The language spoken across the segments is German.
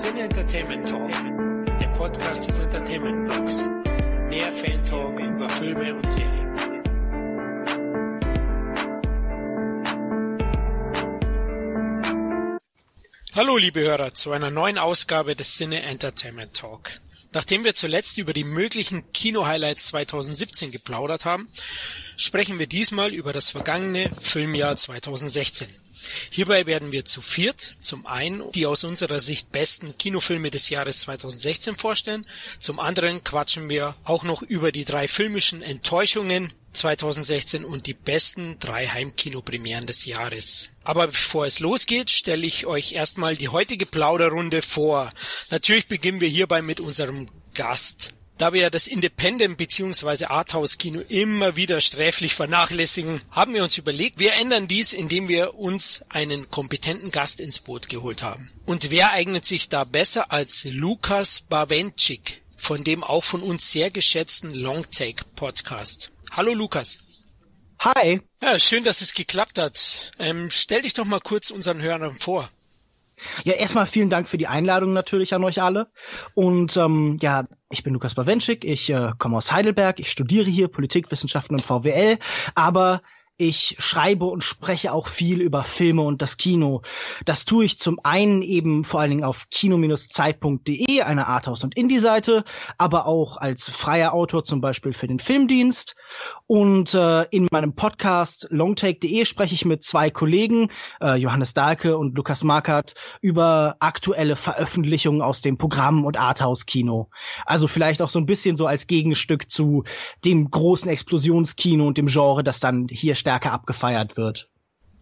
Cine Entertainment Talk, der Podcast des Entertainment Blogs. Der Fan Talk über Filme und Serien. Hallo liebe Hörer zu einer neuen Ausgabe des Cine Entertainment Talk. Nachdem wir zuletzt über die möglichen Kino-Highlights 2017 geplaudert haben, sprechen wir diesmal über das vergangene Filmjahr 2016. Hierbei werden wir zu viert zum einen die aus unserer Sicht besten Kinofilme des Jahres 2016 vorstellen, zum anderen quatschen wir auch noch über die drei filmischen Enttäuschungen 2016 und die besten drei Heimkinopremieren des Jahres. Aber bevor es losgeht, stelle ich euch erstmal die heutige Plauderrunde vor. Natürlich beginnen wir hierbei mit unserem Gast. Da wir das Independent bzw. Arthouse-Kino immer wieder sträflich vernachlässigen, haben wir uns überlegt, wir ändern dies, indem wir uns einen kompetenten Gast ins Boot geholt haben. Und wer eignet sich da besser als Lukas Bawenschik von dem auch von uns sehr geschätzten Longtake Podcast. Hallo Lukas. Hi. Ja, schön, dass es geklappt hat. Ähm, stell dich doch mal kurz unseren Hörern vor. Ja, erstmal vielen Dank für die Einladung natürlich an euch alle. Und ähm, ja, ich bin Lukas Bawenschik, ich äh, komme aus Heidelberg, ich studiere hier Politikwissenschaften und VWL, aber ich schreibe und spreche auch viel über Filme und das Kino. Das tue ich zum einen eben vor allen Dingen auf kino-zeit.de, eine Arthouse- und Indie-Seite, aber auch als freier Autor zum Beispiel für den Filmdienst. Und äh, in meinem Podcast longtake.de spreche ich mit zwei Kollegen, äh, Johannes Dahlke und Lukas Markert, über aktuelle Veröffentlichungen aus dem Programm- und Arthouse-Kino. Also vielleicht auch so ein bisschen so als Gegenstück zu dem großen Explosionskino und dem Genre, das dann hier stärker abgefeiert wird.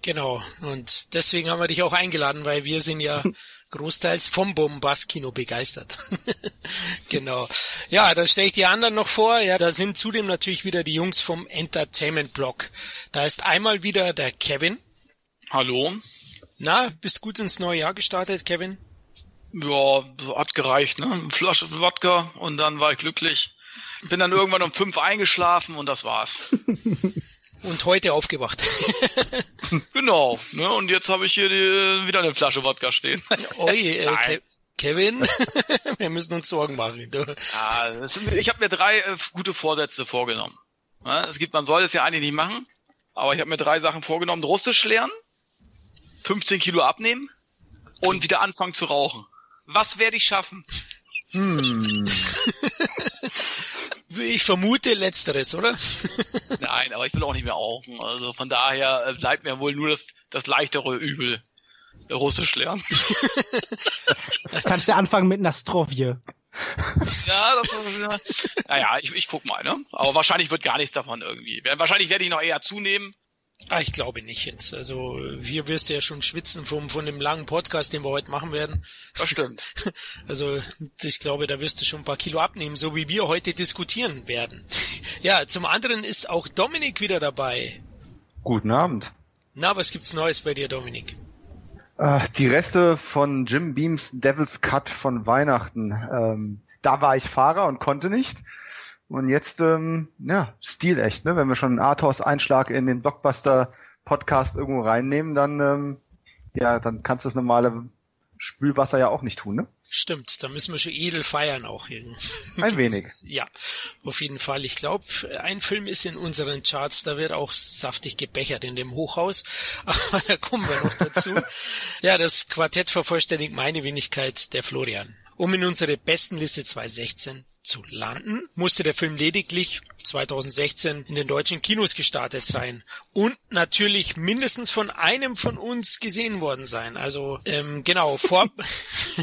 Genau. Und deswegen haben wir dich auch eingeladen, weil wir sind ja großteils vom Bombast-Kino begeistert. genau. Ja, dann stelle ich die anderen noch vor. Ja, da sind zudem natürlich wieder die Jungs vom Entertainment-Blog. Da ist einmal wieder der Kevin. Hallo. Na, bist gut ins neue Jahr gestartet, Kevin? Ja, hat gereicht, ne? Eine Flasche Wodka und dann war ich glücklich. Bin dann irgendwann um fünf eingeschlafen und das war's. Und heute aufgewacht. genau, ne? Und jetzt habe ich hier die, wieder eine Flasche Wodka stehen. Oi, äh, Ke Kevin, wir müssen uns Sorgen machen. Du. Ja, sind, ich habe mir drei äh, gute Vorsätze vorgenommen. Ja, es gibt, man soll es ja eigentlich nicht machen, aber ich habe mir drei Sachen vorgenommen: Russisch lernen, 15 Kilo abnehmen und wieder anfangen zu rauchen. Was werde ich schaffen? Hm. Ich vermute letzteres, oder? Nein, aber ich will auch nicht mehr rauchen. Also von daher äh, bleibt mir wohl nur das, das leichtere Übel. Russisch lernen. Kannst du anfangen mit Nastrovje. Ja, das ist, naja, ich, ich guck mal, ne? Aber wahrscheinlich wird gar nichts davon irgendwie. Wahrscheinlich werde ich noch eher zunehmen. Ah, ich glaube nicht jetzt. Also hier wirst du ja schon schwitzen vom von dem langen Podcast, den wir heute machen werden. Das stimmt. Also ich glaube, da wirst du schon ein paar Kilo abnehmen, so wie wir heute diskutieren werden. Ja, zum anderen ist auch Dominik wieder dabei. Guten Abend. Na, was gibt's Neues bei dir, Dominik? Äh, die Reste von Jim Beams Devil's Cut von Weihnachten. Ähm, da war ich Fahrer und konnte nicht. Und jetzt, ähm, ja, stilecht, ne? Wenn wir schon einen Arthouse-Einschlag in den Blockbuster-Podcast irgendwo reinnehmen, dann, ähm, ja, dann kannst du das normale Spülwasser ja auch nicht tun, ne? Stimmt, da müssen wir schon edel feiern auch. Hier. Ein wenig. Ja, auf jeden Fall. Ich glaube, ein Film ist in unseren Charts, da wird auch saftig gebechert in dem Hochhaus. Aber da kommen wir noch dazu. ja, das Quartett vervollständigt meine Wenigkeit, der Florian. Um in unsere Bestenliste 2016 zu landen, musste der Film lediglich 2016 in den deutschen Kinos gestartet sein und natürlich mindestens von einem von uns gesehen worden sein. Also ähm, genau vor.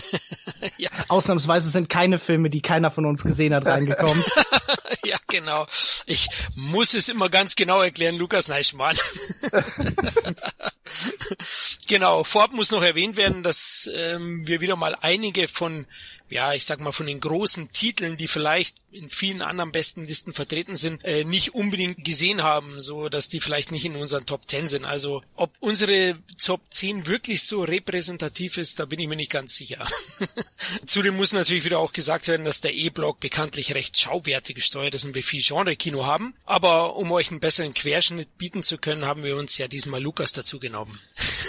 ja. Ausnahmsweise sind keine Filme, die keiner von uns gesehen hat, reingekommen. ja, genau. Ich muss es immer ganz genau erklären, Lukas Neischmann. genau. Vorab muss noch erwähnt werden, dass ähm, wir wieder mal einige von ja, ich sag mal, von den großen Titeln, die vielleicht in vielen anderen besten Listen vertreten sind, äh, nicht unbedingt gesehen haben, so dass die vielleicht nicht in unseren Top 10 sind. Also ob unsere Top 10 wirklich so repräsentativ ist, da bin ich mir nicht ganz sicher. Zudem muss natürlich wieder auch gesagt werden, dass der E-Block bekanntlich recht schauwerte gesteuert ist und wir viel Genre-Kino haben. Aber um euch einen besseren Querschnitt bieten zu können, haben wir uns ja diesmal Lukas dazu genommen.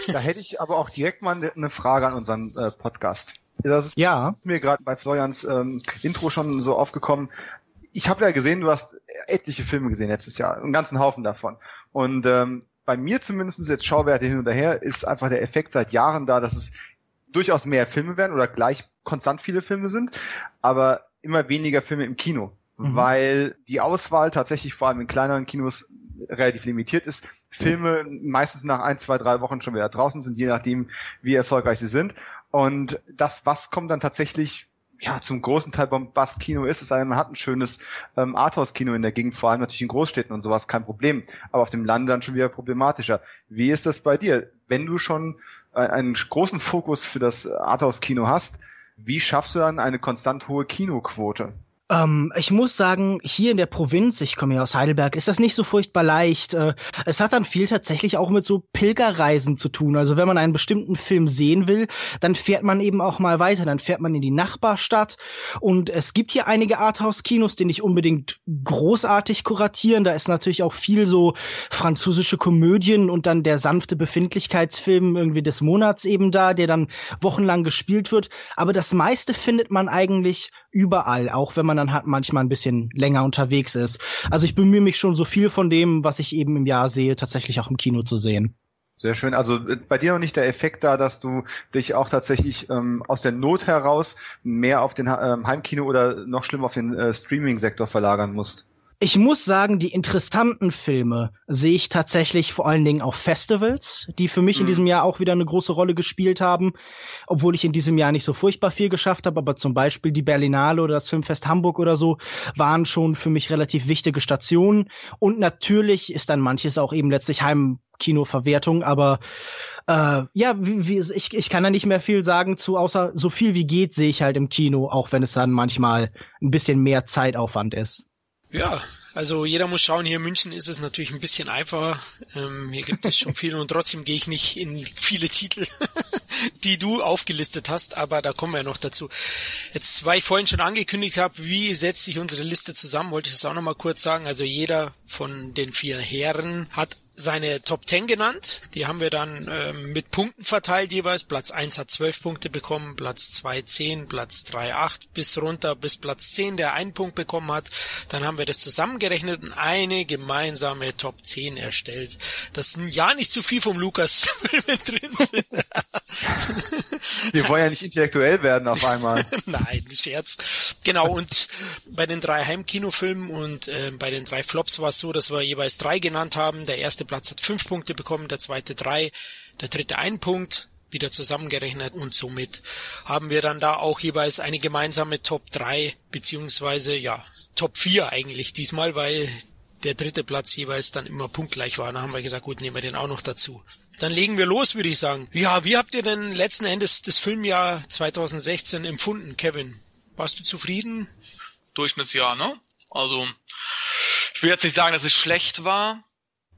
da hätte ich aber auch direkt mal eine Frage an unseren äh, Podcast. Das ist ja. mir gerade bei Florians ähm, Intro schon so aufgekommen. Ich habe ja gesehen, du hast etliche Filme gesehen letztes Jahr, einen ganzen Haufen davon. Und ähm, bei mir zumindest jetzt Schauwerte hin und her ist einfach der Effekt seit Jahren da, dass es durchaus mehr Filme werden oder gleich konstant viele Filme sind, aber immer weniger Filme im Kino, mhm. weil die Auswahl tatsächlich vor allem in kleineren Kinos relativ limitiert ist. Filme meistens nach ein, zwei, drei Wochen schon wieder draußen sind, je nachdem, wie erfolgreich sie sind. Und das, was kommt dann tatsächlich ja, zum großen Teil Bombast-Kino ist es, sei man hat ein schönes ähm, Arthouse-Kino in der Gegend, vor allem natürlich in Großstädten und sowas, kein Problem. Aber auf dem Land dann schon wieder problematischer. Wie ist das bei dir? Wenn du schon äh, einen großen Fokus für das Arthouse-Kino hast, wie schaffst du dann eine konstant hohe Kinoquote? Ähm, ich muss sagen, hier in der Provinz, ich komme ja aus Heidelberg, ist das nicht so furchtbar leicht. Äh, es hat dann viel tatsächlich auch mit so Pilgerreisen zu tun. Also wenn man einen bestimmten Film sehen will, dann fährt man eben auch mal weiter. Dann fährt man in die Nachbarstadt. Und es gibt hier einige Arthouse-Kinos, die nicht unbedingt großartig kuratieren. Da ist natürlich auch viel so französische Komödien und dann der sanfte Befindlichkeitsfilm irgendwie des Monats eben da, der dann wochenlang gespielt wird. Aber das meiste findet man eigentlich überall, auch wenn man dann halt manchmal ein bisschen länger unterwegs ist. Also ich bemühe mich schon so viel von dem, was ich eben im Jahr sehe, tatsächlich auch im Kino zu sehen. Sehr schön. Also äh, bei dir noch nicht der Effekt da, dass du dich auch tatsächlich ähm, aus der Not heraus mehr auf den ähm, Heimkino oder noch schlimmer auf den äh, Streaming-Sektor verlagern musst? Ich muss sagen, die interessanten Filme sehe ich tatsächlich vor allen Dingen auf Festivals, die für mich mhm. in diesem Jahr auch wieder eine große Rolle gespielt haben, obwohl ich in diesem Jahr nicht so furchtbar viel geschafft habe, aber zum Beispiel die Berlinale oder das Filmfest Hamburg oder so waren schon für mich relativ wichtige Stationen. Und natürlich ist dann manches auch eben letztlich Heimkinoverwertung, aber äh, ja, wie, wie, ich, ich kann da nicht mehr viel sagen zu, außer so viel wie geht sehe ich halt im Kino, auch wenn es dann manchmal ein bisschen mehr Zeitaufwand ist. Ja, also jeder muss schauen, hier in München ist es natürlich ein bisschen einfacher. Ähm, hier gibt es schon viel und trotzdem gehe ich nicht in viele Titel, die du aufgelistet hast, aber da kommen wir ja noch dazu. Jetzt, weil ich vorhin schon angekündigt habe, wie setzt sich unsere Liste zusammen, wollte ich das auch nochmal kurz sagen. Also jeder von den vier Herren hat seine Top 10 genannt. Die haben wir dann ähm, mit Punkten verteilt jeweils. Platz 1 hat 12 Punkte bekommen, Platz 2 10, Platz 3 8 bis runter bis Platz 10, der einen Punkt bekommen hat. Dann haben wir das zusammengerechnet und eine gemeinsame Top 10 erstellt. Das ja nicht zu viel vom Lukas drin sind. Wir wollen ja nicht intellektuell werden auf einmal. Nein, Scherz. Genau, und bei den drei Heimkinofilmen und äh, bei den drei Flops war es so, dass wir jeweils drei genannt haben. Der erste Platz hat fünf Punkte bekommen, der zweite drei, der dritte ein Punkt, wieder zusammengerechnet und somit haben wir dann da auch jeweils eine gemeinsame Top 3 beziehungsweise ja Top 4 eigentlich diesmal, weil der dritte Platz jeweils dann immer punktgleich war. Da haben wir gesagt, gut, nehmen wir den auch noch dazu. Dann legen wir los, würde ich sagen. Ja, wie habt ihr denn letzten Endes das Filmjahr 2016 empfunden, Kevin? Warst du zufrieden? Durchschnittsjahr, ne? Also, ich will jetzt nicht sagen, dass es schlecht war,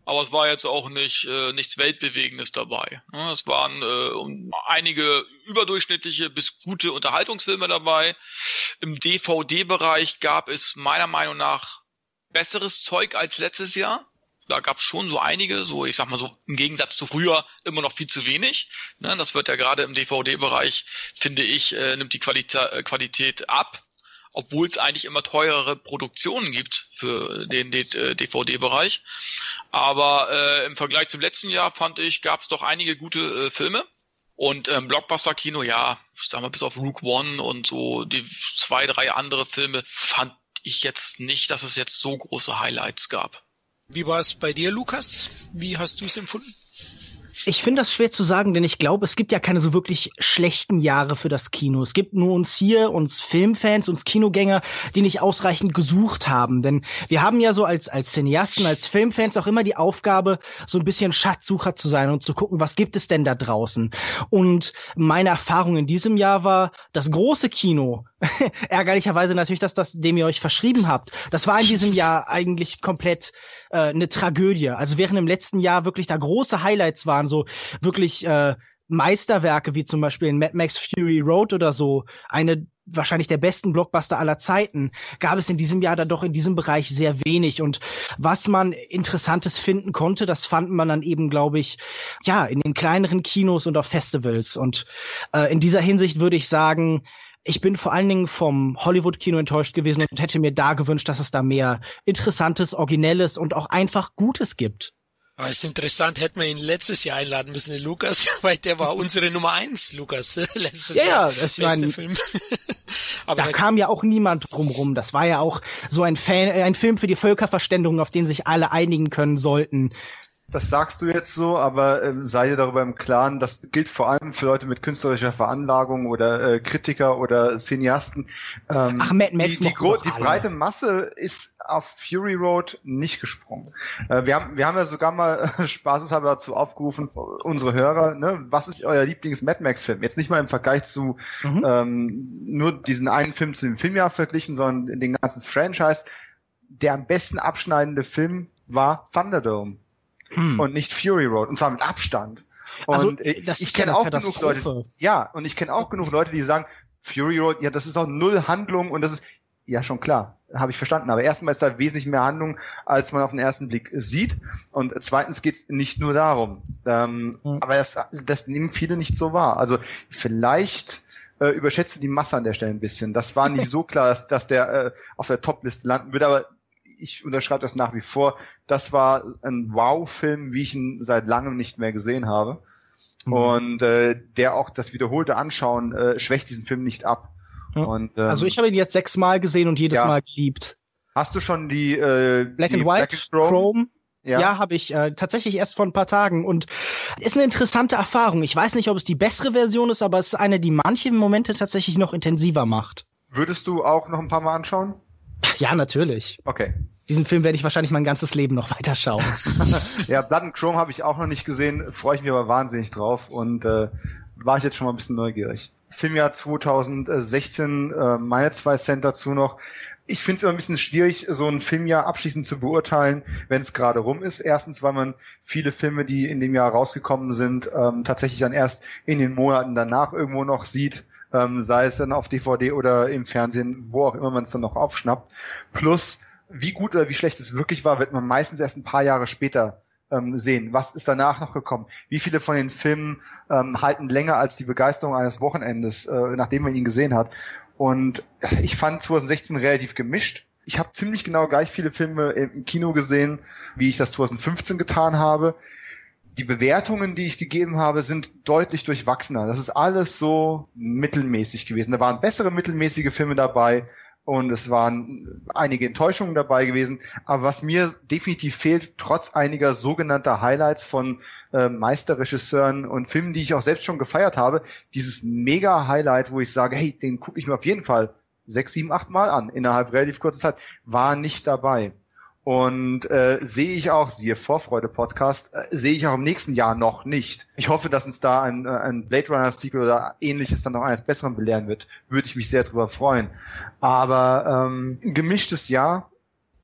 aber es war jetzt auch nicht äh, nichts Weltbewegendes dabei. Ne? Es waren äh, einige überdurchschnittliche bis gute Unterhaltungsfilme dabei. Im DVD-Bereich gab es meiner Meinung nach besseres Zeug als letztes Jahr da gab es schon so einige, so ich sag mal so im Gegensatz zu früher immer noch viel zu wenig. Ne, das wird ja gerade im DVD-Bereich, finde ich, äh, nimmt die Qualita äh, Qualität ab, obwohl es eigentlich immer teurere Produktionen gibt für den DVD-Bereich. Aber äh, im Vergleich zum letzten Jahr fand ich, gab es doch einige gute äh, Filme. Und ähm, Blockbuster-Kino, ja, ich sag mal, bis auf Rook One und so die zwei, drei andere Filme fand ich jetzt nicht, dass es jetzt so große Highlights gab. Wie war es bei dir, Lukas? Wie hast du es empfunden? Ich finde das schwer zu sagen, denn ich glaube, es gibt ja keine so wirklich schlechten Jahre für das Kino. Es gibt nur uns hier, uns Filmfans, uns Kinogänger, die nicht ausreichend gesucht haben. Denn wir haben ja so als, als Cineasten, als Filmfans auch immer die Aufgabe, so ein bisschen Schatzsucher zu sein und zu gucken, was gibt es denn da draußen. Und meine Erfahrung in diesem Jahr war, das große Kino, ärgerlicherweise natürlich, dass das, dem ihr euch verschrieben habt, das war in diesem Jahr eigentlich komplett äh, eine Tragödie. Also während im letzten Jahr wirklich da große Highlights waren, so wirklich äh, Meisterwerke wie zum Beispiel in Mad Max Fury Road oder so, eine wahrscheinlich der besten Blockbuster aller Zeiten, gab es in diesem Jahr dann doch in diesem Bereich sehr wenig. Und was man Interessantes finden konnte, das fand man dann eben, glaube ich, ja, in den kleineren Kinos und auf Festivals. Und äh, in dieser Hinsicht würde ich sagen, ich bin vor allen Dingen vom Hollywood-Kino enttäuscht gewesen und hätte mir da gewünscht, dass es da mehr Interessantes, Originelles und auch einfach Gutes gibt. Aber es ist interessant, hätten wir ihn letztes Jahr einladen müssen, den Lukas, weil der war unsere Nummer eins, Lukas, letztes ja, Jahr. Ja, war ein, Film. Aber da, da kam ja auch niemand drumrum. Das war ja auch so ein, Fan, ein Film für die Völkerverständigung, auf den sich alle einigen können sollten. Das sagst du jetzt so, aber ähm, sei dir darüber im Klaren, das gilt vor allem für Leute mit künstlerischer Veranlagung oder äh, Kritiker oder Cineasten. Ähm, Ach, Mad Max die, die, die breite Masse ist auf Fury Road nicht gesprungen. Äh, wir, haben, wir haben ja sogar mal äh, spaßeshalber dazu aufgerufen, unsere Hörer, ne, was ist euer Lieblings-Mad Max-Film? Jetzt nicht mal im Vergleich zu mhm. ähm, nur diesen einen Film zu dem Filmjahr verglichen, sondern den ganzen Franchise. Der am besten abschneidende Film war Thunderdome hm. und nicht Fury Road und zwar mit Abstand. Also, und also, ich, ich kenne auch genug Leute, ja, und ich kenne auch genug Leute, die sagen, Fury Road, ja, das ist auch null Handlung und das ist, ja, schon klar, habe ich verstanden. Aber erstmal ist da wesentlich mehr Handlung, als man auf den ersten Blick sieht. Und zweitens geht es nicht nur darum. Ähm, mhm. Aber das, das nehmen viele nicht so wahr. Also vielleicht äh, überschätze die Masse an der Stelle ein bisschen. Das war nicht so klar, dass, dass der äh, auf der Topliste landen würde. Aber ich unterschreibe das nach wie vor. Das war ein Wow-Film, wie ich ihn seit langem nicht mehr gesehen habe. Mhm. Und äh, der auch das wiederholte Anschauen äh, schwächt diesen Film nicht ab. Ja. Und, ähm, also ich habe ihn jetzt sechsmal gesehen und jedes ja. Mal geliebt. Hast du schon die äh, Black die and White Black Chrome? Chrome? Ja, ja habe ich äh, tatsächlich erst vor ein paar Tagen und ist eine interessante Erfahrung. Ich weiß nicht, ob es die bessere Version ist, aber es ist eine, die manche Momente tatsächlich noch intensiver macht. Würdest du auch noch ein paar Mal anschauen? Ja, natürlich. Okay. Diesen Film werde ich wahrscheinlich mein ganzes Leben noch weiterschauen. ja, Blood and Chrome habe ich auch noch nicht gesehen, freue ich mich aber wahnsinnig drauf und äh, war ich jetzt schon mal ein bisschen neugierig. Filmjahr 2016, äh, meine zwei Cent dazu noch. Ich finde es immer ein bisschen schwierig, so ein Filmjahr abschließend zu beurteilen, wenn es gerade rum ist. Erstens, weil man viele Filme, die in dem Jahr rausgekommen sind, ähm, tatsächlich dann erst in den Monaten danach irgendwo noch sieht ähm, sei es dann auf DVD oder im Fernsehen, wo auch immer man es dann noch aufschnappt. Plus, wie gut oder wie schlecht es wirklich war, wird man meistens erst ein paar Jahre später ähm, sehen. Was ist danach noch gekommen? Wie viele von den Filmen ähm, halten länger als die Begeisterung eines Wochenendes, äh, nachdem man ihn gesehen hat? Und ich fand 2016 relativ gemischt. Ich habe ziemlich genau gleich viele Filme im Kino gesehen, wie ich das 2015 getan habe die Bewertungen, die ich gegeben habe, sind deutlich durchwachsener. Das ist alles so mittelmäßig gewesen. Da waren bessere mittelmäßige Filme dabei und es waren einige Enttäuschungen dabei gewesen. Aber was mir definitiv fehlt, trotz einiger sogenannter Highlights von äh, Meisterregisseuren und Filmen, die ich auch selbst schon gefeiert habe, dieses Mega-Highlight, wo ich sage, hey, den gucke ich mir auf jeden Fall sechs, sieben, acht Mal an innerhalb relativ kurzer Zeit, war nicht dabei. Und äh, sehe ich auch, siehe Vorfreude-Podcast, äh, sehe ich auch im nächsten Jahr noch nicht. Ich hoffe, dass uns da ein, äh, ein Blade Runner-Sequel oder ähnliches dann noch eines Besseren belehren wird. Würde ich mich sehr drüber freuen. Aber ähm, gemischtes Jahr,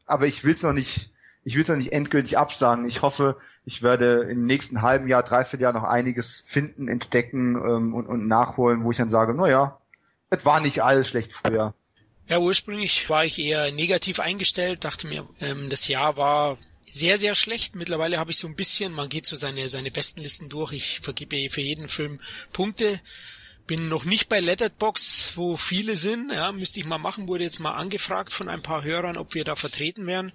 aber ich will es noch nicht, ich will es noch nicht endgültig absagen. Ich hoffe, ich werde im nächsten halben Jahr, dreiviertel Jahr noch einiges finden, entdecken ähm, und, und nachholen, wo ich dann sage, na ja, es war nicht alles schlecht früher. Ja, ursprünglich war ich eher negativ eingestellt, dachte mir, ähm, das Jahr war sehr, sehr schlecht. Mittlerweile habe ich so ein bisschen, man geht so seine, seine besten Listen durch. Ich vergebe für jeden Film Punkte. Bin noch nicht bei Letterbox, wo viele sind. Ja, müsste ich mal machen. Wurde jetzt mal angefragt von ein paar Hörern, ob wir da vertreten wären.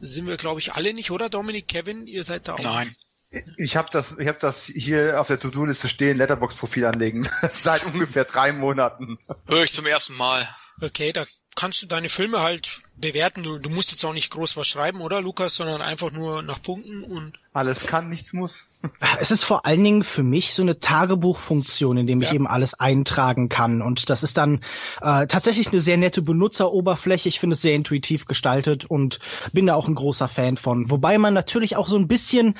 Sind wir, glaube ich, alle nicht, oder Dominik, Kevin? Ihr seid da auch. Nein. Ich habe das, ich habe das hier auf der To-Do-Liste stehen, Letterbox-Profil anlegen. Seit ungefähr drei Monaten. Höre ich zum ersten Mal. Okay, da kannst du deine Filme halt bewerten. Du, du musst jetzt auch nicht groß was schreiben, oder Lukas, sondern einfach nur nach Punkten und. Alles kann, nichts muss. Es ist vor allen Dingen für mich so eine Tagebuchfunktion, in dem ja. ich eben alles eintragen kann. Und das ist dann äh, tatsächlich eine sehr nette Benutzeroberfläche. Ich finde es sehr intuitiv gestaltet und bin da auch ein großer Fan von. Wobei man natürlich auch so ein bisschen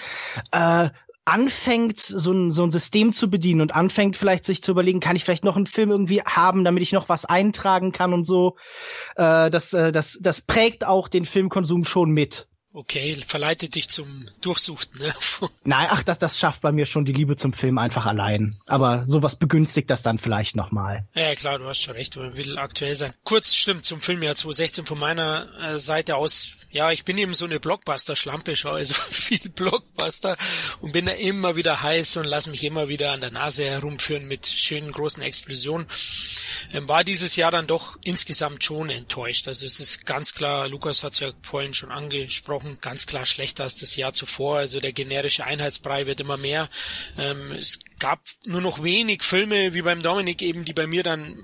äh, anfängt, so ein, so ein System zu bedienen und anfängt vielleicht sich zu überlegen, kann ich vielleicht noch einen Film irgendwie haben, damit ich noch was eintragen kann und so, äh, das, äh, das, das prägt auch den Filmkonsum schon mit. Okay, verleitet dich zum Durchsuchten, ne? Nein, ach, das, das schafft bei mir schon die Liebe zum Film einfach allein. Aber sowas begünstigt das dann vielleicht nochmal. Ja, klar, du hast schon recht, man will aktuell sein. Kurz stimmt zum Filmjahr 2016 von meiner äh, Seite aus. Ja, ich bin eben so eine Blockbuster-Schlampe, schaue also viel Blockbuster und bin da immer wieder heiß und lass mich immer wieder an der Nase herumführen mit schönen großen Explosionen. Ähm, war dieses Jahr dann doch insgesamt schon enttäuscht. Also es ist ganz klar, Lukas hat es ja vorhin schon angesprochen, ganz klar schlechter als das Jahr zuvor. Also der generische Einheitsbrei wird immer mehr. Ähm, es gab nur noch wenig Filme wie beim Dominik eben, die bei mir dann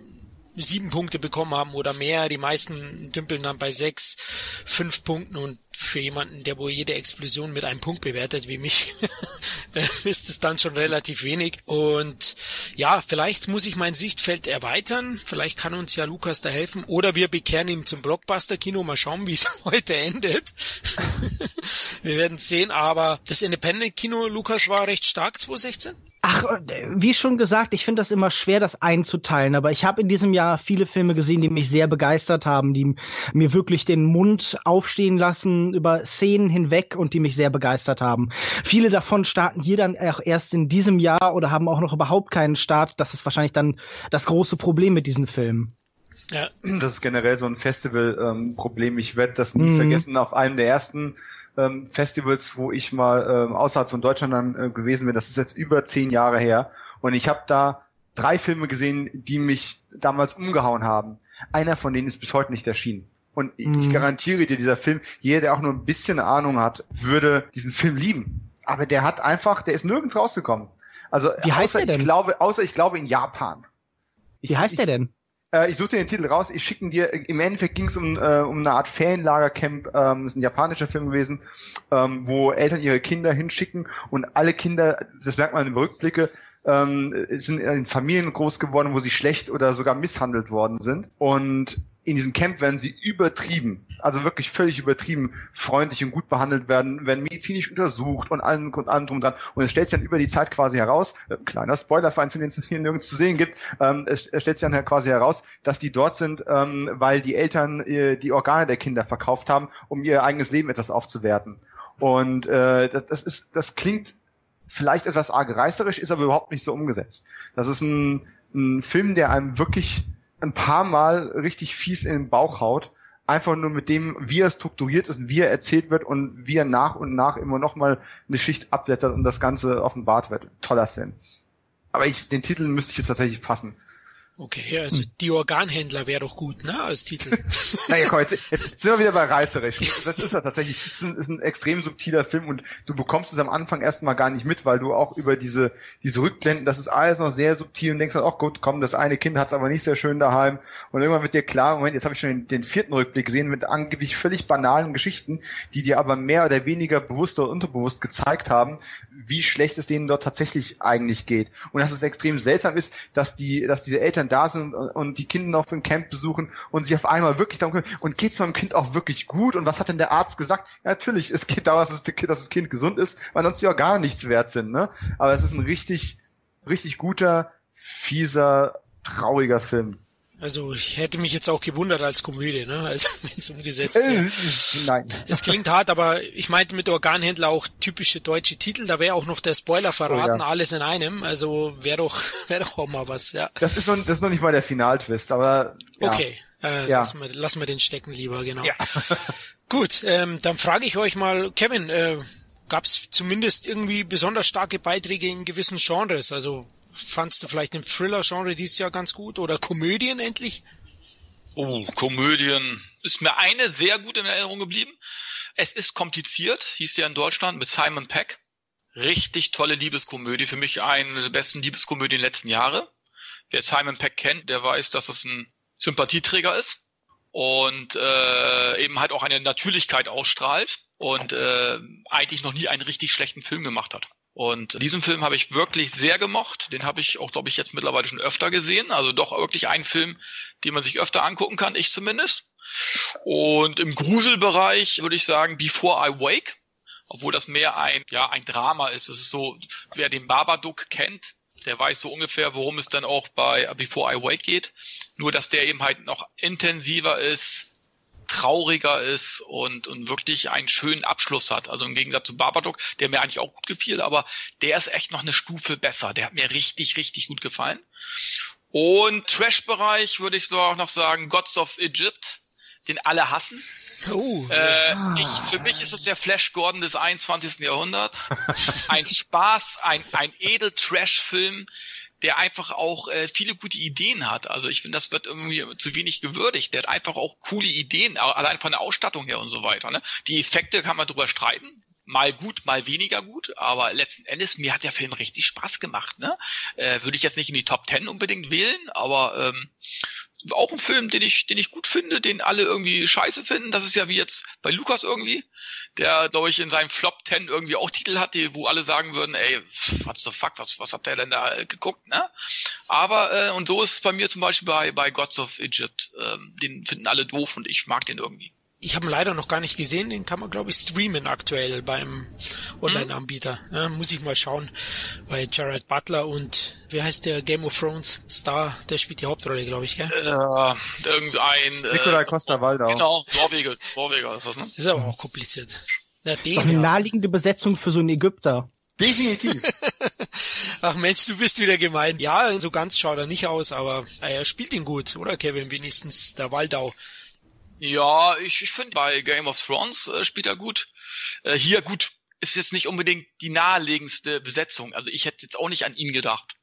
sieben Punkte bekommen haben oder mehr. Die meisten dümpeln dann bei sechs, fünf Punkten und für jemanden, der wohl jede Explosion mit einem Punkt bewertet wie mich, ist es dann schon relativ wenig. Und ja, vielleicht muss ich mein Sichtfeld erweitern. Vielleicht kann uns ja Lukas da helfen. Oder wir bekehren ihn zum Blockbuster-Kino. Mal schauen, wie es heute endet. wir werden sehen. Aber das Independent-Kino, Lukas, war recht stark 2016? Ach, äh, wie schon gesagt, ich finde das immer schwer, das einzuteilen. Aber ich habe in diesem Jahr viele Filme gesehen, die mich sehr begeistert haben, die mir wirklich den Mund aufstehen lassen über Szenen hinweg und die mich sehr begeistert haben. Viele davon starten hier dann auch erst in diesem Jahr oder haben auch noch überhaupt keinen Start. Das ist wahrscheinlich dann das große Problem mit diesen Filmen. Ja. Das ist generell so ein Festival-Problem. Ähm, ich werde das nie mhm. vergessen. Auf einem der ersten ähm, Festivals, wo ich mal ähm, außerhalb von Deutschland dann, äh, gewesen bin, das ist jetzt über zehn Jahre her. Und ich habe da drei Filme gesehen, die mich damals umgehauen haben. Einer von denen ist bis heute nicht erschienen. Und mhm. ich garantiere dir, dieser Film, jeder, der auch nur ein bisschen Ahnung hat, würde diesen Film lieben. Aber der hat einfach, der ist nirgends rausgekommen. Also Wie heißt außer der denn? ich glaube, außer ich glaube in Japan. Ich, Wie heißt ich, der denn? Äh, ich suche dir den Titel raus, ich schicke dir, im Endeffekt ging es um, äh, um eine Art Ferienlagercamp, ähm, ist ein japanischer Film gewesen, ähm, wo Eltern ihre Kinder hinschicken und alle Kinder, das merkt man im Rückblicke, ähm, sind in Familien groß geworden, wo sie schlecht oder sogar misshandelt worden sind. Und in diesem Camp werden sie übertrieben, also wirklich völlig übertrieben freundlich und gut behandelt werden, werden medizinisch untersucht und allem und allem drum dran. Und es stellt sich dann über die Zeit quasi heraus, äh, kleiner Spoiler für einen Film, den es hier nirgends zu sehen gibt, ähm, es, es, stellt sich dann quasi heraus, dass die dort sind, ähm, weil die Eltern äh, die Organe der Kinder verkauft haben, um ihr eigenes Leben etwas aufzuwerten. Und äh, das, das ist, das klingt vielleicht etwas arg reißerisch, ist aber überhaupt nicht so umgesetzt. Das ist ein, ein Film, der einem wirklich ein paar Mal richtig fies in den Bauch haut. Einfach nur mit dem, wie er strukturiert ist und wie er erzählt wird und wie er nach und nach immer noch mal eine Schicht abblättert und das Ganze offenbart wird. Toller Film. Aber ich, den Titel müsste ich jetzt tatsächlich passen. Okay, also hm. die Organhändler wäre doch gut, ne, als Titel. naja, komm, jetzt, jetzt sind wir wieder bei Reißerisch. Das ist ja tatsächlich, ist ein, ist ein extrem subtiler Film und du bekommst es am Anfang erstmal gar nicht mit, weil du auch über diese, diese Rückblenden, das ist alles noch sehr subtil und denkst dann, ach gut, komm, das eine Kind hat es aber nicht sehr schön daheim und irgendwann wird dir klar, Moment, jetzt habe ich schon den, den, vierten Rückblick gesehen mit angeblich völlig banalen Geschichten, die dir aber mehr oder weniger bewusst oder unterbewusst gezeigt haben, wie schlecht es denen dort tatsächlich eigentlich geht. Und dass es extrem seltsam ist, dass die, dass diese Eltern da sind und, und die Kinder auf dem Camp besuchen und sich auf einmal wirklich darum kümmern, und geht's meinem Kind auch wirklich gut? Und was hat denn der Arzt gesagt? Ja, natürlich, es geht darum, dass das, Kind gesund ist, weil sonst die auch gar nichts wert sind, ne? Aber es ist ein richtig, richtig guter, fieser, trauriger Film. Also ich hätte mich jetzt auch gewundert als Komödie, ne? Also wenn es umgesetzt wäre. Nein. Es klingt hart, aber ich meinte mit Organhändler auch typische deutsche Titel. Da wäre auch noch der Spoiler verraten, oh, ja. alles in einem. Also wäre doch, wäre doch auch mal was, ja. Das ist noch, das ist noch nicht mal der Finaltwist, aber. Ja. Okay, äh, ja. lassen, wir, lassen wir den stecken lieber, genau. Ja. Gut, ähm, dann frage ich euch mal, Kevin, äh, gab es zumindest irgendwie besonders starke Beiträge in gewissen Genres? Also fandst du vielleicht den Thriller-Genre dieses Jahr ganz gut oder Komödien endlich? Oh, Komödien. Ist mir eine sehr gut in Erinnerung geblieben. Es ist kompliziert, hieß ja in Deutschland, mit Simon Peck. Richtig tolle Liebeskomödie. Für mich eine der besten Liebeskomödien der letzten Jahre. Wer Simon Peck kennt, der weiß, dass es ein Sympathieträger ist und äh, eben halt auch eine Natürlichkeit ausstrahlt und äh, eigentlich noch nie einen richtig schlechten Film gemacht hat. Und diesen Film habe ich wirklich sehr gemocht. Den habe ich auch, glaube ich, jetzt mittlerweile schon öfter gesehen. Also doch wirklich ein Film, den man sich öfter angucken kann, ich zumindest. Und im Gruselbereich würde ich sagen Before I Wake, obwohl das mehr ein, ja, ein Drama ist. Es ist so, wer den Babadook kennt, der weiß so ungefähr, worum es dann auch bei Before I Wake geht. Nur, dass der eben halt noch intensiver ist, trauriger ist und, und wirklich einen schönen Abschluss hat. Also im Gegensatz zu Babadook, der mir eigentlich auch gut gefiel, aber der ist echt noch eine Stufe besser. Der hat mir richtig, richtig gut gefallen. Und Trash-Bereich würde ich so auch noch sagen, Gods of Egypt, den alle hassen. Oh. Äh, ich, für mich ist es der Flash Gordon des 21. Jahrhunderts. Ein Spaß, ein, ein Edel-Trash-Film, der einfach auch äh, viele gute Ideen hat. Also ich finde, das wird irgendwie zu wenig gewürdigt. Der hat einfach auch coole Ideen, allein von der Ausstattung her und so weiter. Ne? Die Effekte kann man drüber streiten. Mal gut, mal weniger gut, aber letzten Endes, mir hat der Film richtig Spaß gemacht. Ne? Äh, Würde ich jetzt nicht in die Top Ten unbedingt wählen, aber ähm, auch ein Film, den ich, den ich gut finde, den alle irgendwie scheiße finden. Das ist ja wie jetzt bei Lukas irgendwie, der, glaube ich, in seinem Flop 10 irgendwie auch Titel hat, die, wo alle sagen würden, ey, what the fuck, was, was hat der denn da geguckt, ne? Aber, äh, und so ist es bei mir zum Beispiel bei, bei Gods of Egypt. Ähm, den finden alle doof und ich mag den irgendwie. Ich habe ihn leider noch gar nicht gesehen, den kann man glaube ich streamen aktuell beim Online-Anbieter. Ja, muss ich mal schauen. Bei Jared Butler und wie heißt der Game of Thrones Star, der spielt die Hauptrolle, glaube ich, gell? Äh, irgendein äh, Nikolai Costa Waldau. Genau, Norweger, Norweger ist das, ne? Ist aber auch kompliziert. Na, den, Doch eine ja. naheliegende Besetzung für so einen Ägypter. Definitiv. Ach Mensch, du bist wieder gemein. Ja, so ganz schaut er nicht aus, aber er spielt ihn gut, oder Kevin? Wenigstens der Waldau. Ja, ich, ich finde, bei Game of Thrones äh, spielt er gut. Äh, hier gut, ist jetzt nicht unbedingt die naheliegendste Besetzung. Also ich hätte jetzt auch nicht an ihn gedacht,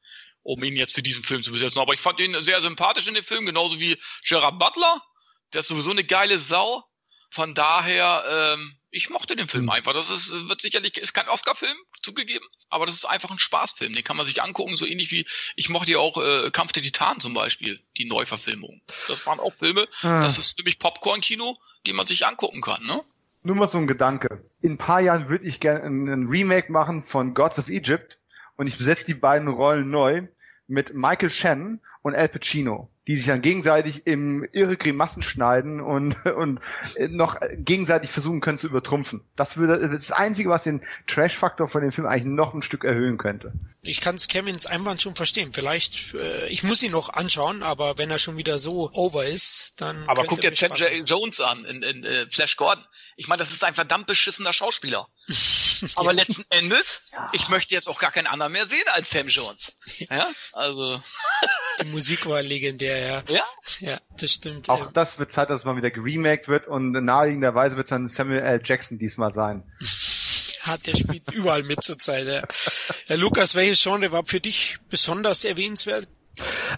um ihn jetzt für diesen Film zu besetzen. Aber ich fand ihn sehr sympathisch in dem Film, genauso wie Gerard Butler. Der ist sowieso eine geile Sau. Von daher, ähm, ich mochte den Film einfach. Das ist, wird sicherlich, ist kein Oscar-Film, zugegeben, aber das ist einfach ein Spaßfilm. Den kann man sich angucken, so ähnlich wie, ich mochte ja auch äh, Kampf der Titanen zum Beispiel, die Neuverfilmung. Das waren auch Filme, ah. das ist nämlich Popcorn-Kino, die man sich angucken kann, ne? Nur mal so ein Gedanke. In ein paar Jahren würde ich gerne ein Remake machen von Gods of Egypt und ich besetze die beiden Rollen neu mit Michael Shannon und Al Pacino die sich dann gegenseitig im irre Grimassen schneiden und, und noch gegenseitig versuchen können zu übertrumpfen. Das würde das, ist das Einzige, was den Trash-Faktor von dem Film eigentlich noch ein Stück erhöhen könnte. Ich kann es Kevins Einwand schon verstehen. Vielleicht, äh, ich muss ihn noch anschauen, aber wenn er schon wieder so over ist, dann. Aber guck dir Chad Jones an in, in, in äh, Flash Gordon. Ich meine, das ist ein verdammt beschissener Schauspieler. Aber ja. letzten Endes, ich möchte jetzt auch gar keinen anderen mehr sehen als Sam Jones. Ja, also. Die Musik war legendär, ja. Ja? Ja, das stimmt. Auch das wird Zeit, dass es mal wieder geremaked wird und naheliegenderweise wird es dann Samuel L. Jackson diesmal sein. Hat, der spielt überall mit zur Zeit, ja. ja. Lukas, welches Genre war für dich besonders erwähnenswert?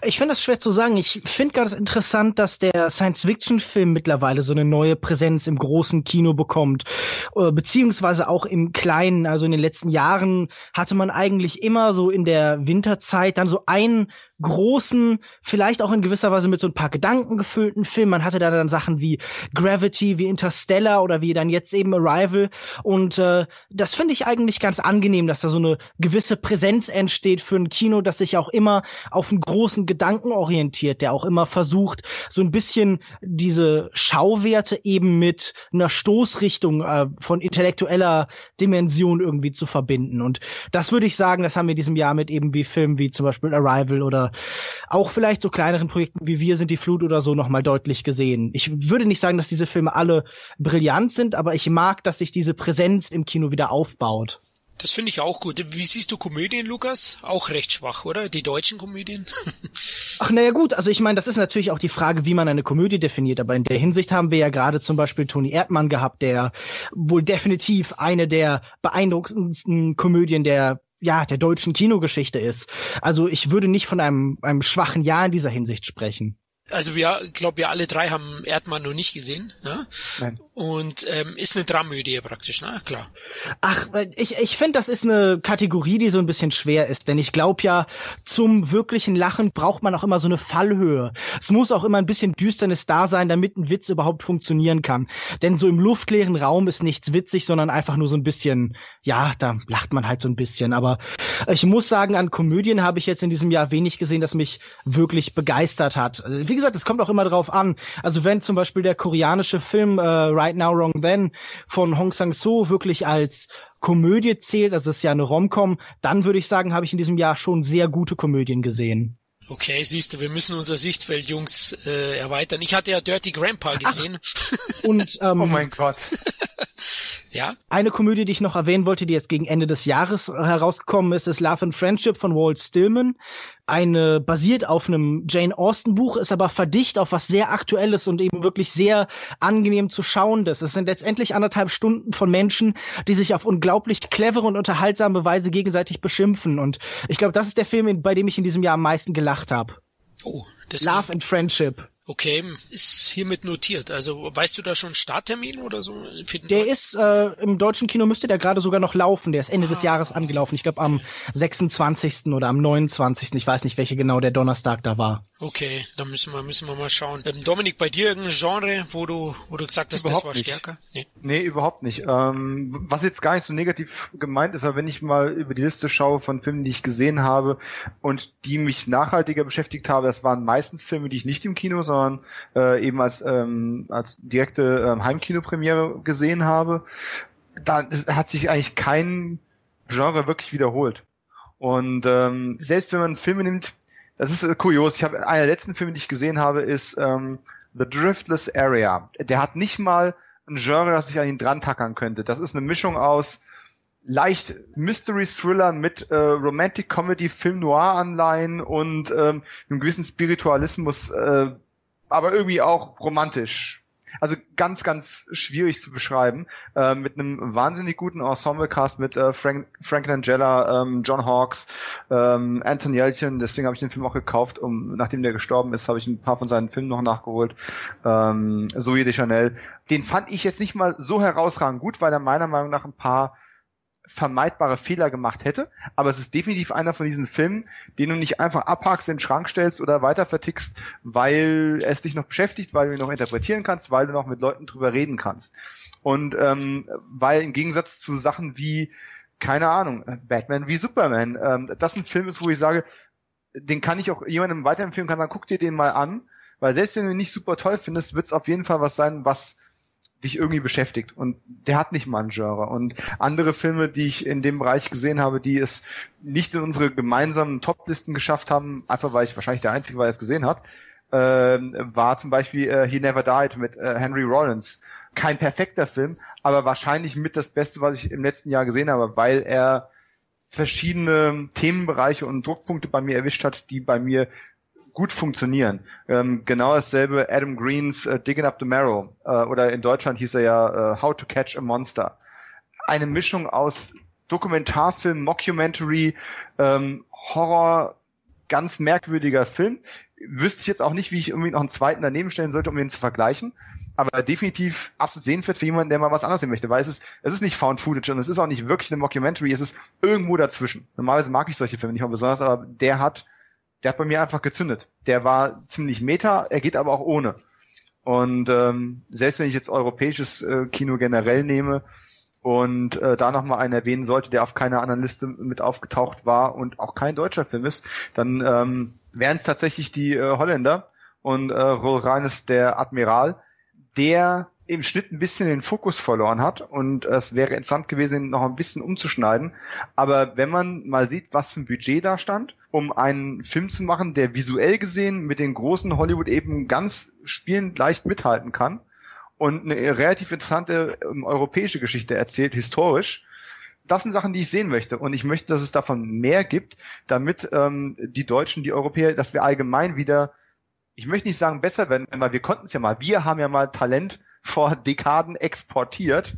Ich finde das schwer zu sagen. Ich finde ganz interessant, dass der Science-Fiction-Film mittlerweile so eine neue Präsenz im großen Kino bekommt, äh, beziehungsweise auch im kleinen. Also in den letzten Jahren hatte man eigentlich immer so in der Winterzeit dann so einen großen, vielleicht auch in gewisser Weise mit so ein paar Gedanken gefüllten Film. Man hatte da dann Sachen wie Gravity, wie Interstellar oder wie dann jetzt eben Arrival. Und äh, das finde ich eigentlich ganz angenehm, dass da so eine gewisse Präsenz entsteht für ein Kino, das sich auch immer auf einen großen Gedanken orientiert, der auch immer versucht, so ein bisschen diese Schauwerte eben mit einer Stoßrichtung äh, von intellektueller Dimension irgendwie zu verbinden. Und das würde ich sagen, das haben wir in diesem Jahr mit eben wie Filmen wie zum Beispiel Arrival oder auch vielleicht so kleineren Projekten wie Wir sind die Flut oder so nochmal deutlich gesehen. Ich würde nicht sagen, dass diese Filme alle brillant sind, aber ich mag, dass sich diese Präsenz im Kino wieder aufbaut. Das finde ich auch gut. Wie siehst du Komödien, Lukas? Auch recht schwach, oder? Die deutschen Komödien? Ach, naja, gut. Also ich meine, das ist natürlich auch die Frage, wie man eine Komödie definiert. Aber in der Hinsicht haben wir ja gerade zum Beispiel Toni Erdmann gehabt, der wohl definitiv eine der beeindruckendsten Komödien der ja, der deutschen Kinogeschichte ist. Also ich würde nicht von einem, einem schwachen Jahr in dieser Hinsicht sprechen. Also wir, glaube wir alle drei haben Erdmann noch nicht gesehen. Ne? Nein. Und ähm, ist eine Dramödie praktisch, na ne? klar. Ach, ich, ich finde, das ist eine Kategorie, die so ein bisschen schwer ist, denn ich glaube ja, zum wirklichen Lachen braucht man auch immer so eine Fallhöhe. Es muss auch immer ein bisschen Düsternis da sein, damit ein Witz überhaupt funktionieren kann. Denn so im luftleeren Raum ist nichts witzig, sondern einfach nur so ein bisschen, ja, da lacht man halt so ein bisschen. Aber ich muss sagen, an Komödien habe ich jetzt in diesem Jahr wenig gesehen, das mich wirklich begeistert hat. Also, wie gesagt, es kommt auch immer drauf an. Also wenn zum Beispiel der koreanische Film äh, Right Now Wrong Then von Hong Sang-soo wirklich als Komödie zählt, also es ist ja eine Rom-Com, dann würde ich sagen, habe ich in diesem Jahr schon sehr gute Komödien gesehen. Okay, siehst du, wir müssen unser Sichtfeld, Jungs, äh, erweitern. Ich hatte ja Dirty Grandpa gesehen. Und ähm, Oh mein Gott. Ja, Eine Komödie, die ich noch erwähnen wollte, die jetzt gegen Ende des Jahres herausgekommen ist, ist Love and Friendship von Walt Stillman. Eine basiert auf einem Jane Austen Buch, ist aber verdicht auf was sehr Aktuelles und eben wirklich sehr angenehm zu schauendes. Es sind letztendlich anderthalb Stunden von Menschen, die sich auf unglaublich clevere und unterhaltsame Weise gegenseitig beschimpfen. Und ich glaube, das ist der Film, bei dem ich in diesem Jahr am meisten gelacht habe. oh, das Love and Friendship. Okay, ist hiermit notiert. Also weißt du da schon Starttermin oder so? Für den Der ist äh, im deutschen Kino müsste der gerade sogar noch laufen. Der ist Ende des Jahres angelaufen. Ich glaube am 26. oder am 29. Ich weiß nicht, welche genau der Donnerstag da war. Okay, dann müssen wir, müssen wir mal schauen. Ähm, Dominik, bei dir irgendein Genre, wo du, wo du gesagt hast, Überhaupt das war nicht. stärker? Nee. Nee, überhaupt nicht. Ähm, was jetzt gar nicht so negativ gemeint ist, aber wenn ich mal über die Liste schaue von Filmen, die ich gesehen habe und die mich nachhaltiger beschäftigt habe, das waren meistens Filme, die ich nicht im Kino, sondern äh, eben als, ähm, als direkte ähm, Heimkinopremiere gesehen habe. Da hat sich eigentlich kein Genre wirklich wiederholt. Und ähm, selbst wenn man Filme nimmt, das ist äh, kurios. Ich habe einer der letzten Filme, die ich gesehen habe, ist ähm, The Driftless Area. Der hat nicht mal ein Genre, das ich an ihn dran tackern könnte. Das ist eine Mischung aus leicht Mystery Thriller mit äh, Romantic Comedy, Film Noir Anleihen und ähm, einem gewissen Spiritualismus, äh, aber irgendwie auch romantisch. Also ganz, ganz schwierig zu beschreiben. Äh, mit einem wahnsinnig guten Ensemble-Cast mit äh, Frank, Frank Langella, ähm, John Hawkes, ähm, Anton Yelchin. Deswegen habe ich den Film auch gekauft. Um, nachdem der gestorben ist, habe ich ein paar von seinen Filmen noch nachgeholt. Ähm, Zoe de Chanel. Den fand ich jetzt nicht mal so herausragend gut, weil er meiner Meinung nach ein paar vermeidbare Fehler gemacht hätte, aber es ist definitiv einer von diesen Filmen, den du nicht einfach abhakst, in den Schrank stellst oder weiter vertickst, weil es dich noch beschäftigt, weil du ihn noch interpretieren kannst, weil du noch mit Leuten drüber reden kannst. Und ähm, weil im Gegensatz zu Sachen wie, keine Ahnung, Batman wie Superman, ähm, das ein Film ist, wo ich sage, den kann ich auch jemandem weiterempfehlen, kann dann guck dir den mal an, weil selbst wenn du ihn nicht super toll findest, wird es auf jeden Fall was sein, was dich irgendwie beschäftigt. Und der hat nicht mal ein Genre. Und andere Filme, die ich in dem Bereich gesehen habe, die es nicht in unsere gemeinsamen Top-Listen geschafft haben, einfach weil ich wahrscheinlich der Einzige war, der es gesehen hat, ähm, war zum Beispiel äh, He Never Died mit äh, Henry Rollins. Kein perfekter Film, aber wahrscheinlich mit das Beste, was ich im letzten Jahr gesehen habe, weil er verschiedene Themenbereiche und Druckpunkte bei mir erwischt hat, die bei mir gut funktionieren. Ähm, genau dasselbe Adam Greens äh, Digging Up the Marrow äh, oder in Deutschland hieß er ja äh, How to Catch a Monster. Eine Mischung aus Dokumentarfilm, Mockumentary, ähm, Horror, ganz merkwürdiger Film. Wüsste ich jetzt auch nicht, wie ich irgendwie noch einen zweiten daneben stellen sollte, um ihn zu vergleichen. Aber definitiv absolut sehenswert für jemanden, der mal was anderes sehen möchte, weil es ist, es ist nicht Found Footage und es ist auch nicht wirklich eine Mockumentary, es ist irgendwo dazwischen. Normalerweise mag ich solche Filme nicht mal besonders, aber der hat der hat bei mir einfach gezündet. Der war ziemlich meta, er geht aber auch ohne. Und ähm, selbst wenn ich jetzt europäisches äh, Kino generell nehme und äh, da nochmal einen erwähnen sollte, der auf keiner anderen Liste mit aufgetaucht war und auch kein deutscher Film ist, dann ähm, wären es tatsächlich die äh, Holländer und äh, Roel Reines der Admiral, der im Schnitt ein bisschen den Fokus verloren hat und es wäre interessant gewesen, ihn noch ein bisschen umzuschneiden. Aber wenn man mal sieht, was für ein Budget da stand, um einen Film zu machen, der visuell gesehen mit den großen Hollywood eben ganz spielend leicht mithalten kann und eine relativ interessante ähm, europäische Geschichte erzählt, historisch, das sind Sachen, die ich sehen möchte. Und ich möchte, dass es davon mehr gibt, damit ähm, die Deutschen, die Europäer, dass wir allgemein wieder, ich möchte nicht sagen besser werden, weil wir konnten es ja mal. Wir haben ja mal Talent vor Dekaden exportiert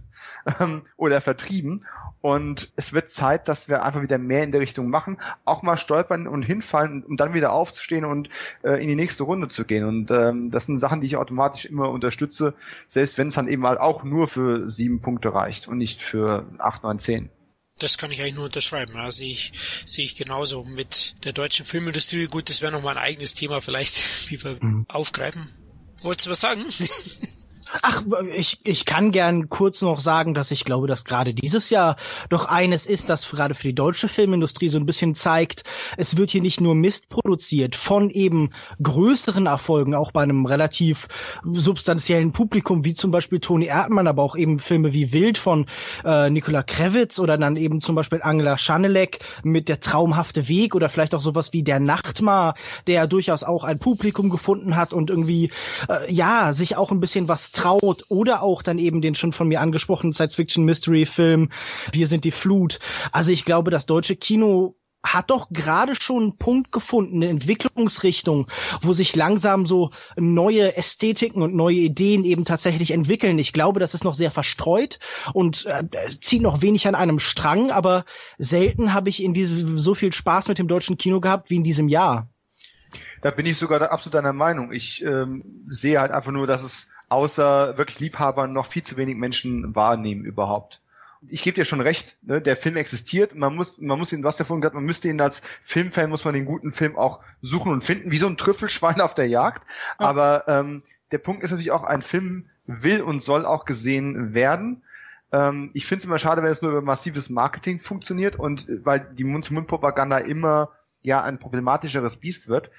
ähm, oder vertrieben. Und es wird Zeit, dass wir einfach wieder mehr in der Richtung machen, auch mal stolpern und hinfallen, um dann wieder aufzustehen und äh, in die nächste Runde zu gehen. Und ähm, das sind Sachen, die ich automatisch immer unterstütze, selbst wenn es dann eben mal auch nur für sieben Punkte reicht und nicht für acht, neun, zehn. Das kann ich eigentlich nur unterschreiben. Ja, sehe ich, sehe ich genauso mit der deutschen Filmindustrie. Gut, das wäre nochmal ein eigenes Thema vielleicht, wie wir Mhm. aufgreifen. Wolltest du was sagen? Ach, ich, ich kann gern kurz noch sagen, dass ich glaube, dass gerade dieses Jahr doch eines ist, das gerade für die deutsche Filmindustrie so ein bisschen zeigt, es wird hier nicht nur Mist produziert von eben größeren Erfolgen, auch bei einem relativ substanziellen Publikum, wie zum Beispiel Toni Erdmann, aber auch eben Filme wie Wild von äh, Nikola Krevitz oder dann eben zum Beispiel Angela Schanelek mit Der traumhafte Weg oder vielleicht auch sowas wie Der Nachtmar, der durchaus auch ein Publikum gefunden hat und irgendwie, äh, ja, sich auch ein bisschen was traut oder auch dann eben den schon von mir angesprochenen Science-Fiction-Mystery-Film Wir sind die Flut. Also ich glaube, das deutsche Kino hat doch gerade schon einen Punkt gefunden, eine Entwicklungsrichtung, wo sich langsam so neue Ästhetiken und neue Ideen eben tatsächlich entwickeln. Ich glaube, das ist noch sehr verstreut und äh, zieht noch wenig an einem Strang, aber selten habe ich in diesem so viel Spaß mit dem deutschen Kino gehabt wie in diesem Jahr. Da bin ich sogar absolut deiner Meinung. Ich ähm, sehe halt einfach nur, dass es außer wirklich Liebhabern noch viel zu wenig Menschen wahrnehmen überhaupt. Ich gebe dir schon recht, ne, der Film existiert, man muss, man muss ihn, was davon gesagt, man müsste ihn als Filmfan, muss man den guten Film auch suchen und finden, wie so ein Trüffelschwein auf der Jagd. Ja. Aber ähm, der Punkt ist natürlich auch, ein Film will und soll auch gesehen werden. Ähm, ich finde es immer schade, wenn es nur über massives Marketing funktioniert und weil die Mund-zu-Mund-Propaganda immer ja ein problematischeres Biest wird.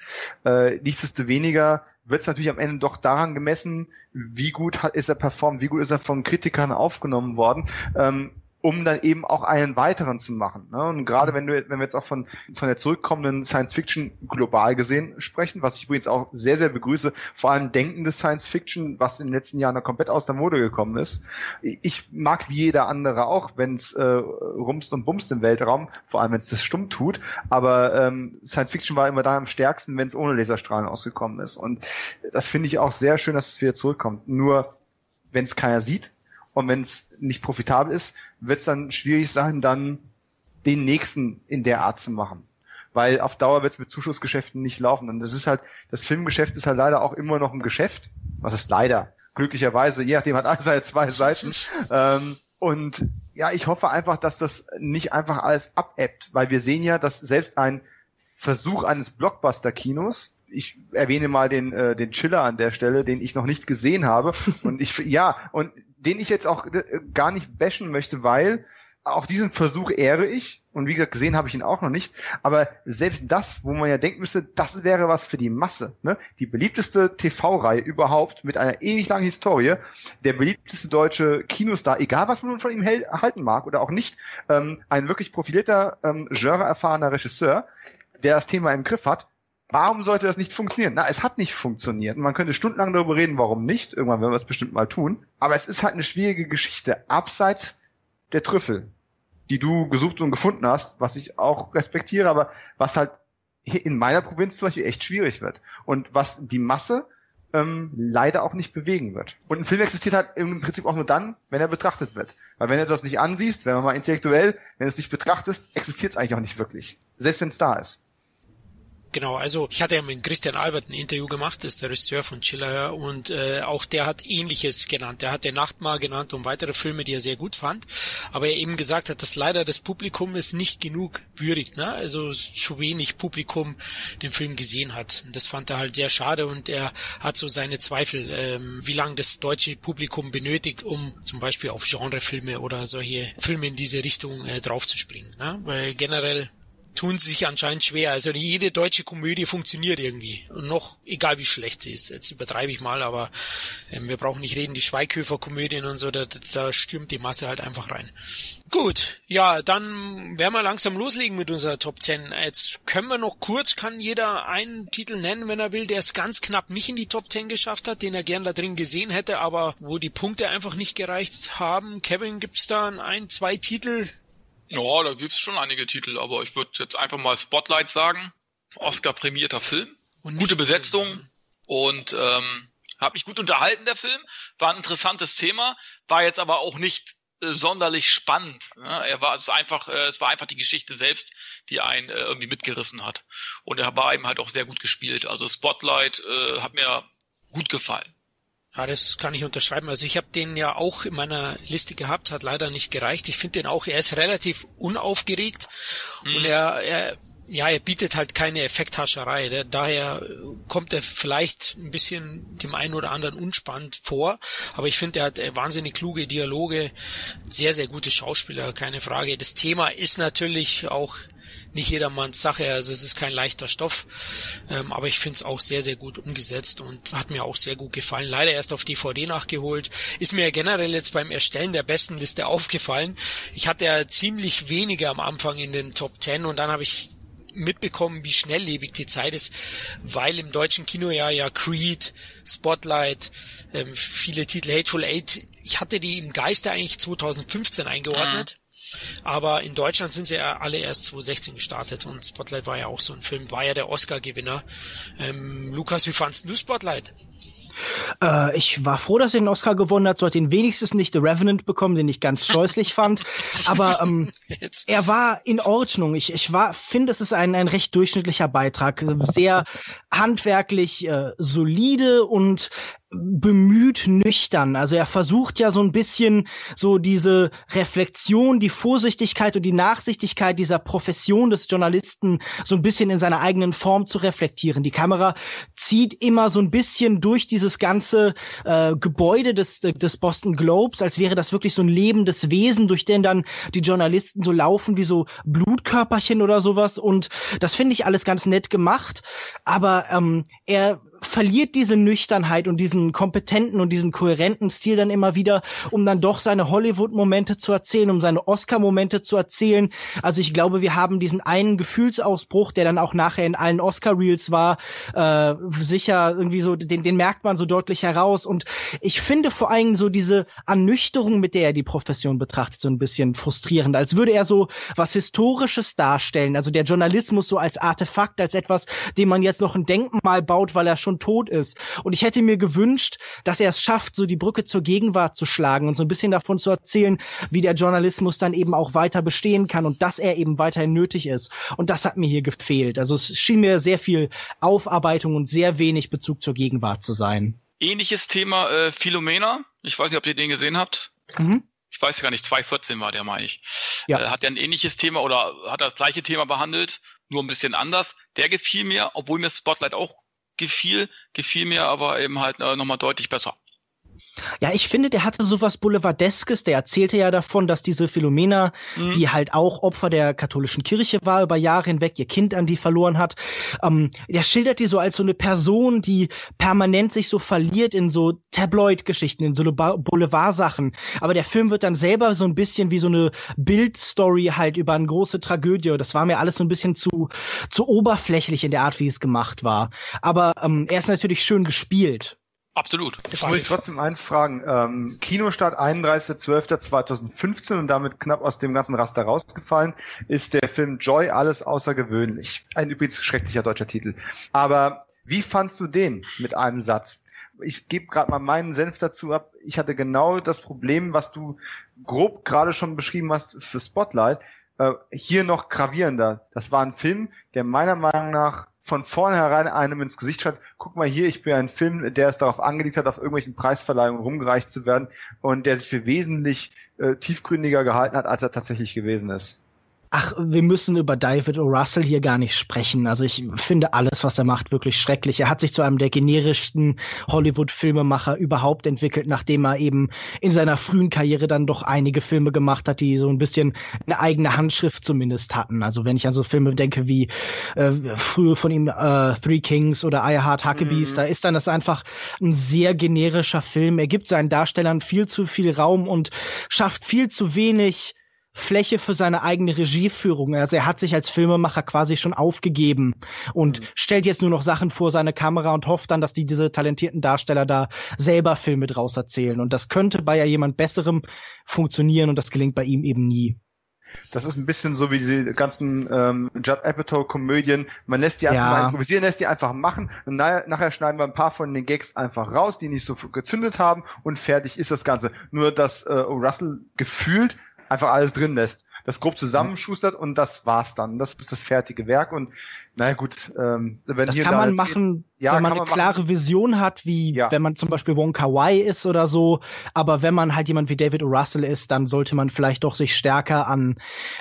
Äh, nichtsdestoweniger wird es natürlich am Ende doch daran gemessen, wie gut hat, ist er performt, wie gut ist er von Kritikern aufgenommen worden. Ähm, um dann eben auch einen weiteren zu machen. Ne? Und gerade wenn, du, wenn wir jetzt auch von, von der zurückkommenden Science Fiction global gesehen sprechen, was ich übrigens auch sehr, sehr begrüße, vor allem denkende Science Fiction, was in den letzten Jahren komplett aus der Mode gekommen ist. Ich mag wie jeder andere auch, wenn es äh, rumst und bumst im Weltraum, vor allem wenn es das stumm tut, aber ähm, Science Fiction war immer da am stärksten, wenn es ohne Laserstrahlen ausgekommen ist. Und das finde ich auch sehr schön, dass es wieder zurückkommt. Nur wenn es keiner sieht, und wenn es nicht profitabel ist, wird es dann schwierig sein, dann den nächsten in der Art zu machen. Weil auf Dauer wird es mit Zuschussgeschäften nicht laufen. Und das ist halt, das Filmgeschäft ist halt leider auch immer noch ein Geschäft. Was ist leider? Glücklicherweise, je nachdem hat alles seine zwei Seiten. ähm, und ja, ich hoffe einfach, dass das nicht einfach alles abebbt, weil wir sehen ja, dass selbst ein Versuch eines Blockbuster-Kinos ich erwähne mal den, äh, den Chiller an der Stelle, den ich noch nicht gesehen habe. Und ich, ja, und den ich jetzt auch äh, gar nicht bashen möchte, weil auch diesen Versuch ehre ich. Und wie gesagt, gesehen habe ich ihn auch noch nicht. Aber selbst das, wo man ja denken müsste, das wäre was für die Masse. Ne? Die beliebteste TV-Reihe überhaupt mit einer ewig langen Historie. Der beliebteste deutsche Kinostar, egal was man von ihm halten mag oder auch nicht. Ähm, ein wirklich profilierter, ähm, genre-erfahrener Regisseur, der das Thema im Griff hat Warum sollte das nicht funktionieren? Na, es hat nicht funktioniert. Man könnte stundenlang darüber reden, warum nicht. Irgendwann werden wir es bestimmt mal tun. Aber es ist halt eine schwierige Geschichte. Abseits der Trüffel, die du gesucht und gefunden hast, was ich auch respektiere, aber was halt in meiner Provinz zum Beispiel echt schwierig wird. Und was die Masse ähm, leider auch nicht bewegen wird. Und ein Film existiert halt im Prinzip auch nur dann, wenn er betrachtet wird. Weil wenn du das nicht ansiehst, wenn man mal intellektuell, wenn du es nicht betrachtest, existiert es eigentlich auch nicht wirklich. Selbst wenn es da ist. Genau, also ich hatte ja mit Christian Albert ein Interview gemacht, das ist der Regisseur von Chiller, und äh, auch der hat ähnliches genannt. Der hat der Nachtmahl genannt und weitere Filme, die er sehr gut fand, aber er eben gesagt hat, dass leider das Publikum es nicht genug würdigt, ne? also zu wenig Publikum den Film gesehen hat. Und das fand er halt sehr schade und er hat so seine Zweifel, ähm, wie lange das deutsche Publikum benötigt, um zum Beispiel auf Genrefilme oder solche Filme in diese Richtung äh, draufzuspringen. Ne? Weil generell tun sie sich anscheinend schwer. Also jede deutsche Komödie funktioniert irgendwie. Und noch, egal wie schlecht sie ist. Jetzt übertreibe ich mal, aber ähm, wir brauchen nicht reden, die Schweighöfer-Komödien und so, da, da stürmt die Masse halt einfach rein. Gut, ja, dann werden wir langsam loslegen mit unserer Top 10. Jetzt können wir noch kurz, kann jeder einen Titel nennen, wenn er will, der es ganz knapp nicht in die Top 10 geschafft hat, den er gern da drin gesehen hätte, aber wo die Punkte einfach nicht gereicht haben. Kevin, gibt's da ein, zwei Titel, ja, da gibt's schon einige Titel, aber ich würde jetzt einfach mal Spotlight sagen. Oscar-prämierter Film. Und Gute Besetzung. Und ähm, hat mich gut unterhalten, der Film. War ein interessantes Thema, war jetzt aber auch nicht äh, sonderlich spannend. Ja, er war es einfach, äh, es war einfach die Geschichte selbst, die einen äh, irgendwie mitgerissen hat. Und er war eben halt auch sehr gut gespielt. Also Spotlight äh, hat mir gut gefallen. Ja, das kann ich unterschreiben. Also ich habe den ja auch in meiner Liste gehabt, hat leider nicht gereicht. Ich finde den auch, er ist relativ unaufgeregt mhm. und er, er ja, er bietet halt keine Effekthascherei. Daher kommt er vielleicht ein bisschen dem einen oder anderen unspannend vor, aber ich finde, er hat äh, wahnsinnig kluge Dialoge, sehr, sehr gute Schauspieler, keine Frage. Das Thema ist natürlich auch nicht jedermanns Sache, also es ist kein leichter Stoff, ähm, aber ich finde es auch sehr, sehr gut umgesetzt und hat mir auch sehr gut gefallen. Leider erst auf DVD nachgeholt. Ist mir generell jetzt beim Erstellen der besten Liste aufgefallen. Ich hatte ja ziemlich wenige am Anfang in den Top 10 und dann habe ich mitbekommen, wie schnelllebig die Zeit ist, weil im deutschen Kinojahr ja Creed, Spotlight, ähm, viele Titel Hateful Eight, ich hatte die im Geiste eigentlich 2015 eingeordnet. Mhm. Aber in Deutschland sind sie ja alle erst 2016 gestartet und Spotlight war ja auch so ein Film, war ja der Oscar-Gewinner. Ähm, Lukas, wie fandst du Spotlight? Äh, ich war froh, dass er den Oscar gewonnen hat, sollte ihn wenigstens nicht The Revenant bekommen, den ich ganz scheußlich fand. Aber ähm, er war in Ordnung. Ich, ich war, finde, es ist ein, ein recht durchschnittlicher Beitrag. Sehr handwerklich äh, solide und bemüht nüchtern. Also er versucht ja so ein bisschen so diese Reflexion, die Vorsichtigkeit und die Nachsichtigkeit dieser Profession des Journalisten so ein bisschen in seiner eigenen Form zu reflektieren. Die Kamera zieht immer so ein bisschen durch dieses ganze äh, Gebäude des, des Boston Globes, als wäre das wirklich so ein lebendes Wesen, durch den dann die Journalisten so laufen wie so Blutkörperchen oder sowas. Und das finde ich alles ganz nett gemacht. Aber ähm, er verliert diese Nüchternheit und diesen kompetenten und diesen kohärenten Stil dann immer wieder, um dann doch seine Hollywood-Momente zu erzählen, um seine Oscar-Momente zu erzählen. Also ich glaube, wir haben diesen einen Gefühlsausbruch, der dann auch nachher in allen Oscar-Reels war, äh, sicher irgendwie so, den, den merkt man so deutlich heraus. Und ich finde vor allem so diese Ernüchterung, mit der er die Profession betrachtet, so ein bisschen frustrierend, als würde er so was Historisches darstellen. Also der Journalismus so als Artefakt, als etwas, dem man jetzt noch ein Denkmal baut, weil er schon tot ist. Und ich hätte mir gewünscht, dass er es schafft, so die Brücke zur Gegenwart zu schlagen und so ein bisschen davon zu erzählen, wie der Journalismus dann eben auch weiter bestehen kann und dass er eben weiterhin nötig ist. Und das hat mir hier gefehlt. Also es schien mir sehr viel Aufarbeitung und sehr wenig Bezug zur Gegenwart zu sein. Ähnliches Thema äh, Philomena. Ich weiß nicht, ob ihr den gesehen habt. Mhm ich weiß gar nicht, 2014 war der, meine ich. Ja. Äh, hat er ein ähnliches Thema oder hat er das gleiche Thema behandelt, nur ein bisschen anders. Der gefiel mir, obwohl mir Spotlight auch gefiel, gefiel mir aber eben halt äh, nochmal deutlich besser. Ja, ich finde, der hatte sowas Boulevardeskes. Der erzählte ja davon, dass diese Philomena, mhm. die halt auch Opfer der katholischen Kirche war, über Jahre hinweg ihr Kind an die verloren hat, ähm, der schildert die so als so eine Person, die permanent sich so verliert in so Tabloid-Geschichten, in so Boulevard-Sachen. Aber der Film wird dann selber so ein bisschen wie so eine Bildstory halt über eine große Tragödie. Das war mir alles so ein bisschen zu, zu oberflächlich in der Art, wie es gemacht war. Aber ähm, er ist natürlich schön gespielt. Absolut. Jetzt muss ich trotzdem eins fragen. Ähm, Kinostart 31.12.2015 und damit knapp aus dem ganzen Raster rausgefallen, ist der Film Joy alles außergewöhnlich. Ein übrigens schrecklicher deutscher Titel. Aber wie fandst du den mit einem Satz? Ich gebe gerade mal meinen Senf dazu ab. Ich hatte genau das Problem, was du grob gerade schon beschrieben hast für Spotlight. Äh, hier noch gravierender. Das war ein Film, der meiner Meinung nach von vornherein einem ins Gesicht schreibt, guck mal hier, ich bin ein Film, der es darauf angelegt hat, auf irgendwelchen Preisverleihungen rumgereicht zu werden und der sich für wesentlich äh, tiefgründiger gehalten hat, als er tatsächlich gewesen ist. Ach, wir müssen über David O. Russell hier gar nicht sprechen. Also ich finde alles, was er macht, wirklich schrecklich. Er hat sich zu einem der generischsten Hollywood-Filmemacher überhaupt entwickelt, nachdem er eben in seiner frühen Karriere dann doch einige Filme gemacht hat, die so ein bisschen eine eigene Handschrift zumindest hatten. Also wenn ich an so Filme denke wie äh, früher von ihm äh, Three Kings oder I Heart Huckabees, mhm. da ist dann das einfach ein sehr generischer Film. Er gibt seinen Darstellern viel zu viel Raum und schafft viel zu wenig Fläche für seine eigene Regieführung. Also er hat sich als Filmemacher quasi schon aufgegeben und mhm. stellt jetzt nur noch Sachen vor seine Kamera und hofft dann, dass die diese talentierten Darsteller da selber Filme draus erzählen. Und das könnte bei ja jemand Besserem funktionieren und das gelingt bei ihm eben nie. Das ist ein bisschen so wie diese ganzen ähm, Judd Apatow-Komödien. Man lässt die einfach ja. mal improvisieren, lässt die einfach machen und nachher schneiden wir ein paar von den Gags einfach raus, die nicht so gezündet haben und fertig ist das Ganze. Nur, dass äh, Russell gefühlt einfach alles drin lässt, das grob zusammenschustert und das war's dann. Das ist das fertige Werk und naja gut, ähm, wenn das hier kann da man machen, ja, wenn man eine man klare machen. Vision hat, wie ja. wenn man zum Beispiel Wonka Wai ist oder so. Aber wenn man halt jemand wie David O. Russell ist, dann sollte man vielleicht doch sich stärker an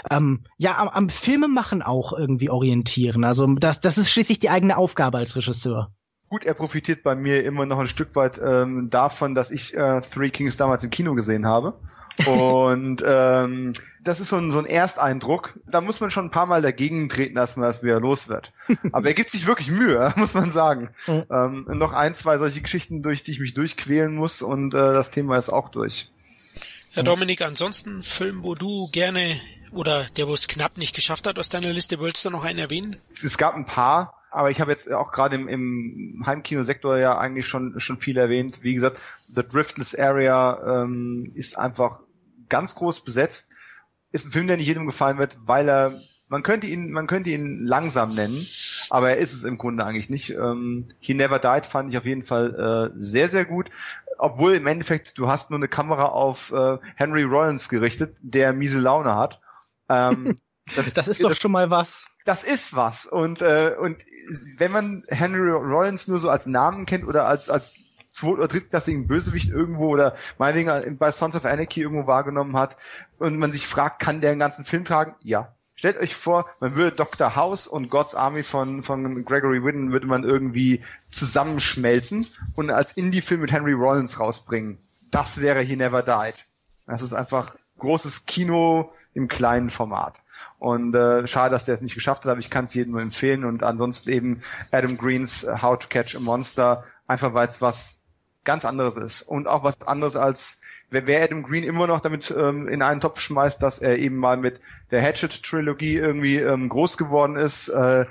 ähm, ja am, am Filmemachen auch irgendwie orientieren. Also das das ist schließlich die eigene Aufgabe als Regisseur. Gut, er profitiert bei mir immer noch ein Stück weit ähm, davon, dass ich äh, Three Kings damals im Kino gesehen habe. Und ähm, das ist so ein, so ein Ersteindruck. Da muss man schon ein paar Mal dagegen treten, dass man das wieder los wird. Aber er gibt sich wirklich Mühe, muss man sagen. Mhm. Ähm, noch ein, zwei solche Geschichten, durch die ich mich durchquälen muss und äh, das Thema ist auch durch. Herr Dominik, ansonsten Film, wo du gerne oder der, wo es knapp nicht geschafft hat aus deiner Liste, wolltest du noch einen erwähnen? Es gab ein paar, aber ich habe jetzt auch gerade im, im Heimkinosektor ja eigentlich schon schon viel erwähnt. Wie gesagt, The Driftless Area ähm, ist einfach ganz groß besetzt. Ist ein Film, der nicht jedem gefallen wird, weil er man könnte ihn, man könnte ihn langsam nennen, aber er ist es im Grunde eigentlich nicht. Ähm, He Never Died fand ich auf jeden Fall äh, sehr, sehr gut. Obwohl im Endeffekt, du hast nur eine Kamera auf äh, Henry Rollins gerichtet, der miese Laune hat. Ähm, das, das ist doch das, schon mal was. Das ist was. Und, äh, und wenn man Henry Rollins nur so als Namen kennt oder als, als zweit- oder drittklassigen Bösewicht irgendwo oder meinetwegen bei Sons of Anarchy irgendwo wahrgenommen hat und man sich fragt, kann der einen ganzen Film tragen? Ja. Stellt euch vor, man würde Dr. House und God's Army von, von Gregory Whidden würde man irgendwie zusammenschmelzen und als Indie-Film mit Henry Rollins rausbringen. Das wäre He Never Died. Das ist einfach großes Kino im kleinen Format. Und äh, schade, dass der es nicht geschafft hat, aber ich kann es jedem nur empfehlen. Und ansonsten eben Adam Greens How to Catch a Monster, einfach weil es was ganz anderes ist und auch was anderes als wer, wer Adam Green immer noch damit ähm, in einen Topf schmeißt, dass er eben mal mit der Hatchet Trilogie irgendwie ähm, groß geworden ist, äh,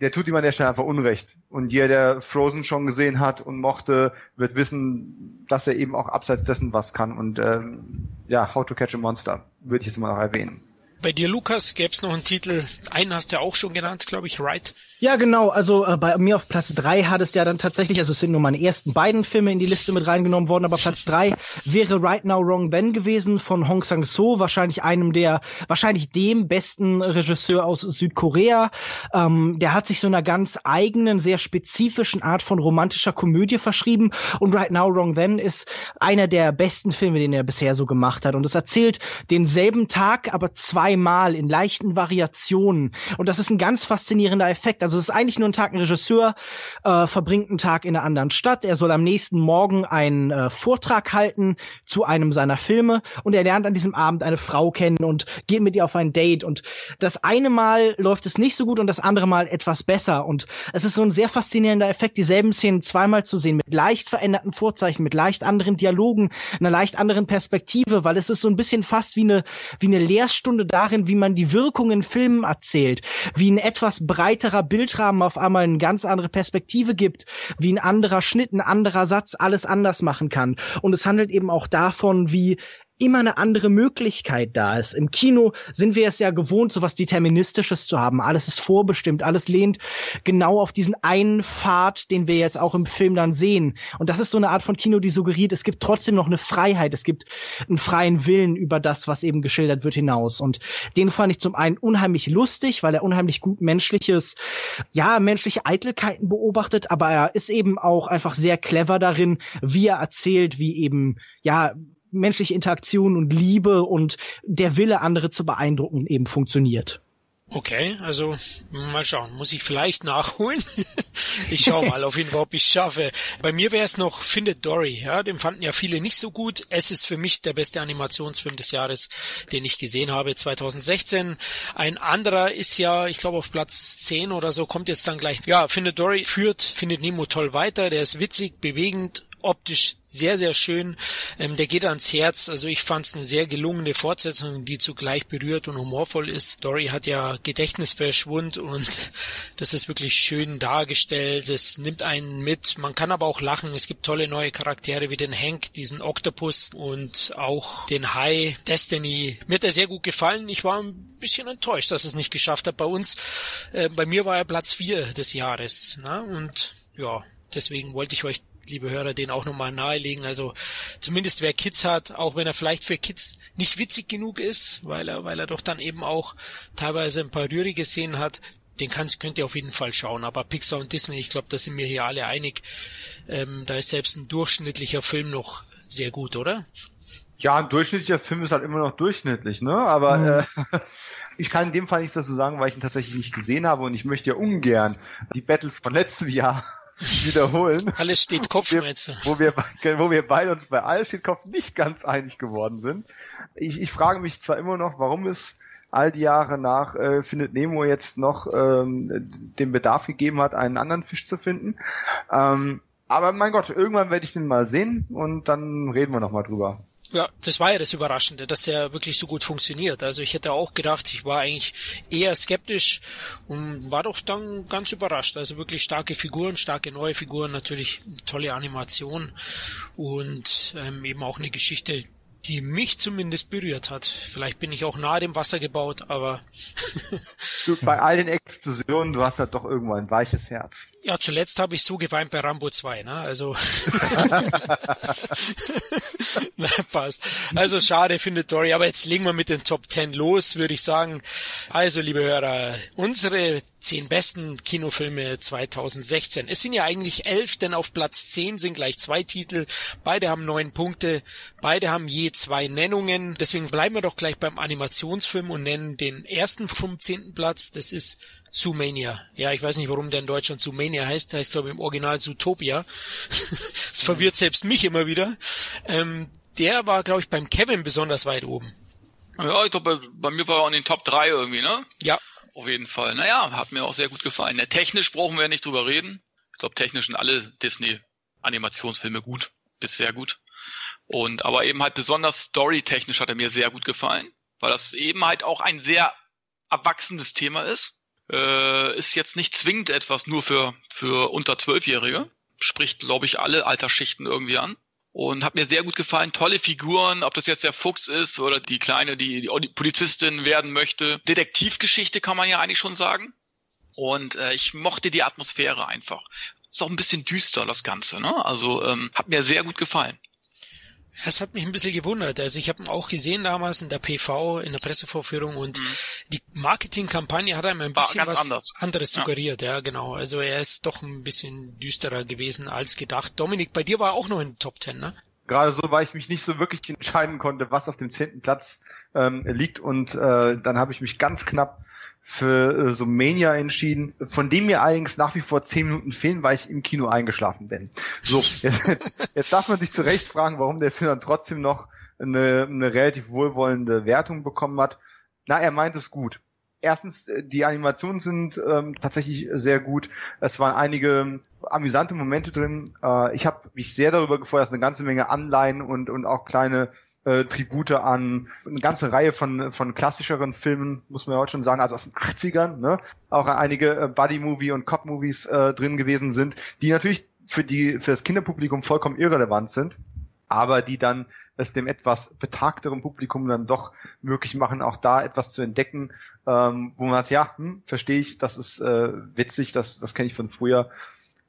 der tut ihm an der Stelle einfach Unrecht. Und jeder, der Frozen schon gesehen hat und mochte, wird wissen, dass er eben auch abseits dessen was kann. Und ähm, ja, How to Catch a Monster würde ich jetzt mal noch erwähnen. Bei dir, Lukas, gäbe es noch einen Titel, einen hast du ja auch schon genannt, glaube ich, Right? Ja, genau. Also äh, bei mir auf Platz drei hat es ja dann tatsächlich, also es sind nur meine ersten beiden Filme in die Liste mit reingenommen worden, aber Platz drei wäre Right Now Wrong Then gewesen von Hong Sang-soo, wahrscheinlich einem der, wahrscheinlich dem besten Regisseur aus Südkorea. Ähm, der hat sich so einer ganz eigenen, sehr spezifischen Art von romantischer Komödie verschrieben und Right Now Wrong Then ist einer der besten Filme, den er bisher so gemacht hat und es erzählt denselben Tag, aber zweimal in leichten Variationen und das ist ein ganz faszinierender Effekt. Also es ist eigentlich nur ein Tag, ein Regisseur äh, verbringt einen Tag in einer anderen Stadt. Er soll am nächsten Morgen einen äh, Vortrag halten zu einem seiner Filme und er lernt an diesem Abend eine Frau kennen und geht mit ihr auf ein Date. Und das eine Mal läuft es nicht so gut und das andere Mal etwas besser. Und es ist so ein sehr faszinierender Effekt, dieselben Szenen zweimal zu sehen, mit leicht veränderten Vorzeichen, mit leicht anderen Dialogen, einer leicht anderen Perspektive, weil es ist so ein bisschen fast wie eine, wie eine Lehrstunde darin, wie man die Wirkung in Filmen erzählt, wie ein etwas breiterer Bild Bildrahmen auf einmal eine ganz andere Perspektive gibt, wie ein anderer Schnitt, ein anderer Satz alles anders machen kann. Und es handelt eben auch davon, wie immer eine andere Möglichkeit da ist. Im Kino sind wir es ja gewohnt, so was Deterministisches zu haben. Alles ist vorbestimmt, alles lehnt genau auf diesen einen Pfad, den wir jetzt auch im Film dann sehen. Und das ist so eine Art von Kino, die suggeriert, es gibt trotzdem noch eine Freiheit, es gibt einen freien Willen über das, was eben geschildert wird, hinaus. Und den fand ich zum einen unheimlich lustig, weil er unheimlich gut menschliches, ja, menschliche Eitelkeiten beobachtet, aber er ist eben auch einfach sehr clever darin, wie er erzählt, wie eben, ja, menschliche Interaktion und Liebe und der Wille, andere zu beeindrucken, eben funktioniert. Okay, also mal schauen, muss ich vielleicht nachholen. ich schau mal auf jeden Fall, ob ich schaffe. Bei mir wäre es noch Findet Dory, ja, den fanden ja viele nicht so gut. Es ist für mich der beste Animationsfilm des Jahres, den ich gesehen habe, 2016. Ein anderer ist ja, ich glaube auf Platz 10 oder so, kommt jetzt dann gleich. Ja, Findet Dory führt Findet Nemo toll weiter, der ist witzig, bewegend optisch sehr, sehr schön. Ähm, der geht ans Herz. Also ich fand es eine sehr gelungene Fortsetzung, die zugleich berührt und humorvoll ist. Dory hat ja Gedächtnisverschwund und das ist wirklich schön dargestellt. Es nimmt einen mit. Man kann aber auch lachen. Es gibt tolle neue Charaktere wie den Hank, diesen Octopus und auch den Hai. Destiny. Mir hat er sehr gut gefallen. Ich war ein bisschen enttäuscht, dass es nicht geschafft hat bei uns. Äh, bei mir war er Platz vier des Jahres. Ne? Und ja, deswegen wollte ich euch liebe Hörer, den auch nochmal nahelegen. Also zumindest wer Kids hat, auch wenn er vielleicht für Kids nicht witzig genug ist, weil er, weil er doch dann eben auch teilweise ein paar rührige Szenen hat, den kann, könnt ihr auf jeden Fall schauen. Aber Pixar und Disney, ich glaube, da sind wir hier alle einig. Ähm, da ist selbst ein durchschnittlicher Film noch sehr gut, oder? Ja, ein durchschnittlicher Film ist halt immer noch durchschnittlich, ne? Aber mhm. äh, ich kann in dem Fall nichts dazu sagen, weil ich ihn tatsächlich nicht gesehen habe und ich möchte ja ungern die Battle von letztem Jahr wiederholen. Alles steht Kopf, wir, meinst du? Wo wir, wo wir beide uns bei Alles steht Kopf nicht ganz einig geworden sind. Ich, ich frage mich zwar immer noch, warum es all die Jahre nach äh, findet Nemo jetzt noch ähm, den Bedarf gegeben hat, einen anderen Fisch zu finden. Ähm, aber mein Gott, irgendwann werde ich den mal sehen und dann reden wir nochmal drüber. Ja, das war ja das Überraschende, dass er wirklich so gut funktioniert. Also ich hätte auch gedacht, ich war eigentlich eher skeptisch und war doch dann ganz überrascht. Also wirklich starke Figuren, starke neue Figuren, natürlich tolle Animation und ähm, eben auch eine Geschichte, die mich zumindest berührt hat. Vielleicht bin ich auch nahe dem Wasser gebaut, aber du, bei all den Explosionen, du hast halt doch irgendwo ein weiches Herz. Ja, zuletzt habe ich so geweint bei Rambo 2, ne? Also Na, passt. Also schade, findet Dory, aber jetzt legen wir mit den Top 10 los, würde ich sagen. Also, liebe Hörer, unsere zehn besten Kinofilme 2016. Es sind ja eigentlich elf, denn auf Platz zehn sind gleich zwei Titel. Beide haben neun Punkte. Beide haben je zwei Nennungen. Deswegen bleiben wir doch gleich beim Animationsfilm und nennen den ersten vom zehnten Platz. Das ist Zoomania. Ja, ich weiß nicht, warum der in Deutschland Zoomania heißt. Der heißt, glaube ich, im Original Zootopia. das verwirrt selbst mich immer wieder. Ähm, der war, glaube ich, beim Kevin besonders weit oben. Ja, ich glaube, bei, bei mir war er in den Top 3 irgendwie, ne? Ja, auf jeden Fall. Naja, hat mir auch sehr gut gefallen. Ja, technisch brauchen wir ja nicht drüber reden. Ich glaube, technisch sind alle Disney-Animationsfilme gut, bis sehr gut. Und aber eben halt besonders storytechnisch hat er mir sehr gut gefallen, weil das eben halt auch ein sehr erwachsenes Thema ist. Äh, ist jetzt nicht zwingend etwas nur für, für unter Zwölfjährige. Spricht, glaube ich, alle Altersschichten irgendwie an und hat mir sehr gut gefallen. Tolle Figuren, ob das jetzt der Fuchs ist oder die Kleine, die, die Polizistin werden möchte. Detektivgeschichte kann man ja eigentlich schon sagen. Und äh, ich mochte die Atmosphäre einfach. Ist auch ein bisschen düster, das Ganze, ne? Also ähm, hat mir sehr gut gefallen. Es hat mich ein bisschen gewundert. Also ich habe ihn auch gesehen damals in der PV, in der Pressevorführung und mhm. die Marketingkampagne hat einem ein bisschen was anders. anderes suggeriert. Ja. ja, genau. Also er ist doch ein bisschen düsterer gewesen als gedacht. Dominik, bei dir war auch noch in Top Ten, ne? Gerade so, weil ich mich nicht so wirklich entscheiden konnte, was auf dem zehnten Platz ähm, liegt und äh, dann habe ich mich ganz knapp für äh, so Mania entschieden, von dem mir allerdings nach wie vor zehn Minuten fehlen, weil ich im Kino eingeschlafen bin. So, jetzt, jetzt darf man sich zu Recht fragen, warum der Film dann trotzdem noch eine, eine relativ wohlwollende Wertung bekommen hat. Na, er meint es gut. Erstens, äh, die Animationen sind ähm, tatsächlich sehr gut. Es waren einige amüsante Momente drin. Äh, ich habe mich sehr darüber gefreut, dass eine ganze Menge Anleihen und, und auch kleine äh, Tribute an eine ganze Reihe von, von klassischeren Filmen, muss man ja heute schon sagen, also aus den 80ern, ne? Auch einige äh, Buddy-Movie und Cop-Movies äh, drin gewesen sind, die natürlich für die, für das Kinderpublikum vollkommen irrelevant sind aber die dann es dem etwas betagteren Publikum dann doch möglich machen, auch da etwas zu entdecken, ähm, wo man sagt, ja, hm, verstehe ich, das ist äh, witzig, das, das kenne ich von früher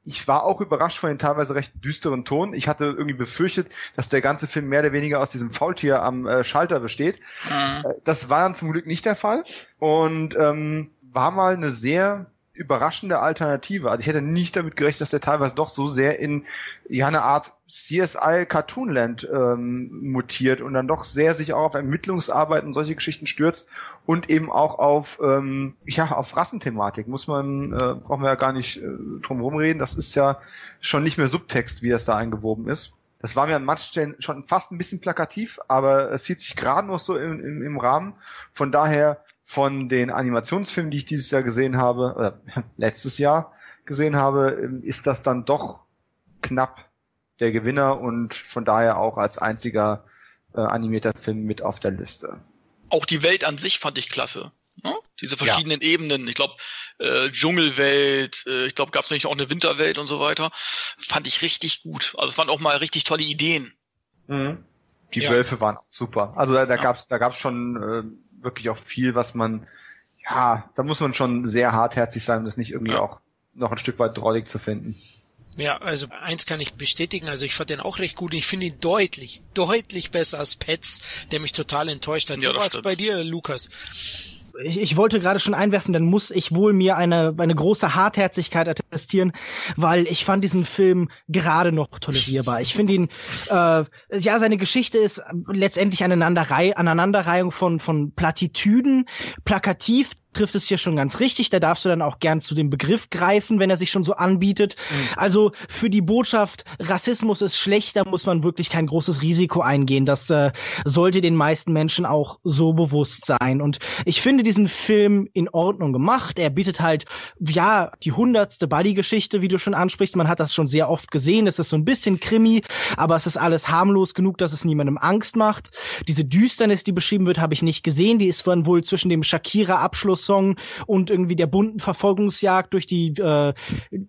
ich war auch überrascht von den teilweise recht düsteren Ton. Ich hatte irgendwie befürchtet, dass der ganze Film mehr oder weniger aus diesem Faultier am äh, Schalter besteht. Mhm. Äh, das war dann zum Glück nicht der Fall und ähm, war mal eine sehr überraschende Alternative. Also ich hätte nicht damit gerechnet, dass der teilweise doch so sehr in ja eine Art CSI Cartoonland ähm, mutiert und dann doch sehr sich auch auf Ermittlungsarbeit und solche Geschichten stürzt und eben auch auf ähm, ja auf Rassenthematik muss man äh, brauchen wir ja gar nicht äh, drum rumreden. Das ist ja schon nicht mehr Subtext, wie das da eingewoben ist. Das war mir an manchen Stellen schon fast ein bisschen plakativ, aber es zieht sich gerade noch so im, im, im Rahmen. Von daher von den Animationsfilmen, die ich dieses Jahr gesehen habe, oder letztes Jahr gesehen habe, ähm, ist das dann doch knapp der Gewinner und von daher auch als einziger äh, animierter Film mit auf der Liste. Auch die Welt an sich fand ich klasse. Ne? Diese verschiedenen ja. Ebenen. Ich glaube, äh, Dschungelwelt, äh, ich glaube, gab es nicht auch eine Winterwelt und so weiter. Fand ich richtig gut. Also es waren auch mal richtig tolle Ideen. Mhm. Die ja. Wölfe waren super. Also da, da ja. gab's da gab's schon äh, wirklich auch viel, was man, ja, da muss man schon sehr hartherzig sein, um das nicht irgendwie ja. auch noch ein Stück weit drollig zu finden. Ja, also eins kann ich bestätigen, also ich fand den auch recht gut. Ich finde ihn deutlich, deutlich besser als Pets, der mich total enttäuscht hat. Ja, Wie war es bei dir, Lukas? Ich, ich wollte gerade schon einwerfen, dann muss ich wohl mir eine, eine große Hartherzigkeit attestieren, weil ich fand diesen Film gerade noch tolerierbar. Ich finde ihn, äh, ja, seine Geschichte ist letztendlich Aneinanderrei Aneinanderreihung von, von Plattitüden, plakativ, trifft es hier schon ganz richtig. Da darfst du dann auch gern zu dem Begriff greifen, wenn er sich schon so anbietet. Mhm. Also für die Botschaft, Rassismus ist schlecht, da muss man wirklich kein großes Risiko eingehen. Das äh, sollte den meisten Menschen auch so bewusst sein. Und ich finde diesen Film in Ordnung gemacht. Er bietet halt, ja, die hundertste Buddy-Geschichte, wie du schon ansprichst. Man hat das schon sehr oft gesehen. Es ist so ein bisschen Krimi, aber es ist alles harmlos genug, dass es niemandem Angst macht. Diese Düsternis, die beschrieben wird, habe ich nicht gesehen. Die ist dann wohl zwischen dem Shakira-Abschlusssong und irgendwie der bunten Verfolgungsjagd durch die äh,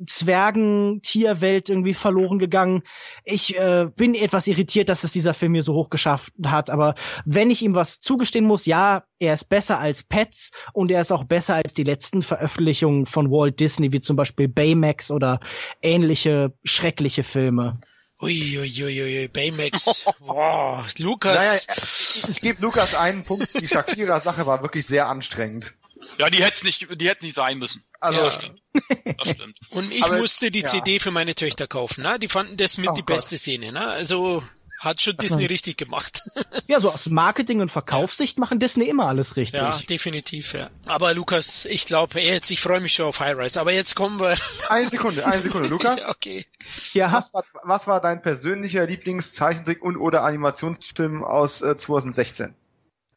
Zwergen-Tierwelt irgendwie verloren gegangen. Ich äh, bin etwas irritiert, dass es dieser Film hier so hoch geschafft hat. Aber wenn ich ihm was zugestehen muss, ja, er ist besser als Pets und er ist auch besser als die letzten Veröffentlichungen von Walt Disney, wie zum Beispiel Baymax oder ähnliche schreckliche Filme. Uiuiuiui, ui, ui, Baymax. Boah, Lukas. Naja, ich gebe Lukas einen Punkt. Die Shakira-Sache war wirklich sehr anstrengend. Ja, die hätte nicht, die hätte nicht sein müssen. Also, ja. das stimmt. Und ich Aber, musste die ja. CD für meine Töchter kaufen, ne? Die fanden das mit oh die Gott. beste Szene, ne? Also, hat schon Disney richtig gemacht. ja, so aus Marketing- und Verkaufssicht machen Disney immer alles richtig. Ja, definitiv, ja. Aber Lukas, ich glaube, jetzt, ich freue mich schon auf High Rise. Aber jetzt kommen wir. Eine Sekunde, eine Sekunde, Lukas. okay. Ja. Was war, was war dein persönlicher Lieblingszeichentrick und oder Animationsfilm aus äh, 2016?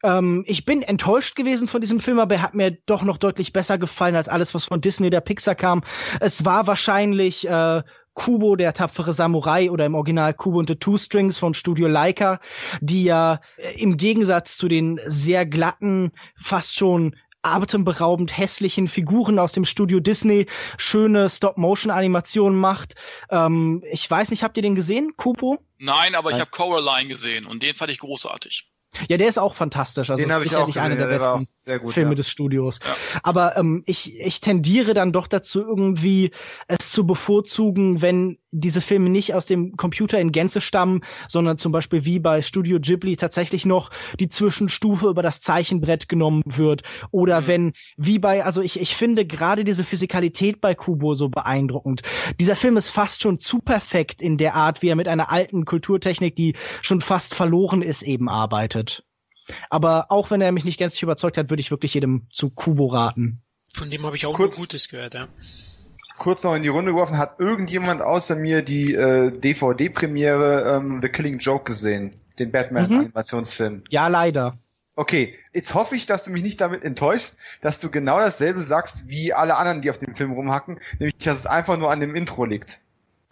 Ähm, ich bin enttäuscht gewesen von diesem Film, aber er hat mir doch noch deutlich besser gefallen als alles, was von Disney oder Pixar kam. Es war wahrscheinlich äh, Kubo, der tapfere Samurai oder im Original Kubo und the Two Strings von Studio Leica, die ja äh, im Gegensatz zu den sehr glatten, fast schon atemberaubend hässlichen Figuren aus dem Studio Disney schöne Stop-Motion-Animationen macht. Ähm, ich weiß nicht, habt ihr den gesehen, Kubo? Nein, aber ich habe Coraline gesehen und den fand ich großartig. Ja, der ist auch fantastisch. Also Den ist sicherlich einer der, der besten gut, Filme ja. des Studios. Ja. Aber ähm, ich, ich tendiere dann doch dazu, irgendwie es zu bevorzugen, wenn diese Filme nicht aus dem Computer in Gänze stammen, sondern zum Beispiel wie bei Studio Ghibli tatsächlich noch die Zwischenstufe über das Zeichenbrett genommen wird. Oder mhm. wenn, wie bei, also ich, ich finde gerade diese Physikalität bei Kubo so beeindruckend. Dieser Film ist fast schon zu perfekt in der Art, wie er mit einer alten Kulturtechnik, die schon fast verloren ist, eben arbeitet. Aber auch wenn er mich nicht gänzlich überzeugt hat, würde ich wirklich jedem zu Kubo raten. Von dem habe ich auch Kurz- nur Gutes gehört, ja. Kurz noch in die Runde geworfen, hat irgendjemand außer mir die äh, DVD-Premiere ähm, The Killing Joke gesehen? Den Batman-Animationsfilm. Ja, leider. Okay, jetzt hoffe ich, dass du mich nicht damit enttäuschst, dass du genau dasselbe sagst wie alle anderen, die auf dem Film rumhacken, nämlich, dass es einfach nur an dem Intro liegt.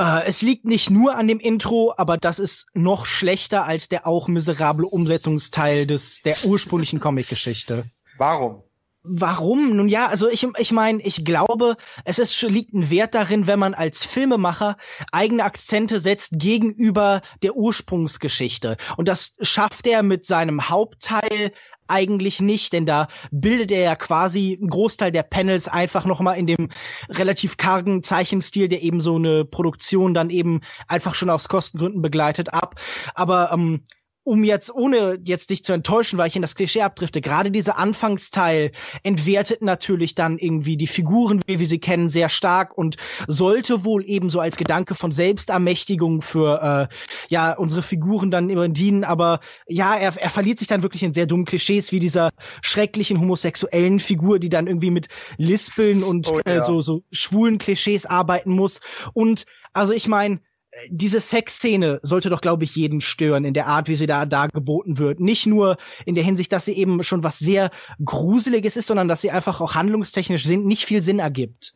Äh, es liegt nicht nur an dem Intro, aber das ist noch schlechter als der auch miserable Umsetzungsteil des der ursprünglichen Comicgeschichte. Warum? Warum? Nun ja, also ich, ich meine, ich glaube, es ist, liegt ein Wert darin, wenn man als Filmemacher eigene Akzente setzt gegenüber der Ursprungsgeschichte. Und das schafft er mit seinem Hauptteil eigentlich nicht, denn da bildet er ja quasi einen Großteil der Panels einfach nochmal in dem relativ kargen Zeichenstil, der eben so eine Produktion dann eben einfach schon aus Kostengründen begleitet, ab. Aber ähm, um jetzt, ohne jetzt dich zu enttäuschen, weil ich in das Klischee abdrifte, gerade dieser Anfangsteil entwertet natürlich dann irgendwie die Figuren, wie wir sie kennen, sehr stark und sollte wohl ebenso als Gedanke von Selbstermächtigung für äh, ja unsere Figuren dann immer dienen. Aber ja, er, er verliert sich dann wirklich in sehr dummen Klischees, wie dieser schrecklichen homosexuellen Figur, die dann irgendwie mit Lispeln und Oh, äh, ja. so, so schwulen Klischees arbeiten muss. Und also ich meine, diese Sexszene sollte doch, glaube ich, jeden stören in der Art, wie sie da dargeboten wird. Nicht nur in der Hinsicht, dass sie eben schon was sehr Gruseliges ist, sondern dass sie einfach auch handlungstechnisch Sinn, nicht viel Sinn ergibt.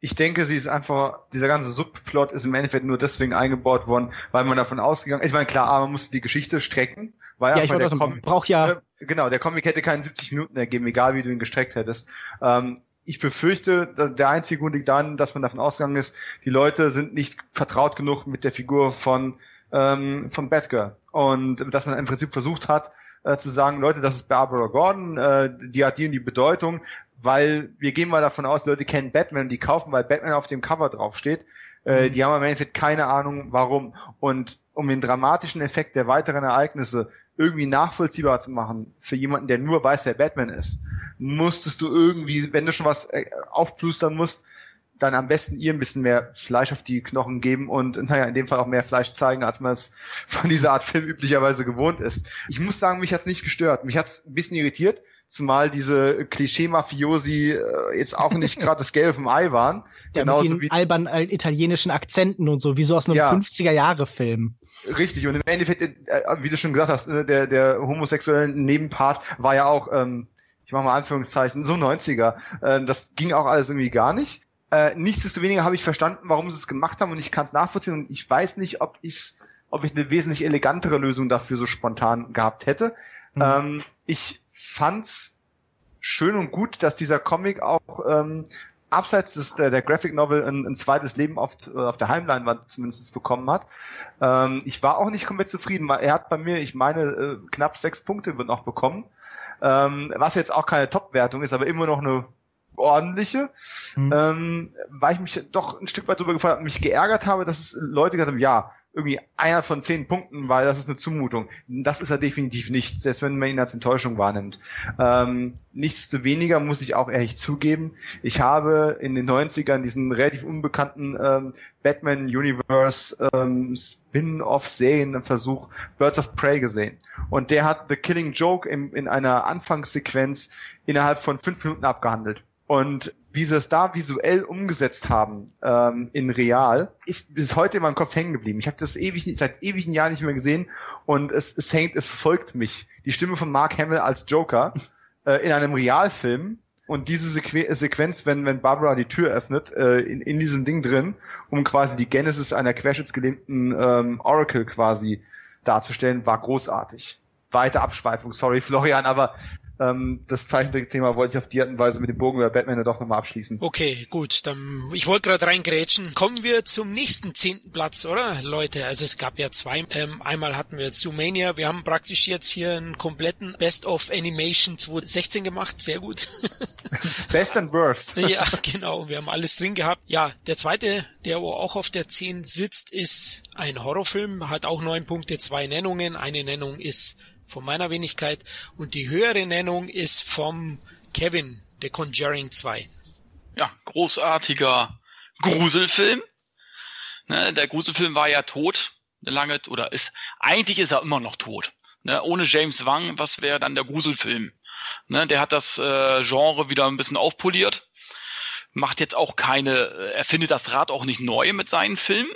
Ich denke, sie ist einfach, dieser ganze Subplot ist im Endeffekt nur deswegen eingebaut worden, weil man davon ausgegangen ist. Ich meine, klar, aber man muss die Geschichte strecken, weil Ja, ich der Comic, braucht ja äh, genau, der Comic hätte keinen 70 Minuten ergeben, egal wie du ihn gestreckt hättest. Ähm, ich befürchte, der einzige Grund liegt daran, dass man davon ausgegangen ist, die Leute sind nicht vertraut genug mit der Figur von ähm, von Batgirl. Und dass man im Prinzip versucht hat äh, zu sagen, Leute, das ist Barbara Gordon, äh, die hat die und die Bedeutung, weil wir gehen mal davon aus, Leute kennen Batman, die kaufen, weil Batman auf dem Cover draufsteht. Äh, die haben im Endeffekt keine Ahnung, warum. Und um den dramatischen Effekt der weiteren Ereignisse irgendwie nachvollziehbar zu machen für jemanden, der nur weiß, wer Batman ist, musstest du irgendwie, wenn du schon was äh, aufplustern musst, dann am besten ihr ein bisschen mehr Fleisch auf die Knochen geben und naja, in dem Fall auch mehr Fleisch zeigen, als man es von dieser Art Film üblicherweise gewohnt ist. Ich muss sagen, mich hat's nicht gestört. Mich hat's ein bisschen irritiert, zumal diese Klischee-Mafiosi äh, jetzt auch nicht gerade das Gelbe vom Ei waren. Ja, Genauso mit den wie albernen äh, italienischen Akzenten und so, wie so aus einem ja. 50er-Jahre-Film. Richtig, und im Endeffekt, äh, wie du schon gesagt hast, äh, der, der homosexuelle Nebenpart war ja auch, ähm, ich mache mal Anführungszeichen, so 90er. Äh, das ging auch alles irgendwie gar nicht. Äh, nichtsdestoweniger habe ich verstanden, warum sie es gemacht haben und ich kann es nachvollziehen und ich weiß nicht, ob ich ob ich eine wesentlich elegantere Lösung dafür so spontan gehabt hätte. Mhm. Ähm, ich fand's schön und gut, dass dieser Comic auch ähm, abseits des, der, der Graphic Novel ein, ein zweites Leben auf, auf der Heimleinwand zumindest bekommen hat. Ähm, ich war auch nicht komplett zufrieden. Er hat bei mir, ich meine, äh, knapp sechs Punkte noch bekommen, ähm, was jetzt auch keine Top-Wertung ist, aber immer noch eine ordentliche, mhm. ähm, weil ich mich doch ein Stück weit darüber gefreut habe, mich geärgert habe, dass es Leute gesagt haben, ja, irgendwie einer von zehn Punkten, weil das ist eine Zumutung. Das ist er definitiv nicht, selbst wenn man ihn als Enttäuschung wahrnimmt. Ähm, nichtsdestoweniger muss ich auch ehrlich zugeben, ich habe in den 90ern diesen relativ unbekannten ähm, Batman Universe ähm, Spin-off-Serienversuch Birds of Prey gesehen. Und der hat The Killing Joke in, in einer Anfangssequenz innerhalb von fünf Minuten abgehandelt. Und wie sie es da visuell umgesetzt haben ähm, in Real, ist bis heute in meinem Kopf hängen geblieben. Ich habe das ewig seit ewigen Jahren nicht mehr gesehen und es, es hängt, es verfolgt mich. Die Stimme von Mark Hamill als Joker äh, in einem Realfilm und diese Sequ Sequenz, wenn, wenn Barbara die Tür öffnet, äh, in, in diesem Ding drin, um quasi die Genesis einer querschnittsgelähmten ähm, Oracle quasi darzustellen, war großartig. Weite Abschweifung, sorry Florian, aber ähm, das Zeichentrickthema wollte ich auf die Art und Weise mit dem Bogen über Batman doch nochmal abschließen. Okay, gut. Dann, ich wollte gerade reingrätschen. Kommen wir zum nächsten zehnten Platz, oder Leute? Also es gab ja zwei. Ähm, einmal hatten wir Zoomania. Wir haben praktisch jetzt hier einen kompletten Best of Animation 2016 gemacht. Sehr gut. Best and Worst. ja, genau. Wir haben alles drin gehabt. Ja, der zweite, der auch auf der 10 sitzt, ist ein Horrorfilm. Hat auch neun Punkte, zwei Nennungen. Eine Nennung ist von meiner Wenigkeit. Und die höhere Nennung ist vom Kevin, The Conjuring 2. Ja, großartiger Gruselfilm. Ne, der Gruselfilm war ja tot, lange, oder ist, eigentlich ist er immer noch tot. Ne, ohne James Wang, was wäre dann der Gruselfilm? Ne, der hat das äh, Genre wieder ein bisschen aufpoliert, macht jetzt auch keine, er findet das Rad auch nicht neu mit seinen Filmen,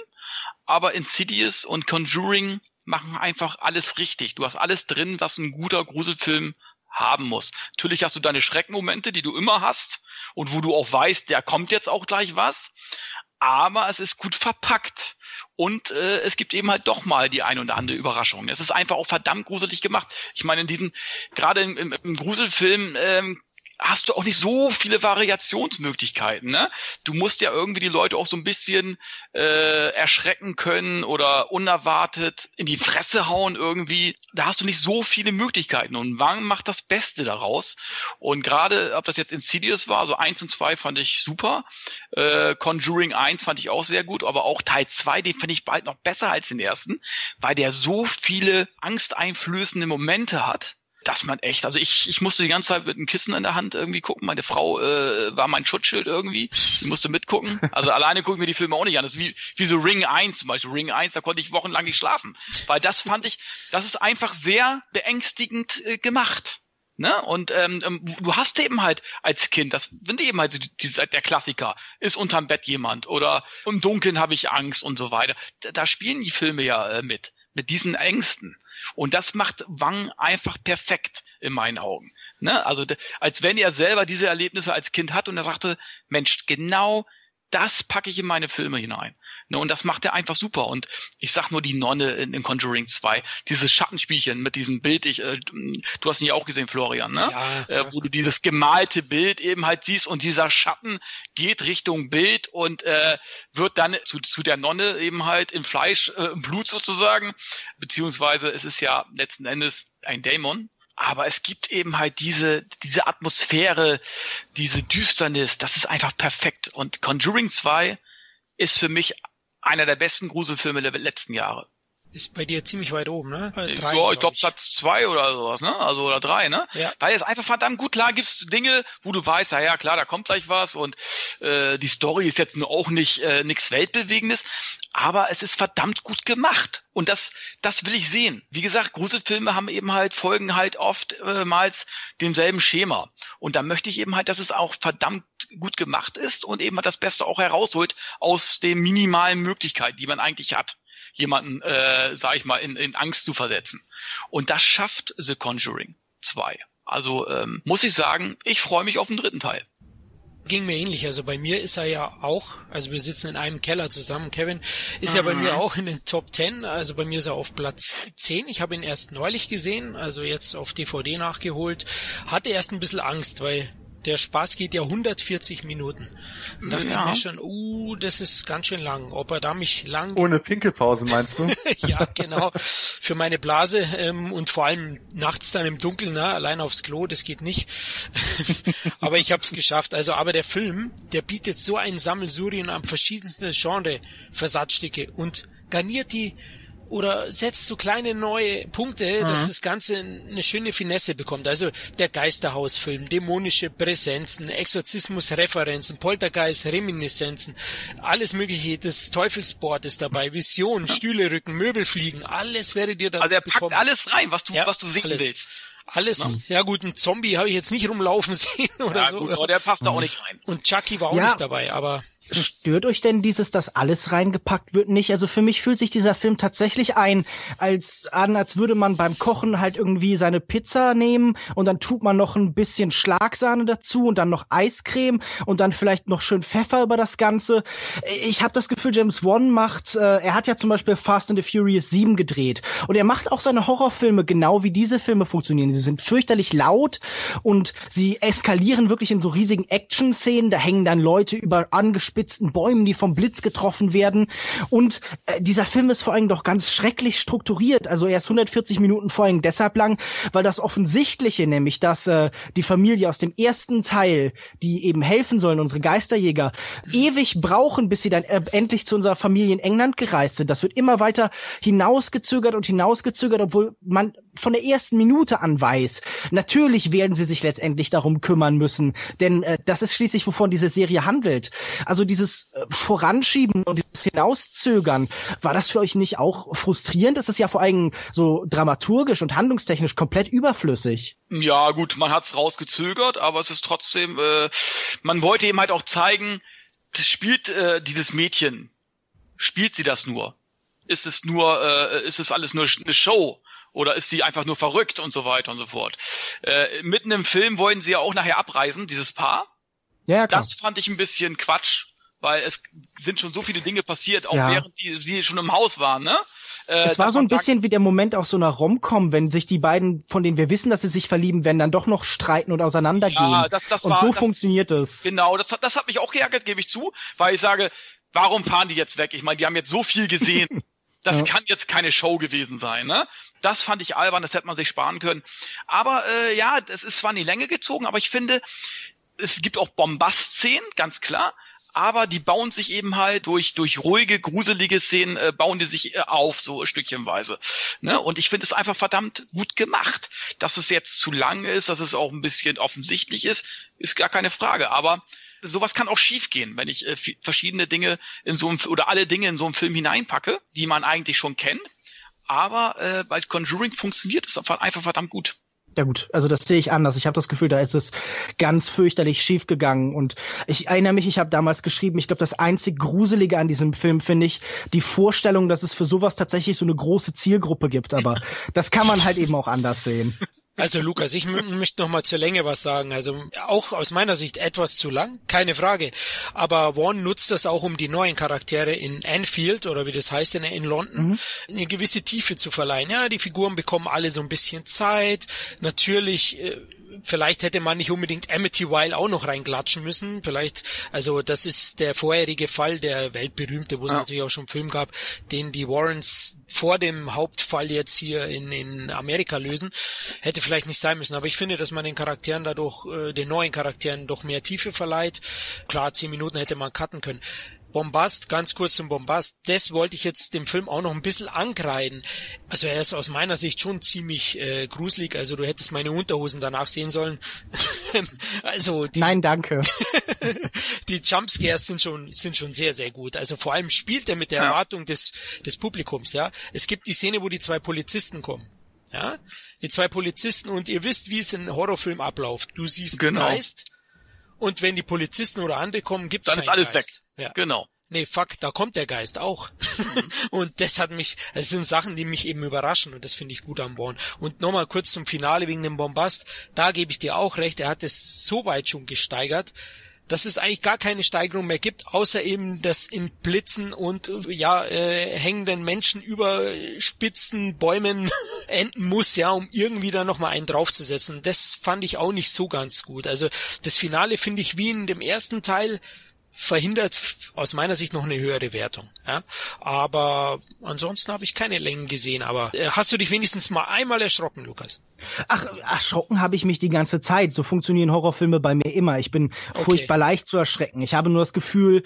aber Insidious und Conjuring machen einfach alles richtig. Du hast alles drin, was ein guter Gruselfilm haben muss. Natürlich hast du deine Schreckmomente, die du immer hast und wo du auch weißt, der kommt jetzt auch gleich was. Aber es ist gut verpackt und äh, es gibt eben halt doch mal die ein oder andere Überraschung. Es ist einfach auch verdammt gruselig gemacht. Ich meine, in diesen gerade im, im, im Gruselfilm ähm, hast du auch nicht so viele Variationsmöglichkeiten. Ne? Du musst ja irgendwie die Leute auch so ein bisschen äh, erschrecken können oder unerwartet in die Fresse hauen irgendwie. Da hast du nicht so viele Möglichkeiten. Und Wang macht das Beste daraus. Und gerade, ob das jetzt Insidious war, also eins und zwei fand ich super. Äh, Conjuring 1 fand ich auch sehr gut, aber auch Teil 2, den finde ich bald noch besser als den ersten, weil der so viele angsteinflößende Momente hat dass man echt, also ich, ich musste die ganze Zeit mit einem Kissen in der Hand irgendwie gucken. Meine Frau äh, war mein Schutzschild irgendwie. Die musste mitgucken. Also alleine gucken wir die Filme auch nicht an. Das ist wie, wie so Ring 1 zum Beispiel. Ring 1, da konnte ich wochenlang nicht schlafen. Weil das fand ich, das ist einfach sehr beängstigend äh, gemacht. Ne? Und ähm, ähm du hast eben halt als Kind, das sind eben halt die, die, der Klassiker, ist unterm Bett jemand oder im Dunkeln habe ich Angst und so weiter. Da, da spielen die Filme ja äh, mit, mit diesen Ängsten. Und das macht Wang einfach perfekt in meinen Augen. Ne? Also als wenn er selber diese Erlebnisse als Kind hat und er sagte, Mensch, genau das packe ich in meine Filme hinein. Ne, und das macht er einfach super. Und ich sag nur die Nonne in, in Conjuring 2, dieses Schattenspielchen mit diesem Bild, ich, äh, du hast ihn ja auch gesehen, Florian, ne? Ja, äh, wo du dieses gemalte Bild eben halt siehst und dieser Schatten geht Richtung Bild und äh, wird dann zu, zu der Nonne eben halt im Fleisch, äh, im Blut sozusagen, beziehungsweise es ist ja letzten Endes ein Dämon, aber es gibt eben halt diese, diese Atmosphäre, diese Düsternis, das ist einfach perfekt. Und Conjuring 2 ist für mich einer der besten Gruselfilme der letzten Jahre. Ist bei dir ziemlich weit oben, ne? Drei, ja, ich glaube glaub, Platz zwei oder sowas, ne? Also oder drei, ne? Ja. Weil es einfach verdammt gut klar gibt's Dinge, wo du weißt, ja, ja klar, da kommt gleich was und äh, die Story ist jetzt nur auch nicht äh, nichts weltbewegendes, aber es ist verdammt gut gemacht und das das will ich sehen. Wie gesagt, Gruselfilme haben eben halt folgen halt oftmals äh, demselben Schema und da möchte ich eben halt, dass es auch verdammt gut gemacht ist und eben halt das Beste auch herausholt aus den minimalen Möglichkeiten, die man eigentlich hat jemanden, äh, sag ich mal, in, in Angst zu versetzen. Und das schafft The Conjuring 2. Also ähm, muss ich sagen, ich freue mich auf den dritten Teil. Ging mir ähnlich. Also bei mir ist er ja auch, also wir sitzen in einem Keller zusammen. Kevin ist mhm. ja bei mir mhm. auch in den Top 10. Also bei mir ist er auf Platz 10. Ich habe ihn erst neulich gesehen, also jetzt auf DVD nachgeholt. Hatte erst ein bisschen Angst, weil der Spaß geht ja 140 Minuten. Und dachte ja. mir schon, uh, das ist ganz schön lang. Ob er da mich lang... Ohne Pinkelpause meinst du? ja, genau. Für meine Blase ähm, und vor allem nachts dann im Dunkeln, na, allein aufs Klo, das geht nicht. aber ich habe es geschafft. Also, aber der Film, der bietet so ein Sammelsurien an verschiedensten Genre-Versatzstücke und garniert die oder setzt so kleine neue Punkte, mhm. dass das Ganze eine schöne Finesse bekommt. Also der Geisterhausfilm, dämonische Präsenzen, Exorzismusreferenzen, Poltergeist, Reminiszenzen, alles mögliche, das Teufelsboard ist dabei, Vision, ja. Stühle rücken, Möbel fliegen, alles werdet ihr da Also er packt bekommen. alles rein, was du, ja, was du sehen alles. willst. Alles, ja. ja gut, ein Zombie habe ich jetzt nicht rumlaufen sehen oder ja, so. Gut, aber der passt da auch nicht rein. Und Chucky war auch ja. nicht dabei, aber Stört euch denn dieses, dass alles reingepackt wird, nicht? Also für mich fühlt sich dieser Film tatsächlich ein, als an, als würde man beim Kochen halt irgendwie seine Pizza nehmen und dann tut man noch ein bisschen Schlagsahne dazu und dann noch Eiscreme und dann vielleicht noch schön Pfeffer über das Ganze. Ich habe das Gefühl, James Wan macht, äh, er hat ja zum Beispiel Fast and the Furious 7 gedreht und er macht auch seine Horrorfilme genau wie diese Filme funktionieren. Sie sind fürchterlich laut und sie eskalieren wirklich in so riesigen Action-Szenen. Da hängen dann Leute über angespitzte zugespitzten Bäumen, die vom Blitz getroffen werden. Und äh, dieser Film ist vor allem doch ganz schrecklich strukturiert. Also er ist 140 Minuten vor allem deshalb lang, weil das Offensichtliche, nämlich dass äh, die Familie aus dem ersten Teil, die eben helfen sollen, unsere Geisterjäger, ewig brauchen, bis sie dann äh, endlich zu unserer Familie in England gereist sind. Das wird immer weiter hinausgezögert und hinausgezögert, obwohl man von der ersten Minute an weiß, natürlich werden sie sich letztendlich darum kümmern müssen, denn äh, das ist schließlich, wovon diese Serie handelt. Also dieses äh, Voranschieben und dieses Hinauszögern, war das für euch nicht auch frustrierend? Das ist ja vor allem so dramaturgisch und handlungstechnisch komplett überflüssig. Ja, gut, man hat's rausgezögert, aber es ist trotzdem, äh, man wollte eben halt auch zeigen, spielt äh, dieses Mädchen, spielt sie das nur? Ist es nur, äh, ist es alles nur eine Show? Oder ist sie einfach nur verrückt und so weiter und so fort. Äh, mitten im Film wollen sie ja auch nachher abreisen, dieses Paar. Ja, klar. Das fand ich ein bisschen Quatsch, weil es sind schon so viele Dinge passiert, auch ja. während die, die schon im Haus waren, ne? Äh, es war so ein bisschen wie der Moment auf so einer Rom-Com, wenn sich die beiden, von denen wir wissen, dass sie sich verlieben werden, dann doch noch streiten und auseinandergehen. Ja, das, das und war, so das, funktioniert es. Genau, das, das hat mich auch geärgert, gebe ich zu, weil ich sage, warum fahren die jetzt weg? Ich meine, die haben jetzt so viel gesehen. Das ja. kann jetzt keine Show gewesen sein, ne? Das fand ich albern, das hätte man sich sparen können. Aber äh, ja, es ist zwar in die Länge gezogen, aber ich finde, es gibt auch Bombast-Szenen, ganz klar. Aber die bauen sich eben halt durch, durch ruhige, gruselige Szenen, äh, bauen die sich äh, auf, so stückchenweise. Ne? Und ich finde es einfach verdammt gut gemacht. Dass es jetzt zu lang ist, dass es auch ein bisschen offensichtlich ist, ist gar keine Frage. Aber sowas kann auch schiefgehen, wenn ich äh, verschiedene Dinge in so einem oder alle Dinge in so einen Film hineinpacke, die man eigentlich schon kennt. Aber äh, bei Conjuring funktioniert es einfach verdammt gut. Ja gut, also das sehe ich anders. Ich habe das Gefühl, da ist es ganz fürchterlich schief gegangen. Und ich erinnere mich, ich habe damals geschrieben, ich glaube, das einzig Gruselige an diesem Film finde ich die Vorstellung, dass es für sowas tatsächlich so eine große Zielgruppe gibt. Aber das kann man halt eben auch anders sehen. Also Lukas, ich möchte noch mal zur Länge was sagen. Also auch aus meiner Sicht etwas zu lang, keine Frage. Aber Vaughn nutzt das auch, um die neuen Charaktere in Anfield oder wie das heißt in, in London mhm. eine gewisse Tiefe zu verleihen. Ja, die Figuren bekommen alle so ein bisschen Zeit. Natürlich äh, vielleicht hätte man nicht unbedingt Amity Weil auch noch reinklatschen müssen. Vielleicht, also das ist der vorherige Fall, der weltberühmte, wo es ja. natürlich auch schon einen Film gab, den die Warrens vor dem Hauptfall jetzt hier in, in Amerika lösen. Hätte vielleicht nicht sein müssen, aber ich finde, dass man den Charakteren dadurch, äh, den neuen Charakteren doch mehr Tiefe verleiht. Klar, zehn Minuten hätte man cutten können Bombast, ganz kurz zum Bombast, das wollte ich jetzt dem Film auch noch ein bisschen ankreiden. Also er ist aus meiner Sicht schon ziemlich äh, gruselig, also du hättest meine Unterhosen danach sehen sollen. also die, Nein, danke. die Jumpscares sind schon sind schon sehr sehr gut. Also vor allem spielt er mit der Erwartung des des Publikums, ja. Es gibt die Szene, wo die zwei Polizisten kommen. Ja? Die zwei Polizisten und ihr wisst, wie es in Horrorfilm abläuft. Du siehst genau. Geist und wenn die Polizisten oder andere kommen, gibt's Dann ist alles Geist. weg. Ja. Genau. Nee, fuck, da kommt der Geist auch. und das hat mich, es sind Sachen, die mich eben überraschen und das finde ich gut am Born. Und nochmal kurz zum Finale wegen dem Bombast. Da gebe ich dir auch recht, er hat es so weit schon gesteigert, dass es eigentlich gar keine Steigerung mehr gibt, außer eben das in Blitzen und ja äh, hängenden Menschen über Spitzen, Bäumen enden muss, ja, um irgendwie da nochmal einen draufzusetzen. Das fand ich auch nicht so ganz gut. Also das Finale finde ich wie in dem ersten Teil verhindert aus meiner Sicht noch eine höhere Wertung. Ja? Aber ansonsten habe ich keine Längen gesehen. Aber äh, hast du dich wenigstens mal einmal erschrocken, Lukas? Ach, erschrocken habe ich mich die ganze Zeit. So funktionieren Horrorfilme bei mir immer. Ich bin okay. furchtbar leicht zu erschrecken. Ich habe nur das Gefühl,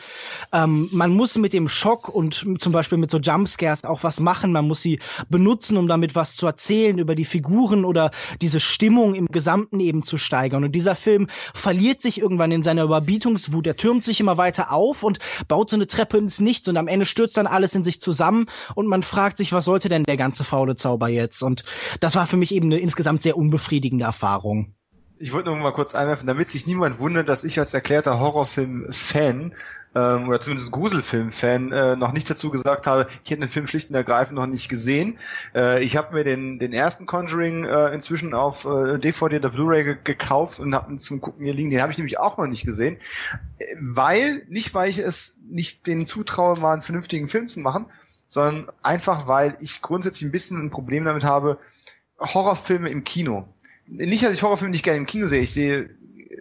ähm, man muss mit dem Schock und zum Beispiel mit so Jumpscares auch was machen. Man muss sie benutzen, um damit was zu erzählen über die Figuren oder diese Stimmung im Gesamten eben zu steigern. Und dieser Film verliert sich irgendwann in seiner Überbietungswut. Er türmt sich immer weiter auf und baut so eine Treppe ins Nichts und am Ende stürzt dann alles in sich zusammen und man fragt sich, was sollte denn der ganze faule Zauber jetzt? Und das war für mich eben eine insgesamt insgesamt sehr unbefriedigende Erfahrung. Ich wollte nur mal kurz einwerfen, damit sich niemand wundert, dass ich als erklärter Horrorfilm-Fan ähm, oder zumindest Gruselfilm-Fan äh, noch nichts dazu gesagt habe. Ich hätte den Film schlicht und ergreifend noch nicht gesehen. Äh, ich habe mir den, den ersten Conjuring äh, inzwischen auf äh, DVD oder Blu-ray ge gekauft und habe ihn zum Gucken hier liegen. Den habe ich nämlich auch noch nicht gesehen, weil nicht weil ich es nicht den zutraue, mal einen vernünftigen Film zu machen, sondern einfach weil ich grundsätzlich ein bisschen ein Problem damit habe Horrorfilme im Kino. Nicht, dass ich Horrorfilme nicht gerne im Kino sehe. Ich sehe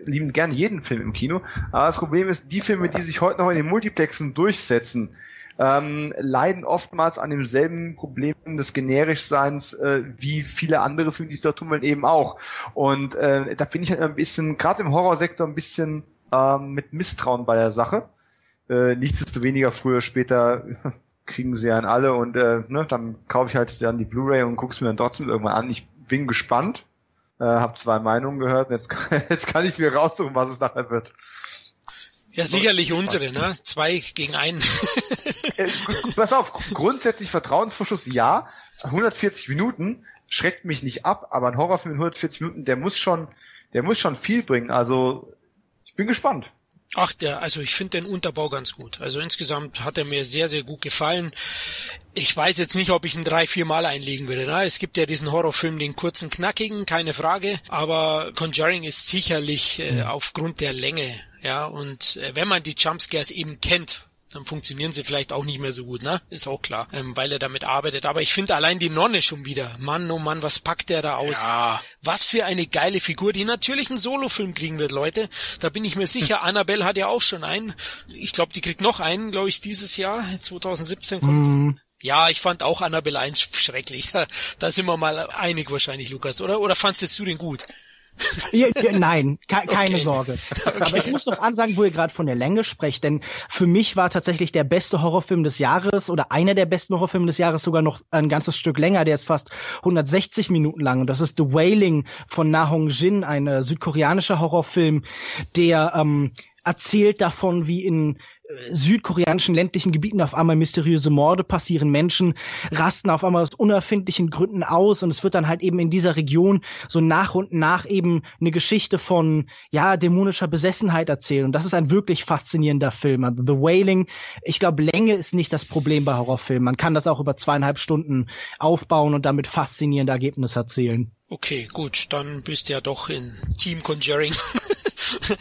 liebend gerne jeden Film im Kino. Aber das Problem ist, die Filme, die sich heute noch in den Multiplexen durchsetzen, ähm, leiden oftmals an demselben Problem des Generischseins äh, wie viele andere Filme, die es tun wollen, eben auch. Und äh, da bin ich halt ein bisschen, gerade im Horrorsektor, ein bisschen ähm, mit Misstrauen bei der Sache. Äh, nichtsdestoweniger früher, später kriegen sie an alle und äh, ne, dann kaufe ich halt dann die Blu-ray und guck's mir dann trotzdem irgendwann an. Ich bin gespannt, äh, habe zwei Meinungen gehört. Jetzt, jetzt kann ich mir raussuchen, was es nachher wird. Ja, sicherlich unsere, ne? Zwei gegen einen. Äh, pass auf, grundsätzlich Vertrauensvorschuss ja. 140 Minuten schreckt mich nicht ab, aber ein Horrorfilm in 140 Minuten, der muss schon, der muss schon viel bringen. Also ich bin gespannt. Ach, der, also ich finde den Unterbau ganz gut. Also insgesamt hat er mir sehr, sehr gut gefallen. Ich weiß jetzt nicht, ob ich ihn drei, vier Mal einlegen würde. Na, es gibt ja diesen Horrorfilm, den kurzen, knackigen, keine Frage. Aber Conjuring ist sicherlich äh, aufgrund der Länge, ja. Und äh, wenn man die Jumpscares eben kennt, dann funktionieren sie vielleicht auch nicht mehr so gut, ne? Ist auch klar, ähm, weil er damit arbeitet. Aber ich finde allein die Nonne schon wieder. Mann, oh Mann, was packt der da aus? Ja. Was für eine geile Figur, die natürlich einen Solofilm kriegen wird, Leute. Da bin ich mir sicher. Annabelle hat ja auch schon einen. Ich glaube, die kriegt noch einen, glaube ich, dieses Jahr. 2017 kommt. Mm. Ja, ich fand auch Annabelle 1 schrecklich. Da, da sind wir mal einig wahrscheinlich, Lukas, oder? Oder fandst du den gut? Ja, ja, nein, ke keine okay. Sorge. Okay. Aber ich muss noch ansagen, wo ihr gerade von der Länge sprecht, denn für mich war tatsächlich der beste Horrorfilm des Jahres oder einer der besten Horrorfilme des Jahres sogar noch ein ganzes Stück länger. Der ist fast 160 Minuten lang und das ist The Wailing von Na Hong Jin, ein äh, südkoreanischer Horrorfilm, der ähm, erzählt davon, wie in südkoreanischen ländlichen Gebieten auf einmal mysteriöse Morde passieren, Menschen rasten auf einmal aus unerfindlichen Gründen aus und es wird dann halt eben in dieser Region so nach und nach eben eine Geschichte von ja dämonischer Besessenheit erzählen und das ist ein wirklich faszinierender Film. Also The Wailing, ich glaube Länge ist nicht das Problem bei Horrorfilmen. Man kann das auch über zweieinhalb Stunden aufbauen und damit faszinierende Ergebnisse erzählen. Okay, gut, dann bist du ja doch in Team Conjuring.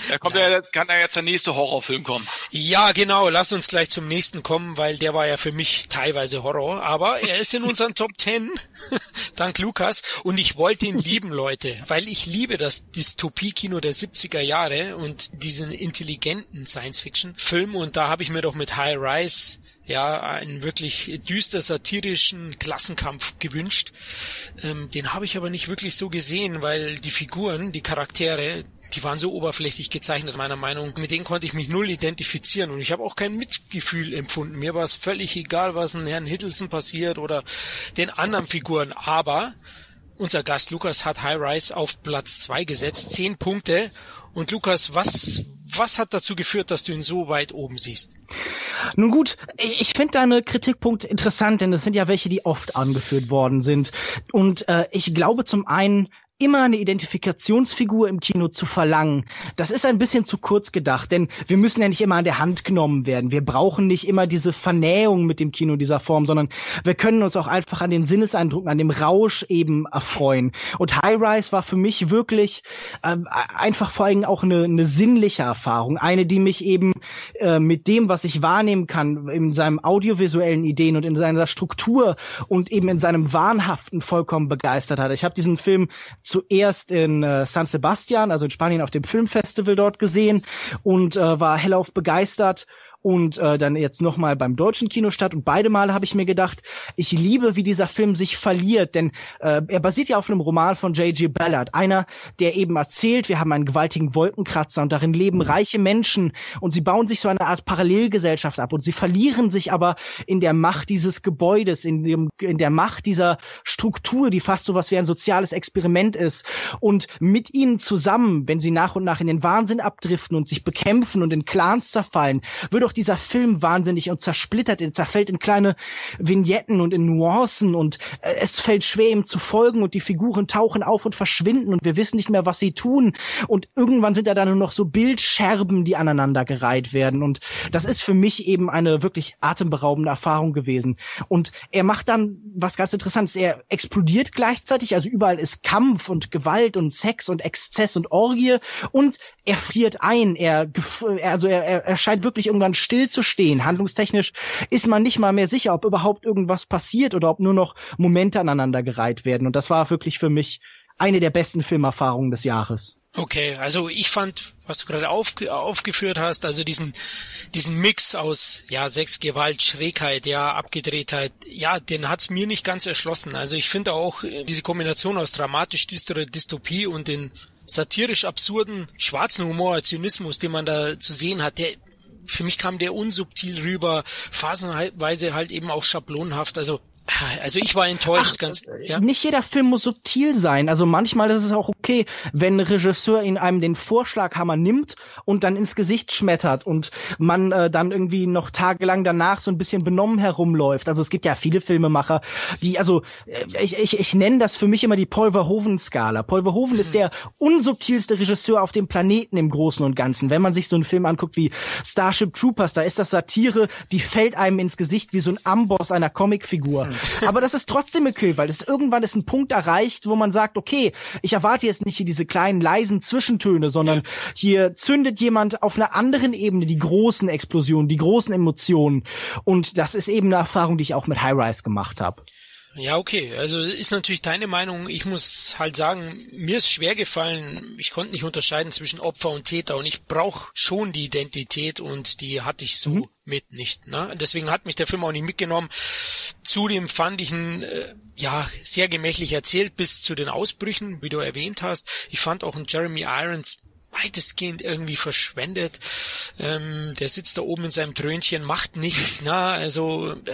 Da kommt ja. kann ja jetzt der nächste Horrorfilm kommen. Ja, genau. Lass uns gleich zum nächsten kommen, weil der war ja für mich teilweise Horror. Aber er ist in unseren Top Ten. Dank Lukas. Und ich wollte ihn lieben, Leute. Weil ich liebe das Dystopie-Kino der 70er Jahre und diesen intelligenten Science-Fiction-Film. Und da habe ich mir doch mit High Rise ja, einen wirklich düster satirischen Klassenkampf gewünscht. Ähm, den habe ich aber nicht wirklich so gesehen, weil die Figuren, die Charaktere, die waren so oberflächlich gezeichnet, meiner Meinung. Mit denen konnte ich mich null identifizieren und ich habe auch kein Mitgefühl empfunden. Mir war es völlig egal, was in Herrn Hiddleston passiert oder den anderen Figuren. Aber unser Gast Lukas hat High Rise auf Platz zwei gesetzt, zehn Punkte. Und Lukas, was, was hat dazu geführt, dass du ihn so weit oben siehst? Nun gut, ich finde deine Kritikpunkte interessant, denn es sind ja welche, die oft angeführt worden sind. Und äh, ich glaube zum einen, immer eine Identifikationsfigur im Kino zu verlangen, das ist ein bisschen zu kurz gedacht, denn wir müssen ja nicht immer an der Hand genommen werden. Wir brauchen nicht immer diese Vernähung mit dem Kino dieser Form, sondern wir können uns auch einfach an den Sinneseindrücken, an dem Rausch eben erfreuen. Und High Rise war für mich wirklich äh, einfach vor allem auch eine, eine sinnliche Erfahrung, eine, die mich eben äh, mit dem, was ich wahrnehmen kann, in seinem audiovisuellen Ideen und in seiner Struktur und eben in seinem Wahnhaften vollkommen begeistert hat. Ich habe diesen Film zuerst in äh, San Sebastian, also in Spanien auf dem Filmfestival dort gesehen und äh, war hellauf begeistert und äh, dann jetzt nochmal beim deutschen Kinostart und beide Male habe ich mir gedacht, ich liebe, wie dieser Film sich verliert, denn äh, er basiert ja auf einem Roman von J.G. Ballard, einer, der eben erzählt, wir haben einen gewaltigen Wolkenkratzer und darin leben reiche Menschen. Und sie bauen sich so eine Art Parallelgesellschaft ab. Und sie verlieren sich aber in der Macht dieses Gebäudes, in, dem, in der Macht dieser Struktur, die fast so was wie ein soziales Experiment ist. Und mit ihnen zusammen, wenn sie nach und nach in den Wahnsinn abdriften und sich bekämpfen und in Clans zerfallen, wird auch dieser Film wahnsinnig und zersplittert, er zerfällt in kleine Vignetten und in Nuancen und äh, es fällt schwer ihm zu folgen und die Figuren tauchen auf und verschwinden und wir wissen nicht mehr, was sie tun. Und irgendwann sind da dann nur noch so Bildscherben, die aneinandergereiht werden. Und das ist für mich eben eine wirklich atemberaubende Erfahrung gewesen. Und er macht dann was ganz Interessantes, er explodiert gleichzeitig, also überall ist Kampf und Gewalt und Sex und Exzess und Orgie. Und er friert ein, er also er, er scheint wirklich irgendwann stillzustehen. Handlungstechnisch ist man nicht mal mehr sicher, ob überhaupt irgendwas passiert oder ob nur noch Momente aneinandergereiht werden. Und das war wirklich für mich eine der besten Filmerfahrungen des Jahres. Okay, also ich fand, was du gerade auf, aufgeführt hast, also diesen, diesen Mix aus, ja, Sex, Gewalt, Schrägheit, ja, Abgedrehtheit, ja, den hat's mir nicht ganz erschlossen. Also ich finde auch äh, diese Kombination aus dramatisch düsterer Dystopie und den satirisch absurden schwarzen Humor, Zynismus, den man da zu sehen hat, der für mich kam der unsubtil rüber, phasenweise halt eben auch schablonenhaft. Also also ich war enttäuscht, Ach, ganz. Äh, ja? Nicht jeder Film muss subtil sein. Also manchmal ist es auch okay, wenn ein Regisseur in einem den Vorschlaghammer nimmt und dann ins Gesicht schmettert und man äh, dann irgendwie noch tagelang danach so ein bisschen benommen herumläuft. Also es gibt ja viele Filmemacher, die, also äh, ich, ich, ich nenne das für mich immer die Paul Verhoeven-Skala. Paul Verhoeven hm. ist der unsubtilste Regisseur auf dem Planeten im Großen und Ganzen. Wenn man sich so einen Film anguckt wie Starship Troopers, da ist das Satire, die fällt einem ins Gesicht wie so ein Amboss einer Comicfigur. Hm. Aber das ist trotzdem okay, weil es irgendwann ist ein Punkt erreicht, wo man sagt, okay, ich erwarte jetzt nicht hier diese kleinen leisen Zwischentöne, sondern hier zündet jemand auf einer anderen Ebene die großen Explosionen, die großen Emotionen. Und das ist eben eine Erfahrung, die ich auch mit High Rise gemacht habe. Ja, okay. Also ist natürlich deine Meinung. Ich muss halt sagen, mir ist schwer gefallen. Ich konnte nicht unterscheiden zwischen Opfer und Täter und ich brauche schon die Identität und die hatte ich so mhm. mit nicht. Ne? Deswegen hat mich der Film auch nicht mitgenommen. Zudem fand ich ihn äh, ja sehr gemächlich erzählt bis zu den Ausbrüchen, wie du erwähnt hast. Ich fand auch einen Jeremy Irons weitestgehend irgendwie verschwendet. Ähm, der sitzt da oben in seinem Trönchen, macht nichts, na, also äh,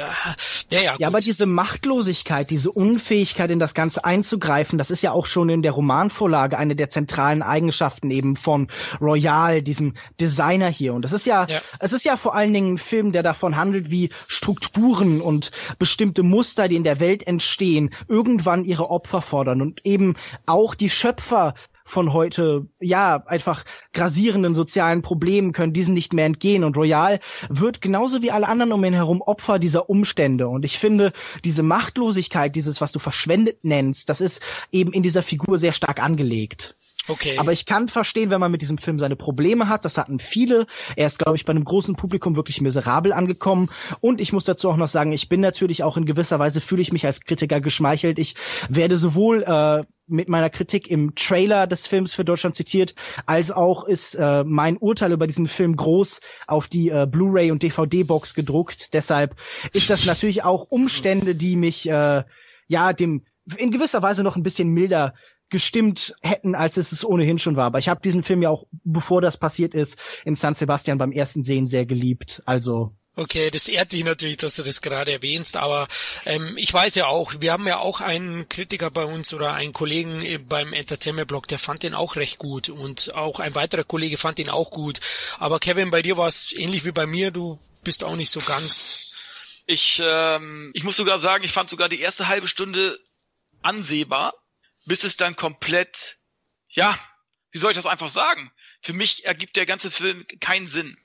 ja, ja, gut. ja, aber diese Machtlosigkeit, diese Unfähigkeit in das Ganze einzugreifen, das ist ja auch schon in der Romanvorlage eine der zentralen Eigenschaften eben von Royal, diesem Designer hier. Und das ist ja, ja, es ist ja vor allen Dingen ein Film, der davon handelt, wie Strukturen und bestimmte Muster, die in der Welt entstehen, irgendwann ihre Opfer fordern und eben auch die Schöpfer von heute, ja, einfach grasierenden sozialen Problemen können diesen nicht mehr entgehen. Und Royal wird genauso wie alle anderen um ihn herum Opfer dieser Umstände. Und ich finde, diese Machtlosigkeit, dieses, was du verschwendet nennst, das ist eben in dieser Figur sehr stark angelegt. Okay. Aber ich kann verstehen, wenn man mit diesem Film seine Probleme hat. Das hatten viele. Er ist, glaube ich, bei einem großen Publikum wirklich miserabel angekommen. Und ich muss dazu auch noch sagen, ich bin natürlich auch in gewisser Weise fühle ich mich als Kritiker geschmeichelt. Ich werde sowohl äh, mit meiner Kritik im Trailer des Films für Deutschland zitiert, als auch ist äh, mein Urteil über diesen Film groß auf die äh, Blu-ray und DVD-Box gedruckt. Deshalb ist das natürlich auch Umstände, die mich äh, ja dem in gewisser Weise noch ein bisschen milder gestimmt hätten, als es es ohnehin schon war. Aber ich habe diesen Film ja auch, bevor das passiert ist, in San Sebastian beim ersten Sehen sehr geliebt. Also Okay, das ehrt dich natürlich, dass du das gerade erwähnst, aber ähm, ich weiß ja auch, wir haben ja auch einen Kritiker bei uns oder einen Kollegen beim Entertainment Blog, der fand den auch recht gut und auch ein weiterer Kollege fand den auch gut. Aber Kevin, bei dir war es ähnlich wie bei mir, du bist auch nicht so ganz. Ich, ähm, ich muss sogar sagen, ich fand sogar die erste halbe Stunde ansehbar bis es dann komplett, ja, wie soll ich das einfach sagen? Für mich ergibt der ganze Film keinen Sinn.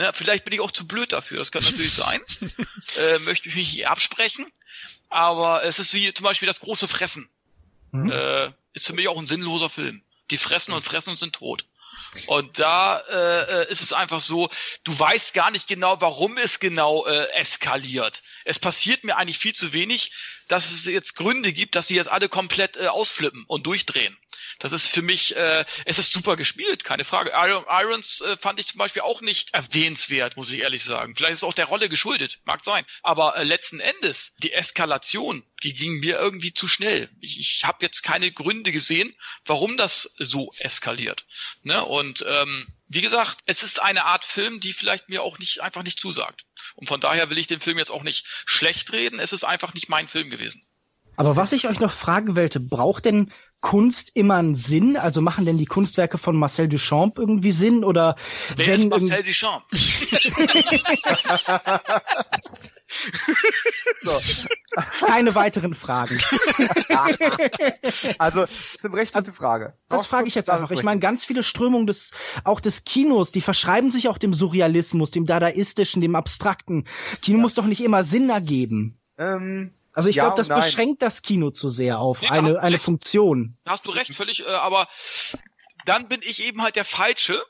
Ne, vielleicht bin ich auch zu blöd dafür, das kann natürlich sein. äh, möchte ich mich nicht absprechen. Aber es ist wie zum Beispiel das große Fressen. Mhm. Äh, ist für mich auch ein sinnloser Film. Die fressen und fressen und sind tot. Und da äh, äh, ist es einfach so, du weißt gar nicht genau, warum es genau äh, eskaliert. Es passiert mir eigentlich viel zu wenig, dass es jetzt Gründe gibt, dass sie jetzt alle komplett äh, ausflippen und durchdrehen. Das ist für mich, äh, es ist super gespielt, keine Frage. Iron, Irons äh, fand ich zum Beispiel auch nicht erwähnenswert, muss ich ehrlich sagen. Vielleicht ist es auch der Rolle geschuldet, mag sein. Aber äh, letzten Endes, die Eskalation, die ging mir irgendwie zu schnell. Ich, ich habe jetzt keine Gründe gesehen, warum das so eskaliert. Ne? Und ähm, wie gesagt, es ist eine Art Film, die vielleicht mir auch nicht einfach nicht zusagt. Und von daher will ich den Film jetzt auch nicht schlecht reden. Es ist einfach nicht mein Film gewesen. Aber was ich euch noch fragen wollte, braucht denn Kunst immer einen Sinn? Also machen denn die Kunstwerke von Marcel Duchamp irgendwie Sinn? Oder Wer wenn ist Marcel Duchamp? so. Keine weiteren Fragen. also, das ist eine rechte Frage. Das frage ich jetzt einfach. Ich meine, ganz viele Strömungen des, auch des Kinos, die verschreiben sich auch dem Surrealismus, dem Dadaistischen, dem Abstrakten. Kino ja. muss doch nicht immer Sinn ergeben. Ähm, also ich ja glaube, das beschränkt das Kino zu sehr auf nee, eine, eine Funktion. Da hast du recht, völlig, äh, aber dann bin ich eben halt der Falsche,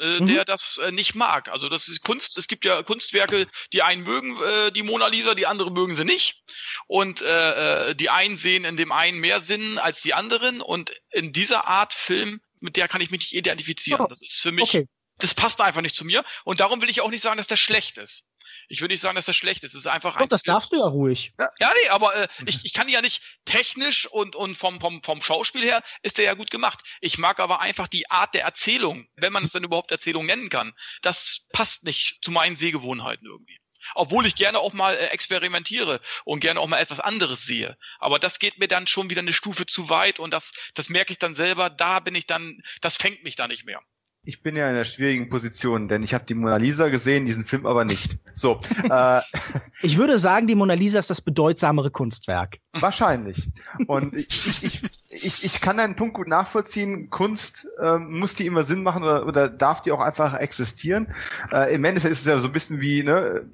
äh, mhm. der das äh, nicht mag. Also das ist Kunst. Es gibt ja Kunstwerke, die einen mögen äh, die Mona Lisa, die anderen mögen sie nicht. Und äh, äh, die einen sehen in dem einen mehr Sinn als die anderen. Und in dieser Art Film, mit der kann ich mich nicht identifizieren. Oh. Das ist für mich, okay. das passt einfach nicht zu mir. Und darum will ich auch nicht sagen, dass der schlecht ist. Ich würde nicht sagen, dass das schlecht ist. Es ist einfach Doch, ein das darfst du ja ruhig. Ja, ja nee, aber äh, ich, ich kann ja nicht technisch und, und vom, vom, vom Schauspiel her ist der ja gut gemacht. Ich mag aber einfach die Art der Erzählung, wenn man es denn überhaupt Erzählung nennen kann. Das passt nicht zu meinen Sehgewohnheiten irgendwie. Obwohl ich gerne auch mal äh, experimentiere und gerne auch mal etwas anderes sehe. Aber das geht mir dann schon wieder eine Stufe zu weit und das, das merke ich dann selber, da bin ich dann, das fängt mich da nicht mehr ich bin ja in einer schwierigen Position, denn ich habe die Mona Lisa gesehen, diesen Film aber nicht. So. äh, ich würde sagen, die Mona Lisa ist das bedeutsamere Kunstwerk. Wahrscheinlich. Und ich, ich, ich, ich, ich kann deinen Punkt gut nachvollziehen. Kunst äh, muss die immer Sinn machen oder, oder darf die auch einfach existieren. Äh, Im Endeffekt ist es ja so ein bisschen wie, ne,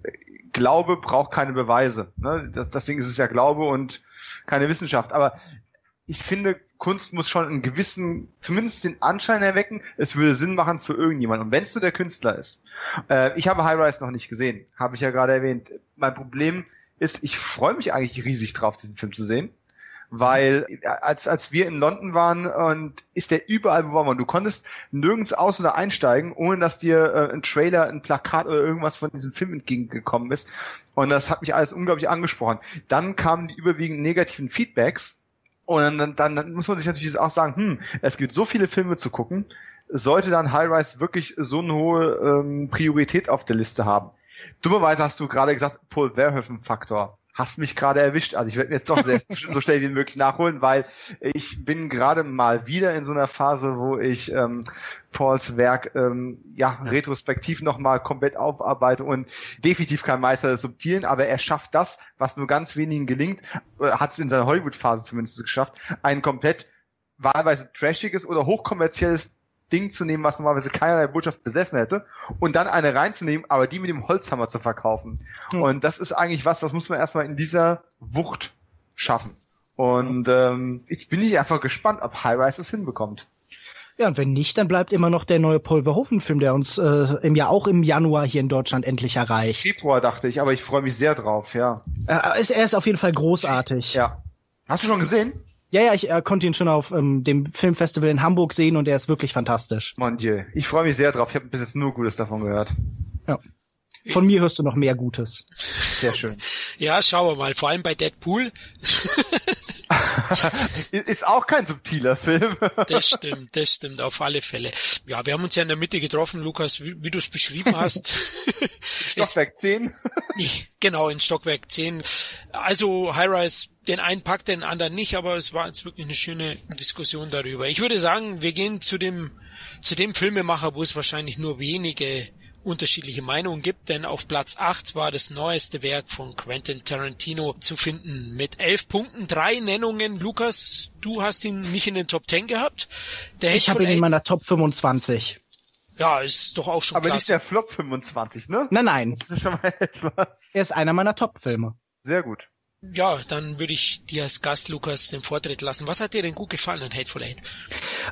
Glaube braucht keine Beweise. Ne? Das, deswegen ist es ja Glaube und keine Wissenschaft. Aber ich finde, Kunst muss schon einen gewissen, zumindest den Anschein erwecken, es würde Sinn machen für irgendjemanden. Und wenn es nur der Künstler ist. Äh, ich habe High Rise noch nicht gesehen, habe ich ja gerade erwähnt. Mein Problem ist, ich freue mich eigentlich riesig drauf, diesen Film zu sehen. Weil als, als wir in London waren und ist der überall beworben. Du konntest nirgends aus- oder einsteigen, ohne dass dir äh, ein Trailer, ein Plakat oder irgendwas von diesem Film entgegengekommen ist. Und das hat mich alles unglaublich angesprochen. Dann kamen die überwiegend negativen Feedbacks und dann, dann, dann muss man sich natürlich auch sagen, hm, es gibt so viele Filme zu gucken, sollte dann High Rise wirklich so eine hohe ähm, Priorität auf der Liste haben. Dummerweise hast du gerade gesagt, Paul Verhoeven-Faktor hast mich gerade erwischt. Also ich werde mir jetzt doch sehr, so schnell wie möglich nachholen, weil ich bin gerade mal wieder in so einer Phase, wo ich ähm, Pauls Werk ähm, ja retrospektiv nochmal komplett aufarbeite und definitiv kein Meister des Subtilen, aber er schafft das, was nur ganz wenigen gelingt, äh, hat es in seiner Hollywood-Phase zumindest geschafft, ein komplett wahlweise trashiges oder hochkommerzielles Ding zu nehmen, was normalerweise keinerlei Botschaft besessen hätte, und dann eine reinzunehmen, aber die mit dem Holzhammer zu verkaufen. Mhm. Und das ist eigentlich was, das muss man erstmal in dieser Wucht schaffen. Und ähm, ich bin nicht einfach gespannt, ob High Rise es hinbekommt. Ja, und wenn nicht, dann bleibt immer noch der neue Paul Verhoeven-Film, der uns äh, im Jahr auch im Januar hier in Deutschland endlich erreicht. Februar dachte ich, aber ich freue mich sehr drauf, ja. Äh, ist, er ist auf jeden Fall großartig. Ja. Hast du schon gesehen? Ja, ja, ich äh, konnte ihn schon auf ähm, dem Filmfestival in Hamburg sehen und er ist wirklich fantastisch. Mon Dieu. Ich freue mich sehr drauf. Ich habe bis jetzt nur Gutes davon gehört. Ja. Von mir hörst du noch mehr Gutes. Sehr schön. Ja, schauen wir mal. Vor allem bei Deadpool. ist auch kein subtiler Film. das stimmt, das stimmt, auf alle Fälle. Ja, wir haben uns ja in der Mitte getroffen, Lukas, wie, wie du es beschrieben hast. Stockwerk 10? genau, in Stockwerk 10. Also High-Rise, den einen packt, den anderen nicht, aber es war jetzt wirklich eine schöne Diskussion darüber. Ich würde sagen, wir gehen zu dem, zu dem Filmemacher, wo es wahrscheinlich nur wenige unterschiedliche Meinungen gibt, denn auf Platz 8 war das neueste Werk von Quentin Tarantino zu finden mit elf Punkten, drei Nennungen. Lukas, du hast ihn nicht in den Top 10 gehabt. Der ich habe ihn in meiner Top 25. Ja, ist doch auch schon Aber klasse. nicht der Flop 25, ne? Nein, nein. Das ist schon mal etwas. Er ist einer meiner Top-Filme. Sehr gut. Ja, dann würde ich dir als Gast, Lukas, den Vortritt lassen. Was hat dir denn gut gefallen an Hateful Eight?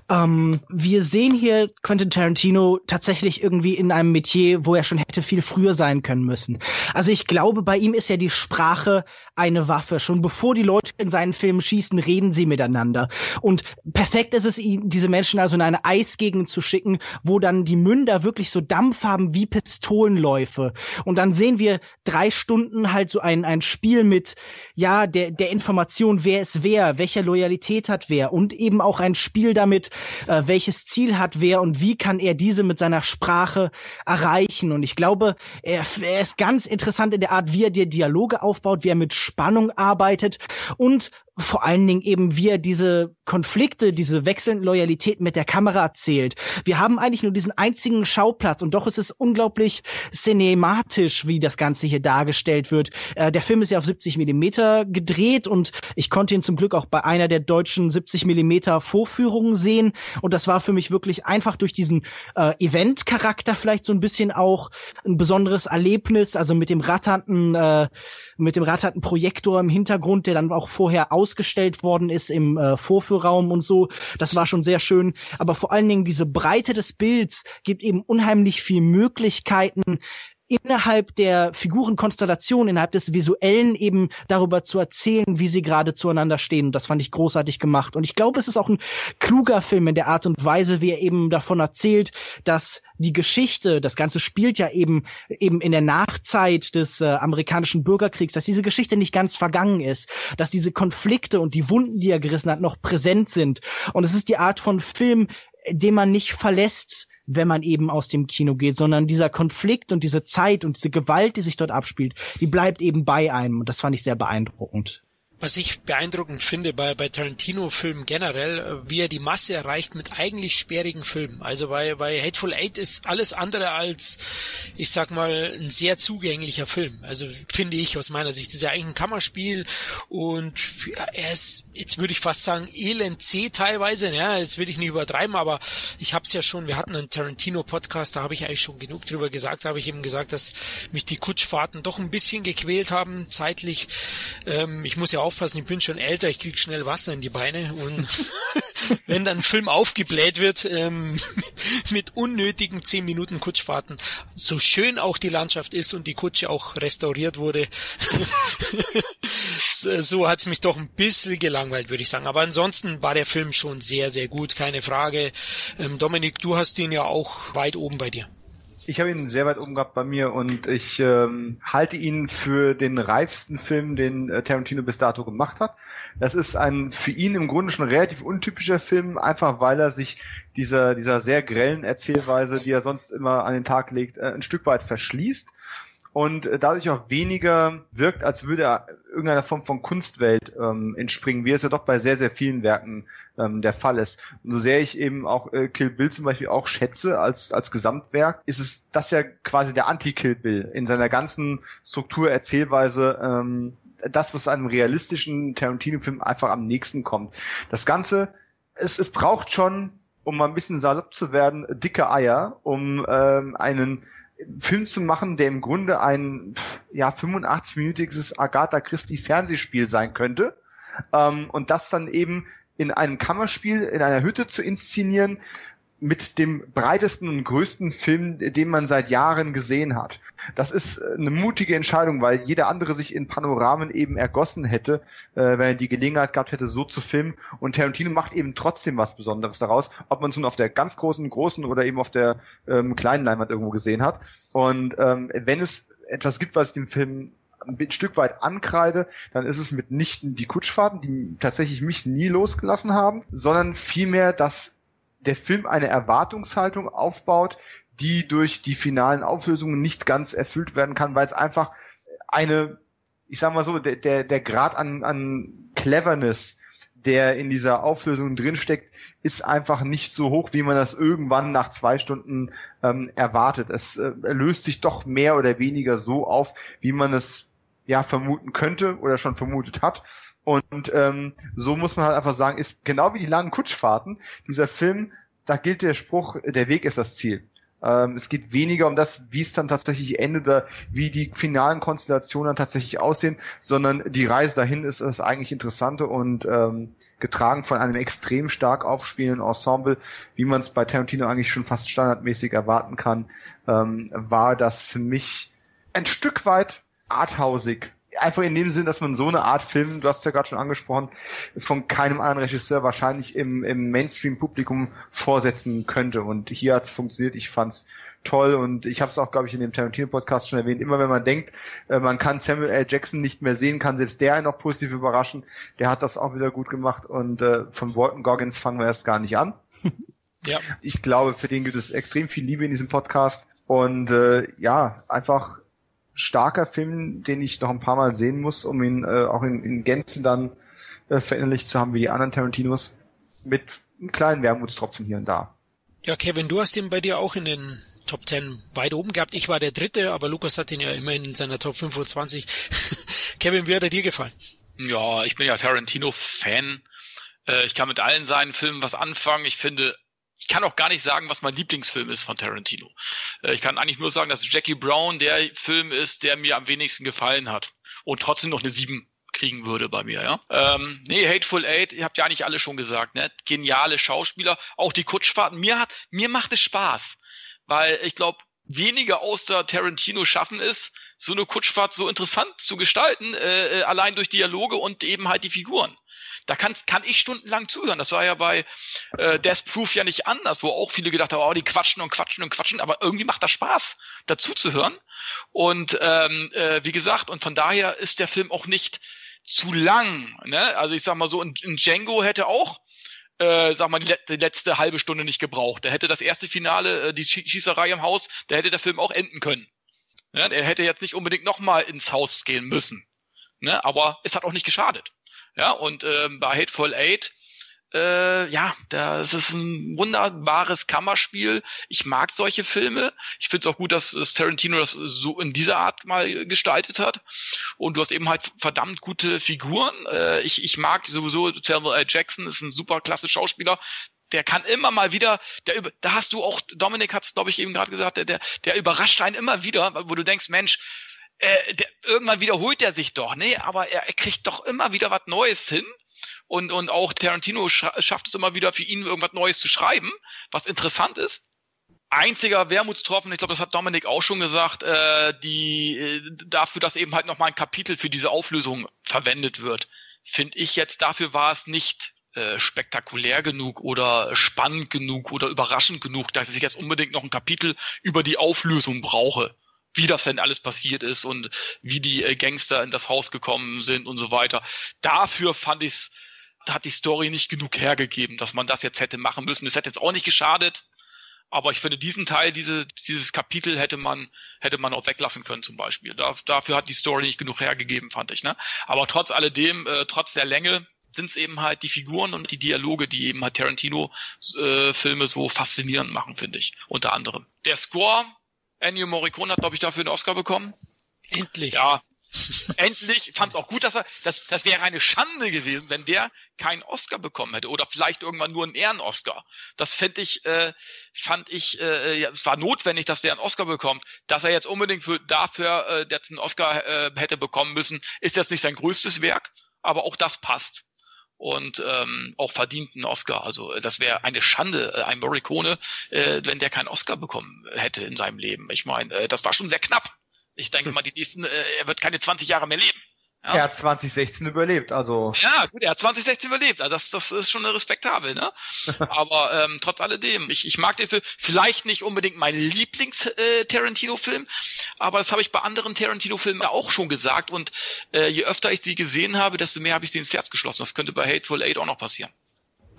Ähm, wir sehen hier Quentin Tarantino tatsächlich irgendwie in einem Metier, wo er schon hätte viel früher sein können müssen. Also ich glaube, bei ihm ist ja die Sprache eine Waffe. Schon bevor die Leute in seinen Filmen schießen, reden sie miteinander. Und perfekt ist es, diese Menschen also in eine Eisgegend zu schicken, wo dann die Münder wirklich so Dampf haben wie Pistolenläufe. Und dann sehen wir drei Stunden halt so ein, ein Spiel mit ja, der, der Information, wer ist wer, welche Loyalität hat wer und eben auch ein Spiel damit, äh, welches Ziel hat wer und wie kann er diese mit seiner Sprache erreichen. Und ich glaube, er, er ist ganz interessant in der Art, wie er die Dialoge aufbaut, wie er mit Spannung arbeitet und vor allen Dingen eben, wie er diese Konflikte, diese wechselnde Loyalität mit der Kamera erzählt. Wir haben eigentlich nur diesen einzigen Schauplatz und doch ist es unglaublich cinematisch, wie das Ganze hier dargestellt wird. Äh, der Film ist ja auf 70 Millimeter gedreht und ich konnte ihn zum Glück auch bei einer der deutschen 70 Millimeter Vorführungen sehen und das war für mich wirklich einfach durch diesen äh, Event-Charakter vielleicht so ein bisschen auch ein besonderes Erlebnis, also mit dem ratternden, äh, mit dem ratternden Projektor im Hintergrund, der dann auch vorher ausgestellt worden ist im äh, Vorführraum und so. Das war schon sehr schön. Aber vor allen Dingen diese Breite des Bilds gibt eben unheimlich viel Möglichkeiten, innerhalb der Figurenkonstellation, innerhalb des Visuellen eben darüber zu erzählen, wie sie gerade zueinander stehen. Und das fand ich großartig gemacht. Und ich glaube, es ist auch ein kluger Film in der Art und Weise, wie er eben davon erzählt, dass die Geschichte, das Ganze spielt ja eben eben in der Nachzeit des äh, amerikanischen Bürgerkriegs, dass diese Geschichte nicht ganz vergangen ist, dass diese Konflikte und die Wunden, die er gerissen hat, noch präsent sind. Und es ist die Art von Film, den man nicht verlässt, wenn man eben aus dem Kino geht, sondern dieser Konflikt und diese Zeit und diese Gewalt, die sich dort abspielt, die bleibt eben bei einem. Und das fand ich sehr beeindruckend was ich beeindruckend finde bei, bei Tarantino-Filmen generell, äh, wie er die Masse erreicht mit eigentlich sperrigen Filmen. Also bei, bei Hateful Eight ist alles andere als, ich sag mal, ein sehr zugänglicher Film. Also finde ich aus meiner Sicht. Das ist ja eigentlich ein Kammerspiel und ja, er ist, jetzt würde ich fast sagen, elend zäh teilweise. Ja, jetzt will ich nicht übertreiben, aber ich habe es ja schon, wir hatten einen Tarantino-Podcast, da habe ich eigentlich schon genug drüber gesagt, da habe ich eben gesagt, dass mich die Kutschfahrten doch ein bisschen gequält haben, zeitlich. Ähm, ich muss ja auch aufpassen, ich bin schon älter, ich krieg schnell Wasser in die Beine und wenn dann ein Film aufgebläht wird ähm, mit unnötigen zehn Minuten Kutschfahrten, so schön auch die Landschaft ist und die Kutsche auch restauriert wurde, so hat's mich doch ein bisschen gelangweilt, würde ich sagen. Aber ansonsten war der Film schon sehr, sehr gut, keine Frage. Ähm, Dominik, du hast ihn ja auch weit oben bei dir. Ich habe ihn sehr weit oben gehabt bei mir und ich ähm, halte ihn für den reifsten Film, den äh, Tarantino bis dato gemacht hat. Das ist ein für ihn im Grunde schon relativ untypischer Film, einfach weil er sich dieser, dieser sehr grellen Erzählweise, die er sonst immer an den Tag legt, äh, ein Stück weit verschließt und äh, dadurch auch weniger wirkt, als würde er irgendeiner Form von Kunstwelt ähm, entspringen, wie es ja doch bei sehr, sehr vielen Werken ähm, der Fall ist. Und so sehr ich eben auch äh, Kill Bill zum Beispiel auch schätze als, als Gesamtwerk, ist es das ja quasi der Anti-Kill Bill in seiner ganzen Struktur, Erzählweise, ähm, das, was einem realistischen Tarantino-Film einfach am nächsten kommt. Das Ganze, es, es braucht schon um mal ein bisschen salopp zu werden, dicke Eier, um ähm, einen Film zu machen, der im Grunde ein ja 85-minütiges Agatha Christie Fernsehspiel sein könnte ähm, und das dann eben in einem Kammerspiel in einer Hütte zu inszenieren, mit dem breitesten und größten Film, den man seit Jahren gesehen hat. Das ist äh, eine mutige Entscheidung, weil jeder andere sich in Panoramen eben ergossen hätte, äh, wenn er die Gelegenheit gehabt hätte, so zu filmen. Und Tarantino macht eben trotzdem was Besonderes daraus, ob man es nun auf der ganz großen, großen oder eben auf der ähm, kleinen Leinwand irgendwo gesehen hat. Und ähm, wenn es etwas gibt, was dem Film ein Stück weit ankreide, dann ist es mitnichten die Kutschfahrten, die tatsächlich mich nie losgelassen haben, sondern vielmehr, dass der Film eine Erwartungshaltung aufbaut, die durch die finalen Auflösungen nicht ganz erfüllt werden kann, weil es einfach eine, ich sag mal so, der, der, der Grad an, an Cleverness, der in dieser Auflösung drinsteckt, ist einfach nicht so hoch, wie man das irgendwann nach zwei Stunden ähm, erwartet. Es äh, löst sich doch mehr oder weniger so auf, wie man es ja vermuten könnte oder schon vermutet hat. Und ähm, so muss man halt einfach sagen, ist genau wie die langen Kutschfahrten, dieser Film, da gilt der Spruch, der Weg ist das Ziel. Ähm, es geht weniger um das, wie es dann tatsächlich endet oder wie die finalen Konstellationen dann tatsächlich aussehen, sondern die Reise dahin ist das eigentlich Interessante und ähm, getragen von einem extrem stark aufspielenden Ensemble, wie man es bei Tarantino eigentlich schon fast standardmäßig erwarten kann, ähm, war das für mich ein Stück weit arthausig einfach in dem Sinn, dass man so eine Art Film, du hast ja gerade schon angesprochen, von keinem anderen Regisseur wahrscheinlich im, im Mainstream-Publikum vorsetzen könnte. Und hier hat es funktioniert. Ich fand's toll und ich habe es auch, glaube ich, in dem Tarantino-Podcast schon erwähnt. Immer wenn man denkt, äh, man kann Samuel L. Jackson nicht mehr sehen, kann selbst der einen noch positiv überraschen. Der hat das auch wieder gut gemacht und äh, von Walton Goggins fangen wir erst gar nicht an. Ja. Ich glaube, für den gibt es extrem viel Liebe in diesem Podcast und äh, ja, einfach starker Film, den ich noch ein paar Mal sehen muss, um ihn äh, auch in, in Gänze dann äh, verinnerlicht zu haben wie die anderen Tarantinos. Mit einem kleinen Wermutstropfen hier und da. Ja, Kevin, du hast ihn bei dir auch in den Top 10 weit oben gehabt. Ich war der Dritte, aber Lukas hat ihn ja immerhin in seiner Top 25. Kevin, wie hat er dir gefallen? Ja, ich bin ja Tarantino-Fan. Äh, ich kann mit allen seinen Filmen was anfangen. Ich finde kann auch gar nicht sagen, was mein Lieblingsfilm ist von Tarantino. Äh, ich kann eigentlich nur sagen, dass Jackie Brown der Film ist, der mir am wenigsten gefallen hat. Und trotzdem noch eine 7 kriegen würde bei mir, ja. Ähm, nee, Hateful Eight, ihr habt ja eigentlich alle schon gesagt, ne? Geniale Schauspieler, auch die Kutschfahrten. Mir hat, mir macht es Spaß. Weil ich glaube, weniger aus der Tarantino schaffen ist, so eine Kutschfahrt so interessant zu gestalten, äh, äh allein durch Dialoge und eben halt die Figuren. Da kann, kann ich stundenlang zuhören. Das war ja bei äh, Death Proof ja nicht anders, wo auch viele gedacht haben, oh, die quatschen und quatschen und quatschen, aber irgendwie macht das Spaß, dazu zu hören. Und ähm, äh, wie gesagt, und von daher ist der Film auch nicht zu lang. Ne? Also ich sag mal so, ein, ein Django hätte auch äh, sag mal, die, die, letzte halbe Stunde nicht gebraucht. Da hätte das erste Finale, äh, die Schießerei im Haus, da hätte der Film auch enden können. Ja, er hätte jetzt nicht unbedingt nochmal ins Haus gehen müssen. Ne? Aber es hat auch nicht geschadet. Ja, und ähm, bei Hateful Eight, äh, ja, das ist ein wunderbares Kammerspiel. Ich mag solche Filme. Ich finde es auch gut, dass, Tarantino das so in dieser Art mal gestaltet hat. Und du hast eben halt verdammt gute Figuren. Äh, ich, ich mag sowieso Samuel L. Jackson, ist ein super klasse Schauspieler der kann immer mal wieder, der da hast du auch, Dominik hat es, glaube ich, eben gerade gesagt, der, der, der überrascht einen immer wieder, wo du denkst, Mensch, äh, der, irgendwann wiederholt er sich doch, nee, aber er, er kriegt doch immer wieder was Neues hin. Und, und auch Tarantino schafft es immer wieder für ihn irgendwas Neues zu schreiben, was interessant ist. Einziger Wermutstropfen, ich glaube, das hat Dominik auch schon gesagt, äh, die äh, dafür, dass eben halt nochmal ein Kapitel für diese Auflösung verwendet wird, finde ich jetzt, dafür war es nicht äh, spektakulär genug oder spannend genug oder überraschend genug, dass ich jetzt unbedingt noch ein Kapitel über die Auflösung brauche wie das denn alles passiert ist und wie die äh, Gangster in das Haus gekommen sind und so weiter. Dafür fand ich's, da hat die Story nicht genug hergegeben, dass man das jetzt hätte machen müssen. Es hätte jetzt auch nicht geschadet, aber ich finde diesen Teil, diese, dieses Kapitel hätte man, hätte man auch weglassen können zum Beispiel. Da, dafür hat die Story nicht genug hergegeben, fand ich. Ne? Aber trotz alledem, äh, trotz der Länge, sind es eben halt die Figuren und die Dialoge, die eben halt Tarantino-Filme äh, so faszinierend machen, finde ich. Unter anderem. Der Score Ennio Morricone hat, glaube ich, dafür einen Oscar bekommen. Endlich. Ja. Endlich. Fand es auch gut, dass er, das, das wäre eine Schande gewesen, wenn der keinen Oscar bekommen hätte oder vielleicht irgendwann nur einen Ehren-Oscar. Das fände ich, äh, fand ich, äh, ja, es war notwendig, dass der einen Oscar bekommt. Dass er jetzt unbedingt für, dafür äh, jetzt einen Oscar äh, hätte bekommen müssen, ist jetzt nicht sein größtes Werk, aber auch das passt. Und ähm, auch verdienten Oscar. Also äh, das wäre eine Schande, äh, ein Morricone, äh, wenn der keinen Oscar bekommen hätte in seinem Leben. Ich meine, äh, das war schon sehr knapp. Ich denke mal, die nächsten, äh, er wird keine 20 Jahre mehr leben. Ja. Er hat 2016 überlebt, also. Ja, gut, er hat 2016 überlebt. Also das, das ist schon respektabel, ne? Aber ähm, trotz alledem, ich, ich mag den Film vielleicht nicht unbedingt mein Lieblings-Tarantino-Film, äh, aber das habe ich bei anderen Tarantino-Filmen auch schon gesagt. Und äh, je öfter ich sie gesehen habe, desto mehr habe ich sie ins Herz geschlossen. Das könnte bei Hateful Eight auch noch passieren.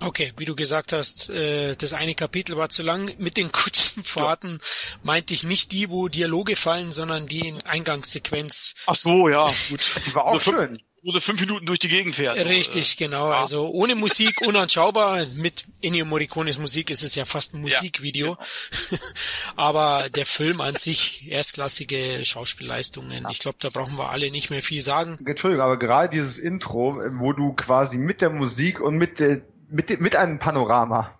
Okay, wie du gesagt hast, äh, das eine Kapitel war zu lang. Mit den Kutschenfahrten ja. meinte ich nicht die, wo Dialoge fallen, sondern die in Eingangssequenz. Ach so, ja, gut. Die war auch also schön. Wo sie fünf Minuten durch die Gegend fährt. Richtig, äh, genau. Ja. Also ohne Musik unanschaubar. Mit Ennio Morricones Musik ist es ja fast ein Musikvideo. Ja, genau. Aber der Film an sich, erstklassige Schauspielleistungen. Ich glaube, da brauchen wir alle nicht mehr viel sagen. Entschuldigung, aber gerade dieses Intro, wo du quasi mit der Musik und mit der mit, mit einem Panorama,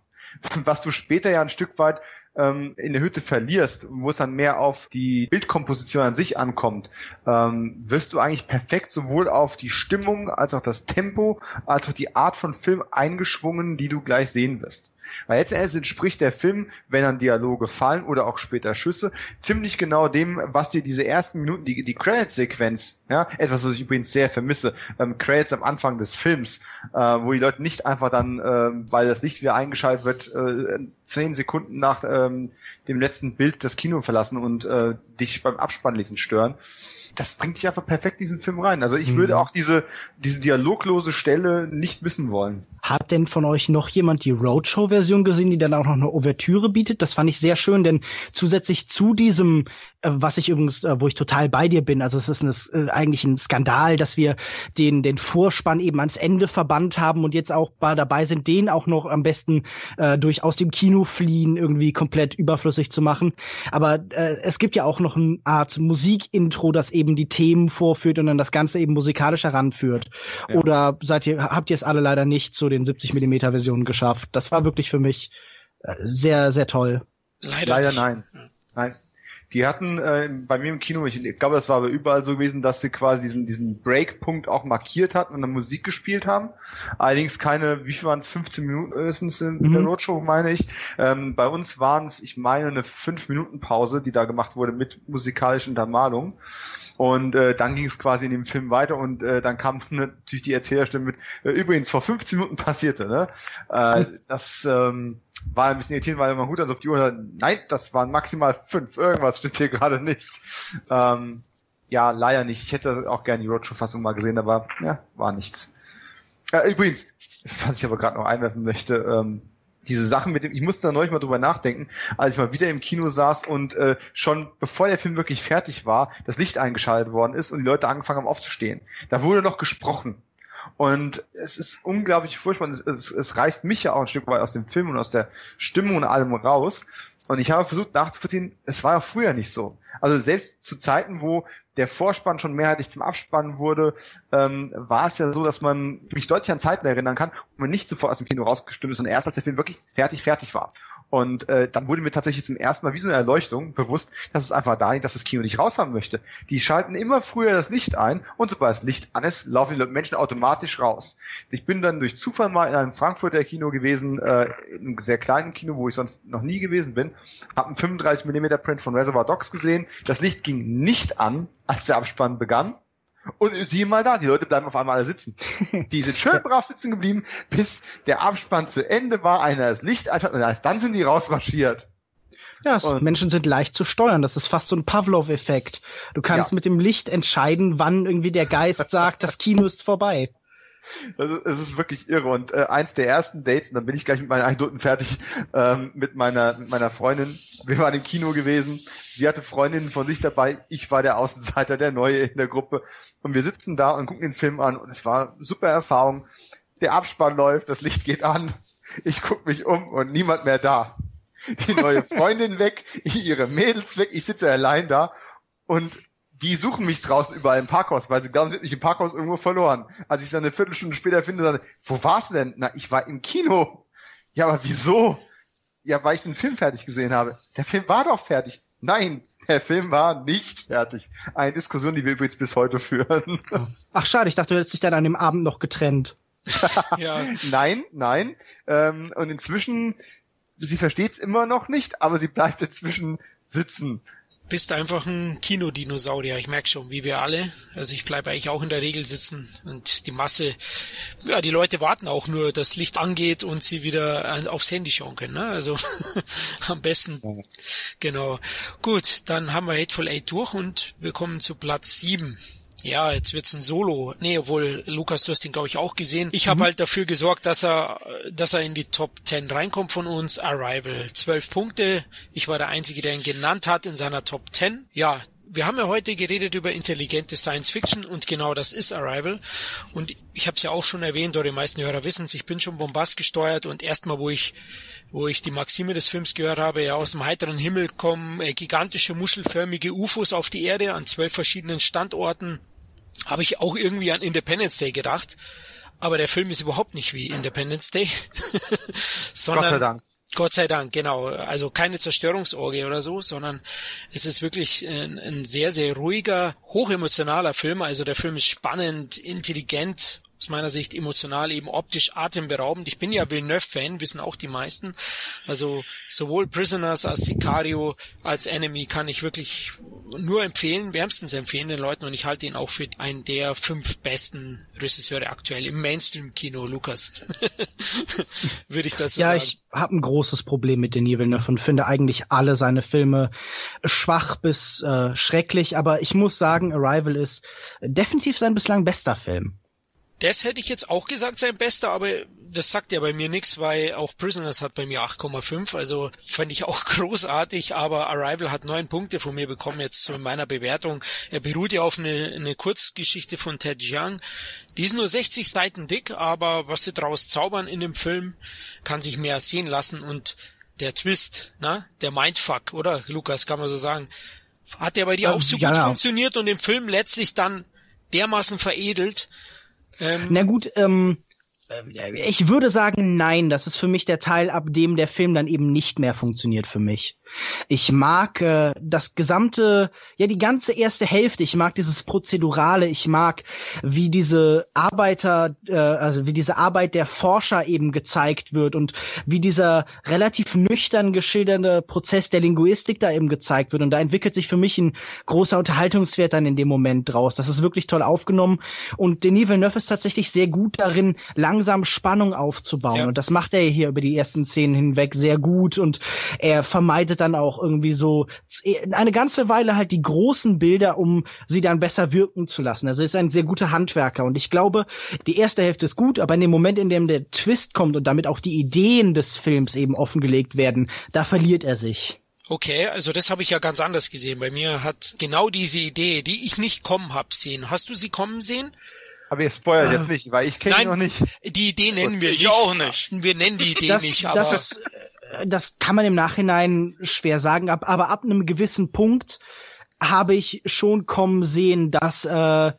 was du später ja ein Stück weit ähm, in der Hütte verlierst, wo es dann mehr auf die Bildkomposition an sich ankommt, ähm, wirst du eigentlich perfekt sowohl auf die Stimmung als auch das Tempo, als auch die Art von Film eingeschwungen, die du gleich sehen wirst. Weil letzten Endes entspricht der Film, wenn dann Dialoge fallen oder auch später Schüsse, ziemlich genau dem, was dir diese ersten Minuten, die, die Credit-Sequenz, ja, etwas, was ich übrigens sehr vermisse, ähm, Credits am Anfang des Films, äh, wo die Leute nicht einfach dann, äh, weil das Licht wieder eingeschaltet wird, äh, zehn Sekunden nach ähm, dem letzten Bild das Kino verlassen und äh, dich beim Abspannlesen stören das bringt dich einfach perfekt in diesen Film rein. Also ich mhm. würde auch diese, diese dialoglose Stelle nicht missen wollen. Hat denn von euch noch jemand die Roadshow-Version gesehen, die dann auch noch eine Ouvertüre bietet? Das fand ich sehr schön, denn zusätzlich zu diesem was ich übrigens, äh, wo ich total bei dir bin. Also es ist ein, äh, eigentlich ein Skandal, dass wir den, den Vorspann eben ans Ende verbannt haben und jetzt auch bei, dabei sind, den auch noch am besten äh, durch aus dem Kino fliehen irgendwie komplett überflüssig zu machen. Aber äh, es gibt ja auch noch eine Art Musikintro, das eben die Themen vorführt und dann das Ganze eben musikalisch heranführt. Ja. Oder seid ihr, habt ihr es alle leider nicht zu den 70 Millimeter Versionen geschafft? Das war wirklich für mich äh, sehr, sehr toll. Leider, leider nein. Nein. Die hatten äh, bei mir im Kino, ich, ich glaube, das war aber überall so gewesen, dass sie quasi diesen, diesen Breakpunkt auch markiert hatten und dann Musik gespielt haben. Allerdings keine, wie viel waren es, 15 Minuten höchstens in, mhm. der Roadshow, meine ich. Ähm, bei uns waren es, ich meine, eine 5-Minuten-Pause, die da gemacht wurde mit musikalischen Untermalung. Und äh, dann ging es quasi in dem Film weiter und äh, dann kam natürlich die Erzählerstimme mit, äh, übrigens vor 15 Minuten passierte, ne? Äh, das ähm, war ein bisschen irritierend, weil man gut auf die Uhr nein, das waren maximal fünf, irgendwas stimmt hier gerade nicht. Ähm, ja, leider nicht. Ich hätte auch gerne die Roadshow-Fassung mal gesehen, aber ja, war nichts. Äh, übrigens, was ich aber gerade noch einwerfen möchte, ähm, diese Sachen mit dem, ich musste da neulich mal drüber nachdenken, als ich mal wieder im Kino saß und äh, schon bevor der Film wirklich fertig war, das Licht eingeschaltet worden ist und die Leute angefangen haben aufzustehen. Da wurde noch gesprochen. Und es ist unglaublich furchtbar. Es, es, es reißt mich ja auch ein Stück weit aus dem Film und aus der Stimmung und allem raus. Und ich habe versucht nachzuvollziehen, es war ja früher nicht so. Also selbst zu Zeiten, wo der Vorspann schon mehrheitlich zum Abspannen wurde, ähm, war es ja so, dass man mich deutlich an Zeiten erinnern kann, wo man nicht sofort aus dem Kino rausgestimmt ist, sondern erst als der Film wirklich fertig, fertig war. Und äh, dann wurde mir tatsächlich zum ersten Mal wie so eine Erleuchtung bewusst, dass es einfach da liegt, dass das Kino nicht raus haben möchte. Die schalten immer früher das Licht ein und sobald das Licht an ist, laufen die Menschen automatisch raus. Ich bin dann durch Zufall mal in einem Frankfurter Kino gewesen, äh, in einem sehr kleinen Kino, wo ich sonst noch nie gewesen bin, habe einen 35 mm Print von Reservoir Dogs gesehen. Das Licht ging nicht an, als der Abspann begann. Und sieh mal da, die Leute bleiben auf einmal alle sitzen. Die sind schön brav sitzen geblieben, bis der Abspann zu Ende war, einer das Licht hat und erst dann sind die rausmarschiert. Ja, und Menschen sind leicht zu steuern. Das ist fast so ein Pavlov-Effekt. Du kannst ja. mit dem Licht entscheiden, wann irgendwie der Geist sagt, das Kino ist vorbei. Das ist, es ist wirklich irre. Und äh, eins der ersten Dates, und dann bin ich gleich mit meinen Anekdoten fertig, ähm, mit meiner mit meiner Freundin. Wir waren im Kino gewesen. Sie hatte Freundinnen von sich dabei. Ich war der Außenseiter, der Neue in der Gruppe. Und wir sitzen da und gucken den Film an. Und es war eine super Erfahrung. Der Abspann läuft, das Licht geht an. Ich guck mich um und niemand mehr da. Die neue Freundin weg, ihre Mädels weg. Ich sitze allein da. Und die suchen mich draußen überall im Parkhaus, weil sie glauben, sie sind nicht im Parkhaus irgendwo verloren. Als ich dann eine Viertelstunde später finde, dann, wo warst du denn? Na, ich war im Kino. Ja, aber wieso? Ja, weil ich den Film fertig gesehen habe. Der Film war doch fertig. Nein, der Film war nicht fertig. Eine Diskussion, die wir übrigens bis heute führen. Ach schade, ich dachte, du hättest dich dann an dem Abend noch getrennt. ja. Nein, nein. Ähm, und inzwischen, sie versteht's immer noch nicht, aber sie bleibt inzwischen sitzen bist einfach ein Kinodinosaurier. Ich merke schon, wie wir alle. Also ich bleibe eigentlich auch in der Regel sitzen und die Masse, ja, die Leute warten auch nur, dass Licht angeht und sie wieder aufs Handy schauen können. Ne? Also am besten. Genau. Gut, dann haben wir Hateful Eight durch und wir kommen zu Platz sieben ja, jetzt wird's ein Solo. Nee, obwohl, Lukas, du hast ihn, glaube ich, auch gesehen. Ich mhm. habe halt dafür gesorgt, dass er, dass er in die Top 10 reinkommt von uns. Arrival. Zwölf Punkte. Ich war der Einzige, der ihn genannt hat in seiner Top 10. Ja, wir haben ja heute geredet über intelligente Science Fiction und genau das ist Arrival. Und ich habe es ja auch schon erwähnt, oder die meisten Hörer wissen es, ich bin schon Bombast gesteuert und erstmal, wo ich wo ich die Maxime des Films gehört habe, ja aus dem heiteren Himmel kommen äh, gigantische muschelförmige UFOs auf die Erde an zwölf verschiedenen Standorten habe ich auch irgendwie an Independence Day gedacht. Aber der Film ist überhaupt nicht wie Independence Day. sondern, Gott sei Dank. Gott sei Dank, genau. Also keine Zerstörungsorgie oder so, sondern es ist wirklich ein, ein sehr, sehr ruhiger, hochemotionaler Film. Also der Film ist spannend, intelligent, aus meiner Sicht emotional, eben optisch atemberaubend. Ich bin ja Villeneuve-Fan, wissen auch die meisten. Also sowohl Prisoners als Sicario als Enemy kann ich wirklich nur empfehlen, wärmstens empfehlen den Leuten und ich halte ihn auch für einen der fünf besten Regisseure aktuell im Mainstream-Kino, Lukas. Würde ich dazu ja, sagen. Ja, ich habe ein großes Problem mit Denis Villeneuve und finde eigentlich alle seine Filme schwach bis äh, schrecklich, aber ich muss sagen, Arrival ist definitiv sein bislang bester Film. Das hätte ich jetzt auch gesagt, sein bester, aber das sagt ja bei mir nichts, weil auch Prisoners hat bei mir 8,5, also fand ich auch großartig, aber Arrival hat neun Punkte von mir bekommen jetzt in meiner Bewertung. Er beruht ja auf eine, eine Kurzgeschichte von Ted Chiang. Die ist nur 60 Seiten dick, aber was sie draus zaubern in dem Film, kann sich mehr sehen lassen und der Twist, ne, der Mindfuck, oder Lukas, kann man so sagen, hat der bei dir auch so ja, gut ja. funktioniert und den Film letztlich dann dermaßen veredelt, ähm, Na gut, ähm, äh, ich würde sagen, nein, das ist für mich der Teil, ab dem der Film dann eben nicht mehr funktioniert für mich. Ich mag äh, das gesamte, ja die ganze erste Hälfte. Ich mag dieses Prozedurale. Ich mag, wie diese Arbeiter, äh, also wie diese Arbeit der Forscher eben gezeigt wird und wie dieser relativ nüchtern geschilderte Prozess der Linguistik da eben gezeigt wird. Und da entwickelt sich für mich ein großer Unterhaltungswert dann in dem Moment draus. Das ist wirklich toll aufgenommen. Und Denis Villeneuve ist tatsächlich sehr gut darin, langsam Spannung aufzubauen. Ja. Und das macht er hier über die ersten Szenen hinweg sehr gut. Und er vermeidet dann auch irgendwie so eine ganze Weile halt die großen Bilder, um sie dann besser wirken zu lassen. Also er ist ein sehr guter Handwerker und ich glaube, die erste Hälfte ist gut, aber in dem Moment, in dem der Twist kommt und damit auch die Ideen des Films eben offengelegt werden, da verliert er sich. Okay, also das habe ich ja ganz anders gesehen. Bei mir hat genau diese Idee, die ich nicht kommen hab sehen. Hast du sie kommen sehen? Aber ihr spoilert jetzt nicht, weil ich kenne sie noch nicht. Die Idee nennen wir ich nicht. auch nicht. Wir nennen die Idee das, nicht, aber das ist, das kann man im Nachhinein schwer sagen, ab, aber ab einem gewissen Punkt habe ich schon kommen sehen, dass äh,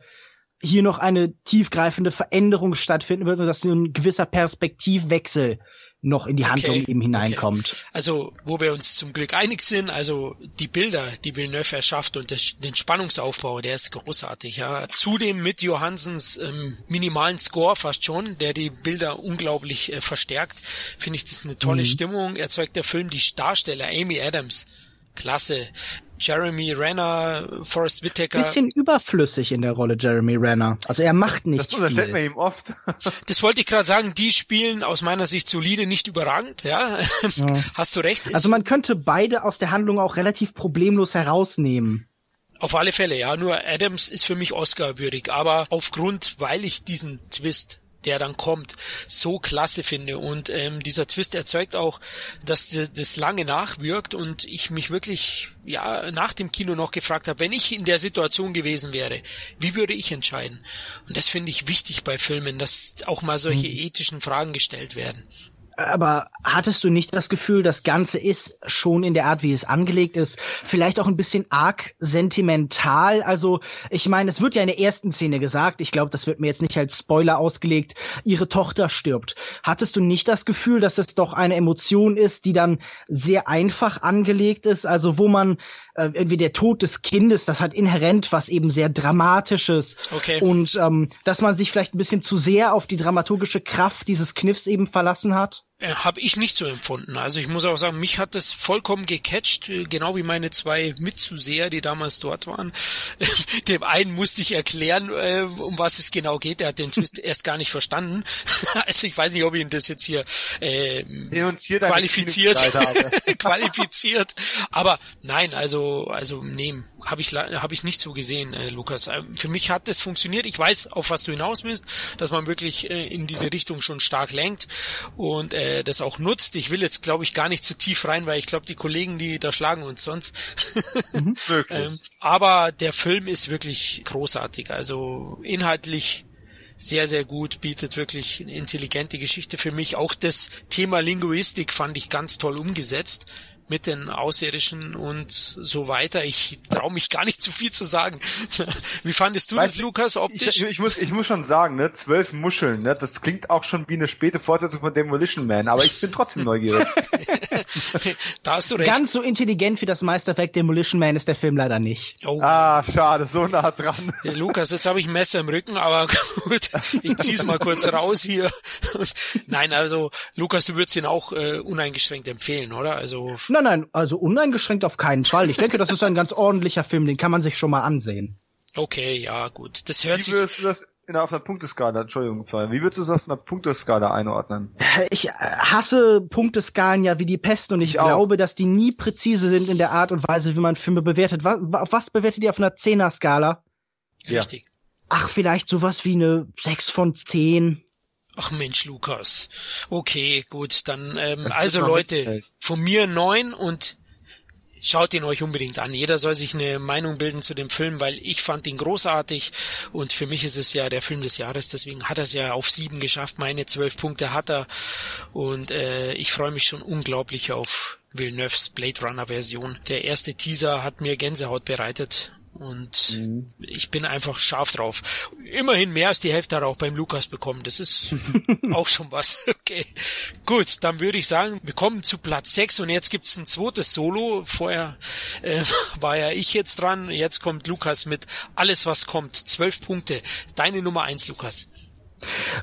hier noch eine tiefgreifende Veränderung stattfinden wird und dass ein gewisser Perspektivwechsel noch in die Handlung okay, eben hineinkommt. Okay. Also, wo wir uns zum Glück einig sind, also die Bilder, die Villeneuve erschafft und das, den Spannungsaufbau, der ist großartig, ja. Zudem mit Johansens ähm, minimalen Score fast schon, der die Bilder unglaublich äh, verstärkt, finde ich das eine tolle mhm. Stimmung. Erzeugt der Film die Darsteller Amy Adams, klasse. Jeremy Renner, Forrest Whitaker. Bisschen überflüssig in der Rolle Jeremy Renner. Also er macht nicht Das unterstellt man ihm oft. das wollte ich gerade sagen, die spielen aus meiner Sicht solide, nicht überragend, ja. ja. Hast du recht. Also man könnte beide aus der Handlung auch relativ problemlos herausnehmen. Auf alle Fälle, ja. Nur Adams ist für mich Oscar würdig, aber aufgrund, weil ich diesen Twist der dann kommt, so klasse finde. Und ähm, dieser Twist erzeugt auch, dass das lange nachwirkt und ich mich wirklich ja nach dem Kino noch gefragt habe, wenn ich in der Situation gewesen wäre, wie würde ich entscheiden? Und das finde ich wichtig bei Filmen, dass auch mal solche mhm. ethischen Fragen gestellt werden. Aber hattest du nicht das Gefühl, das Ganze ist schon in der Art, wie es angelegt ist, vielleicht auch ein bisschen arg sentimental? Also, ich meine, es wird ja in der ersten Szene gesagt, ich glaube, das wird mir jetzt nicht als Spoiler ausgelegt, ihre Tochter stirbt. Hattest du nicht das Gefühl, dass es doch eine Emotion ist, die dann sehr einfach angelegt ist, also wo man äh, irgendwie der Tod des Kindes, das hat inhärent was eben sehr Dramatisches. Okay. Und ähm, dass man sich vielleicht ein bisschen zu sehr auf die dramaturgische Kraft dieses Kniffs eben verlassen hat. Äh, Habe ich nicht so empfunden. Also ich muss auch sagen, mich hat das vollkommen gecatcht, äh, genau wie meine zwei Mitzuseher, die damals dort waren. Dem einen musste ich erklären, äh, um was es genau geht. Der hat den Twist erst gar nicht verstanden. Also ich weiß nicht, ob ich ihn das jetzt hier äh, qualifiziert, qualifiziert. Aber nein, also also nee, habe ich habe ich nicht so gesehen, äh, Lukas. Für mich hat das funktioniert. Ich weiß, auf was du hinaus willst, dass man wirklich äh, in diese Richtung schon stark lenkt und äh, das auch nutzt. Ich will jetzt, glaube ich, gar nicht zu tief rein, weil ich glaube, die Kollegen, die da schlagen uns sonst. Wirklich. ähm, aber der Film ist wirklich großartig. Also inhaltlich sehr, sehr gut, bietet wirklich eine intelligente Geschichte für mich. Auch das Thema Linguistik fand ich ganz toll umgesetzt mit den Außerirdischen und so weiter. Ich traue mich gar nicht zu viel zu sagen. Wie fandest du Weißt das, Lukas, Ich, optisch? ich, muss, ich muss schon sagen, ne, zwölf Muscheln, ne, das klingt auch schon wie eine späte Fortsetzung von Demolition Man, aber ich bin trotzdem neugierig. da hast du recht. Ganz so intelligent wie das Meisterwerk Demolition Man ist der Film leider nicht. oh. ah, schade, so nah dran. Ja, Lukas, jetzt habe ich ein Messer im Rücken, aber gut, ich zieh's mal kurz raus hier. Nein, also Lukas, du würdest ihn auch äh, uneingeschränkt empfehlen, oder? Also Nein, nein, also uneingeschränkt auf keinen Fall. Ich denke, das ist ein ganz ordentlicher Film, den kann man sich schon mal ansehen. okay, ja gut, das hört Wie sich würdest du das in, auf einer Punkteskala, Entschuldigung, wie würdest du das auf einer Punkteskala einordnen? Ich äh, hasse Punkteskalen ja wie die Pest und ich, Ich auch. glaube, dass die nie präzise sind in der Art und Weise, wie man Filme bewertet. Was, auf was bewertet ihr auf einer Zehner-Skala? Ja. richtig. Ach, vielleicht sowas wie eine 6 von 10. Ach Mensch, Lukas. Okay, gut, dann ähm, also Leute, von mir neun und schaut ihn euch unbedingt an. Jeder soll sich eine Meinung bilden zu dem Film, weil ich fand ihn großartig und für mich ist es ja der Film des Jahres, deswegen hat er es ja auf sieben geschafft. Meine zwölf Punkte hat er und äh, ich freue mich schon unglaublich auf Villeneuves Blade Runner Version. Der erste Teaser hat mir Gänsehaut bereitet und ich bin einfach scharf drauf. Immerhin mehr als die Hälfte hat er auch beim Lukas bekommen. Das ist auch schon was. Okay. Gut, dann würde ich sagen, wir kommen zu Platz 6 und jetzt gibt's ein zweites Solo. Vorher äh, war ja ich jetzt dran. Jetzt kommt Lukas mit Alles, was kommt. Zwölf Punkte. Deine Nummer eins, Lukas.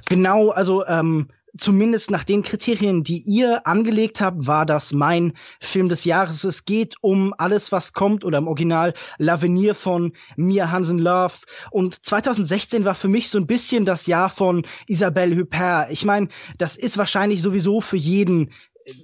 Genau, also ähm, zumindest nach den Kriterien, die ihr angelegt habt, war das mein Film des Jahres. Es geht um alles, was kommt oder im Original L'Avenir von Mia Hansen Love. Und 2016 war für mich so ein bisschen das Jahr von Isabelle Huppert. Ich meine, das ist wahrscheinlich sowieso für jeden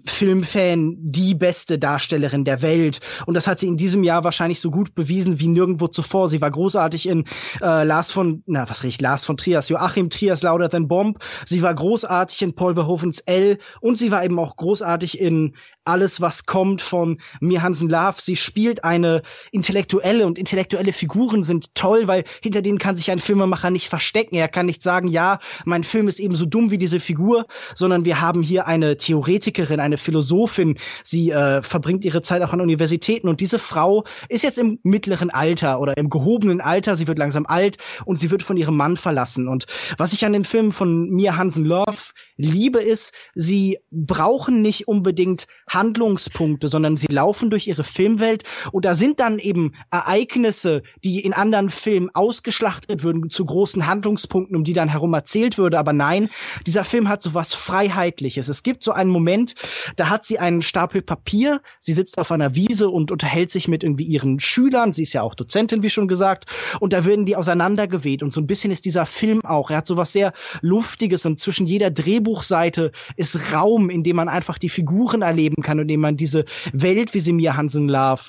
Filmfan die beste Darstellerin der Welt. Und das hat sie in diesem Jahr wahrscheinlich so gut bewiesen wie nirgendwo zuvor. Sie war großartig in äh, Lars von, na, was riecht Lars von Trias, Joachim Trias Louder Than Bomb. Sie war großartig in Paul Verhovens L. Und sie war eben auch großartig in alles, was kommt von Mir Hansen Love. Sie spielt eine intellektuelle und intellektuelle Figuren sind toll, weil hinter denen kann sich ein Filmemacher nicht verstecken. Er kann nicht sagen, ja, mein Film ist eben so dumm wie diese Figur, sondern wir haben hier eine Theoretikerin, eine Philosophin. Sie äh, verbringt ihre Zeit auch an Universitäten und diese Frau ist jetzt im mittleren Alter oder im gehobenen Alter. Sie wird langsam alt und sie wird von ihrem Mann verlassen. Und was ich an den Filmen von Mia Hansen Love liebe, ist, sie brauchen nicht unbedingt Handlungspunkte, sondern sie laufen durch ihre Filmwelt und da sind dann eben Ereignisse, die in anderen Filmen ausgeschlachtet würden zu großen Handlungspunkten, um die dann herum erzählt würde. Aber nein, dieser Film hat so was Freiheitliches. Es gibt so einen Moment, da hat sie einen Stapel Papier, sie sitzt auf einer Wiese und unterhält sich mit irgendwie ihren Schülern. Sie ist ja auch Dozentin, wie schon gesagt. Und da werden die auseinandergeweht. Und so ein bisschen ist dieser Film auch. Er hat so was sehr Luftiges und zwischen jeder Drehbuchseite ist Raum, in dem man einfach die Figuren erleben kann und in dem man diese Welt, wie sie Mia Hansen Love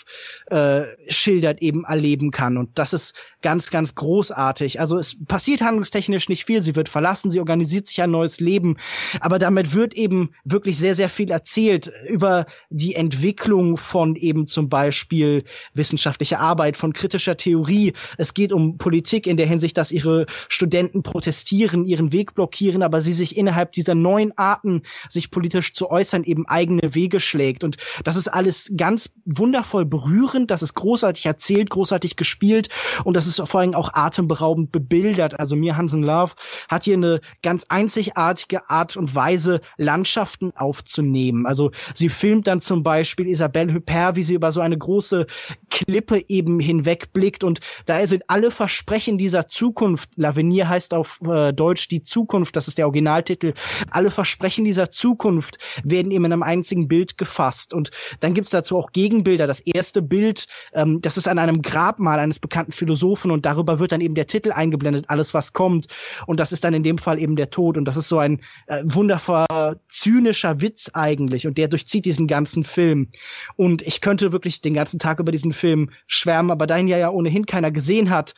äh, schildert, eben erleben kann. Und das ist ganz, ganz großartig. Also es passiert handlungstechnisch nicht viel. Sie wird verlassen, sie organisiert sich ein neues Leben. Aber damit wird eben wirklich sehr, sehr viel erzählt über die Entwicklung von eben zum Beispiel wissenschaftlicher Arbeit, von kritischer Theorie. Es geht um Politik in der Hinsicht, dass ihre Studenten protestieren, ihren Weg blockieren, aber sie sich innerhalb dieser neuen Arten, sich politisch zu äußern, eben eigene Wege schlägt. Und das ist alles ganz wundervoll berührend. Das ist großartig erzählt, großartig gespielt. Und das ist vor allem auch atemberaubend bebildert. Also mir Hansen Love hat hier eine ganz einzigartige Art und Weise, Landschaften aufzunehmen nehmen. Also sie filmt dann zum Beispiel Isabelle Huppert, wie sie über so eine große Klippe eben hinwegblickt und da sind alle Versprechen dieser Zukunft, L'Avenir heißt auf äh, Deutsch die Zukunft, das ist der Originaltitel, alle Versprechen dieser Zukunft werden eben in einem einzigen Bild gefasst und dann gibt's dazu auch Gegenbilder. Das erste Bild, ähm, das ist an einem Grabmal eines bekannten Philosophen und darüber wird dann eben der Titel eingeblendet, alles was kommt und das ist dann in dem Fall eben der Tod und das ist so ein äh, wundervoller zynischer Witz eigentlich und der durchzieht diesen ganzen Film und ich könnte wirklich den ganzen Tag über diesen Film schwärmen, aber da ihn ja, ja ohnehin keiner gesehen hat,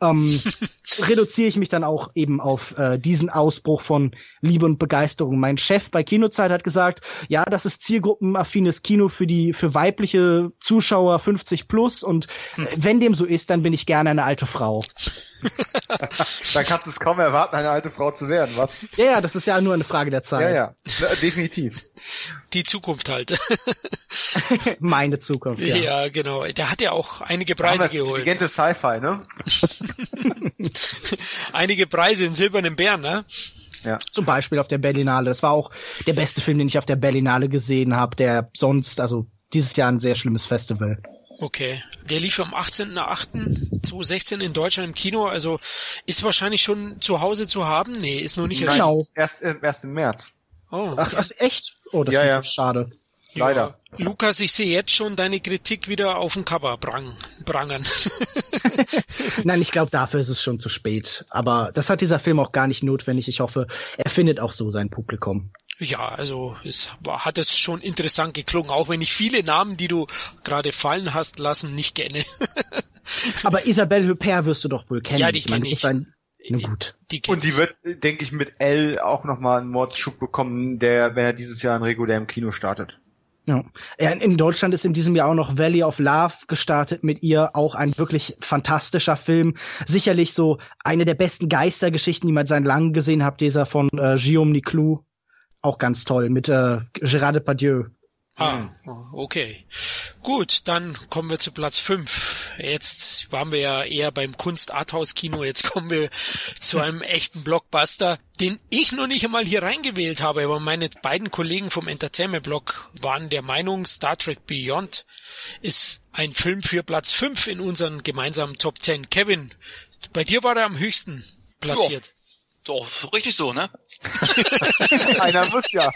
ähm, reduziere ich mich dann auch eben auf äh, diesen Ausbruch von Liebe und Begeisterung. Mein Chef bei Kinozeit hat gesagt, ja, das ist zielgruppenaffines Kino für die für weibliche Zuschauer 50 plus und äh, wenn dem so ist, dann bin ich gerne eine alte Frau. dann kannst du es kaum erwarten, eine alte Frau zu werden, was? Ja, ja, das ist ja nur eine Frage der Zeit. Ja, ja, definitiv. Die Zukunft halt. Meine Zukunft. Ja. ja, genau. Der hat ja auch einige Preise geholt. Intelligente Sci-Fi, ne? einige Preise in Silbernen Bären, ne? Ja. Zum Beispiel auf der Berlinale. Das war auch der beste Film, den ich auf der Berlinale gesehen habe, der sonst, also dieses Jahr ein sehr schlimmes Festival. Okay. Der lief am 18.08.2016 in Deutschland im Kino, also ist wahrscheinlich schon zu Hause zu haben? Nee, ist noch nicht Nein, genau. Erst, äh, erst im März. Oh, okay. ach, ach, echt? Oh, das ja, ja. schade. Leider. Ja. Lukas, ich sehe jetzt schon deine Kritik wieder auf dem Cover brang, prangern. Nein, ich glaube, dafür ist es schon zu spät. Aber das hat dieser Film auch gar nicht notwendig. Ich hoffe, er findet auch so sein Publikum. Ja, also es hat jetzt schon interessant geklungen, auch wenn ich viele Namen, die du gerade fallen hast lassen, nicht kenne. Aber Isabelle Huppert wirst du doch wohl kennen. Ja, die kenne ich. Ein, na gut. Die Und die wird, denke ich, mit L auch nochmal einen Mordschub bekommen, der, wenn er dieses Jahr in regulär im Kino startet. Ja. In Deutschland ist in diesem Jahr auch noch Valley of Love gestartet mit ihr, auch ein wirklich fantastischer Film. Sicherlich so eine der besten Geistergeschichten, die man seit langem gesehen hat, dieser von äh, Guillaume Niclou. Auch ganz toll mit äh, Gérard Depardieu. Ah, okay. Gut, dann kommen wir zu Platz 5. Jetzt waren wir ja eher beim Kunst-Arthouse-Kino, jetzt kommen wir zu einem echten Blockbuster, den ich noch nicht einmal hier reingewählt habe, aber meine beiden Kollegen vom Entertainment-Blog waren der Meinung, Star Trek Beyond ist ein Film für Platz 5 in unseren gemeinsamen Top 10. Kevin, bei dir war er am höchsten platziert. Doch, richtig so, ne? Einer muss ja.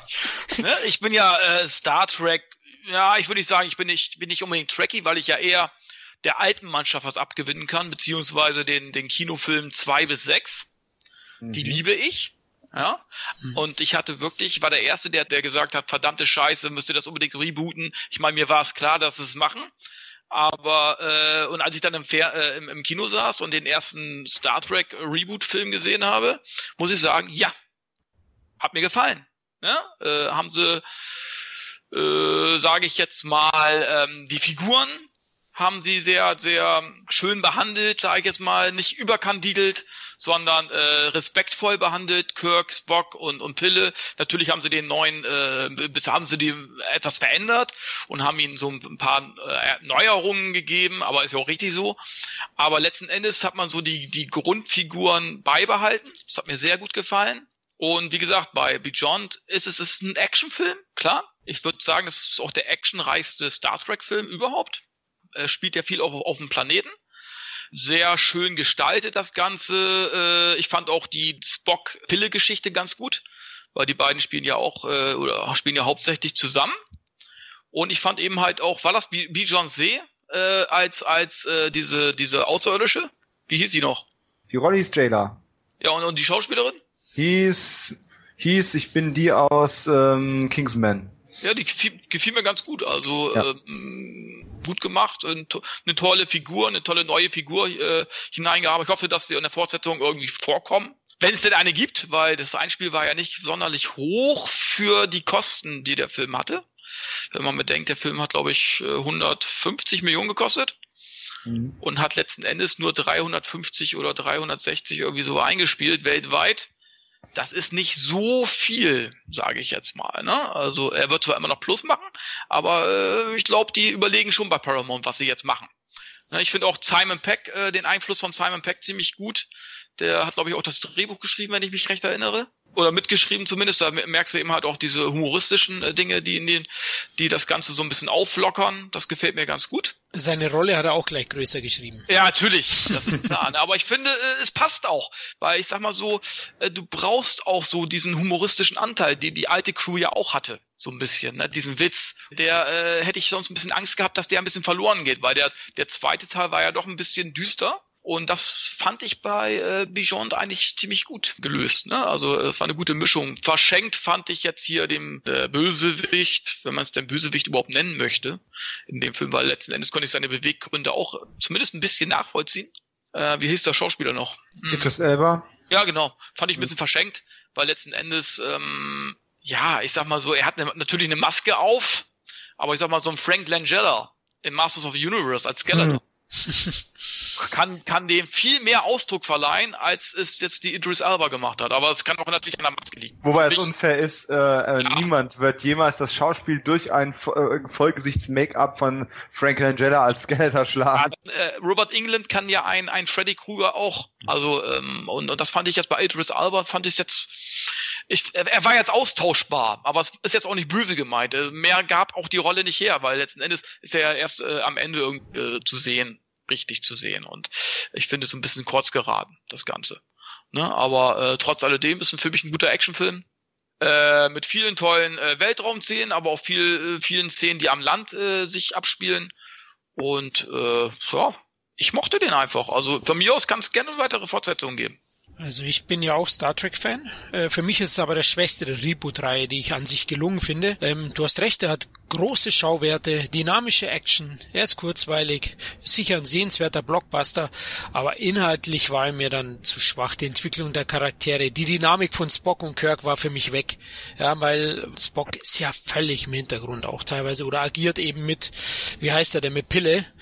Ne? Ich bin ja äh, Star Trek, ja, ich würde nicht sagen, ich bin nicht, bin nicht unbedingt Trekkie, weil ich ja eher der alten Mannschaft was abgewinnen kann, beziehungsweise den, den Kinofilm zwei bis sechs. Mhm. Die liebe ich. Ja. Mhm. Und ich hatte wirklich, war der Erste, der, der gesagt hat, verdammte Scheiße, müsst ihr das unbedingt rebooten. Ich meine, mir war es klar, dass sie es machen. Aber äh, und als ich dann im, Fer äh, im, im Kino saß und den ersten Star Trek Reboot-Film gesehen habe, muss ich sagen, ja, hat mir gefallen. Ja? Äh, haben sie, äh, sage ich jetzt mal, ähm, die Figuren haben sie sehr, sehr schön behandelt, sage ich jetzt mal, nicht überkandidelt, sondern äh, respektvoll behandelt, Kirk, Spock und, und Pille. Natürlich haben sie den neuen, äh, bis haben sie die etwas verändert und haben ihnen so ein paar äh, Neuerungen gegeben, aber ist ja auch richtig so. Aber letzten Endes hat man so die, die Grundfiguren beibehalten. Das hat mir sehr gut gefallen. Und wie gesagt, bei Beyond ist es ist ein Actionfilm, klar. Ich würde sagen, es ist auch der actionreichste Star Trek-Film überhaupt. Er spielt ja viel auf, auf dem Planeten. Sehr schön gestaltet das Ganze. Äh, ich fand auch die Spock-Pille-Geschichte ganz gut, weil die beiden spielen ja auch äh, oder spielen ja hauptsächlich zusammen. Und ich fand eben halt auch, war das Bijan See äh, als als äh, diese diese Außerirdische? Wie hieß sie noch? Die Rolle hieß Jayla. Ja und, und die Schauspielerin? Hieß hieß ich bin die aus ähm, Kingsman. Ja, die gefiel, gefiel mir ganz gut. Also ja. ähm, gut gemacht, eine tolle Figur, eine tolle neue Figur äh, hineingearbeitet. Ich hoffe, dass sie in der Fortsetzung irgendwie vorkommen. Wenn es denn eine gibt, weil das Einspiel war ja nicht sonderlich hoch für die Kosten, die der Film hatte. Wenn man bedenkt, der Film hat, glaube ich, 150 Millionen gekostet mhm. und hat letzten Endes nur 350 oder 360 irgendwie so eingespielt weltweit das ist nicht so viel, sage ich jetzt mal. Ne? Also er wird zwar immer noch Plus machen, aber äh, ich glaube, die überlegen schon bei Paramount, was sie jetzt machen. Ne, ich finde auch Simon Peck, äh, den Einfluss von Simon Peck ziemlich gut. Der hat, glaube ich, auch das Drehbuch geschrieben, wenn ich mich recht erinnere. Oder mitgeschrieben zumindest. Da merkst du eben halt auch diese humoristischen äh, Dinge, die in den, die das Ganze so ein bisschen auflockern. Das gefällt mir ganz gut. Seine Rolle hat er auch gleich größer geschrieben. Ja, natürlich, das ist klar. Aber ich finde, äh, es passt auch, weil ich sag mal so, äh, du brauchst auch so diesen humoristischen Anteil, den die alte Crew ja auch hatte, so ein bisschen, ne? diesen Witz. Der äh, hätte ich sonst ein bisschen Angst gehabt, dass der ein bisschen verloren geht, weil der der zweite Teil war ja doch ein bisschen düster und das fand ich bei äh, Beyond eigentlich ziemlich gut gelöst. Ne? Also es war eine gute Mischung. Verschenkt fand ich jetzt hier dem äh, Bösewicht, wenn man es denn Bösewicht überhaupt nennen möchte, in dem Film, weil letzten Endes konnte ich seine Beweggründe auch zumindest ein bisschen nachvollziehen. Äh, wie hieß der Schauspieler noch? Hm. Idris Elba. Ja, genau. Fand ich ein bisschen verschenkt, weil letzten Endes, ähm, ja, ich sag mal so, er hat eine, natürlich eine Maske auf, aber ich sag mal so ein Frank Langella in Masters of the Universe als Skeleton. Hm kann, kann dem viel mehr Ausdruck verleihen, als es jetzt die Idris Alba gemacht hat. Aber es kann auch natürlich an der Maske liegen. Wobei es unfair ist, äh, äh, ja. niemand wird jemals das Schauspiel durch ein äh, Vollgesichts-Make-up von Frank Langella als Skeletor schlagen. Ja, äh, Robert England kann ja ein, ein Freddy Krueger auch. Also, ähm, und, und das fand ich jetzt bei Idris Alba, fand ich jetzt ich, er war jetzt austauschbar, aber es ist jetzt auch nicht böse gemeint. Äh, mehr gab auch die Rolle nicht her, weil letzten Endes ist er ja erst äh, am Ende äh, zu sehen, richtig zu sehen. Und ich finde es ein bisschen kurz geraten, das Ganze. Ne? Aber äh, trotz alledem ist es für mich ein guter Actionfilm. Äh, mit vielen tollen äh, Weltraumszenen, aber auch viel, äh, vielen Szenen, die am Land äh, sich abspielen. Und äh, ja, ich mochte den einfach. Also von mir aus kann es gerne weitere Fortsetzungen geben. Also ich bin ja auch Star Trek-Fan. Äh, für mich ist es aber der schwächste der Reboot-Reihe, die ich an sich gelungen finde. Ähm, du hast recht, er hat große Schauwerte, dynamische Action, er ist kurzweilig, sicher ein sehenswerter Blockbuster, aber inhaltlich war er mir dann zu schwach. Die Entwicklung der Charaktere, die Dynamik von Spock und Kirk war für mich weg. Ja, weil Spock ist ja völlig im Hintergrund auch teilweise oder agiert eben mit, wie heißt er denn, mit Pille.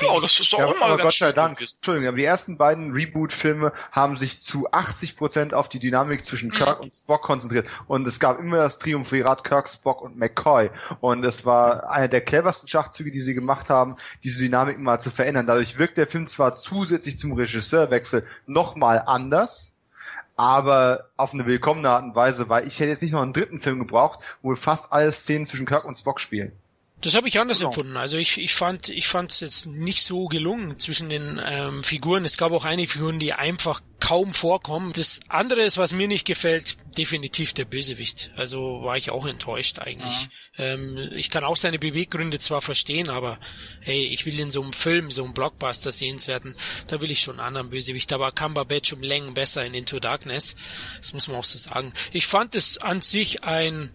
Ja, das ist doch ja, immer aber Gott sei Dank. Entschuldigung, aber die ersten beiden Reboot-Filme haben sich zu 80 Prozent auf die Dynamik zwischen. Kirk mhm. und Spock konzentriert und es gab immer das Triumvirat Kirk, Spock und McCoy und das war einer der cleversten Schachzüge, die sie gemacht haben, diese Dynamik mal zu verändern. Dadurch wirkt der Film zwar zusätzlich zum Regisseurwechsel nochmal anders, aber auf eine willkommene Art und Weise, weil ich hätte jetzt nicht noch einen dritten Film gebraucht, wo fast alle Szenen zwischen Kirk und Spock spielen. Das habe ich anders genau. empfunden. Also ich, ich fand ich fand es jetzt nicht so gelungen zwischen den ähm, Figuren. Es gab auch einige Figuren, die einfach kaum vorkommen. Das andere ist, was mir nicht gefällt, definitiv der Bösewicht. Also war ich auch enttäuscht eigentlich. Ja. Ähm, ich kann auch seine Beweggründe zwar verstehen, aber hey, ich will in so einem Film, so einem Blockbuster sehenswerten, da will ich schon einen anderen Bösewicht. Da war Cumberbatch um Längen besser in Into Darkness. Das muss man auch so sagen. Ich fand es an sich ein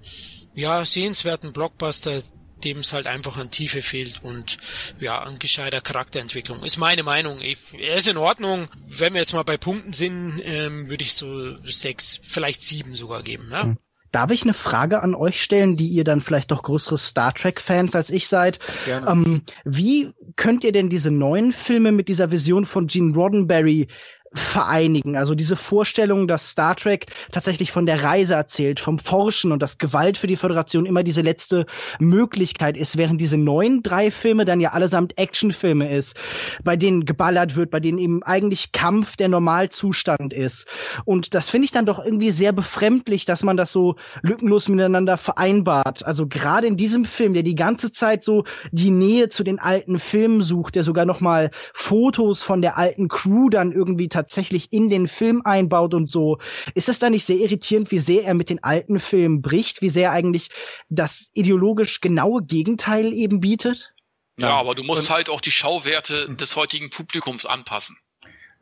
ja, sehenswerten Blockbuster, dem es halt einfach an Tiefe fehlt und ja, an gescheiter Charakterentwicklung. Ist meine Meinung. Ich, er ist in Ordnung. Wenn wir jetzt mal bei Punkten sind, ähm, würde ich so sechs, vielleicht sieben sogar geben. Ja? Hm. Darf ich eine Frage an euch stellen, die ihr dann vielleicht doch größere Star Trek-Fans als ich seid? Gerne. Ähm, wie könnt ihr denn diese neuen Filme mit dieser Vision von Gene Roddenberry vereinigen. Also diese Vorstellung, dass Star Trek tatsächlich von der Reise erzählt, vom Forschen und dass Gewalt für die Föderation immer diese letzte Möglichkeit ist, während diese neuen drei Filme dann ja allesamt Actionfilme ist, bei denen geballert wird, bei denen eben eigentlich Kampf der Normalzustand ist. Und das finde ich dann doch irgendwie sehr befremdlich, dass man das so lückenlos miteinander vereinbart. Also gerade in diesem Film, der die ganze Zeit so die Nähe zu den alten Filmen sucht, der sogar noch mal Fotos von der alten Crew dann irgendwie tatsächlich in den Film einbaut und so. Ist es da nicht sehr irritierend, wie sehr er mit den alten Filmen bricht, wie sehr eigentlich das ideologisch genaue Gegenteil eben bietet? Ja, aber du musst und, halt auch die Schauwerte des heutigen Publikums anpassen.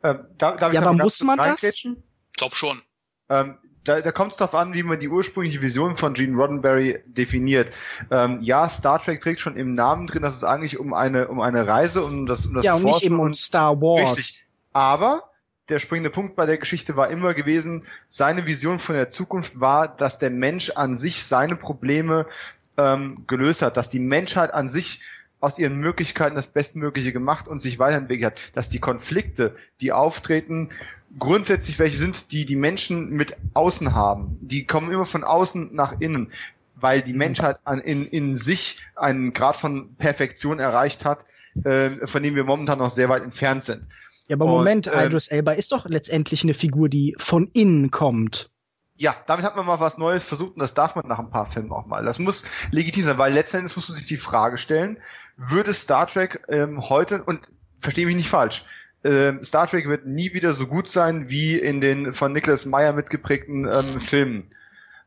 Ähm, darf, darf ja, aber muss man das? Ich glaub schon. Ähm, da, da kommt es darauf an, wie man die ursprüngliche Vision von Gene Roddenberry definiert. Ähm, ja, Star Trek trägt schon im Namen drin, dass es eigentlich um eine um eine Reise um das um das ja und nicht eben um Star Wars. Richtig. Aber der springende Punkt bei der Geschichte war immer gewesen, seine Vision von der Zukunft war, dass der Mensch an sich seine Probleme ähm, gelöst hat, dass die Menschheit an sich aus ihren Möglichkeiten das Bestmögliche gemacht und sich weiterentwickelt hat, dass die Konflikte, die auftreten, grundsätzlich welche sind, die die Menschen mit außen haben. Die kommen immer von außen nach innen, weil die Menschheit an, in, in sich einen Grad von Perfektion erreicht hat, äh, von dem wir momentan noch sehr weit entfernt sind. Ja, aber Moment, und, äh, Idris Elba ist doch letztendlich eine Figur, die von innen kommt. ja, damit hat man mal was Neues versucht und das darf man nach ein paar Filmen auch mal. Das muss legitim sein, weil letztendlich muss man sich die Frage stellen, würde Star Trek ähm, heute, und verstehe mich nicht falsch, ähm, Star Trek wird nie wieder so gut sein wie in den von Nicholas Meyer mitgeprägten ähm, Filmen.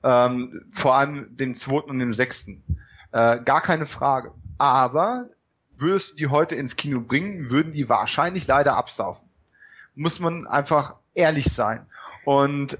Ähm, vor allem dem zweiten und dem sechsten. Äh, gar keine Frage. Aber würdest du die heute ins Kino bringen, würden die wahrscheinlich leider absaufen. Muss man einfach ehrlich sein. Und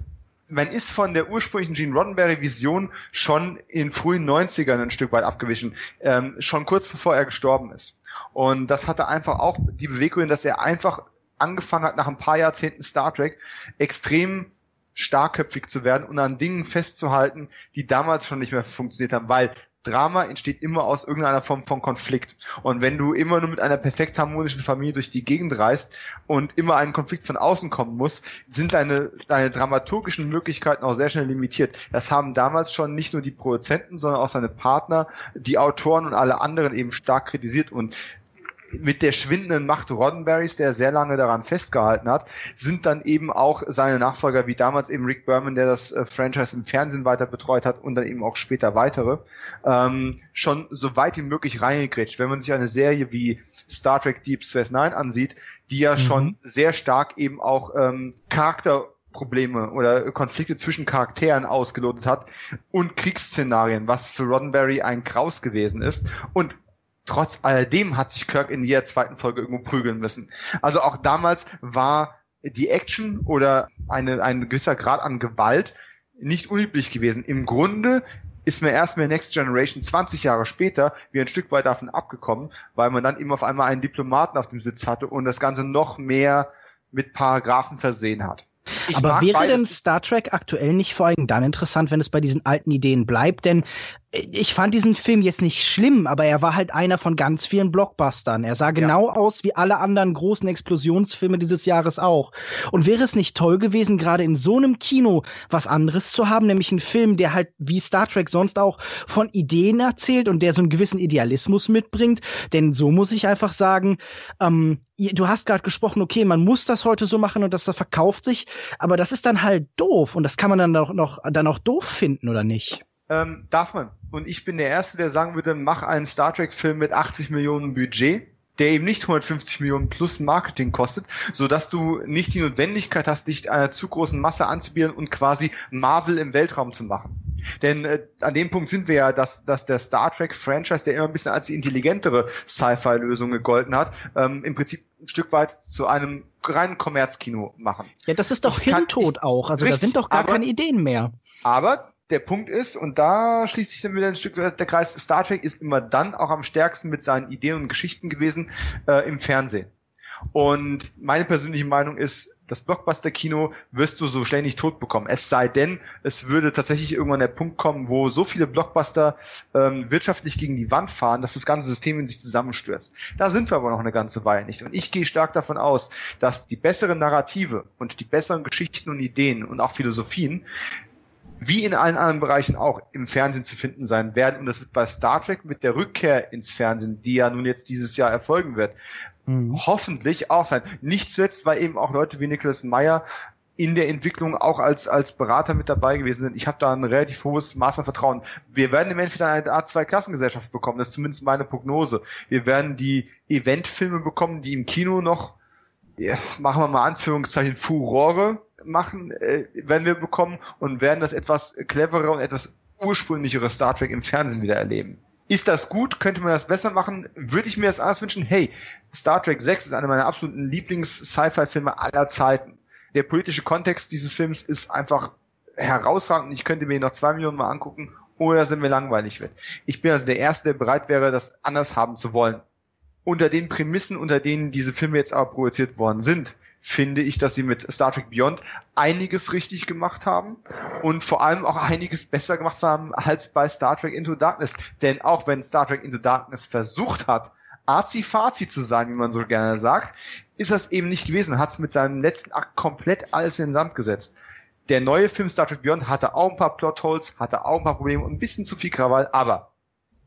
man ist von der ursprünglichen Gene Roddenberry Vision schon in frühen 90ern ein Stück weit abgewichen, ähm, schon kurz bevor er gestorben ist. Und das hatte einfach auch die Bewegung, dass er einfach angefangen hat, nach ein paar Jahrzehnten Star Trek extrem starkköpfig zu werden und an Dingen festzuhalten, die damals schon nicht mehr funktioniert haben, weil Drama entsteht immer aus irgendeiner Form von Konflikt. Und wenn du immer nur mit einer perfekt harmonischen Familie durch die Gegend reist und immer ein Konflikt von außen kommen muss, sind deine, deine dramaturgischen Möglichkeiten auch sehr schnell limitiert. Das haben damals schon nicht nur die Produzenten, sondern auch seine Partner, die Autoren und alle anderen eben stark kritisiert. Und mit der schwindenden Macht Roddenberrys, der sehr lange daran festgehalten hat, sind dann eben auch seine Nachfolger, wie damals eben Rick Berman, der das äh, Franchise im Fernsehen weiter betreut hat und dann eben auch später weitere, ähm, schon so weit wie möglich reingekrätscht. Wenn man sich eine Serie wie Star Trek Deep Space Nine ansieht, die ja mhm. schon sehr stark eben auch ähm, Charakter Probleme oder Konflikte zwischen Charakteren ausgelotet hat und Kriegsszenarien, was für Roddenberry ein Kraus gewesen ist. Und trotz alledem hat sich Kirk in jeder zweiten Folge irgendwo prügeln müssen. Also auch damals war die Action oder eine, ein gewisser Grad an Gewalt nicht unüblich gewesen. Im Grunde ist mir erst mit Next Generation 20 Jahre später wie ein Stück weit davon abgekommen, weil man dann eben auf einmal einen Diplomaten auf dem Sitz hatte und das Ganze noch mehr mit Paragraphen versehen hat. Ich Aber wäre denn Star Trek aktuell nicht vor allem dann interessant, wenn es bei diesen alten Ideen bleibt? Denn ich fand diesen Film jetzt nicht schlimm, aber er war halt einer von ganz vielen Blockbustern. Er sah genau ja. aus wie alle anderen großen Explosionsfilme dieses Jahres auch. Und wäre es nicht toll gewesen, gerade in so einem Kino was anderes zu haben, nämlich einen Film, der halt wie Star Trek sonst auch von Ideen erzählt und der so einen gewissen Idealismus mitbringt? Denn so muss ich einfach sagen, ähm, du hast gerade gesprochen, okay, man muss das heute so machen und das verkauft sich, aber das ist dann halt doof und das kann man dann auch noch dann auch doof finden oder nicht? Ähm, darf man. Und ich bin der Erste, der sagen würde, mach einen Star Trek-Film mit 80 Millionen Budget, der eben nicht 150 Millionen plus Marketing kostet, so dass du nicht die Notwendigkeit hast, dich einer zu großen Masse anzubieten und quasi Marvel im Weltraum zu machen. Denn äh, an dem Punkt sind wir ja, dass, dass der Star Trek Franchise, der immer ein bisschen als die intelligentere Sci-Fi-Lösung gegolten hat, ähm, im Prinzip ein Stück weit zu einem reinen Kommerzkino machen. Ja, das ist doch Hirntod auch. Also richtig, da sind doch gar aber, keine Ideen mehr. Aber der Punkt ist, und da schließt sich dann wieder ein Stück der Kreis, Star Trek ist immer dann auch am stärksten mit seinen Ideen und Geschichten gewesen äh, im Fernsehen. Und meine persönliche Meinung ist, das Blockbuster-Kino wirst du so schnell nicht tot bekommen. Es sei denn, es würde tatsächlich irgendwann der Punkt kommen, wo so viele Blockbuster ähm, wirtschaftlich gegen die Wand fahren, dass das ganze System in sich zusammenstürzt. Da sind wir aber noch eine ganze Weile nicht. Und ich gehe stark davon aus, dass die besseren Narrative und die besseren Geschichten und Ideen und auch Philosophien wie in allen anderen Bereichen auch im Fernsehen zu finden sein werden. Und das wird bei Star Trek mit der Rückkehr ins Fernsehen, die ja nun jetzt dieses Jahr erfolgen wird, mhm. hoffentlich auch sein. Nicht zuletzt, weil eben auch Leute wie Nicholas Meyer in der Entwicklung auch als, als Berater mit dabei gewesen sind. Ich habe da ein relativ hohes Maß an Vertrauen. Wir werden im Endeffekt eine Art Zwei-Klassengesellschaft bekommen. Das ist zumindest meine Prognose. Wir werden die Eventfilme bekommen, die im Kino noch, ja, machen wir mal Anführungszeichen, Furore machen, äh, werden wir bekommen und werden das etwas cleverer und etwas ursprünglichere Star Trek im Fernsehen wieder erleben. Ist das gut? Könnte man das besser machen? Würde ich mir das anders wünschen? Hey, Star Trek 6 ist einer meiner absoluten Lieblings-Sci-Fi-Filme aller Zeiten. Der politische Kontext dieses Films ist einfach herausragend. Ich könnte mir ihn noch zwei Millionen Mal angucken, ohne dass er mir langweilig wird. Ich bin also der Erste, der bereit wäre, das anders haben zu wollen unter den Prämissen, unter denen diese Filme jetzt aber produziert worden sind, finde ich, dass sie mit Star Trek Beyond einiges richtig gemacht haben und vor allem auch einiges besser gemacht haben als bei Star Trek Into Darkness. Denn auch wenn Star Trek Into Darkness versucht hat, Azi-Fazi zu sein, wie man so gerne sagt, ist das eben nicht gewesen. Hat es mit seinem letzten Akt komplett alles in den Sand gesetzt. Der neue Film Star Trek Beyond hatte auch ein paar Plotholes, hatte auch ein paar Probleme und ein bisschen zu viel Krawall, aber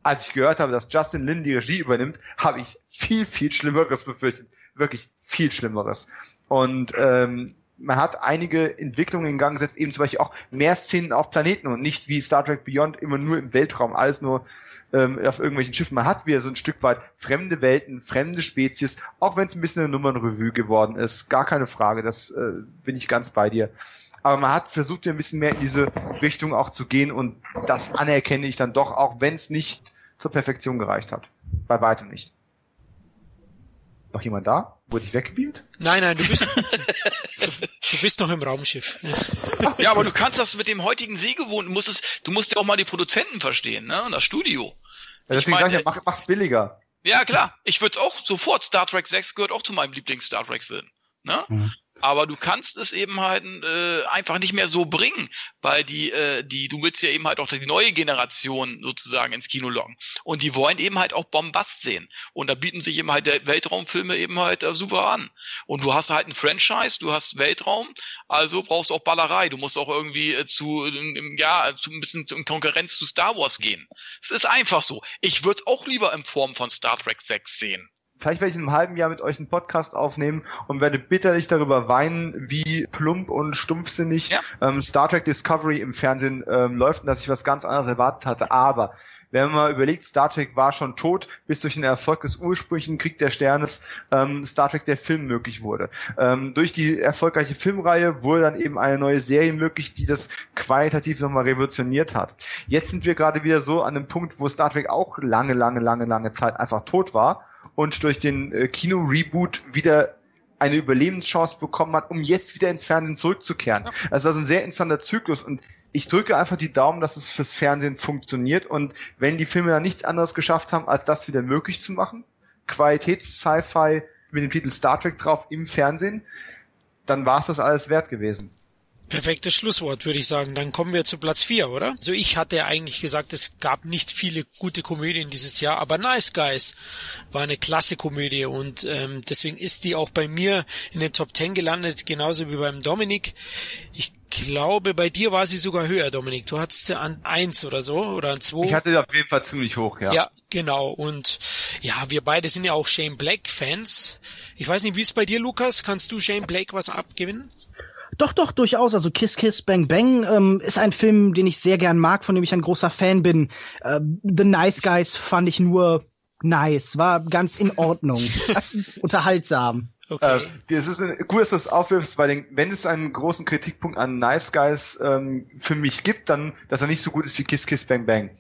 als ich gehört habe, dass Justin Lin die Regie übernimmt, habe ich viel, viel Schlimmeres befürchtet. Wirklich viel Schlimmeres. Und ähm, man hat einige Entwicklungen in Gang gesetzt, eben zum Beispiel auch mehr Szenen auf Planeten und nicht wie Star Trek Beyond immer nur im Weltraum, alles nur ähm, auf irgendwelchen Schiffen. Man hat wieder so ein Stück weit fremde Welten, fremde Spezies, auch wenn es ein bisschen eine Nummernrevue geworden ist. Gar keine Frage, das äh, bin ich ganz bei dir. Aber man hat versucht, ein bisschen mehr in diese Richtung auch zu gehen und das anerkenne ich dann doch, auch wenn es nicht zur Perfektion gereicht hat. Bei weitem nicht. Noch jemand da? Wurde ich weggebeamt? Nein, nein, du bist, du, bist noch im Raumschiff. Ja, aber du kannst das mit dem heutigen Sehgewohnten, du musst es, du musst ja auch mal die Produzenten verstehen, ne? Und das Studio. Ja, deswegen Ich meine, sag ich ja, mach, mach's billiger. Ja, klar. Ich würde auch sofort, Star Trek 6 gehört auch zu meinem Lieblings-Star Trek-Film. Ne? Mhm. Aber du kannst es eben halt äh, einfach nicht mehr so bringen, weil die, äh, die, du willst ja eben halt auch die neue Generation sozusagen ins Kino locken. Und die wollen eben halt auch Bombast sehen. Und da bieten sich eben halt Weltraumfilme eben halt äh, super an. Und du hast halt ein Franchise, du hast Weltraum, also brauchst du auch Ballerei. Du musst auch irgendwie äh, zu, ähm, ja, zu ein bisschen in Konkurrenz zu Star Wars gehen. Es ist einfach so. Ich würde es auch lieber in Form von Star Trek 6 sehen. Vielleicht werde ich in einem halben Jahr mit euch einen Podcast aufnehmen und werde bitterlich darüber weinen, wie plump und stumpfsinnig Ja. ähm, Star Trek Discovery im Fernsehen ähm, läuft und dass ich was ganz anderes erwartet hatte. Aber wenn man mal überlegt, Star Trek war schon tot, bis durch den Erfolg des ursprünglichen Krieg der Sternes ähm, Star Trek der Film möglich wurde. Ähm, durch die erfolgreiche Filmreihe wurde dann eben eine neue Serie möglich, die das qualitativ nochmal revolutioniert hat. Jetzt sind wir gerade wieder so an einem Punkt, wo Star Trek auch lange, lange, lange, lange Zeit einfach tot war und durch den äh, Kino-Reboot wieder eine Überlebenschance bekommen hat, um jetzt wieder ins Fernsehen zurückzukehren. Also das ist ein sehr interessanter Zyklus und ich drücke einfach die Daumen, dass es fürs Fernsehen funktioniert und wenn die Filme dann nichts anderes geschafft haben, als das wieder möglich zu machen, Qualitäts-Sci-Fi mit dem Titel Star Trek drauf im Fernsehen, dann war es das alles wert gewesen. Perfektes Schlusswort, würde ich sagen. Dann kommen wir zu Platz vier, oder? Also ich hatte eigentlich gesagt, es gab nicht viele gute Komödien dieses Jahr, aber Nice Guys war eine klasse Komödie und ähm, deswegen ist die auch bei mir in den Top Ten gelandet, genauso wie beim Dominik. Ich glaube, bei dir war sie sogar höher, Dominik. Du hattest sie an eins oder so oder an zwei. Ich hatte die auf jeden Fall ziemlich hoch, ja. Ja, genau. Und ja, wir beide sind ja auch Shane Black Fans. Ich weiß nicht, wie ist bei dir, Lukas? Kannst du Shane Black was abgewinnen? Doch, doch, durchaus. Also Kiss Kiss Bang Bang ähm, ist ein Film, den ich sehr gern mag, von dem ich ein großer Fan bin. Äh, The Nice Guys fand ich nur nice, war ganz in Ordnung, unterhaltsam. Okay. Äh, das ist ein, gut, dass du das aufwirfst, weil den, wenn es einen großen Kritikpunkt an Nice Guys ähm, für mich gibt, dann, dass er nicht so gut ist wie Kiss Kiss Bang Bang.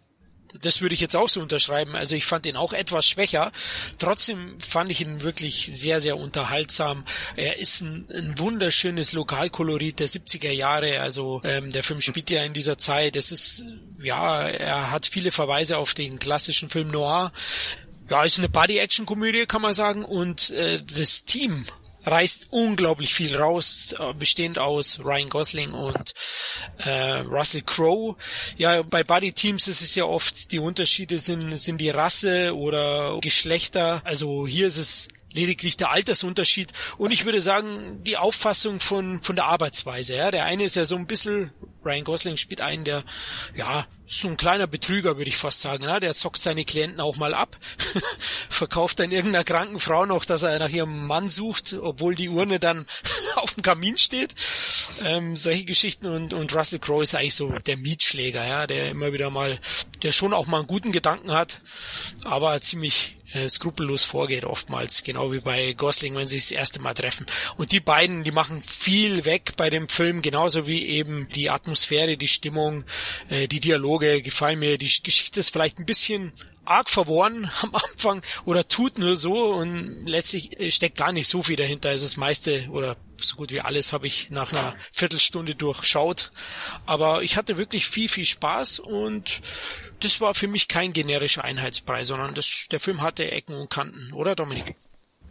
Das würde ich jetzt auch so unterschreiben. Also ich fand ihn auch etwas schwächer. Trotzdem fand ich ihn wirklich sehr, sehr unterhaltsam. Er ist ein, ein wunderschönes Lokalkolorit der 70er Jahre. Also ähm, der Film spielt ja in dieser Zeit. Es ist, ja, er hat viele Verweise auf den klassischen Film Noir. Ja, ist eine Body-Action-Komödie, kann man sagen. Und äh, das Team reißt unglaublich viel raus, äh, bestehend aus Ryan Gosling und äh, Russell Crowe. Ja, bei Buddy Teams ist es ja oft, die Unterschiede sind, sind die Rasse oder Geschlechter. Also hier ist es lediglich der Altersunterschied und ich würde sagen, die Auffassung von, von der Arbeitsweise. Ja. Der eine ist ja so ein bisschen, Ryan Gosling spielt einen, der, ja, so ein kleiner Betrüger, würde ich fast sagen. Ja. Der zockt seine Klienten auch mal ab, verkauft dann irgendeiner kranken Frau noch, dass er nach ihrem Mann sucht, obwohl die Urne dann auf dem Kamin steht. Ähm, solche Geschichten und, und Russell Crowe ist eigentlich so der Mietschläger, ja, der immer wieder mal, der schon auch mal einen guten Gedanken hat, aber ziemlich äh, skrupellos vorgeht oftmals, genau wie bei Gosling, wenn sie sich das erste Mal treffen. Und die beiden, die machen viel weg bei dem Film, genauso wie eben die Atmosphäre, die Stimmung, äh, die Dialoge gefallen mir. Die Geschichte ist vielleicht ein bisschen arg verworren am Anfang oder tut nur so und letztlich äh, steckt gar nicht so viel dahinter. Also das meiste oder so gut wie alles habe ich nach einer Viertelstunde durchschaut. Aber ich hatte wirklich viel, viel Spaß und das war für mich kein generischer Einheitspreis, sondern das, der Film hatte Ecken und Kanten, oder Dominik?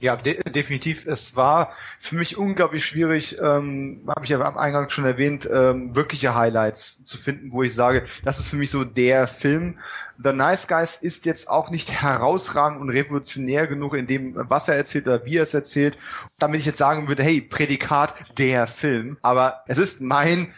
Ja, de definitiv. Es war für mich unglaublich schwierig, ähm, habe ich ja am Eingang schon erwähnt, ähm, wirkliche Highlights zu finden, wo ich sage, das ist für mich so der Film. The Nice Guys ist jetzt auch nicht herausragend und revolutionär genug in dem, was er erzählt oder wie er es erzählt, damit ich jetzt sagen würde, hey, Prädikat der Film. Aber es ist mein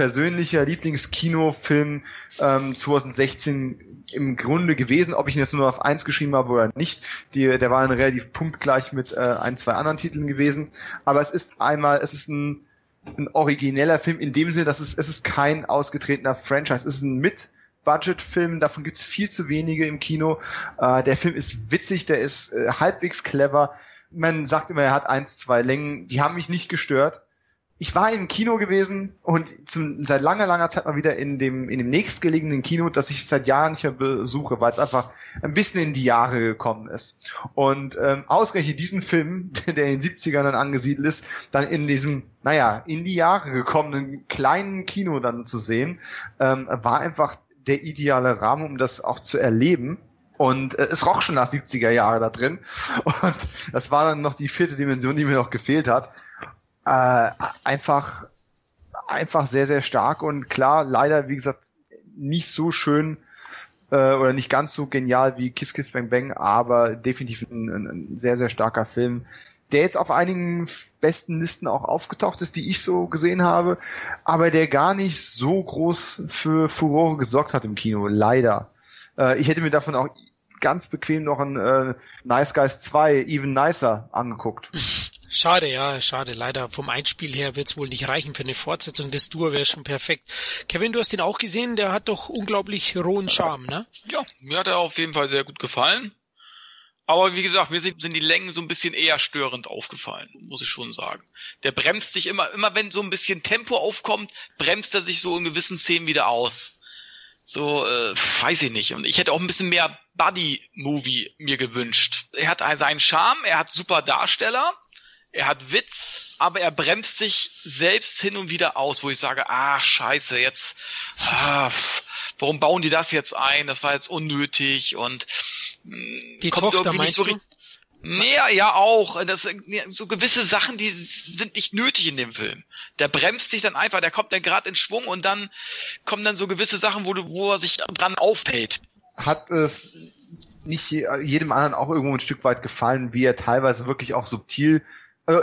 persönlicher Lieblingskinofilm ähm, 2016 im Grunde gewesen, ob ich ihn jetzt nur auf eins geschrieben habe oder nicht. Die, der war dann relativ punktgleich mit äh, ein, zwei anderen Titeln gewesen. Aber es ist einmal, es ist ein ein origineller Film in dem Sinne, dass es, es ist kein ausgetretener Franchise. Es ist ein mit Budget-Film, davon gibt's viel zu wenige im Kino. Äh, der Film ist witzig, der ist äh, halbwegs clever. Man sagt immer, er hat eins, zwei Längen, die haben mich nicht gestört ich war im Kino gewesen und zum, seit langer, langer Zeit mal wieder in dem, in dem nächstgelegenen Kino, das ich seit Jahren nicht mehr besuche, weil es einfach ein bisschen in die Jahre gekommen ist. Und ähm, ausgerechnet diesen Film, der in den 70ern dann angesiedelt ist, dann in diesem, naja, in die Jahre gekommenen kleinen Kino dann zu sehen, ähm, war einfach der ideale Rahmen, um das auch zu erleben. Und äh, es roch schon nach 70er Jahre da drin. Und das war dann noch die vierte Dimension, die mir noch gefehlt hat äh, einfach, einfach sehr, sehr stark und klar, leider, wie gesagt, nicht so schön äh, oder nicht ganz so genial wie Kiss Kiss Bang Bang, aber definitiv ein, ein sehr, sehr starker Film, der jetzt auf einigen besten Listen auch aufgetaucht ist, die ich so gesehen habe, aber der gar nicht so groß für Furore gesorgt hat im Kino, leider. Äh, ich hätte mir davon auch ganz bequem noch ein äh, Nice Guys 2 Even Nicer angeguckt. Schade, ja, schade. Leider vom Einspiel her wird's wohl nicht reichen für eine Fortsetzung. Das Duo wäre schon perfekt. Kevin, du hast ihn auch gesehen. Der hat doch unglaublich rohen Charme, ne? Ja, mir hat er auf jeden Fall sehr gut gefallen. Aber wie gesagt, mir sind, sind die Längen so ein bisschen eher störend aufgefallen, muss ich schon sagen. Der bremst sich immer, immer wenn so ein bisschen Tempo aufkommt, bremst er sich so in gewissen Szenen wieder aus. So, äh, weiß ich nicht. Und ich hätte auch ein bisschen mehr Buddy-Movie mir gewünscht. Er hat seinen Charme, er hat super Darsteller, er hat Witz, aber er bremst sich selbst hin und wieder aus, wo ich sage, ah, scheiße, jetzt, ah, warum bauen die das jetzt ein? Das war jetzt unnötig und mh, die Tochter meinst so du? Nee, ja auch. Das, so gewisse Sachen, die sind nicht nötig in dem Film. Der bremst sich dann einfach, der kommt dann gerade in Schwung und dann kommen dann so gewisse Sachen, wo, du, wo er sich dran aufhält. Hat es nicht jedem anderen auch irgendwo ein Stück weit gefallen, wie er teilweise wirklich auch subtil also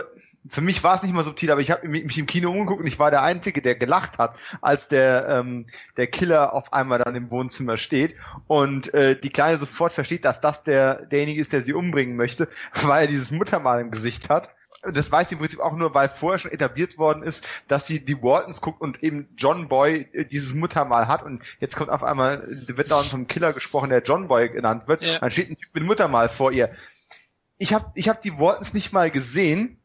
für mich war es nicht mal subtil, aber ich habe mich im Kino umgeguckt und ich war der Einzige, der gelacht hat, als der ähm, der Killer auf einmal dann im Wohnzimmer steht und äh, die Kleine sofort versteht, dass das der derjenige ist, der sie umbringen möchte, weil er dieses Muttermal im Gesicht hat. Das weiß sie im Prinzip auch nur, weil vorher schon etabliert worden ist, dass sie die Waltons guckt und eben John Boy äh, dieses Muttermal hat und jetzt kommt auf einmal, wird dann vom Killer gesprochen, der John Boy genannt wird, ja. dann steht ein Typ mit Muttermal vor ihr ich habe ich hab die Waltons nicht mal gesehen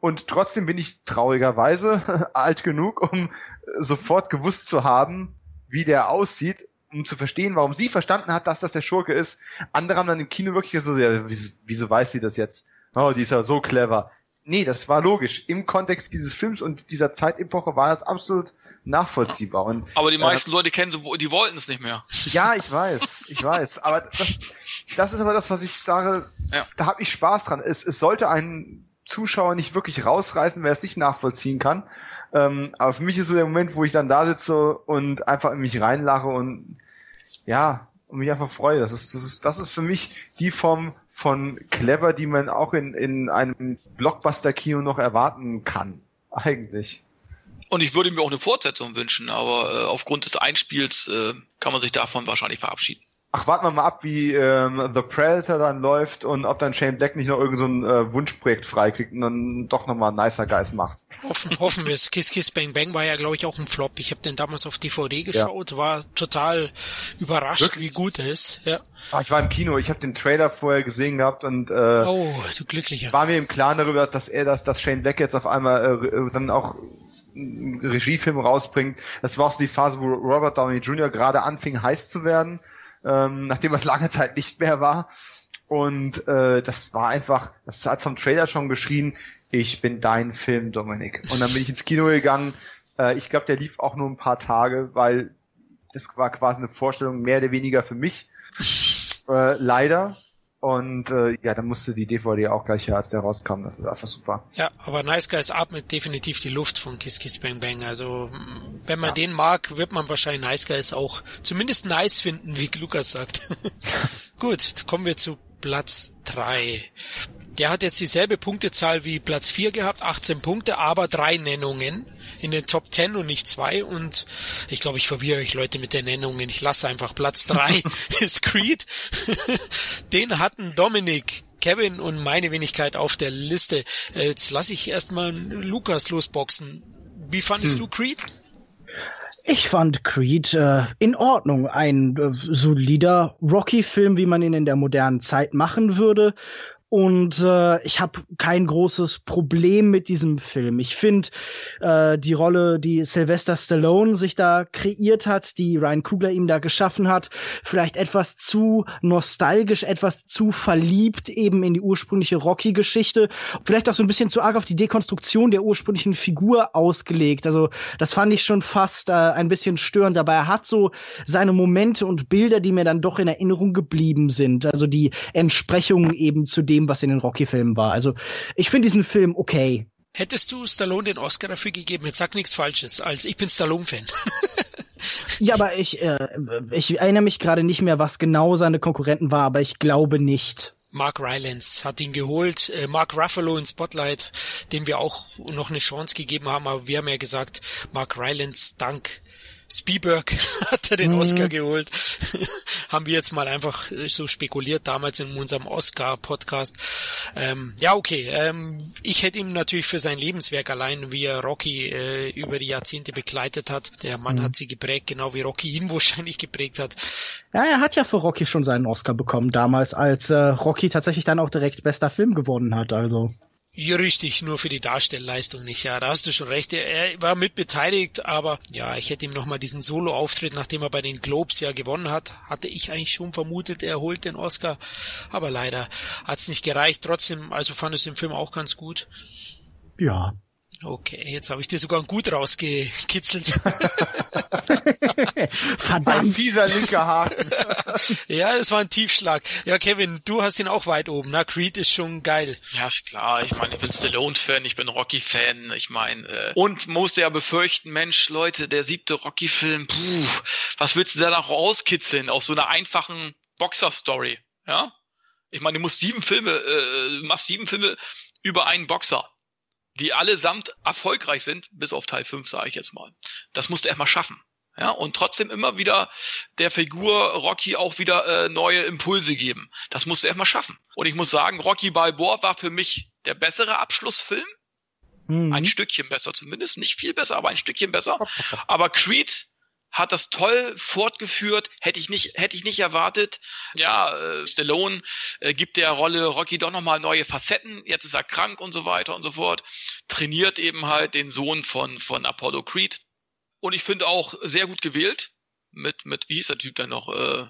und trotzdem bin ich traurigerweise alt genug, um sofort gewusst zu haben, wie der aussieht, um zu verstehen, warum sie verstanden hat, dass das der Schurke ist. Andere haben dann im Kino wirklich so, ja, wieso, wieso weiß sie das jetzt? Oh, die ist ja so clever. Nee, das war logisch. Im Kontext dieses Films und dieser Zeitepoche war das absolut nachvollziehbar. Und, aber die meisten äh, Leute kennen so, die wollten es nicht mehr. Ja, ich weiß, ich weiß. Aber das, das ist aber das, was ich sage, ja. da habe ich Spaß dran. Es, es sollte einen Zuschauer nicht wirklich rausreißen, wer es nicht nachvollziehen kann. Ähm, aber für mich ist so der Moment, wo ich dann da sitze und einfach in mich reinlache und ja, und mich einfach freue. Das ist, das ist, das ist für mich die Form von clever, die man auch in, in einem Blockbuster-Kino noch erwarten kann. Eigentlich. Und ich würde mir auch eine Fortsetzung wünschen, aber äh, aufgrund des Einspiels äh, kann man sich davon wahrscheinlich verabschieden. Ach, warten wir mal ab, wie ähm, The Predator dann läuft und ob dann Shane Black nicht noch irgendein so ein äh, Wunschprojekt freikriegt und dann doch nochmal ein nicer Geist macht. Hoffen, hoffen wir es. Kiss Kiss Bang Bang war ja, glaube ich, auch ein Flop. Ich habe den damals auf DVD geschaut, ja. war total überrascht, Wirklich? wie gut er ist. Ja. Ach, ich war im Kino, ich habe den Trailer vorher gesehen gehabt und äh, oh, du glücklicher. war mir im Klaren darüber, dass er, dass, dass Shane Black jetzt auf einmal äh, dann auch einen Regiefilm rausbringt. Das war auch so die Phase, wo Robert Downey Jr. gerade anfing heiß zu werden ähm, nachdem es lange Zeit nicht mehr war. Und äh, das war einfach, das hat vom Trailer schon geschrien, ich bin dein Film, Dominik. Und dann bin ich ins Kino gegangen. Äh, ich glaube, der lief auch nur ein paar Tage, weil das war quasi eine Vorstellung mehr oder weniger für mich. Äh, leider. Und äh, ja, dann musste die DVD auch gleich her, als der rauskam. Das war einfach super. Ja, aber Nice Guys atmet definitiv die Luft von Kiss Kiss Bang Bang. Also wenn man ja. den mag, wird man wahrscheinlich Nice Guys auch zumindest nice finden, wie Lukas sagt. Gut, kommen wir zu Platz drei. Der hat jetzt dieselbe Punktezahl wie Platz 4 gehabt, 18 Punkte, aber drei Nennungen in den Top 10 und nicht zwei. Und ich glaube, ich verwirre euch Leute mit den Nennungen. Ich lasse einfach Platz 3 ist Creed. den hatten Dominik, Kevin und meine Wenigkeit auf der Liste. Äh, jetzt lasse ich erstmal Lukas losboxen. Wie fandest hm. du Creed? Ich fand Creed äh, in Ordnung. Ein äh, solider Rocky-Film, wie man ihn in der modernen Zeit machen würde. Und äh, ich habe kein großes Problem mit diesem Film. Ich finde äh, die Rolle, die Sylvester Stallone sich da kreiert hat, die Ryan Coogler ihm da geschaffen hat, vielleicht etwas zu nostalgisch, etwas zu verliebt eben in die ursprüngliche Rocky-Geschichte. Vielleicht auch so ein bisschen zu arg auf die Dekonstruktion der ursprünglichen Figur ausgelegt. Also das fand ich schon fast äh, ein bisschen störend. Dabei er hat so seine Momente und Bilder, die mir dann doch in Erinnerung geblieben sind. Also die Entsprechung eben zu dem, was in den Rocky-Filmen war. Also ich finde diesen Film okay. Hättest du Stallone den Oscar dafür gegeben? Jetzt sag nichts Falsches, als ich bin Stallone-Fan. ja, aber ich, äh, ich erinnere mich gerade nicht mehr, was genau seine Konkurrenten war, aber ich glaube nicht. Mark Rylance hat ihn geholt, äh, Mark Ruffalo in Spotlight, dem wir auch noch eine Chance gegeben haben, aber wir haben ja gesagt, Mark Rylance dank Spielberg hat er den mhm. Oscar geholt. Haben wir jetzt mal einfach so spekuliert damals in unserem Oscar-Podcast. Ähm, ja, okay. Ähm, ich hätte ihm natürlich für sein Lebenswerk allein, wie er Rocky äh, über die Jahrzehnte begleitet hat. Der Mann mhm. hat sie geprägt, genau wie Rocky ihn wahrscheinlich geprägt hat. Ja, er hat ja für Rocky schon seinen Oscar bekommen damals, als äh, Rocky tatsächlich dann auch direkt bester Film gewonnen hat. Also ja, richtig, nur für die Darstellleistung nicht. Ja, da hast du schon recht. Er war mit beteiligt, aber ja, ich hätte ihm nochmal diesen Solo-Auftritt, nachdem er bei den Globes ja gewonnen hat, hatte ich eigentlich schon vermutet, er holt den Oscar. Aber leider hat's nicht gereicht. Trotzdem, also fand es den Film auch ganz gut. Ja, Okay, jetzt habe ich dir sogar gut rausgekitzelt. Verdammt. Ein fieser linker Haken. ja, es war ein Tiefschlag. Ja, Kevin, du hast ihn auch weit oben. Na, Creed ist schon geil. Ja, ist klar. Ich meine, ich bin Stallone-Fan, ich bin Rocky-Fan. Ich meine, äh, und musste ja befürchten, Mensch, Leute, der siebte Rocky-Film, puh, was willst du da noch rauskitzeln aus so einer einfachen Boxer-Story? Ja? Ich meine, du musst sieben Filme, äh, machst sieben Filme über einen Boxer die allesamt erfolgreich sind, bis auf Teil 5, sage ich jetzt mal. Das musst du erstmal schaffen. Ja, und trotzdem immer wieder der Figur Rocky auch wieder äh, neue Impulse geben. Das musst du erstmal schaffen. Und ich muss sagen, Rocky Balboa war für mich der bessere Abschlussfilm. Mhm. Ein Stückchen besser zumindest. Nicht viel besser, aber ein Stückchen besser. aber Creed hat das toll fortgeführt, hätte ich nicht, hätte ich nicht erwartet. Ja, äh, Stallone äh, gibt der Rolle Rocky doch nochmal neue Facetten. Jetzt ist er krank und so weiter und so fort. Trainiert eben halt den Sohn von, von Apollo Creed. Und ich finde auch sehr gut gewählt. Mit, mit, wie hieß der Typ denn noch? Äh,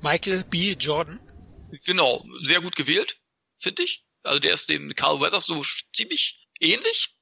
Michael B. Jordan. Genau, sehr gut gewählt, finde ich. Also der ist dem Carl Weathers so ziemlich ähnlich.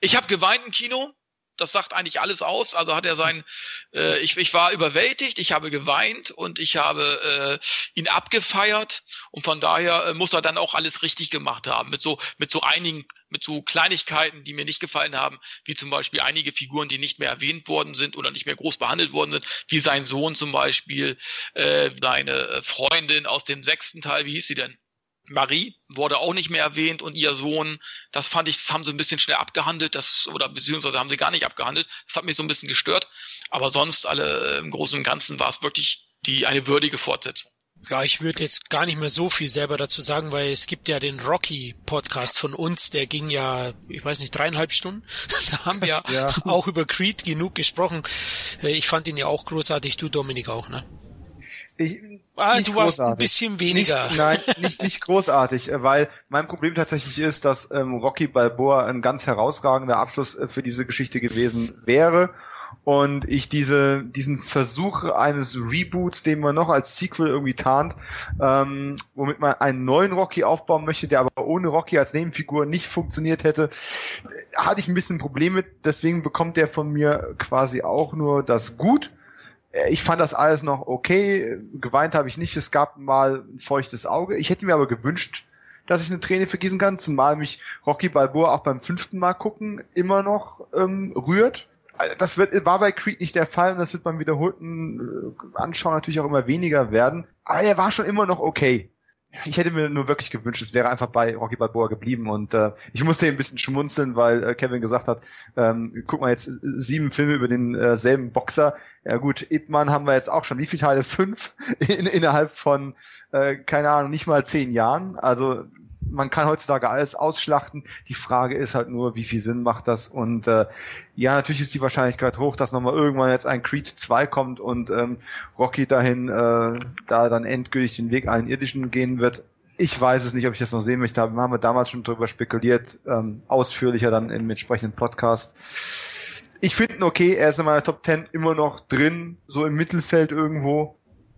Ich habe geweint im Kino, das sagt eigentlich alles aus. Also hat er sein, äh, ich, ich war überwältigt, ich habe geweint und ich habe äh, ihn abgefeiert und von daher äh, muss er dann auch alles richtig gemacht haben. Mit so, mit so einigen, mit so Kleinigkeiten, die mir nicht gefallen haben, wie zum Beispiel einige Figuren, die nicht mehr erwähnt worden sind oder nicht mehr groß behandelt worden sind, wie sein Sohn zum Beispiel, äh, seine Freundin aus dem sechsten Teil, wie hieß sie denn? Marie wurde auch nicht mehr erwähnt und ihr Sohn, das fand ich, das haben sie ein bisschen schnell abgehandelt, das, oder beziehungsweise haben sie gar nicht abgehandelt. Das hat mich so ein bisschen gestört. Aber sonst alle im Großen und Ganzen war es wirklich die, eine würdige Fortsetzung. Ja, ich würde jetzt gar nicht mehr so viel selber dazu sagen, weil es gibt ja den Rocky-Podcast von uns, der ging ja, ich weiß nicht, dreieinhalb Stunden. da haben wir ja. auch über Creed genug gesprochen. Äh, ich fand ihn ja auch großartig, du Dominik auch, ne? Ich, ah, du warst ein bisschen weniger. Nicht, nein, nicht, nicht großartig, äh, weil mein Problem tatsächlich ist, dass ähm, Rocky Balboa ein ganz herausragender Abschluss äh, für diese Geschichte gewesen wäre und ich diese diesen Versuch eines Reboots, den man noch als Sequel irgendwie tarnt, ähm, womit man einen neuen Rocky aufbauen möchte, der aber ohne Rocky als Nebenfigur nicht funktioniert hätte, hatte ich ein bisschen Probleme. Deswegen bekommt der von mir quasi auch nur das Gut äh, ich fand das alles noch okay. Geweint habe ich nicht. Es gab mal ein feuchtes Auge. Ich hätte mir aber gewünscht, dass ich eine Träne vergießen kann, zumal mich Rocky Balboa auch beim fünften Mal gucken immer noch ähm, rührt. Äh, das wird, war bei Creed nicht der Fall und das wird beim wiederholten äh, Anschauen natürlich auch immer weniger werden. Aber er war schon immer noch okay ich hätte mir nur wirklich gewünscht, es wäre einfach bei Rocky Balboa geblieben und äh, ich musste ein bisschen schmunzeln, weil äh, Kevin gesagt hat, ähm, guck mal jetzt sieben Filme über denselben äh, Boxer. Ja gut, Ip Man haben wir jetzt auch schon. Wie viele Teile? Fünf in, innerhalb von äh, keine Ahnung, nicht mal zehn Jahren. Also man kann heutzutage alles ausschlachten. Die Frage ist halt nur, wie viel Sinn macht das? Und äh, ja, natürlich ist die Wahrscheinlichkeit hoch, dass nochmal irgendwann jetzt ein Creed 2 kommt und ähm, Rocky dahin äh, da dann endgültig den Weg einen irdischen gehen wird. Ich weiß es nicht, ob ich das noch sehen möchte. Wir haben damals schon drüber spekuliert, ähm, ausführlicher dann im entsprechenden Podcast. Ich finde ihn okay, er ist in meiner Top 10 immer noch drin, so im Mittelfeld irgendwo.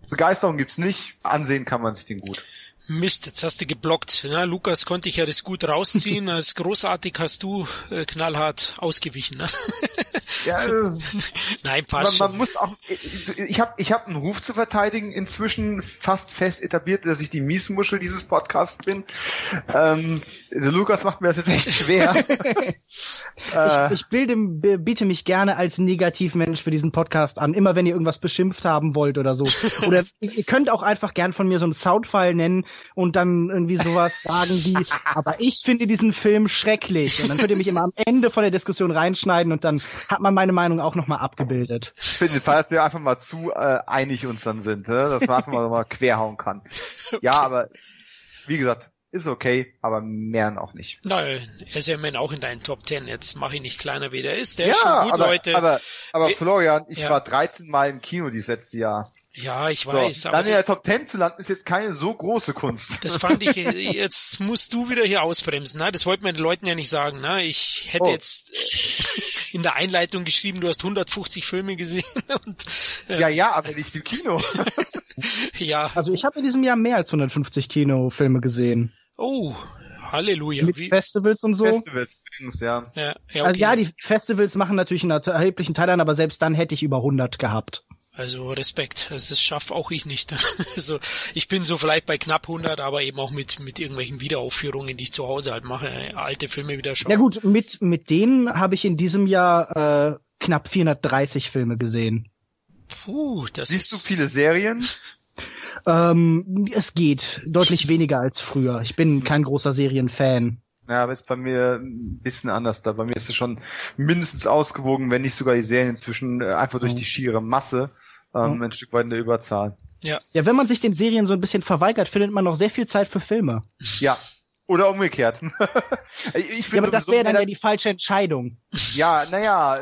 Begeisterung gibt's nicht, ansehen kann man sich den gut. Mist, jetzt hast du geblockt. Ja, Lukas konnte ich ja das gut rausziehen. Als großartig hast du äh, knallhart ausgewichen. Ne? Ja, äh, Nein, passt man, man muss auch. Ich habe ich hab einen Ruf zu verteidigen. Inzwischen fast fest etabliert, dass ich die Miesmuschel dieses Podcasts bin. Ähm, der Lukas macht mir das jetzt echt schwer. ich, ich bilde, biete mich gerne als Negativmensch für diesen Podcast an. Immer wenn ihr irgendwas beschimpft haben wollt oder so. Oder ihr könnt auch einfach gern von mir so einen Soundfile nennen und dann irgendwie sowas sagen wie, aber ich finde diesen Film schrecklich. Und dann könnt ihr mich immer am Ende von der Diskussion reinschneiden und dann hat man meine Meinung auch nochmal abgebildet. Ich finde, falls wir einfach mal zu äh, einig uns dann sind, ne? dass man einfach mal, mal querhauen kann. Okay. Ja, aber wie gesagt, ist okay, aber mehr auch nicht. Nein, er ist ja immerhin auch in deinen Top Ten. Jetzt mache ich nicht kleiner, wie der ist. Der ja, ist schon gut, aber, Leute. Aber, aber Florian, ich ja. war 13 Mal im Kino dieses letzte Jahr. Ja, ich weiß. So, dann in der Top 10 zu landen ist jetzt keine so große Kunst. Das fand ich, jetzt musst du wieder hier ausbremsen. Ne? Das wollten wir den Leuten ja nicht sagen. Ne? Ich hätte oh. jetzt äh, in der Einleitung geschrieben, du hast 150 Filme gesehen. Und, äh, ja, ja, aber nicht im Kino. ja. Also ich habe in diesem Jahr mehr als 150 Kinofilme gesehen. Oh, Halleluja. Mit Wie? Festivals und so. Festivals ja. ja, ja okay. Also ja, die Festivals machen natürlich einen erheblichen Teil an, aber selbst dann hätte ich über 100 gehabt. Also Respekt, also das schaffe auch ich nicht. Also ich bin so vielleicht bei knapp 100, aber eben auch mit mit irgendwelchen Wiederaufführungen, die ich zu Hause halt mache, alte Filme wieder schauen. Ja gut, mit mit denen habe ich in diesem Jahr äh, knapp 430 Filme gesehen. Puh, das Siehst du viele Serien? Ähm, es geht deutlich weniger als früher. Ich bin kein großer Serienfan. Ja, aber ist bei mir ein bisschen anders da. Bei mir ist es schon mindestens ausgewogen, wenn nicht sogar die Serien inzwischen äh, einfach durch die schiere Masse ähm, ein Stück weit in der Überzahl. Ja. Ja, wenn man sich den Serien so ein bisschen verweigert, findet man noch sehr viel Zeit für Filme. Ja. Oder umgekehrt. ich ja, aber das wäre dann ja die falsche Entscheidung. Ja, naja,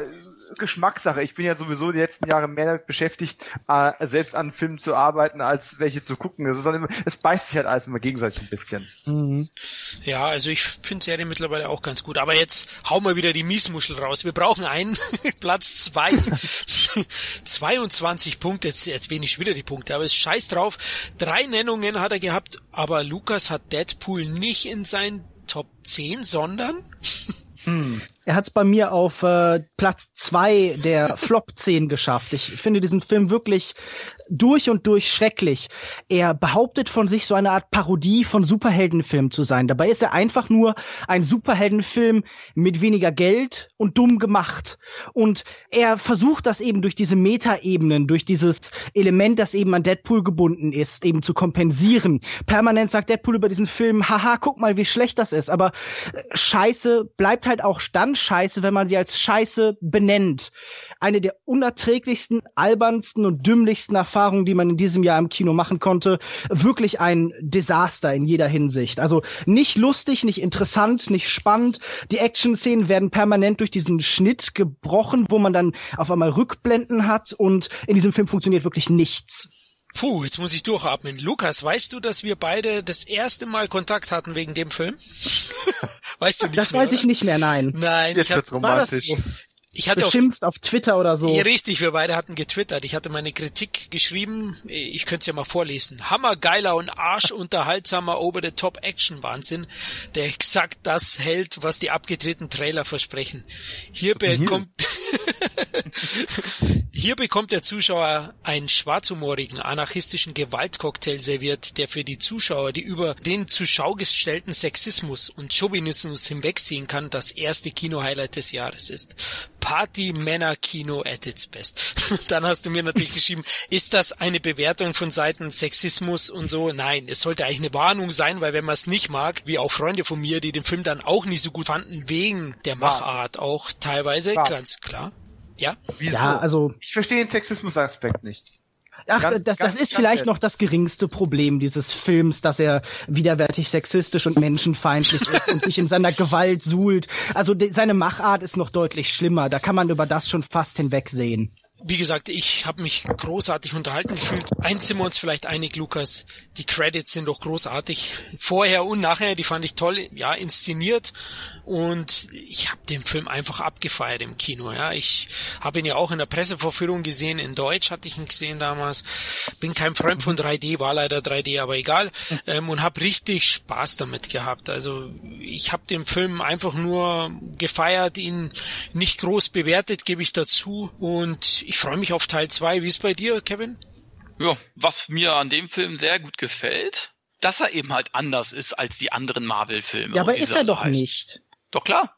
Geschmackssache. Ich bin ja sowieso die letzten Jahre mehr damit beschäftigt, äh, selbst an Filmen zu arbeiten, als welche zu gucken. Das ist dann immer, es beißt sich halt alles immer gegenseitig ein bisschen. Mhm. Ja, also ich finde Serie mittlerweile auch ganz gut. Aber jetzt hau mal wieder die Miesmuschel raus. Wir brauchen einen Platz zwei. 22 Punkte. Jetzt, jetzt wenig wieder die Punkte, aber ist scheiß drauf. Drei Nennungen hat er gehabt, aber Lukas hat Deadpool nicht in seinen Top 10, sondern hm. Er hat es bei mir auf äh, Platz zwei der Flop 10 geschafft. Ich finde diesen Film wirklich durch und durch schrecklich. Er behauptet von sich so eine Art Parodie von Superheldenfilm zu sein. Dabei ist er einfach nur ein Superheldenfilm mit weniger Geld und dumm gemacht. Und er versucht das eben durch diese Metaebenen, durch dieses Element, das eben an Deadpool gebunden ist, eben zu kompensieren. Permanent sagt Deadpool über diesen Film, haha, guck mal, wie schlecht das ist. Aber äh, Scheiße bleibt halt auch dann Scheiße, wenn man sie als Scheiße benennt eine der unerträglichsten, albernsten und dümmlichsten Erfahrungen, die man in diesem Jahr im Kino machen konnte. Wirklich ein Desaster in jeder Hinsicht. Also nicht lustig, nicht interessant, nicht spannend. Die Action-Szenen werden permanent durch diesen Schnitt gebrochen, wo man dann auf einmal Rückblenden hat und in diesem Film funktioniert wirklich nichts. Puh, jetzt muss ich durchatmen. Lukas, weißt du, dass wir beide das erste Mal Kontakt hatten wegen dem Film? weißt du nicht Das mehr, weiß oder? ich nicht mehr, nein. Nein, jetzt wird's romantisch. Ich hatte beschimpft auf, auf, Twitter oder so. Ja, richtig, wir beide hatten getwittert. Ich hatte meine Kritik geschrieben. Ich könnte es ja mal vorlesen. Hammergeiler und arschunterhaltsamer Over-the-Top-Action-Wahnsinn, der exakt das hält, was die abgedrehten Trailer versprechen. Hier bekommt, hier bekommt der Zuschauer einen schwarzhumorigen, anarchistischen Gewaltcocktail serviert, der für die Zuschauer, die über den zur Schau gestellten Sexismus und Chauvinismus hinwegziehen kann, das erste Kino-Highlight des Jahres ist. Party-Männer-Kino at its best. Dann hast du mir natürlich geschrieben, ist das eine Bewertung von Seiten Sexismus und so? Nein, es sollte eigentlich eine Warnung sein, weil wenn man es nicht mag, wie auch Freunde von mir, die den Film dann auch nicht so gut fanden, wegen der Machart auch teilweise, ganz klar. Ja? Wieso? Ja, also. Ich verstehe den Sexismus-Aspekt nicht. Ach, ganz, das, das ist vielleicht noch das geringste Problem dieses Films, dass er widerwärtig sexistisch und menschenfeindlich ist und sich in seiner Gewalt suhlt. Also de, seine Machart ist noch deutlich schlimmer. Da kann man über das schon fast hinwegsehen wie gesagt, ich habe mich großartig unterhalten gefühlt. Eins sind wir uns vielleicht einig, Lukas. Die Credits sind doch großartig. Vorher und nachher, die fand ich toll, ja, inszeniert. Und ich habe den Film einfach abgefeiert im Kino. Ja, ich habe ihn ja auch in der Pressevorführung gesehen. In Deutsch hatte ich ihn gesehen damals. Bin kein Freund von 3D, war leider 3D, aber egal. Ähm, und habe richtig Spaß damit gehabt. Also ich habe den Film einfach nur gefeiert, ihn nicht groß bewertet, gebe ich dazu. Und ich freue mich auf Teil 2. Wie ist bei dir, Kevin? Ja, was mir an dem Film sehr gut gefällt, dass er eben halt anders ist als die anderen Marvel-Filme. Ja, aber ist er doch heißt. nicht. Doch klar.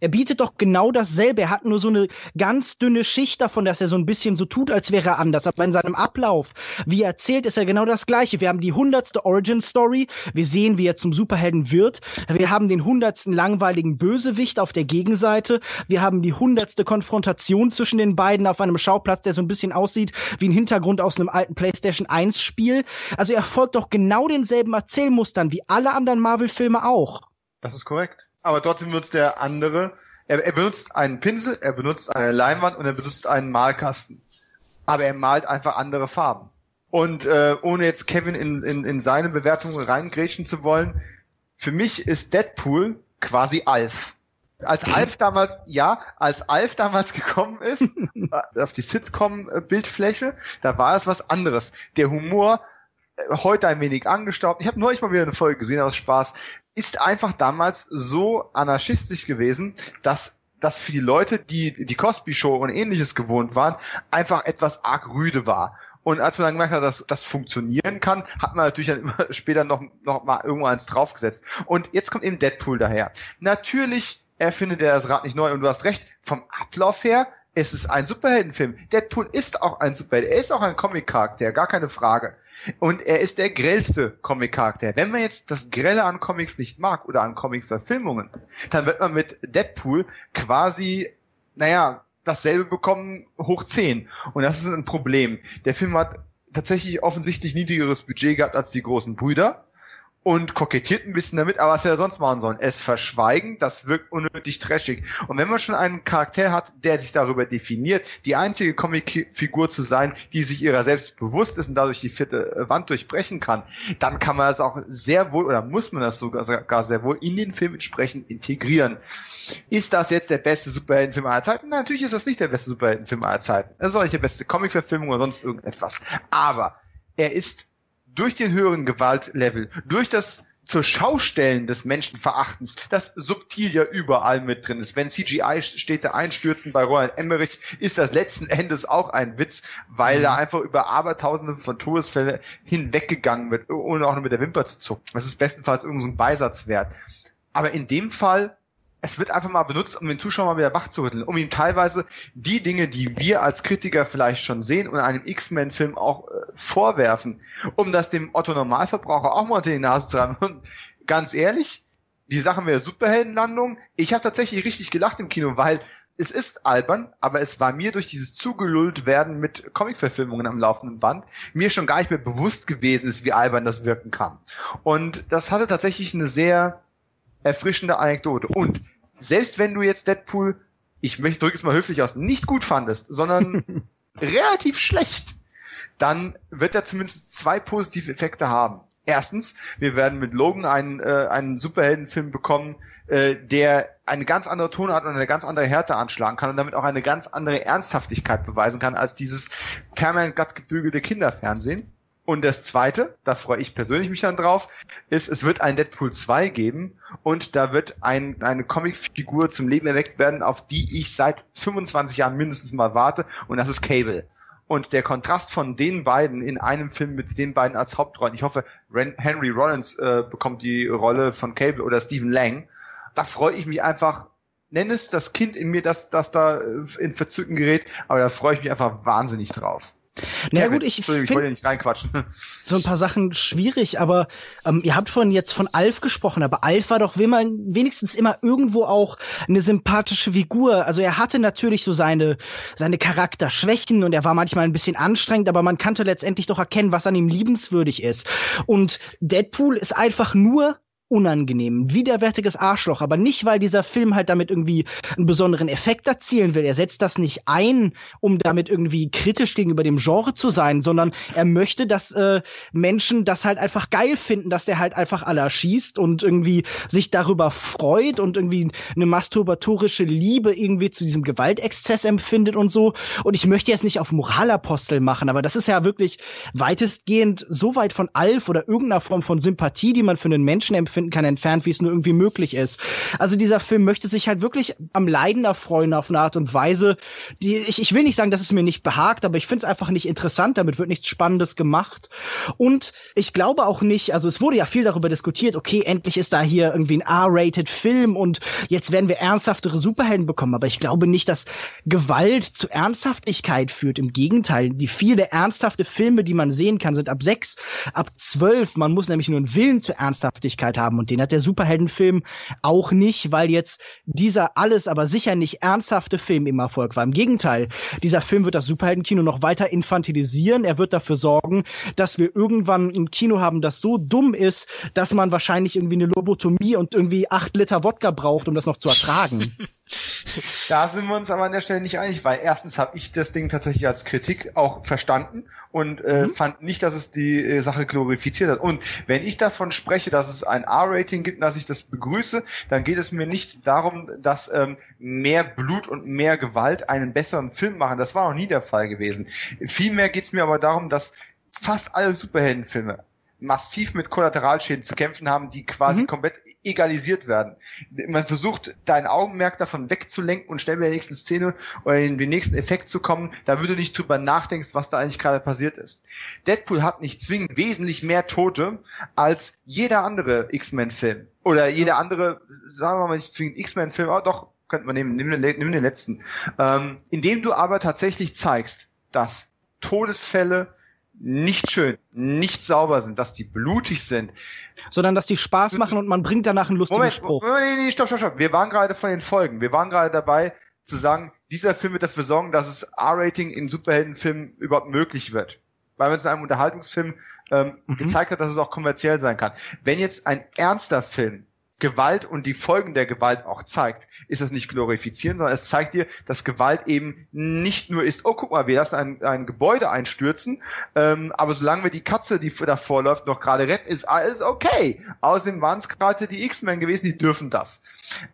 Er bietet doch genau dasselbe. Er hat nur so eine ganz dünne Schicht davon, dass er so ein bisschen so tut, als wäre er anders. Aber in seinem Ablauf, wie er erzählt, ist er genau das Gleiche. Wir haben die hundertste Origin Story. Wir sehen, wie er zum Superhelden wird. Wir haben den hundertsten langweiligen Bösewicht auf der Gegenseite. Wir haben die hundertste Konfrontation zwischen den beiden auf einem Schauplatz, der so ein bisschen aussieht wie ein Hintergrund aus einem alten PlayStation 1 Spiel. Also er folgt doch genau denselben Erzählmustern wie alle anderen Marvel-Filme auch. Das ist korrekt aber trotzdem benutzt der andere, er, er benutzt einen Pinsel, er benutzt eine Leinwand und er benutzt einen Malkasten. Aber er malt einfach andere Farben. Und äh, ohne jetzt Kevin in, in, in seine Bewertungen reingrätschen zu wollen, für mich ist Deadpool quasi Alf. Als Alf damals, ja, als Alf damals gekommen ist, auf die Sitcom-Bildfläche, da war es was anderes. Der Humor heute ein wenig angestaubt. Ich habe neulich mal wieder eine Folge gesehen aus Spaß ist einfach damals so anarchistisch gewesen, dass das für die Leute, die die Cosby Show und ähnliches gewohnt waren, einfach etwas arg rüde war. Und als man dann gemerkt hat, dass das funktionieren kann, hat man natürlich dann immer später noch, noch mal irgendwo eins draufgesetzt. Und jetzt kommt eben Deadpool daher. Natürlich erfindet er das Rad nicht neu und du hast recht, vom Ablauf her es ist ein Superheldenfilm. Deadpool ist auch ein Superheld. Er ist auch ein Comic-Charakter, gar keine Frage. Und er ist der grellste Comic-Charakter. Wenn man jetzt das Grelle an Comics nicht mag oder an Comics-Verfilmungen, dann wird man mit Deadpool quasi, naja, dasselbe bekommen hoch 10. Und das ist ein Problem. Der Film hat tatsächlich offensichtlich niedrigeres Budget gehabt als die großen Brüder und kokettiert ein bisschen damit, aber was er sonst machen sollen? Es verschweigen, das wirkt unnötig trashig. Und wenn man schon einen Charakter hat, der sich darüber definiert, die einzige Comicfigur zu sein, die sich ihrer selbst bewusst ist und dadurch die vierte äh, Wand durchbrechen kann, dann kann man das auch sehr wohl oder muss man das sogar sehr wohl in den Film entsprechend integrieren. Ist das jetzt der beste Superheldenfilm aller Zeiten? Natürlich ist das nicht der beste Superheldenfilm aller Zeiten. Es ist auch nicht der beste Comicverfilmung oder sonst irgendetwas. Aber er ist durch den höheren Gewaltlevel, durch das zur Schaustellen des Menschenverachtens, das subtil ja überall mit drin ist. Wenn CGI-Städte einstürzen bei Roland Emmerich, ist das letzten Endes auch ein Witz, weil mhm. da einfach über Abertausende von Todesfällen hinweggegangen wird, ohne auch nur mit der Wimper zu zucken. Das ist bestenfalls irgendein so Beisatz wert. Aber in dem Fall es wird einfach mal benutzt, um den Zuschauer mal wieder wach zu rütteln, um ihm teilweise die Dinge, die wir als Kritiker vielleicht schon sehen und einem X-Men-Film auch äh, vorwerfen, um das dem Otto-Normalverbraucher auch mal unter die Nase zu haben. Und ganz ehrlich, die Sache mit der Superheldenlandung, ich habe tatsächlich richtig gelacht im Kino, weil es ist albern, aber es war mir durch dieses zugelullt werden mit Comic-Verfilmungen am laufenden Band mir schon gar nicht mehr bewusst gewesen ist, wie albern das wirken kann. Und das hatte tatsächlich eine sehr erfrischende Anekdote. Und selbst wenn du jetzt Deadpool, ich möchte drücke es mal höflich aus, nicht gut fandest, sondern relativ schlecht, dann wird er zumindest zwei positive Effekte haben. Erstens, wir werden mit Logan einen, äh, einen Superheldenfilm bekommen, äh, der eine ganz andere Tonart und eine ganz andere Härte anschlagen kann und damit auch eine ganz andere Ernsthaftigkeit beweisen kann als dieses permanent glatt gebügelte Kinderfernsehen. Und das zweite, da freue ich persönlich mich dann drauf, ist, es wird ein Deadpool 2 geben und da wird ein, eine Comicfigur zum Leben erweckt werden, auf die ich seit 25 Jahren mindestens mal warte und das ist Cable. Und der Kontrast von den beiden in einem Film mit den beiden als Hauptrollen, ich hoffe, Henry Rollins äh, bekommt die Rolle von Cable oder Stephen Lang, da freue ich mich einfach, nenn es das Kind in mir, das, das da äh, in Verzücken gerät, aber da freue ich mich einfach wahnsinnig drauf. Na ja, gut, ich, ich wollte nicht reinquatschen. So ein paar Sachen schwierig, aber ähm, ihr habt vorhin jetzt von Alf gesprochen, aber Alf war doch wenigstens immer irgendwo auch eine sympathische Figur. Also er hatte natürlich so seine, seine Charakterschwächen und er war manchmal ein bisschen anstrengend, aber man kannte letztendlich doch erkennen, was an ihm liebenswürdig ist. Und Deadpool ist einfach nur unangenehm, widerwärtiges Arschloch, aber nicht, weil dieser Film halt damit irgendwie einen besonderen Effekt erzielen will. Er setzt das nicht ein, um damit irgendwie kritisch gegenüber dem Genre zu sein, sondern er möchte, dass äh, Menschen das halt einfach geil finden, dass der halt einfach alle erschießt und irgendwie sich darüber freut und irgendwie eine masturbatorische Liebe irgendwie zu diesem Gewaltexzess empfindet und so. Und ich möchte jetzt nicht auf Moralapostel machen, aber das ist ja wirklich weitestgehend so weit von Alf oder irgendeiner Form von Sympathie, die man für einen Menschen empfindet, finden kann, entfernt, wie es nur irgendwie möglich ist. Also dieser Film möchte sich halt wirklich am Leiden erfreuen auf eine Art und Weise, die ich, ich will nicht sagen, dass es mir nicht behagt, aber ich finde es einfach nicht interessant, damit wird nichts Spannendes gemacht. Und ich glaube auch nicht, also es wurde ja viel darüber diskutiert, okay, endlich ist da hier irgendwie ein R-rated Film und jetzt werden wir ernsthaftere Superhelden bekommen, aber ich glaube nicht, dass Gewalt zu Ernsthaftigkeit führt. Im Gegenteil, die viele ernsthafte Filme, die man sehen kann, sind ab sechs, ab zwölf. Man muss nämlich nur einen Willen zur Ernsthaftigkeit haben haben. Und den hat der Superheldenfilm auch nicht, weil jetzt dieser alles, aber sicher nicht ernsthafte Film im Erfolg war. Im Gegenteil, dieser Film wird das Superheldenkino noch weiter infantilisieren. Er wird dafür sorgen, dass wir irgendwann ein Kino haben, das so dumm ist, dass man wahrscheinlich irgendwie eine Lobotomie und irgendwie acht Liter Wodka braucht, um das noch zu ertragen. Da sind wir uns aber an der Stelle nicht einig, weil erstens habe ich das Ding tatsächlich als Kritik auch verstanden und äh, mhm. fand nicht, dass es die äh, Sache glorifiziert hat. Und wenn ich davon spreche, dass es ein R-Rating gibt, dass ich das begrüße, dann geht es mir nicht darum, dass ähm, mehr Blut und mehr Gewalt einen besseren Film machen. Das war noch nie der Fall gewesen. Vielmehr geht es mir aber darum, dass fast alle Superheldenfilme massiv mit Kollateralschäden zu kämpfen haben, die quasi mhm. komplett egalisiert werden. Man versucht, dein Augenmerk davon wegzulenken und schnell bei der nächsten Szene oder in den nächsten Effekt zu kommen, da würde nicht drüber nachdenkst, was da eigentlich gerade passiert ist. Deadpool hat nicht zwingend wesentlich mehr Tote als jeder andere X-Men-Film. Oder jeder andere, sagen wir mal nicht zwingend X-Men-Film, aber doch, könnte man nehmen, nimm den, nimm den letzten. Ähm, indem du aber tatsächlich zeigst, dass Todesfälle nicht schön, nicht sauber sind, dass die blutig sind. Sondern dass die Spaß machen und man bringt danach einen lustigen Moment, Spruch. Moment, nee, nee, stopp, stopp, stopp. Wir waren gerade von den Folgen. Wir waren gerade dabei zu sagen, dieser Film wird dafür sorgen, dass es R-Rating in Superheldenfilmen überhaupt möglich wird. Weil man es in einem Unterhaltungsfilm ähm, mhm. gezeigt hat, dass es auch kommerziell sein kann. Wenn jetzt ein ernster Film Gewalt und die Folgen der Gewalt auch zeigt, ist es nicht glorifizieren, sondern es zeigt dir, dass Gewalt eben nicht nur ist, oh guck mal, wir lassen ein, ein Gebäude einstürzen, ähm, aber solange wir die Katze, die davor läuft, noch gerade retten, ist alles okay. Außerdem waren es gerade die X-Men gewesen, die dürfen das.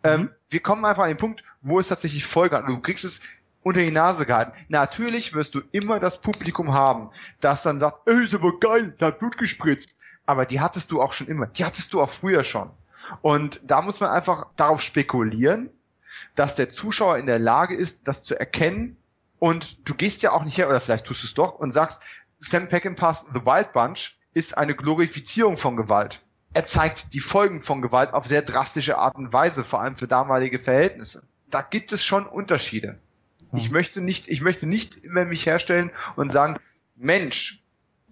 Ähm, mhm. wir kommen einfach an den Punkt, wo es tatsächlich Folge hat. Du kriegst es unter die Nase gehalten. Natürlich wirst du immer das Publikum haben, das dann sagt, ey, ist aber geil, da hat Blut gespritzt. Aber die hattest du auch schon immer. Die hattest du auch früher schon. Und da muss man einfach darauf spekulieren, dass der Zuschauer in der Lage ist, das zu erkennen. Und du gehst ja auch nicht her, oder vielleicht tust du es doch, und sagst, Sam Peckinpah's The Wild Bunch ist eine Glorifizierung von Gewalt. Er zeigt die Folgen von Gewalt auf sehr drastische Art und Weise, vor allem für damalige Verhältnisse. Da gibt es schon Unterschiede. Hm. Ich möchte nicht, ich möchte nicht immer mich herstellen und sagen, Mensch,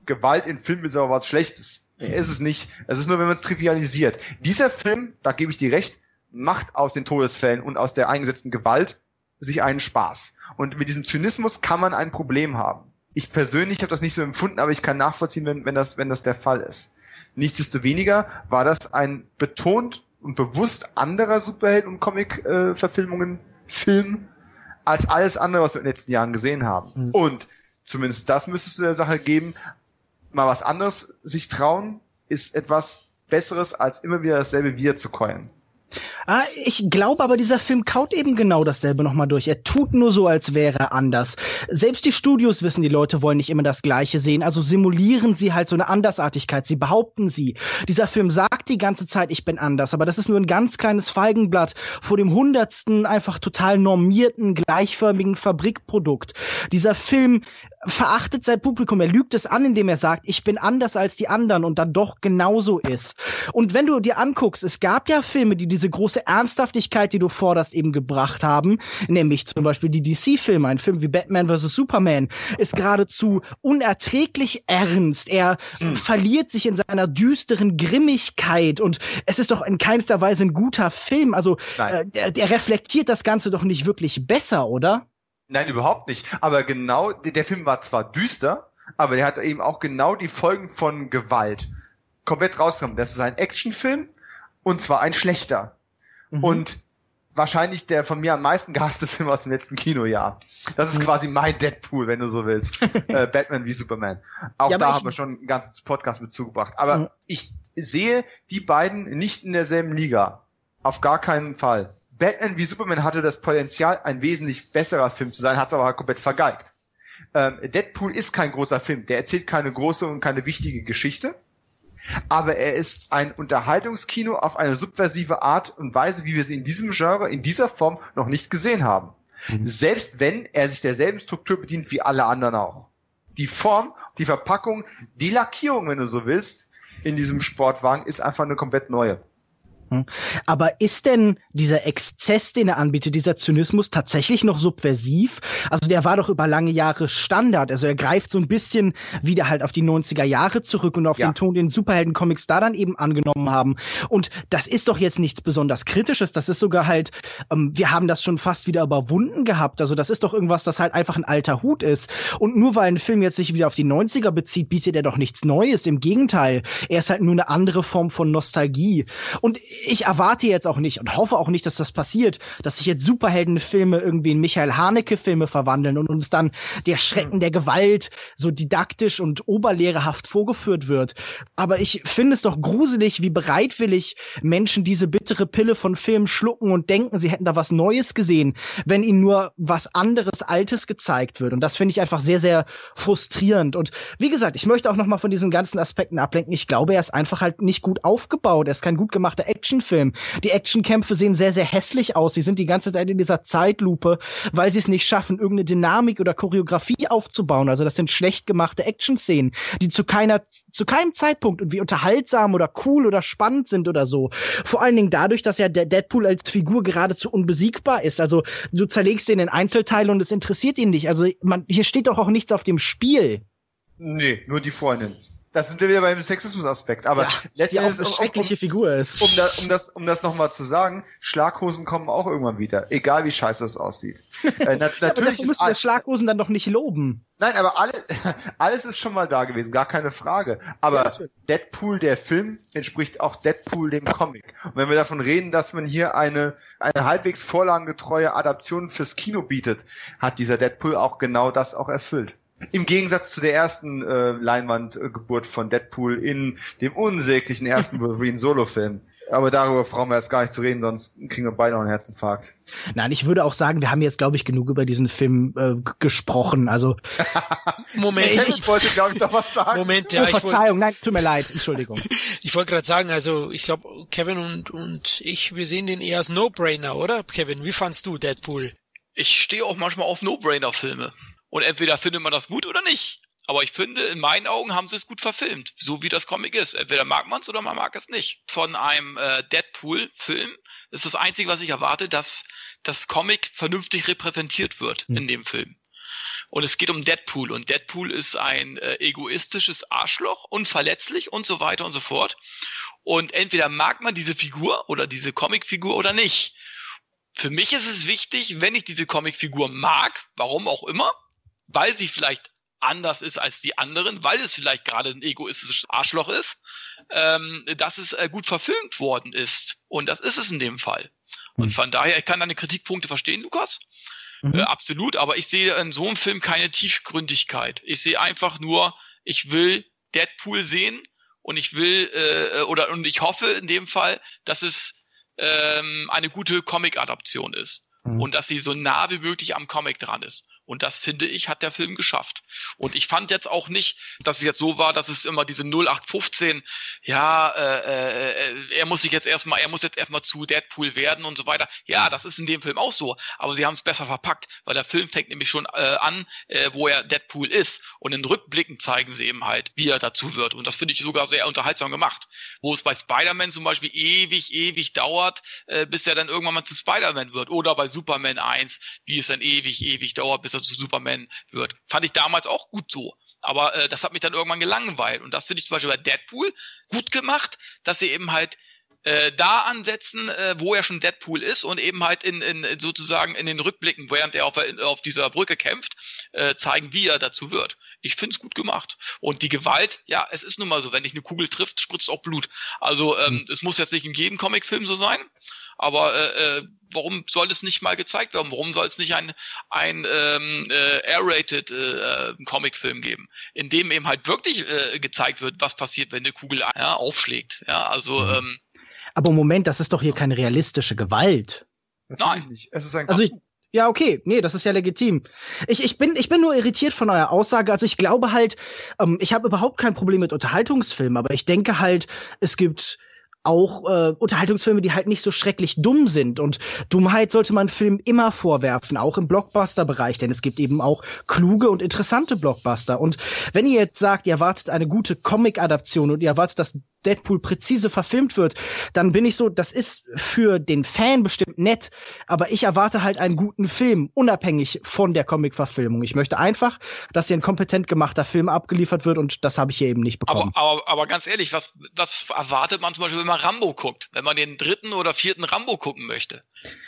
Gewalt in Filmen ist aber was Schlechtes. Ist es nicht. Es ist nur, wenn man es trivialisiert. Dieser Film, da gebe ich dir recht, macht aus den Todesfällen und aus der eingesetzten Gewalt sich einen Spaß. Und mit diesem Zynismus kann man ein Problem haben. Ich persönlich habe das nicht so empfunden, aber ich kann nachvollziehen, wenn, wenn, das, wenn das der Fall ist. Nichtsdestoweniger war das ein betont und bewusst anderer Superhelden- und Comic-Verfilmungen Film als alles andere, was wir in den letzten Jahren gesehen haben. Mhm. Und zumindest das müsstest du der Sache geben, mal was anderes sich trauen, ist etwas Besseres, als immer wieder dasselbe wieder zu keulen. Ah, ich glaube aber, dieser Film kaut eben genau dasselbe nochmal durch. Er tut nur so, als wäre er anders. Selbst die Studios wissen, die Leute wollen nicht immer das Gleiche sehen, also simulieren sie halt so eine Andersartigkeit. Sie behaupten sie. Dieser Film sagt die ganze Zeit, ich bin anders, aber das ist nur ein ganz kleines Feigenblatt vor dem hundertsten einfach total normierten, gleichförmigen Fabrikprodukt. Dieser Film verachtet sein Publikum, er lügt es an, indem er sagt, ich bin anders als die anderen und dann doch genauso ist. Und wenn du dir anguckst, es gab ja Filme, die diese große Ernsthaftigkeit, die du forderst, eben gebracht haben, nämlich zum Beispiel die DC-Filme, ein Film wie Batman vs. Superman, ist geradezu unerträglich ernst. Er hm. verliert sich in seiner düsteren Grimmigkeit und es ist doch in keinster Weise ein guter Film. Also äh, der, der reflektiert das Ganze doch nicht wirklich besser, oder? Nein, überhaupt nicht. Aber genau, der Film war zwar düster, aber der hat eben auch genau die Folgen von Gewalt komplett rausgenommen. Das ist ein Actionfilm und zwar ein schlechter. Mhm. Und wahrscheinlich der von mir am meisten gehasste Film aus dem letzten Kinojahr. Das ist mhm. quasi mein Deadpool, wenn du so willst. äh, Batman wie Superman. Auch ja, da haben wir schon ein ganzes Podcast mit zugebracht. Aber mhm. ich sehe die beiden nicht in derselben Liga. Auf gar keinen Fall. Batman wie Superman hatte das Potenzial, ein wesentlich besserer Film zu sein, hat es aber halt komplett vergeigt. Ähm, Deadpool ist kein großer Film, der erzählt keine große und keine wichtige Geschichte, aber er ist ein Unterhaltungskino auf eine subversive Art und Weise, wie wir sie in diesem Genre, in dieser Form noch nicht gesehen haben. Mhm. Selbst wenn er sich derselben Struktur bedient wie alle anderen auch. Die Form, die Verpackung, die Lackierung, wenn du so willst, in diesem Sportwagen ist einfach eine komplett neue. Hm. Aber ist denn dieser Exzess, den er anbietet, dieser Zynismus tatsächlich noch subversiv? Also der war doch über lange Jahre Standard. Also er greift so ein bisschen wieder halt auf die 90er Jahre zurück und auf ja. den Ton, den Superhelden-Comics da dann eben angenommen haben. Und das ist doch jetzt nichts besonders Kritisches. Das ist sogar halt, ähm, wir haben das schon fast wieder überwunden gehabt. Also das ist doch irgendwas, das halt einfach ein alter Hut ist. Und nur weil ein Film jetzt sich wieder auf die 90er bezieht, bietet er doch nichts Neues. Im Gegenteil. Er ist halt nur eine andere Form von Nostalgie. Und ich erwarte jetzt auch nicht und hoffe auch nicht, dass das passiert, dass sich jetzt Superheldenfilme irgendwie in Michael Haneke-Filme verwandeln und uns dann der Schrecken der Gewalt so didaktisch und oberlehrerhaft vorgeführt wird. Aber ich finde es doch gruselig, wie bereitwillig Menschen diese bittere Pille von Filmen schlucken und denken, sie hätten da was Neues gesehen, wenn ihnen nur was anderes Altes gezeigt wird. Und das finde ich einfach sehr, sehr frustrierend. Und wie gesagt, ich möchte auch noch mal von diesen ganzen Aspekten ablenken. Ich glaube, er ist einfach halt nicht gut aufgebaut. Er ist kein gut gemachter Action Actionfilm. Die Actionkämpfe sehen sehr, sehr hässlich aus. Sie sind die ganze Zeit in dieser Zeitlupe, weil sie es nicht schaffen, irgendeine Dynamik oder Choreografie aufzubauen. Also das sind schlecht gemachte Action-Szenen, die zu keiner, zu keinem Zeitpunkt irgendwie unterhaltsam oder cool oder spannend sind oder so. Vor allen Dingen dadurch, dass ja der Deadpool als Figur geradezu unbesiegbar ist. Also du zerlegst ihn in Einzelteile und es interessiert ihn nicht. Also man, hier steht doch auch nichts auf dem Spiel. Nee, nur die Freundin. Das sind wir wieder beim Sexismus-Aspekt. Aber ja, letztendlich eine schreckliche um, Figur ist. Um, da, um das, um das nochmal zu sagen, Schlaghosen kommen auch irgendwann wieder, egal wie scheiße es aussieht. äh, na, ja, natürlich aber müssen wir Schlaghosen dann doch nicht loben. Nein, aber alles, alles ist schon mal da gewesen, gar keine Frage. Aber ja, Deadpool, der Film, entspricht auch Deadpool dem Comic. Und wenn wir davon reden, dass man hier eine, eine halbwegs vorlagengetreue Adaption fürs Kino bietet, hat dieser Deadpool auch genau das auch erfüllt. Im Gegensatz zu der ersten äh, Leinwandgeburt von Deadpool in dem unsäglichen ersten Wolverine Solo-Film. Aber darüber brauchen wir jetzt gar nicht zu reden, sonst kriegen wir beide noch einen Herzinfarkt. Nein, ich würde auch sagen, wir haben jetzt, glaube ich, genug über diesen Film äh, gesprochen. Also Moment, ich, ich wollte, glaube ich, noch was sagen. Moment, ja, oh, Verzeihung, nein, tut mir leid, Entschuldigung. ich wollte gerade sagen, also ich glaube, Kevin und und ich, wir sehen den eher als No-Brainer, oder? Kevin, wie fandst du Deadpool? Ich stehe auch manchmal auf No-Brainer-Filme. Und entweder findet man das gut oder nicht. Aber ich finde, in meinen Augen haben sie es gut verfilmt, so wie das Comic ist. Entweder mag man es oder man mag es nicht. Von einem äh, Deadpool-Film ist das Einzige, was ich erwarte, dass das Comic vernünftig repräsentiert wird mhm. in dem Film. Und es geht um Deadpool. Und Deadpool ist ein äh, egoistisches Arschloch, unverletzlich und so weiter und so fort. Und entweder mag man diese Figur oder diese Comicfigur oder nicht. Für mich ist es wichtig, wenn ich diese Comicfigur mag, warum auch immer, weil sie vielleicht anders ist als die anderen, weil es vielleicht gerade ein egoistisches Arschloch ist, ähm, dass es äh, gut verfilmt worden ist. Und das ist es in dem Fall. Und hm. von daher, ich kann deine Kritikpunkte verstehen, Lukas. Mhm. Äh, absolut, aber ich sehe in so einem Film keine Tiefgründigkeit. Ich sehe einfach nur, ich will Deadpool sehen und ich will äh, oder und ich hoffe in dem Fall, dass es ähm, eine gute Comic-Adaption ist mhm. und dass sie so nah wie möglich am Comic dran ist. Und das finde ich, hat der Film geschafft. Und ich fand jetzt auch nicht, dass es jetzt so war, dass es immer diese 0815, ja, äh, äh, er muss sich jetzt erstmal, er muss jetzt erstmal zu Deadpool werden und so weiter. Ja, das ist in dem Film auch so, aber sie haben es besser verpackt, weil der Film fängt nämlich schon äh, an, äh, wo er Deadpool ist. Und in Rückblicken zeigen sie eben halt, wie er dazu wird. Und das finde ich sogar sehr unterhaltsam gemacht. Wo es bei Spider-Man zum Beispiel ewig, ewig dauert, äh, bis er dann irgendwann mal zu Spider-Man wird. Oder bei Superman 1, wie es dann ewig, ewig dauert, bis er zu Superman wird. Fand ich damals auch gut so. Aber äh, das hat mich dann irgendwann gelangweilt. Und das finde ich zum Beispiel bei Deadpool gut gemacht, dass sie eben halt äh, da ansetzen, äh, wo er schon Deadpool ist und eben halt in, in sozusagen in den Rückblicken, während er auf, auf dieser Brücke kämpft, äh, zeigen, wie er dazu wird. Ich finde es gut gemacht. Und die Gewalt, ja, es ist nun mal so, wenn dich eine Kugel trifft, spritzt auch Blut. Also ähm, mhm. es muss jetzt nicht in jedem Comicfilm so sein, aber äh, äh, warum soll es nicht mal gezeigt werden? Warum soll es nicht ein, ein ähm, äh, R-rated äh, Comicfilm geben, in dem eben halt wirklich äh, gezeigt wird, was passiert, wenn eine Kugel ja, aufschlägt? Ja, also mhm. ähm, aber Moment, das ist doch hier keine realistische Gewalt. Nein, nicht. Es ist ein also ich, ja, okay, nee, das ist ja legitim. Ich, ich, bin, ich bin nur irritiert von eurer Aussage. Also ich glaube halt, ähm, ich habe überhaupt kein Problem mit Unterhaltungsfilmen, aber ich denke halt, es gibt auch äh, Unterhaltungsfilme, die halt nicht so schrecklich dumm sind. Und Dummheit sollte man Film immer vorwerfen, auch im Blockbuster-Bereich, denn es gibt eben auch kluge und interessante Blockbuster. Und wenn ihr jetzt sagt, ihr erwartet eine gute Comic-Adaption und ihr erwartet, dass Deadpool präzise verfilmt wird, dann bin ich so, das ist für den Fan bestimmt nett, aber ich erwarte halt einen guten Film, unabhängig von der Comic-Verfilmung. Ich möchte einfach, dass hier ein kompetent gemachter Film abgeliefert wird und das habe ich hier eben nicht bekommen. Aber, aber, aber ganz ehrlich, was, was erwartet man zum Beispiel, wenn man Rambo guckt, wenn man den dritten oder vierten Rambo gucken möchte?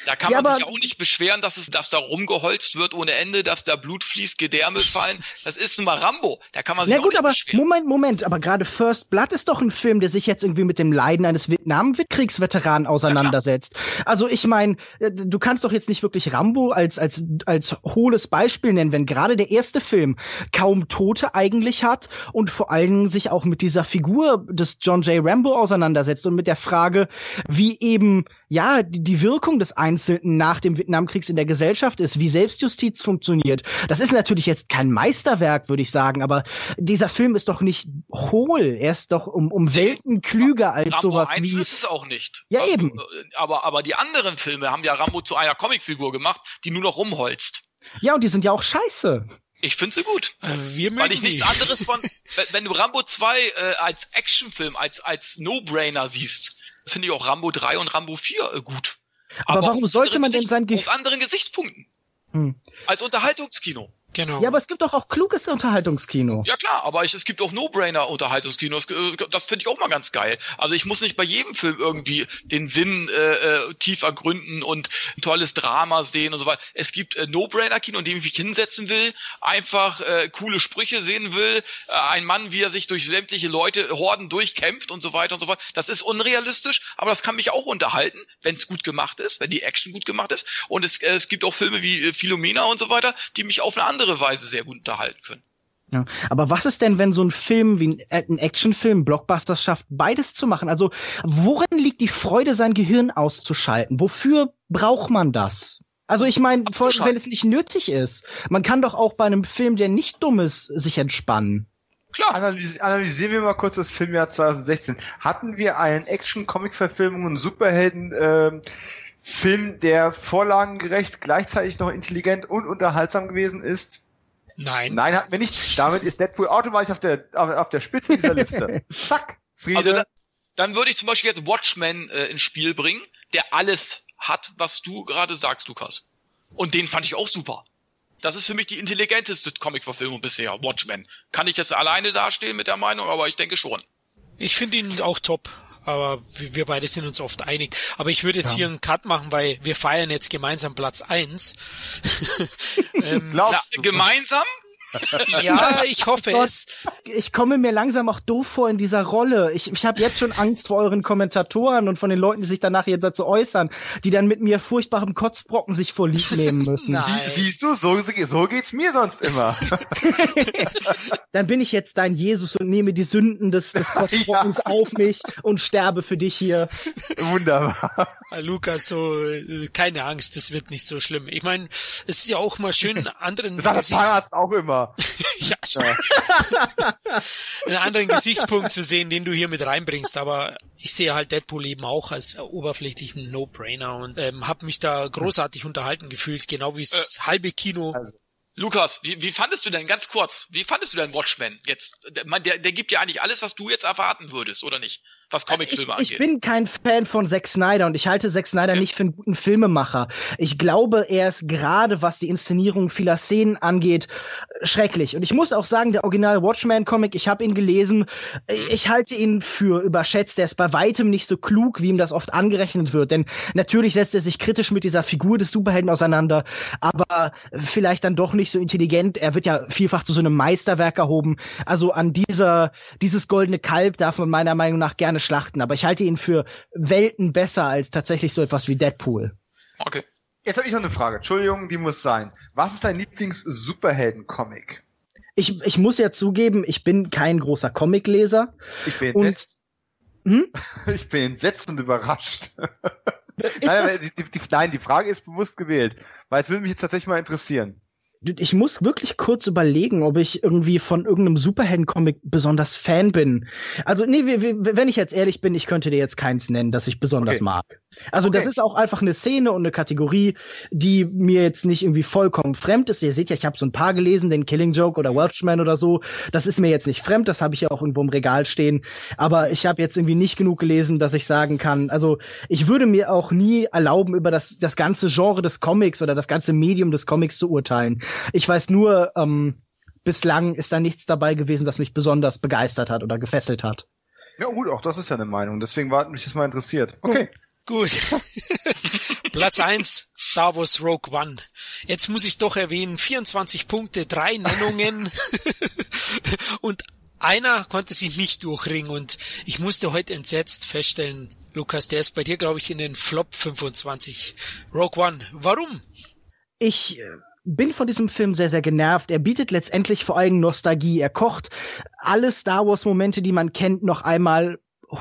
Da kann ja, man sich auch nicht beschweren, dass es, dass da rumgeholzt wird ohne Ende, dass da Blut fließt, Gedärme fallen. Das ist nun mal Rambo. Da kann man sich ja, auch gut, aber beschweren. Moment, Moment, aber gerade First Blood ist doch ein Film, der sich jetzt irgendwie mit dem Leiden eines Vietnam-Kriegsveteranen auseinandersetzt. Ja, also ich meine, äh, du kannst doch jetzt nicht wirklich Rambo als als als hohles Beispiel nennen, wenn gerade der erste Film kaum Tote eigentlich hat und vor allem sich auch mit dieser Figur des John J. Rambo auseinandersetzt und mit der Frage, wie eben ja, die, die Wirkung des Einzelnen nach dem Vietnamkriegs in der Gesellschaft ist, wie Selbstjustiz funktioniert. Das ist natürlich jetzt kein Meisterwerk, würde ich sagen, aber dieser Film ist doch nicht hohl. Er ist doch um, um Welten klüger als Rambo sowas 1 wie. ist es auch nicht. Ja, Also, eben. äh, Aber, aber die anderen Filme haben ja Rambo zu einer Comicfigur gemacht, die nur noch rumholzt. Ja, und die sind ja auch scheiße. Ich finde sie gut. Äh, wir mögen Weil ich nichts anderes von, wenn- du Rambo 2 äh, als Actionfilm, als, als No-Brainer siehst, finde ich auch Rambo 3 und Rambo 4 äh, gut. Aber warum aus sollte man denn Gesicht- sein Ge- Aus anderen Gesichtspunkten. Hm. Als Unterhaltungskino. Genau. Ja, aber es gibt doch auch kluges Unterhaltungskino. Ja klar, aber ich, es gibt auch No-Brainer-Unterhaltungskinos. äh, Das finde ich auch mal ganz geil. Also ich muss nicht bei jedem Film irgendwie den Sinn äh, äh, tief ergründen und ein tolles Drama sehen und so weiter. Es gibt äh, No-Brainer-Kino, in dem ich mich hinsetzen will, einfach äh, coole Sprüche sehen will, äh, ein Mann, wie er sich durch sämtliche Leute, Horden durchkämpft und so weiter und so fort. Das ist unrealistisch, aber das kann mich auch unterhalten, wenn es gut gemacht ist, wenn die Action gut gemacht ist. Und es, äh, es gibt auch Filme wie äh, Philomena und so weiter, die mich auf eine andere Weise sehr gut unterhalten können. Ja. Aber was ist denn, wenn so ein Film wie ein, äh, ein Actionfilm Blockbusters schafft, beides zu machen? Also worin liegt die Freude, sein Gehirn auszuschalten? Wofür braucht man das? Also ich meine, wenn es nicht nötig ist. Man kann doch auch bei einem Film, der nicht dumm ist, sich entspannen. Klar. Analysi analysieren wir mal kurz das Filmjahr 2016. Hatten wir einen Action-Comic-Verfilmung und Superhelden ähm, Film, der vorlagengerecht, gleichzeitig noch intelligent und unterhaltsam gewesen ist? Nein. Nein, hatten wir nicht. Damit ist Deadpool automatisch auf der, auf, auf der Spitze dieser Liste. Zack, Friede. Also da, dann würde ich zum Beispiel jetzt Watchmen äh, ins Spiel bringen, der alles hat, was du gerade sagst, Lukas. Und den fand ich auch super. Das ist für mich die intelligenteste Comic-Verfilmung bisher, Watchmen. Kann ich jetzt alleine dastehen mit der Meinung, aber ich denke schon. Ich finde ihn auch top, aber wir beide sind uns oft einig. Aber ich würde jetzt Ja. hier einen Cut machen, weil wir feiern jetzt gemeinsam Platz eins. ähm, Glaubst du? gemeinsam? Ja, ich hoffe Gott. es. Ich komme mir langsam auch doof vor in dieser Rolle. Ich, ich habe jetzt schon Angst vor euren Kommentatoren und von den Leuten, die sich danach jetzt dazu äußern, die dann mit mir furchtbarem Kotzbrocken sich vor Lieb nehmen müssen. Nein. Siehst du, so, so geht's mir sonst immer. dann bin ich jetzt dein Jesus und nehme die Sünden des, des Kotzbrockens auf mich und sterbe für dich hier. Wunderbar. Lukas, so äh, keine Angst, das wird nicht so schlimm. Ich meine, es ist ja auch mal schön, anderen Das sagt der Zahnarzt auch immer. ja, einen anderen Gesichtspunkt zu sehen, den du hier mit reinbringst. Aber ich sehe halt Deadpool eben auch als äh, oberflächlichen No-Brainer und ähm, habe mich da großartig unterhalten gefühlt, genau wie das halbe Kino. Also, Lukas, wie, wie fandest du denn, ganz kurz, wie fandest du denn Watchmen jetzt? Der, der, der gibt dir eigentlich alles, was du jetzt erwarten würdest, oder nicht? Was Ich, Comicfilme ich angeht. bin kein Fan von Zack Snyder und ich halte Zack Snyder Ja. nicht für einen guten Filmemacher. Ich glaube, er ist gerade, was die Inszenierung vieler Szenen angeht, schrecklich. Und ich muss auch sagen, der originale Watchmen-Comic, ich habe ihn gelesen, äh, ich halte ihn für überschätzt. Er ist bei weitem nicht so klug, wie ihm das oft angerechnet wird. Denn natürlich setzt er sich kritisch mit dieser Figur des Superhelden auseinander, aber vielleicht dann doch nicht so intelligent. Er wird ja vielfach zu so einem Meisterwerk erhoben. Also an dieser, dieses goldene Kalb darf man meiner Meinung nach gerne schlachten. Aber ich halte ihn für Welten besser als tatsächlich so etwas wie Deadpool. Okay. Jetzt habe ich noch eine Frage. Entschuldigung, die muss sein. Was ist dein Lieblings-Superhelden-Comic? Ich, ich muss ja zugeben, ich bin kein großer Comicleser. Ich bin Und- entsetzt. Hm? Ich bin entsetzt und überrascht. Nein, die, die, die, nein, die Frage ist bewusst gewählt, weil es würde mich jetzt tatsächlich mal interessieren. Ich muss wirklich kurz überlegen, ob ich irgendwie von irgendeinem Superhelden-Comic besonders Fan bin. Also, nee, wenn ich jetzt ehrlich bin, ich könnte dir jetzt keins nennen, das ich besonders Okay. mag. Also, das Okay. ist auch einfach eine Szene und eine Kategorie, die mir jetzt nicht irgendwie vollkommen fremd ist. Ihr seht ja, ich habe so ein paar gelesen, den Killing Joke oder Welshman oder so. Das ist mir jetzt nicht fremd, das habe ich ja auch irgendwo im Regal stehen. Aber ich habe jetzt irgendwie nicht genug gelesen, dass ich sagen kann. Also, ich würde mir auch nie erlauben, über das, das ganze Genre des Comics oder das ganze Medium des Comics zu urteilen. Ich weiß nur, ähm, bislang ist da nichts dabei gewesen, das mich besonders begeistert hat oder gefesselt hat. Ja gut, auch das ist ja eine Meinung. Deswegen war mich das mal interessiert. Okay. Gut. Platz eins Star Wars Rogue One. Jetzt muss ich doch erwähnen, 24 Punkte, drei Nennungen und einer konnte sich nicht durchringen und ich musste heute entsetzt feststellen, Lukas, der ist bei dir, glaube ich, in den Flop 25. Rogue One. Warum? Ich äh, bin von diesem Film sehr, sehr genervt. Er bietet letztendlich vor allem Nostalgie. Er kocht alle Star Wars-Momente, die man kennt, noch einmal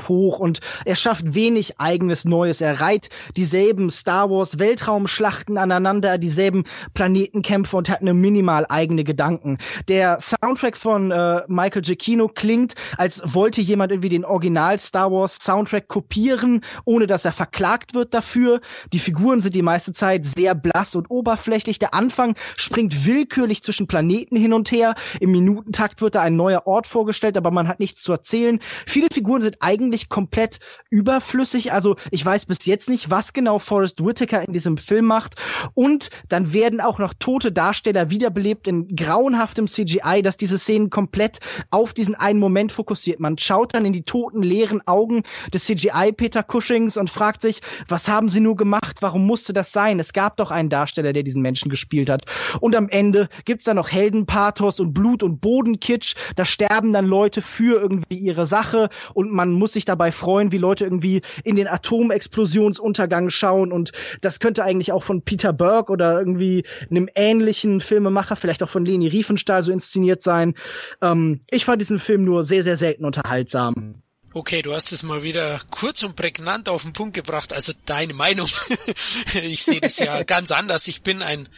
hoch und er schafft wenig eigenes Neues. Er reiht dieselben Star Wars Weltraumschlachten aneinander, dieselben Planetenkämpfe und hat eine minimal eigene Gedanken. Der Soundtrack von äh, Michael Giacchino klingt, als wollte jemand irgendwie den Original Star Wars Soundtrack kopieren, ohne dass er verklagt wird dafür. Die Figuren sind die meiste Zeit sehr blass und oberflächlich. Der Anfang springt willkürlich zwischen Planeten hin und her. Im Minutentakt wird da ein neuer Ort vorgestellt, aber man hat nichts zu erzählen. Viele Figuren sind eigentlich komplett überflüssig. Also ich weiß bis jetzt nicht, was genau Forrest Whitaker in diesem Film macht. Und dann werden auch noch tote Darsteller wiederbelebt in grauenhaftem CGI, dass diese Szenen komplett auf diesen einen Moment fokussiert. Man schaut dann in die toten, leeren Augen des CGI Peter Cushings und fragt sich, was haben sie nur gemacht? Warum musste das sein? Es gab doch einen Darsteller, der diesen Menschen gespielt hat. Und am Ende gibt's dann noch Heldenpathos und Blut- und Bodenkitsch. Da sterben dann Leute für irgendwie ihre Sache und man muss sich dabei freuen, wie Leute irgendwie in den Atommexplosionsuntergang schauen und das könnte eigentlich auch von Peter Burke oder irgendwie einem ähnlichen Filmemacher, vielleicht auch von Leni Riefenstahl so inszeniert sein. Ähm, ich fand diesen Film nur sehr, sehr selten unterhaltsam. Okay, du hast es mal wieder kurz und prägnant auf den Punkt gebracht. Also deine Meinung. ich sehe das ja ganz anders. Ich bin ein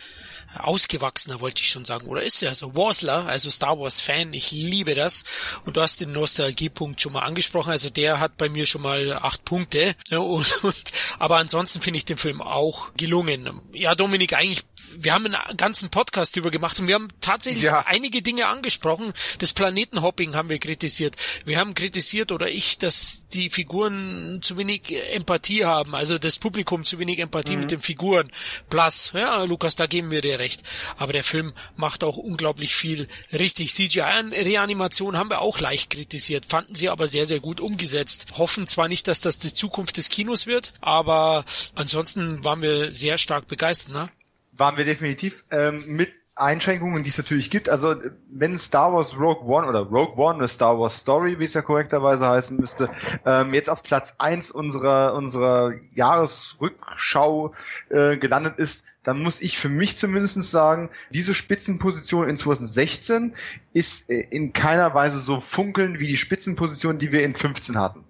ausgewachsener, wollte ich schon sagen. Oder ist ja so. Warsler, also Star Wars Fan. Ich liebe das. Und du hast den Nostalgiepunkt schon mal angesprochen. Also der hat bei mir schon mal acht Punkte. Ja, und, und, aber ansonsten finde ich den Film auch gelungen. Ja, Dominik, eigentlich, wir haben einen ganzen Podcast drüber gemacht und wir haben tatsächlich Ja. einige Dinge angesprochen. Das Planetenhopping haben wir kritisiert. Wir haben kritisiert oder ich, dass die Figuren zu wenig Empathie haben, also das Publikum zu wenig Empathie mit den Figuren. Plus, ja, Lukas, da geben wir dir recht. Aber der Film macht auch unglaublich viel richtig. CGI-Reanimation haben wir auch leicht kritisiert, fanden sie aber sehr, sehr gut umgesetzt. Hoffen zwar nicht, dass das die Zukunft des Kinos wird, aber ansonsten waren wir sehr stark begeistert, ne? Waren wir definitiv ähm, mit Einschränkungen, die es natürlich gibt. Also wenn Star Wars Rogue One oder Rogue One, eine Star Wars Story, wie es ja korrekterweise heißen müsste, ähm, jetzt auf Platz eins unserer, unserer Jahresrückschau äh, gelandet ist, dann muss ich für mich zumindest sagen, diese Spitzenposition in 2016 ist äh, in keiner Weise so funkeln wie die Spitzenposition, die wir in 15 hatten.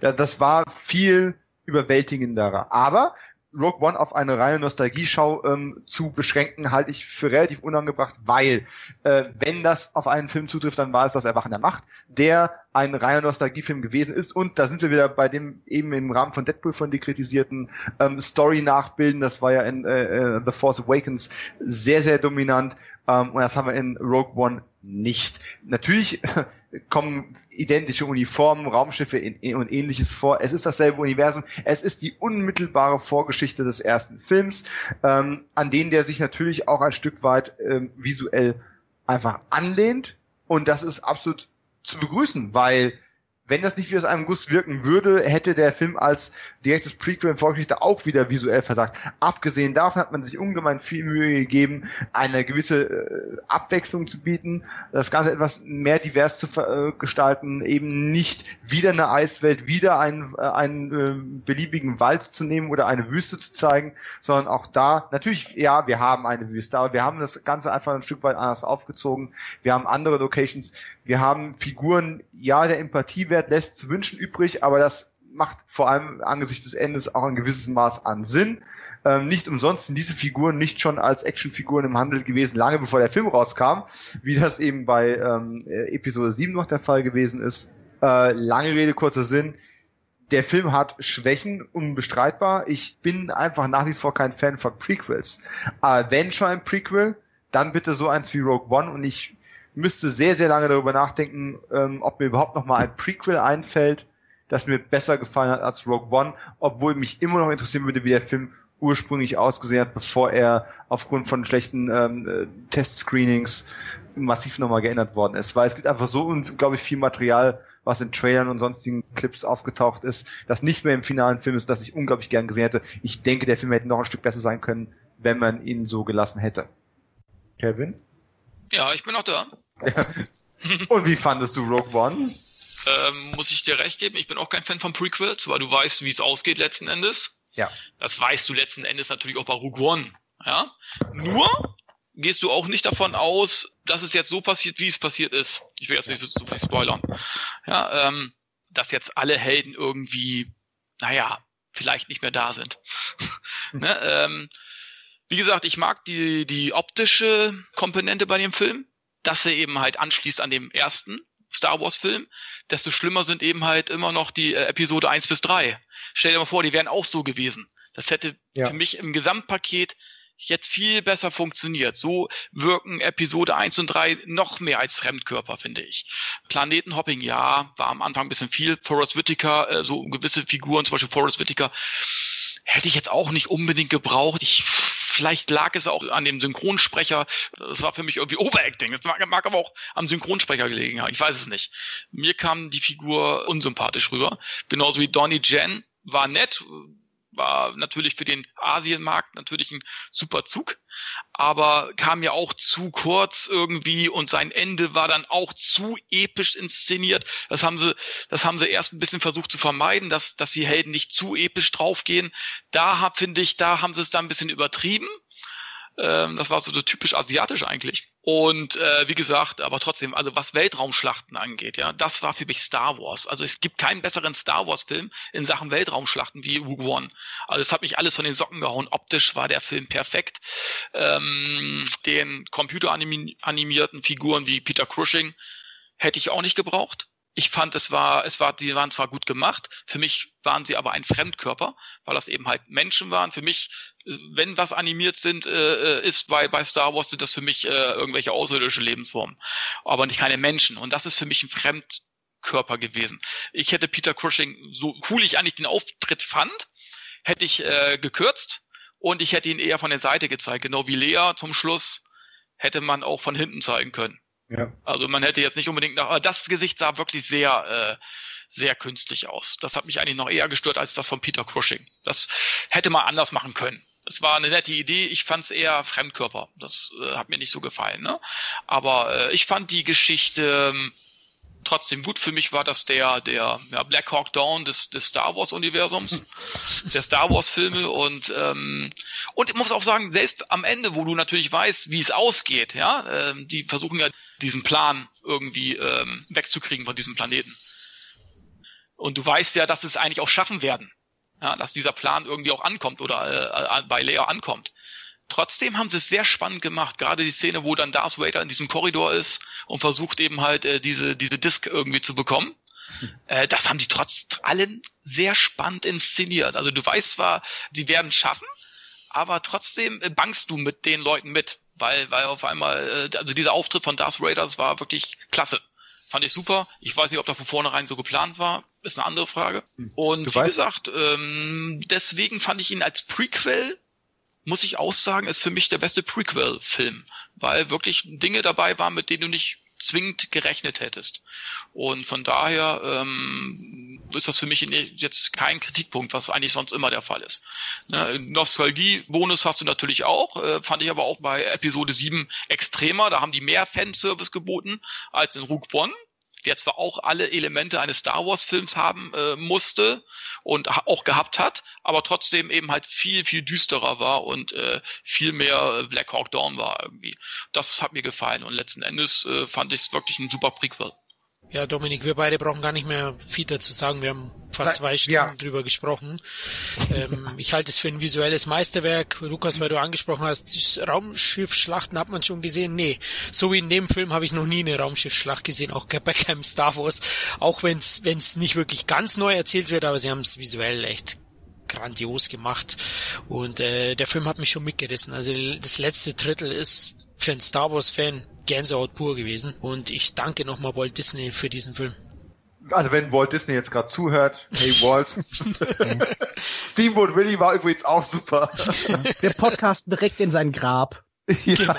Das war viel überwältigenderer. Aber Rogue One auf eine reine Nostalgieschau ähm, zu beschränken, halte ich für relativ unangebracht, weil äh, wenn das auf einen Film zutrifft, dann war es das Erwachen der Macht, der ein reiner Nostalgiefilm gewesen ist. Und da sind wir wieder bei dem eben im Rahmen von Deadpool von dir kritisierten ähm, Story nachbilden. Das war ja in äh, äh, The Force Awakens sehr, sehr dominant. Ähm, und das haben wir in Rogue One nicht. Natürlich kommen identische Uniformen, Raumschiffe und ähnliches vor. Es ist dasselbe Universum. Es ist die unmittelbare Vorgeschichte des ersten Films, ähm, an den der sich natürlich auch ein Stück weit ähm, visuell einfach anlehnt. Und das ist absolut zu begrüßen, weil wenn das nicht wie aus einem Guss wirken würde, hätte der Film als direktes Prequel in Vorgeschichte auch wieder visuell versagt. Abgesehen davon hat man sich ungemein viel Mühe gegeben, eine gewisse äh, Abwechslung zu bieten, das Ganze etwas mehr divers zu äh, gestalten, eben nicht wieder eine Eiswelt, wieder einen, äh, einen äh, beliebigen Wald zu nehmen oder eine Wüste zu zeigen, sondern auch da, natürlich, ja, wir haben eine Wüste, aber wir haben das Ganze einfach ein Stück weit anders aufgezogen. Wir haben andere Locations, wir haben Figuren, ja, der Empathie Mehrwert lässt zu wünschen übrig, aber das macht vor allem angesichts des Endes auch ein gewisses Maß an Sinn. Ähm, nicht umsonst sind diese Figuren nicht schon als Actionfiguren im Handel gewesen, lange bevor der Film rauskam, wie das eben bei ähm, Episode 7 noch der Fall gewesen ist. Äh, lange Rede, kurzer Sinn. Der Film hat Schwächen, unbestreitbar. Ich bin einfach nach wie vor kein Fan von Prequels. Aber wenn schon ein Prequel, dann bitte so eins wie Rogue One und ich müsste sehr, sehr lange darüber nachdenken, ähm, ob mir überhaupt noch mal ein Prequel einfällt, das mir besser gefallen hat als Rogue One, obwohl mich immer noch interessieren würde, wie der Film ursprünglich ausgesehen hat, bevor er aufgrund von schlechten ähm, äh, Testscreenings massiv nochmal geändert worden ist. Weil es gibt einfach so unglaublich viel Material, was in Trailern und sonstigen Clips aufgetaucht ist, das nicht mehr im finalen Film ist, das ich unglaublich gern gesehen hätte. Ich denke, der Film hätte noch ein Stück besser sein können, wenn man ihn so gelassen hätte. Kevin? Ja, ich bin noch da. Und wie fandest du Rogue One? Ähm, muss ich dir recht geben, ich bin auch kein Fan von Prequels, weil du weißt, wie es ausgeht letzten Endes. Ja. Das weißt du letzten Endes natürlich auch bei Rogue One. Ja. Nur gehst du auch nicht davon aus, dass es jetzt so passiert, wie es passiert ist. Ich will jetzt nicht so viel spoilern. Ja, ähm, dass jetzt alle Helden irgendwie, naja, vielleicht nicht mehr da sind. ne, ähm, wie gesagt, ich mag die, die optische Komponente bei dem Film dass er eben halt anschließt an dem ersten Star Wars Film, desto schlimmer sind eben halt immer noch die äh, Episode 1 bis 3. Stell dir mal vor, die wären auch so gewesen. Das hätte ja. für mich im Gesamtpaket jetzt viel besser funktioniert. So wirken Episode 1 und 3 noch mehr als Fremdkörper, finde ich. Planetenhopping, ja, war am Anfang ein bisschen viel. Forrest Whitaker, äh, so gewisse Figuren, zum Beispiel Forrest Whitaker, hätte ich jetzt auch nicht unbedingt gebraucht. Ich Vielleicht lag es auch an dem Synchronsprecher. Das war für mich irgendwie Overacting. Das mag, mag aber auch am Synchronsprecher gelegen haben. Ich weiß es nicht. Mir kam die Figur unsympathisch rüber. Genauso wie Donnie Jen war nett, war natürlich für den Asienmarkt natürlich ein super Zug, aber kam ja auch zu kurz irgendwie und sein Ende war dann auch zu episch inszeniert. Das haben sie, das haben sie erst ein bisschen versucht zu vermeiden, dass, dass die Helden nicht zu episch draufgehen. Da finde ich, da haben sie es dann ein bisschen übertrieben. Ähm, das war so, so typisch asiatisch eigentlich. Und äh, wie gesagt, aber trotzdem, also was Weltraumschlachten angeht, ja, das war für mich Star Wars. Also es gibt keinen besseren Star Wars-Film in Sachen Weltraumschlachten wie Rogue One. Also es hat mich alles von den Socken gehauen. Optisch war der Film perfekt. Ähm, den computeranimierten Figuren wie Peter Cushing hätte ich auch nicht gebraucht. Ich fand, es war, es war, die waren zwar gut gemacht, für mich waren sie aber ein Fremdkörper, weil das eben halt Menschen waren. Für mich, wenn was animiert sind, äh, äh, ist bei, bei Star Wars, sind das für mich äh, irgendwelche außerirdische Lebensformen, aber nicht keine Menschen. Und das ist für mich ein Fremdkörper gewesen. Ich hätte Peter Cushing, so cool ich eigentlich den Auftritt fand, hätte ich äh, gekürzt und ich hätte ihn eher von der Seite gezeigt, genau wie Lea zum Schluss hätte man auch von hinten zeigen können. Ja. Also man hätte jetzt nicht unbedingt nach, aber das Gesicht sah wirklich sehr, äh, sehr künstlich aus. Das hat mich eigentlich noch eher gestört als das von Peter Cushing. Das hätte man anders machen können. Es war eine nette Idee, ich fand es eher Fremdkörper. Das äh, hat mir nicht so gefallen. Ne? Aber äh, ich fand die Geschichte ähm, trotzdem gut. Für mich war das der, der ja, Black Hawk Down des, des Star Wars-Universums, der Star Wars-Filme und ähm, und ich muss auch sagen, selbst am Ende, wo du natürlich weißt, wie es ausgeht, ja, ähm, die versuchen ja diesen Plan irgendwie ähm, wegzukriegen von diesem Planeten. Und du weißt ja, dass es eigentlich auch schaffen werden, ja, dass dieser Plan irgendwie auch ankommt oder äh, bei Leia ankommt. Trotzdem haben sie es sehr spannend gemacht. Gerade die Szene, wo dann Darth Vader in diesem Korridor ist und versucht eben halt äh, diese, diese Disc irgendwie zu bekommen. Äh, das haben die trotz allem sehr spannend inszeniert. Also du weißt zwar, die werden schaffen, aber trotzdem äh, bangst du mit den Leuten mit. Weil, weil auf einmal, äh, also dieser Auftritt von Darth Vader, das war wirklich klasse. Fand ich super. Ich weiß nicht, ob da von vornherein so geplant war. Ist eine andere Frage. Hm. Und wie gesagt, ähm, deswegen fand ich ihn als Prequel muss ich auch sagen, ist für mich der beste Prequel-Film, weil wirklich Dinge dabei waren, mit denen du nicht zwingend gerechnet hättest. Und von daher ähm, ist das für mich jetzt kein Kritikpunkt, was eigentlich sonst immer der Fall ist. Ne, Nostalgie-Bonus hast du natürlich auch, äh, fand ich aber auch bei Episode 7 extremer. Da haben die mehr Fanservice geboten als in Rook One der zwar auch alle Elemente eines Star Wars Films haben äh, musste und auch gehabt hat, aber trotzdem eben halt viel, viel düsterer war und äh, viel mehr Black Hawk Dawn war irgendwie. Das hat mir gefallen und letzten Endes äh, fand ich es wirklich ein super Prequel. Ja, Dominik, wir beide brauchen gar nicht mehr viel dazu sagen. Wir haben fast zwei Stunden ja. drüber gesprochen. Ähm, ich halte es für ein visuelles Meisterwerk. Lukas, weil du angesprochen hast, Raumschiffschlachten hat man schon gesehen. Nee, so wie in dem Film habe ich noch nie eine Raumschiffschlacht gesehen, auch bei keinem Star Wars. Auch wenn es nicht wirklich ganz neu erzählt wird, aber sie haben es visuell echt grandios gemacht. Und äh, der Film hat mich schon mitgerissen. Also das letzte Drittel ist für einen Star Wars-Fan Gänsehaut pur gewesen. Und ich danke nochmal Walt Disney für diesen Film. Also wenn Walt Disney jetzt gerade zuhört, hey Walt. Steamboat Willie war übrigens auch super. Wir podcasten direkt in sein Grab. Ja. Genau.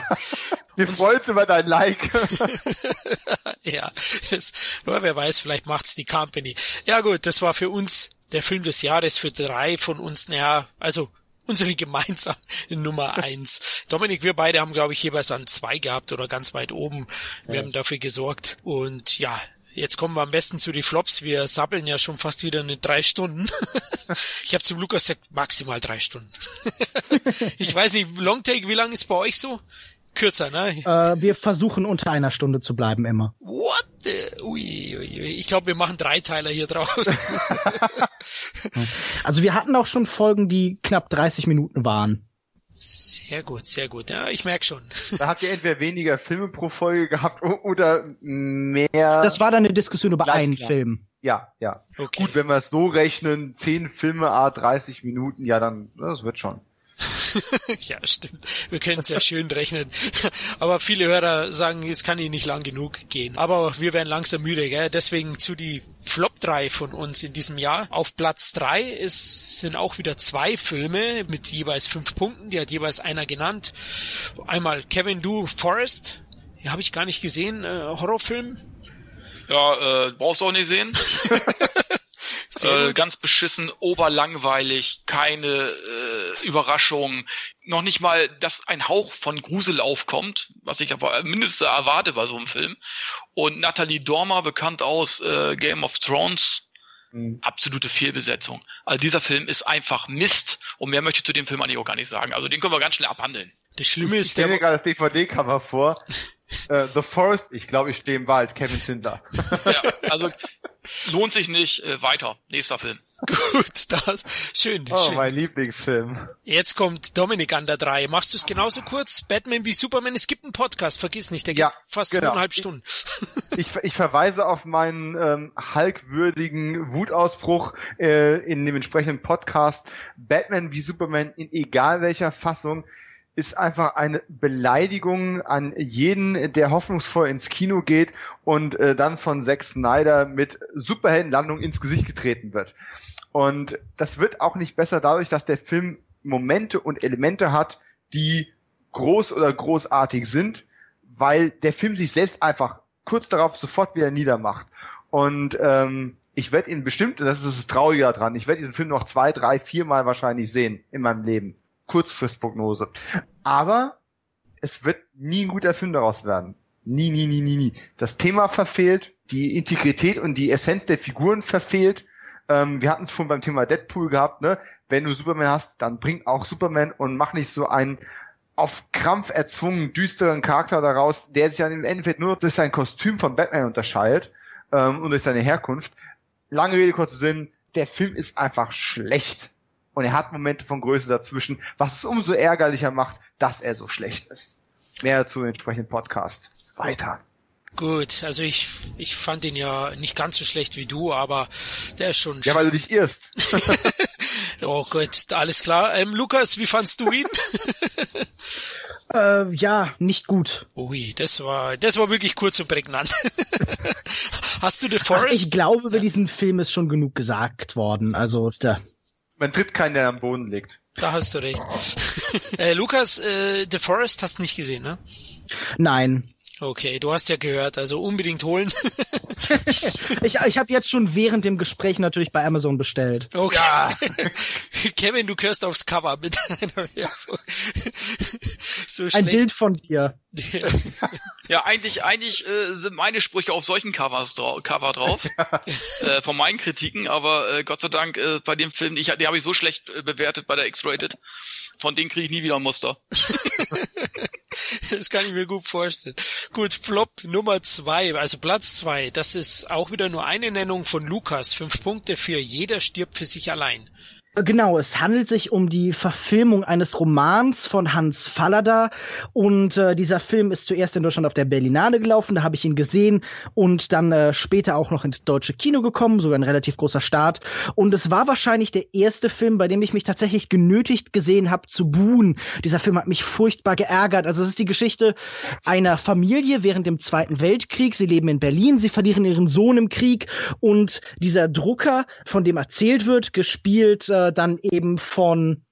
Wir freuen uns über dein Like. ja, das, wer weiß, vielleicht macht's die Company. Ja gut, das war für uns der Film des Jahres, für drei von uns, naja, also unsere gemeinsame Nummer eins. Dominik, wir beide haben, glaube ich, jeweils an zwei gehabt oder ganz weit oben. Wir ja. haben dafür gesorgt. Und ja, jetzt kommen wir am besten zu die Flops. Wir sabbeln ja schon fast wieder eine drei Stunden. ich habe zum Lukas gesagt, maximal drei Stunden. ich weiß nicht, Longtake, wie lang ist bei euch so? Kürzer, ne? Äh, wir versuchen unter einer Stunde zu bleiben immer. What the? Ui, ui, ui. Ich glaube, wir machen Dreiteiler hier draus. also wir hatten auch schon Folgen, die knapp 30 Minuten waren. Sehr gut, sehr gut. Ja, ich merk schon. Da habt ihr entweder weniger Filme pro Folge gehabt oder mehr. Das war dann eine Diskussion über einen Film. Ja, ja. Okay. Gut, wenn wir es so rechnen, 10 Filme, a 30 Minuten, ja, dann, das wird schon. ja, stimmt. Wir können es ja schön rechnen. Aber viele Hörer sagen, es kann ihnen nicht lang genug gehen. Aber wir werden langsam müde, gell? Deswegen zu die Flop 3 von uns in diesem Jahr. Auf Platz 3 ist, sind auch wieder zwei Filme mit jeweils fünf Punkten. Die hat jeweils einer genannt. Einmal Kevin Du Forest. Die habe ich gar nicht gesehen. Äh, Horrorfilm. Ja, äh, brauchst du auch nicht sehen. Äh, ganz beschissen, oberlangweilig, keine äh, Überraschung, noch nicht mal, dass ein Hauch von Grusel aufkommt, was ich aber mindestens erwarte bei so einem Film. Und Natalie Dormer, bekannt aus äh, Game of Thrones, mhm. absolute Fehlbesetzung. Also dieser Film ist einfach Mist und mehr möchte ich zu dem Film eigentlich auch gar nicht sagen. Also den können wir ganz schnell abhandeln. Das Schlimme ist, ich der... Ich gerade das DVD-Cover vor. uh, The Forest, ich glaube, ich stehe im Wald, Kevin Sindler. ja, also lohnt sich nicht. Äh, weiter. Nächster Film. Gut, das, schön, oh, schön. mein Lieblingsfilm. Jetzt kommt Dominik an der drei. Machst du es genauso kurz? Batman wie Superman. Es gibt einen Podcast, vergiss nicht, der ja, geht fast genau. zweieinhalb Stunden. Ich, ich verweise auf meinen ähm, Hulk-würdigen Wutausbruch äh, in dem entsprechenden Podcast. Batman wie Superman in egal welcher Fassung ist einfach eine Beleidigung an jeden, der hoffnungsvoll ins Kino geht und äh, dann von Zack Snyder mit Superheldenlandung ins Gesicht getreten wird. Und das wird auch nicht besser dadurch, dass der Film Momente und Elemente hat, die groß oder großartig sind, weil der Film sich selbst einfach kurz darauf sofort wieder niedermacht. Und ähm, ich werde ihn bestimmt, und das ist das Traurige daran, ich werde diesen Film noch zwei, drei, viermal wahrscheinlich sehen in meinem Leben. Kurzfristprognose. Aber es wird nie ein guter Film daraus werden. Nie, nie, nie, nie, nie. Das Thema verfehlt, die Integrität und die Essenz der Figuren verfehlt. Ähm, wir hatten es vorhin beim Thema Deadpool gehabt, ne? Wenn du Superman hast, dann bring auch Superman und mach nicht so einen auf Krampf erzwungen düsteren Charakter daraus, der sich dann im Endeffekt nur durch sein Kostüm von Batman unterscheidet ähm, und durch seine Herkunft. Lange Rede, kurzer Sinn, der Film ist einfach schlecht. Und er hat Momente von Größe dazwischen, was es umso ärgerlicher macht, dass er so schlecht ist. Mehr dazu im entsprechenden Podcast. Weiter. Gut, also ich, ich fand ihn ja nicht ganz so schlecht wie du, aber der ist schon. Ja, weil du dich irrst. oh Gott, alles klar. Ähm, Lukas, wie fandst du ihn? äh, ja, nicht gut. Ui, das war, das war wirklich kurz und prägnant. Hast du The Forest? Ach, ich glaube, über diesen Film ist schon genug gesagt worden. Also da. Man tritt keinen, der am Boden liegt. Da hast du recht. äh, Lukas, äh, The Forest hast du nicht gesehen, ne? Nein. Okay, du hast ja gehört, also unbedingt holen. ich ich habe jetzt schon während dem Gespräch natürlich bei Amazon bestellt. Okay. Ja. Kevin, du gehörst aufs Cover mit einer Werbung. so Ein Bild von dir. ja, eigentlich, eigentlich äh, sind meine Sprüche auf solchen Covers dra Cover drauf, äh, von meinen Kritiken, aber äh, Gott sei Dank äh, bei dem Film, ich, den habe ich so schlecht äh, bewertet bei der X-Rated, von denen kriege ich nie wieder ein Muster. das kann ich mir gut vorstellen. Gut, Flop Nummer zwei, also Platz zwei. Das ist auch wieder nur eine Nennung von Lukas. Fünf Punkte für Jeder stirbt für sich allein. Genau, es handelt sich um die Verfilmung eines Romans von Hans Fallada und äh, dieser Film ist zuerst in Deutschland auf der Berlinale gelaufen, da habe ich ihn gesehen und dann äh, später auch noch ins deutsche Kino gekommen, sogar ein relativ großer Start und es war wahrscheinlich der erste Film, bei dem ich mich tatsächlich genötigt gesehen habe zu buhen. Dieser Film hat mich furchtbar geärgert. Also es ist die Geschichte einer Familie während dem Zweiten Weltkrieg. Sie leben in Berlin, sie verlieren ihren Sohn im Krieg und dieser Drucker, von dem erzählt wird, gespielt äh, dann eben von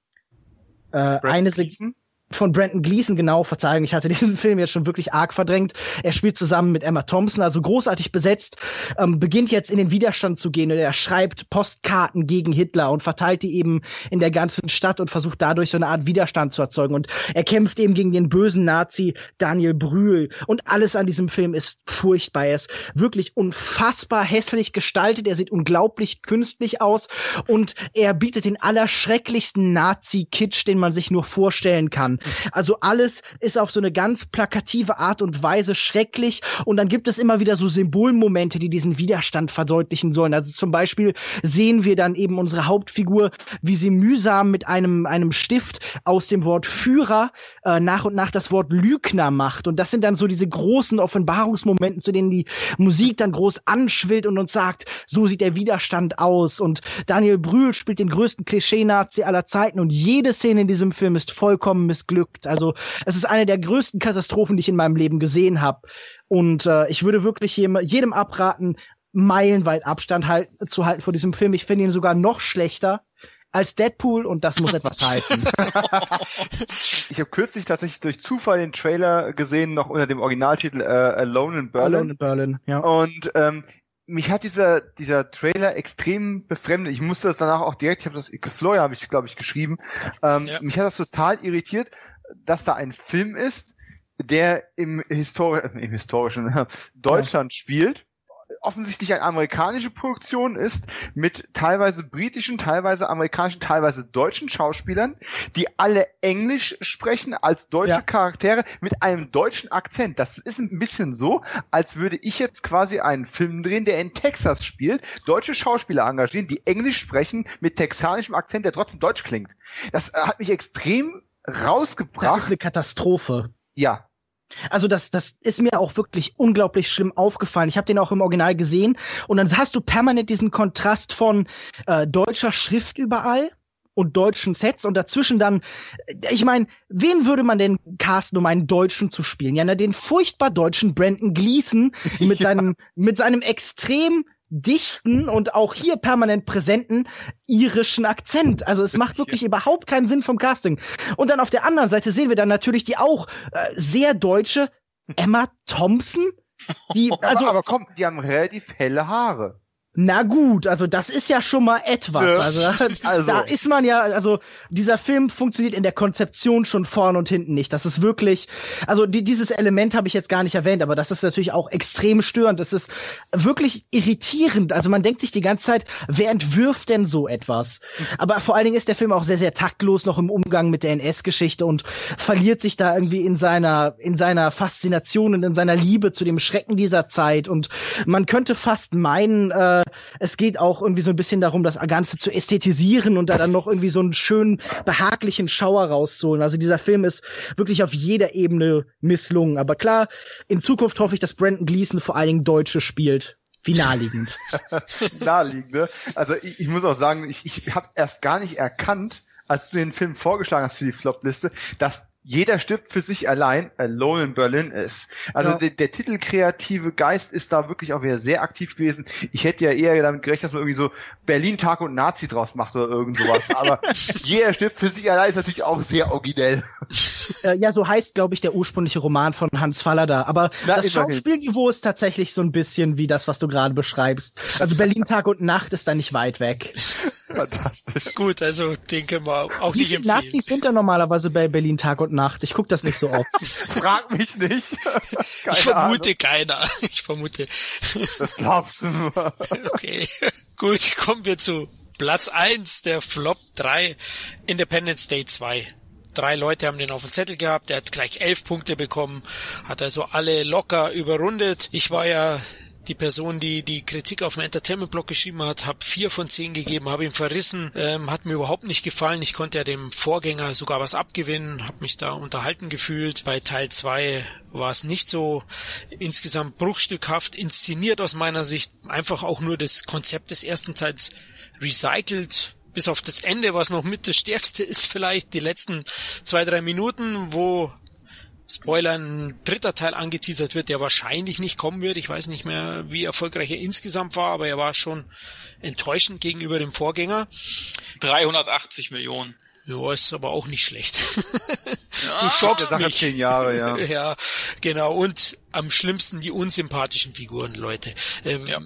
äh, eine Sekunde von Brandon Gleason, genau, Verzeihung, ich hatte diesen Film jetzt schon wirklich arg verdrängt. Er spielt zusammen mit Emma Thompson, also großartig besetzt, ähm, beginnt jetzt in den Widerstand zu gehen und er schreibt Postkarten gegen Hitler und verteilt die eben in der ganzen Stadt und versucht dadurch so eine Art Widerstand zu erzeugen. Und er kämpft eben gegen den bösen Nazi Daniel Brühl. Und alles an diesem Film ist furchtbar. Er ist wirklich unfassbar hässlich gestaltet. Er sieht unglaublich künstlich aus und er bietet den allerschrecklichsten Nazi-Kitsch, den man sich nur vorstellen kann. Also alles ist auf so eine ganz plakative Art und Weise schrecklich und dann gibt es immer wieder so Symbolmomente, die diesen Widerstand verdeutlichen sollen. Also zum Beispiel sehen wir dann eben unsere Hauptfigur, wie sie mühsam mit einem, einem Stift aus dem Wort Führer äh, nach und nach das Wort Lügner macht. Und das sind dann so diese großen Offenbarungsmomente, zu denen die Musik dann groß anschwillt und uns sagt, so sieht der Widerstand aus. Und Daniel Brühl spielt den größten Klischee-Nazi aller Zeiten und jede Szene in diesem Film ist vollkommen missglückt. Also es ist eine der größten Katastrophen, die ich in meinem Leben gesehen habe. Und äh, ich würde wirklich jedem, jedem abraten, meilenweit Abstand halt, zu halten vor diesem Film. Ich finde ihn sogar noch schlechter als Deadpool und das muss etwas heißen. ich habe kürzlich tatsächlich durch Zufall den Trailer gesehen, noch unter dem Originaltitel äh, Alone in Berlin. Alone in Berlin, ja. Und ähm, mich hat dieser dieser Trailer extrem befremdet. Ich musste das danach auch direkt, ich habe das Florian habe ich glaube ich geschrieben. Ähm, ja. Mich hat das total irritiert, dass da ein Film ist, der im, Histori im historischen Deutschland ja. spielt offensichtlich eine amerikanische Produktion ist, mit teilweise britischen, teilweise amerikanischen, teilweise deutschen Schauspielern, die alle Englisch sprechen als deutsche ja. Charaktere mit einem deutschen Akzent. Das ist ein bisschen so, als würde ich jetzt quasi einen Film drehen, der in Texas spielt, deutsche Schauspieler engagieren, die Englisch sprechen mit texanischem Akzent, der trotzdem deutsch klingt. Das hat mich extrem rausgebracht. Das ist eine Katastrophe. Ja, also das, das ist mir auch wirklich unglaublich schlimm aufgefallen. Ich habe den auch im Original gesehen und dann hast du permanent diesen Kontrast von äh, deutscher Schrift überall und deutschen Sets und dazwischen dann, äh, ich meine, wen würde man denn casten, um einen Deutschen zu spielen? Ja, na, den furchtbar deutschen Brandon Gleason mit ja. seinem, mit seinem extrem dichten und auch hier permanent präsenten irischen Akzent. Also es macht wirklich ja. überhaupt keinen Sinn vom Casting. Und dann auf der anderen Seite sehen wir dann natürlich die auch äh, sehr deutsche Emma Thompson. Die, also, aber, aber komm, die haben relativ helle Haare. Na gut, also das ist ja schon mal etwas. Ja. Also, also, da ist man ja, also dieser Film funktioniert in der Konzeption schon vorn und hinten nicht. Das ist wirklich, also die, dieses Element habe ich jetzt gar nicht erwähnt, aber das ist natürlich auch extrem störend. Das ist wirklich irritierend. Also man denkt sich die ganze Zeit, wer entwirft denn so etwas? Aber vor allen Dingen ist der Film auch sehr, sehr taktlos noch im Umgang mit der NS-Geschichte und verliert sich da irgendwie in seiner, in seiner Faszination und in seiner Liebe zu dem Schrecken dieser Zeit. Und man könnte fast meinen, äh, es geht auch irgendwie so ein bisschen darum, das Ganze zu ästhetisieren und da dann noch irgendwie so einen schönen, behaglichen Schauer rauszuholen. Also dieser Film ist wirklich auf jeder Ebene misslungen. Aber klar, in Zukunft hoffe ich, dass Brandon Gleason vor allen Dingen Deutsche spielt. Wie naheliegend. naheliegend, ne? Also ich, ich muss auch sagen, ich, ich habe erst gar nicht erkannt, als du den Film vorgeschlagen hast für die Flop-Liste, dass jeder stirbt für sich allein, Alone in Berlin ist. Also ja. der, der titelkreative Geist ist da wirklich auch wieder sehr aktiv gewesen. Ich hätte ja eher damit gerechnet, dass man irgendwie so Berlin Tag und Nazi draus macht oder irgend sowas. Aber jeder stirbt für sich allein ist natürlich auch sehr originell. Äh, ja, so heißt, glaube ich, der ursprüngliche Roman von Hans Fallada. Aber Na, das. Schauspielniveau ist tatsächlich so ein bisschen wie das, was du gerade beschreibst. Also Berlin Tag und Nacht ist da nicht weit weg. Fantastisch. Gut, also den können wir auch Wie nicht empfehlen. Nazis sind da normalerweise bei Berlin Tag und Nacht. Ich gucke das nicht so oft. Frag mich nicht. Keine ich vermute Ahnung. keiner. Ich vermute. Das glaubst du nur. Okay. Gut, kommen wir zu Platz eins der Flop 3 Independence Day 2 drei Leute haben den auf dem Zettel gehabt, der hat gleich elf Punkte bekommen, hat also alle locker überrundet. Ich war ja die Person, die die Kritik auf dem Entertainment-Blog geschrieben hat, habe vier von zehn gegeben, habe ihn verrissen, ähm, hat mir überhaupt nicht gefallen. Ich konnte ja dem Vorgänger sogar was abgewinnen, habe mich da unterhalten gefühlt. Bei Teil zwei war es nicht so insgesamt bruchstückhaft inszeniert aus meiner Sicht. Einfach auch nur das Konzept des ersten Teils recycelt, bis auf das Ende, was noch mit das Stärkste ist, vielleicht die letzten zwei, drei Minuten, wo Spoiler, ein dritter Teil angeteasert wird, der wahrscheinlich nicht kommen wird. Ich weiß nicht mehr, wie erfolgreich er insgesamt war, aber er war schon enttäuschend gegenüber dem Vorgänger. 380 Millionen. Ja, ist aber auch nicht schlecht. Ja, du schockst Sache mich. Zehn Jahre, ja. ja, genau. Und am schlimmsten die unsympathischen Figuren, Leute. Ähm, ja.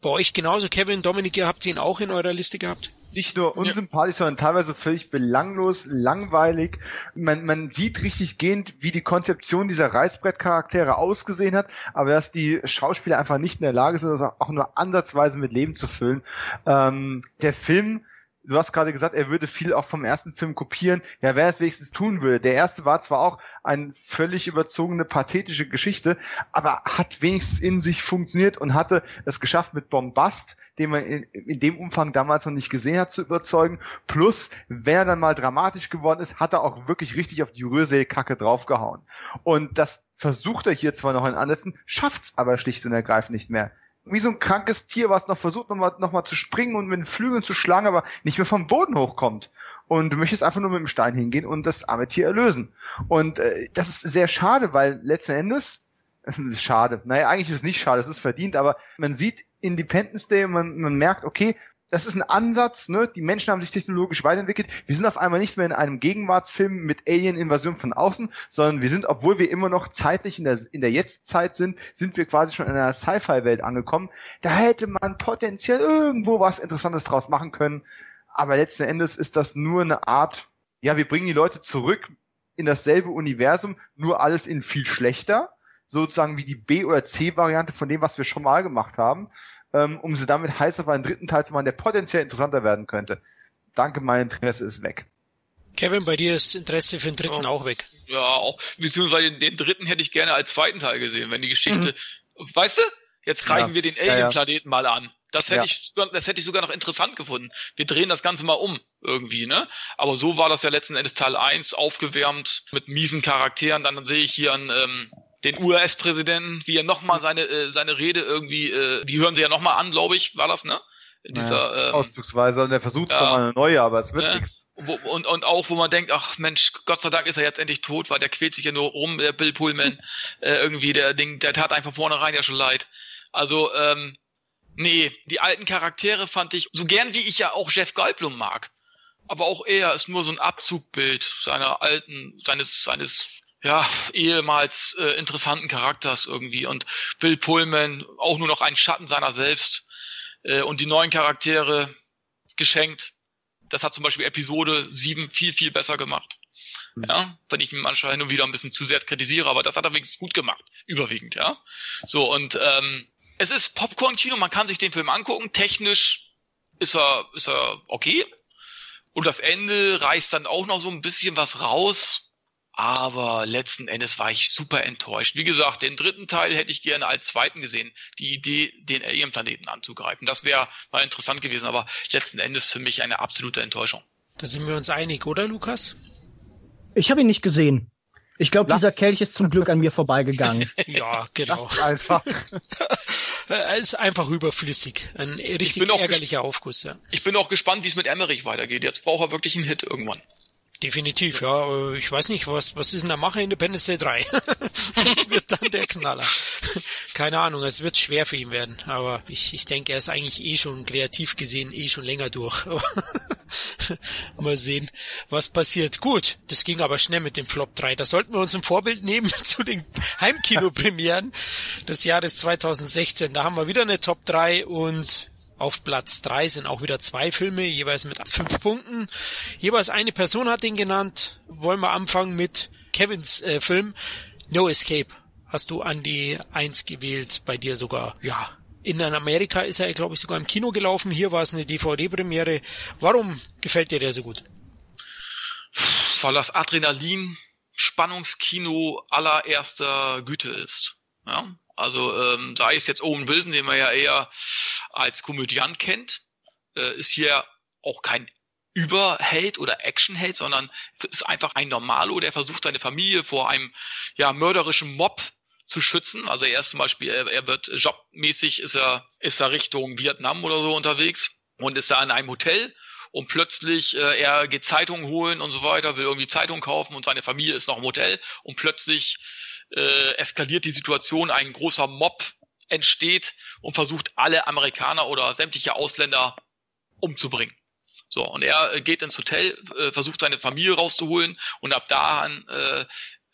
Bei euch genauso, Kevin, Dominik, ihr habt ihn auch in eurer Liste gehabt? Nicht nur unsympathisch, sondern teilweise völlig belanglos, langweilig. Man, man sieht richtig gehend, wie die Konzeption dieser Reißbrettcharaktere ausgesehen hat, aber dass die Schauspieler einfach nicht in der Lage sind, das auch nur ansatzweise mit Leben zu füllen. Ähm, der Film du hast gerade gesagt, er würde viel auch vom ersten Film kopieren. Ja, wer es wenigstens tun würde. Der erste war zwar auch eine völlig überzogene, pathetische Geschichte, aber hat wenigstens in sich funktioniert und hatte es geschafft, mit Bombast, den man in, in dem Umfang damals noch nicht gesehen hat, zu überzeugen. Plus, wenn er dann mal dramatisch geworden ist, hat er auch wirklich richtig auf die Rührseelkacke draufgehauen. Und das versucht er hier zwar noch in Ansätzen, schafft's aber schlicht und ergreifend nicht mehr wie so ein krankes Tier, was noch versucht, nochmal noch mal zu springen und mit den Flügeln zu schlagen, aber nicht mehr vom Boden hochkommt. Und du möchtest einfach nur mit dem Stein hingehen und das arme Tier erlösen. Und äh, das ist sehr schade, weil letzten Endes, schade, naja, eigentlich ist es nicht schade, es ist verdient, aber man sieht Independence Day und man, man merkt, okay, das ist ein Ansatz, ne? Die Menschen haben sich technologisch weiterentwickelt. Wir sind auf einmal nicht mehr in einem Gegenwartsfilm mit Alien-Invasion von außen, sondern wir sind, obwohl wir immer noch zeitlich in der, in der Jetztzeit sind, sind wir quasi schon in einer Sci-Fi-Welt angekommen. Da hätte man potenziell irgendwo was Interessantes draus machen können. Aber letzten Endes ist das nur eine Art, ja, wir bringen die Leute zurück in dasselbe Universum, nur alles in viel schlechter sozusagen wie die B- oder C-Variante von dem, was wir schon mal gemacht haben, ähm, um sie damit heiß auf einen dritten Teil zu machen, der potenziell interessanter werden könnte. Danke, mein Interesse ist weg. Kevin, bei dir ist Interesse für den dritten ja. auch weg. Ja, auch. Beziehungsweise den dritten hätte ich gerne als zweiten Teil gesehen, wenn die Geschichte. Mhm. Weißt du? Jetzt greifen ja. wir den Alien-Planeten ja, mal an. Das hätte ich, das hätte ich sogar noch interessant gefunden. Wir drehen das Ganze mal um irgendwie, ne? Aber so war das ja letzten Endes Teil 1 aufgewärmt mit miesen Charakteren. Dann sehe ich hier einen ähm, den US-Präsidenten, wie er nochmal seine, äh, seine Rede irgendwie, äh, die hören sie ja nochmal an, glaube ich, war das, ne? In dieser, naja, ähm, Auszugsweise und er versucht ja, nochmal eine neue, aber es wird ja, nichts. Und, und auch, wo man denkt, ach Mensch, Gott sei Dank ist er jetzt endlich tot, weil der quält sich ja nur rum, der Bill Pullman, äh, irgendwie, der Ding, der tat einfach vornherein ja schon leid. Also, ähm, nee, die alten Charaktere fand ich, so gern wie ich ja auch Jeff Goldblum mag, aber auch er ist nur so ein Abzugbild seiner alten, seines, seines ja, ehemals äh, interessanten Charakters irgendwie. Und Bill Pullman, auch nur noch ein Schatten seiner selbst. äh, und die neuen Charaktere geschenkt. Das hat zum Beispiel Episode 7 viel, viel besser gemacht. Mhm. Ja, wenn ich ihn manchmal hin und wieder ein bisschen zu sehr kritisiere, aber das hat er wenigstens gut gemacht, überwiegend, ja. So, und ähm, es ist Popcorn-Kino, man kann sich den Film angucken, technisch ist er, ist er okay. Und das Ende reißt dann auch noch so ein bisschen was raus. Aber letzten Endes war ich super enttäuscht. Wie gesagt, den dritten Teil hätte ich gerne als zweiten gesehen. Die Idee, den Alien-Planeten anzugreifen. Das wäre mal interessant gewesen, aber letzten Endes für mich eine absolute Enttäuschung. Da sind wir uns einig, oder Lukas? Ich habe ihn nicht gesehen. Ich glaube, dieser Kelch ist zum Glück an mir vorbeigegangen. ja, genau. Lass einfach. er ist einfach überflüssig. Ein richtig ärgerlicher Aufguss, ja. Ich bin auch gespannt, wie es mit Emmerich weitergeht. Jetzt braucht er wirklich einen Hit irgendwann. Definitiv, ja. Äh, ich weiß nicht, was, was ist in der Mache Independence Day 3? das wird dann der Knaller. Keine Ahnung, es wird schwer für ihn werden. Aber ich, ich denke, er ist eigentlich eh schon kreativ gesehen, eh schon länger durch. Mal sehen, was passiert. Gut, das ging aber schnell mit dem Flop 3. Da sollten wir uns ein Vorbild nehmen zu den Heimkinopremieren des Jahres 2016. Da haben wir wieder eine Top 3 und auf Platz drei sind auch wieder zwei Filme, jeweils mit fünf Punkten. Jeweils eine Person hat ihn genannt. Wollen wir anfangen mit Kevins äh, Film No Escape. Hast du an die Eins gewählt, bei dir sogar, ja. In Amerika ist er, glaube ich, sogar im Kino gelaufen. Hier war es eine DVD-Premiere. Warum gefällt dir der so gut? Weil das Adrenalin Spannungskino allererster Güte ist. Ja, also ähm, sei es jetzt Owen Wilson, den man ja eher als Komödiant kennt, äh, ist hier auch kein Überheld oder Actionheld, sondern ist einfach ein Normalo, der versucht, seine Familie vor einem ja mörderischen Mob zu schützen. Also er ist zum Beispiel, er, er wird jobmäßig ist er ist er Richtung Vietnam oder so unterwegs und ist da in einem Hotel und plötzlich äh, er geht Zeitungen holen und so weiter, will irgendwie Zeitungen kaufen und seine Familie ist noch im Hotel und plötzlich äh, eskaliert die Situation, ein großer Mob entsteht und versucht alle Amerikaner oder sämtliche Ausländer umzubringen. So, und er geht ins Hotel, äh, versucht seine Familie rauszuholen und ab da an äh,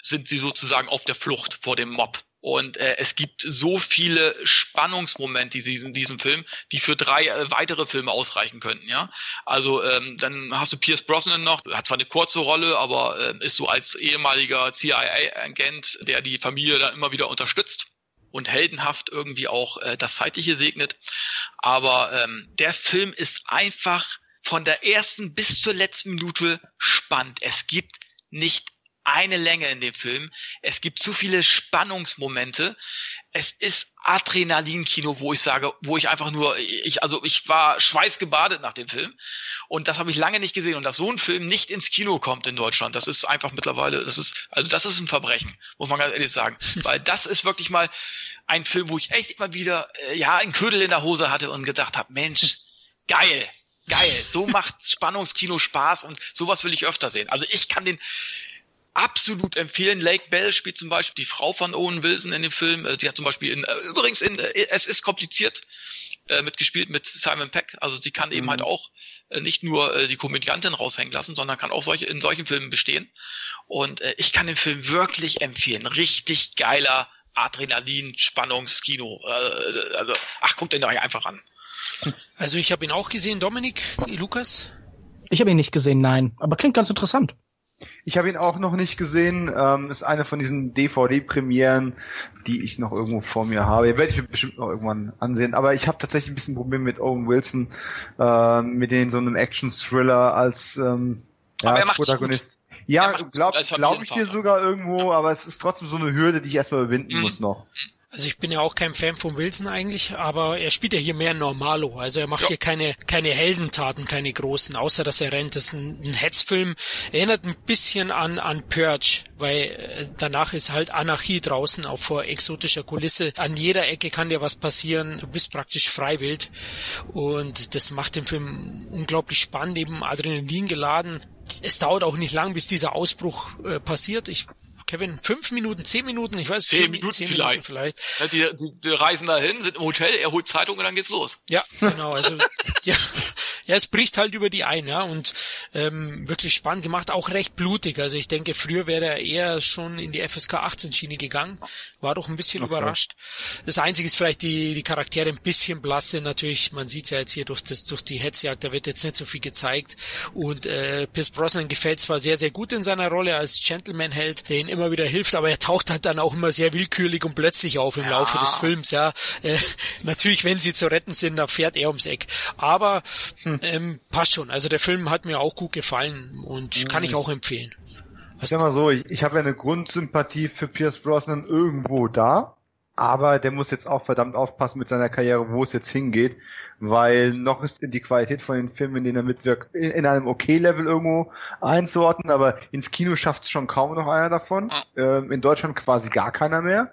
sind sie sozusagen auf der Flucht vor dem Mob. Und äh, es gibt so viele Spannungsmomente in diesem Film, die für drei äh, weitere Filme ausreichen könnten. Ja, also ähm, dann hast du Pierce Brosnan noch, hat zwar eine kurze Rolle, aber äh, ist so als ehemaliger CIA-Agent, der die Familie dann immer wieder unterstützt und heldenhaft irgendwie auch äh, das Zeitliche segnet. Aber ähm, der Film ist einfach von der ersten bis zur letzten Minute spannend. Es gibt nicht eine Länge in dem Film. Es gibt zu viele Spannungsmomente. Es ist Adrenalinkino, wo ich sage, wo ich einfach nur, ich, also ich war schweißgebadet nach dem Film. Und das habe ich lange nicht gesehen. Und dass so ein Film nicht ins Kino kommt in Deutschland, das ist einfach mittlerweile, das ist, also das ist ein Verbrechen, muss man ganz ehrlich sagen. Weil das ist wirklich mal ein Film, wo ich echt immer wieder, äh, ja, einen Ködel in der Hose hatte und gedacht habe, Mensch, geil, geil, so macht Spannungskino Spaß und sowas will ich öfter sehen. Also ich kann den, absolut empfehlen. Lake Bell spielt zum Beispiel die Frau von Owen Wilson in dem Film. Äh, die hat zum Beispiel in, äh, übrigens in äh, Es ist kompliziert mitgespielt mit Simon Peck. Also sie kann mhm. eben halt auch nicht nur die Komödiantin raushängen lassen, sondern kann auch solche in solchen Filmen bestehen. Und ich kann den Film wirklich empfehlen. Richtig geiler Adrenalin, Spannungskino. also, ach, guckt den doch einfach an. Also ich habe ihn auch gesehen, Dominik, Lukas? Ich habe ihn nicht gesehen, nein. Aber klingt ganz interessant. Ich habe ihn auch noch nicht gesehen. Ähm, ist eine von diesen DVD-Premieren, die ich noch irgendwo vor mir habe. Werde ich mir bestimmt noch irgendwann ansehen. Aber ich habe tatsächlich ein bisschen Problem mit Owen Wilson, äh, mit den so einem Action-Thriller als, ähm, ja, als Protagonist. Ja, glaube glaub ich dir sogar irgendwo, aber es ist trotzdem so eine Hürde, die ich erstmal überwinden mhm. muss noch. Also ich bin ja auch kein Fan von Wilson eigentlich, aber er spielt ja hier mehr Normalo. Also er macht ja. hier keine, keine Heldentaten, keine großen, außer dass er rennt. Das ist ein, ein Hetzfilm. Erinnert ein bisschen an, an Purge, weil äh, danach ist halt Anarchie draußen, auch vor exotischer Kulisse. An jeder Ecke kann dir was passieren. Du bist praktisch freiwild. Und das macht den Film unglaublich spannend, eben Adrenalin geladen es dauert auch nicht lang, bis dieser Ausbruch äh, passiert. Ich Kevin, fünf Minuten, zehn Minuten, ich weiß, zehn, zehn Minuten, zehn vielleicht. Minuten vielleicht. Ja, die, die, die reisen dahin, sind im Hotel, er holt Zeitung und dann geht's los. Ja, genau, also ja, ja, es bricht halt über die ein, ja, und Ähm, wirklich spannend gemacht, auch recht blutig. Also ich denke, früher wäre er eher schon in die FSK 18 Schiene gegangen. War doch ein bisschen okay. überrascht. Das Einzige ist vielleicht die, die Charaktere ein bisschen blasse. Natürlich, man sieht ja jetzt hier durch, das, durch die Hetzjagd, da wird jetzt nicht so viel gezeigt. Und äh, Pierce Brosnan gefällt zwar sehr, sehr gut in seiner Rolle als Gentleman-Held, der ihn immer wieder hilft, aber er taucht halt dann auch immer sehr willkürlich und plötzlich auf im ja. Laufe des Films. Ja, äh, natürlich, wenn sie zu retten sind, dann fährt er ums Eck. Aber hm. Ähm, passt schon. Also der Film hat mir auch gut gefallen und kann ich auch empfehlen. Ich sag mal so, ich, ich habe ja eine Grundsympathie für Pierce Brosnan irgendwo da aber der muss jetzt auch verdammt aufpassen mit seiner Karriere, wo es jetzt hingeht, weil noch ist die Qualität von den Filmen, in denen er mitwirkt, in, in einem okay-Level irgendwo einzuordnen, aber ins Kino schafft es schon kaum noch einer davon. Ähm, in Deutschland quasi gar keiner mehr.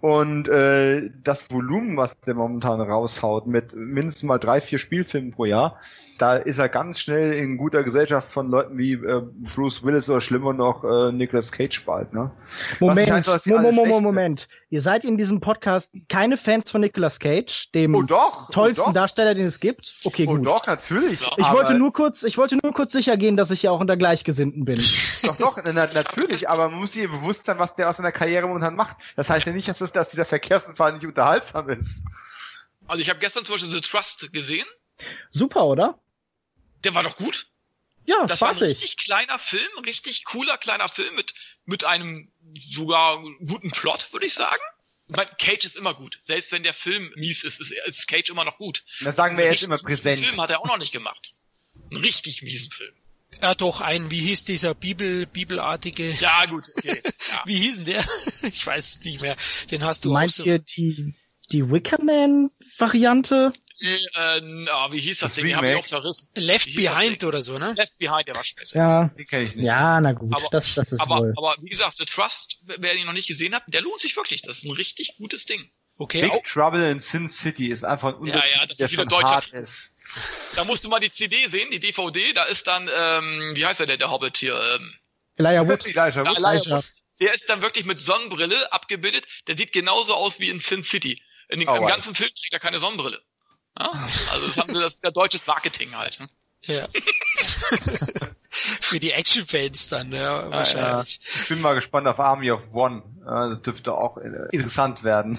Und äh, das Volumen, was der momentan raushaut, mit mindestens mal drei, vier Spielfilmen pro Jahr, da ist er ganz schnell in guter Gesellschaft von Leuten wie äh, Bruce Willis oder schlimmer noch äh, Nicolas Cage bald. Ne? Moment, heißt, Moment, Moment, Moment. Ihr seid in diesem Podcast keine Fans von Nicolas Cage, dem oh doch, tollsten oh doch. Darsteller, den es gibt. Okay, oh gut. doch, natürlich. Ich wollte nur kurz, ich wollte nur kurz sicher gehen, dass ich ja auch unter Gleichgesinnten bin. doch, doch, na, natürlich, aber man muss sich bewusst sein, was der aus seiner Karriere momentan macht. Das heißt ja nicht, dass, es, dass dieser Verkehrsunfall nicht unterhaltsam ist. Also ich habe gestern zum Beispiel The Trust gesehen. Super, oder? Der war doch gut. Ja, das spaßig. war ein richtig kleiner Film, richtig cooler kleiner Film mit mit einem sogar guten Plot, würde ich sagen. Mein Cage ist immer gut. Selbst wenn der Film mies ist, ist, ist Cage immer noch gut. Das sagen wir jetzt immer präsent. Film hat er auch noch nicht gemacht. Einen richtig miesen Film. Ja, doch, ein, wie hieß dieser Bibel, Bibelartige? Ja, gut, okay. Ja. wie hieß denn der? ich weiß es nicht mehr. Den hast du Meint auch so ihr die, die Wickerman-Variante? Äh, oh, wie hieß das, das Ding? Hab ich auch verrissen. Left Behind oder so, ne? Left Behind, der war scheiße. Ja, die kenn ich nicht. Ja, na gut, aber, das, das ist aber, wohl. aber wie gesagt, The Trust, wer ihn noch nicht gesehen hat, der lohnt sich wirklich. Das ist ein richtig gutes Ding. Okay. Big auch. Trouble in Sin City ist einfach ein ja, ja, das der ist wieder deutscher. Ist. Da musst du mal die CD sehen, die DVD, da ist dann, ähm, wie heißt der, der Hobbit hier? Ähm, Elijah Wood. Elijah Wood. Elijah Wood. Der ist dann wirklich mit Sonnenbrille abgebildet. Der sieht genauso aus wie in Sin City. In, oh, Im wow. ganzen Film trägt er keine Sonnenbrille. Ja? Also das haben sie das der deutsches Marketing halt. Ne? Ja. Für die Action-Fans dann, ja, wahrscheinlich. Ja, ich bin mal gespannt auf Army of One. Das dürfte auch interessant werden.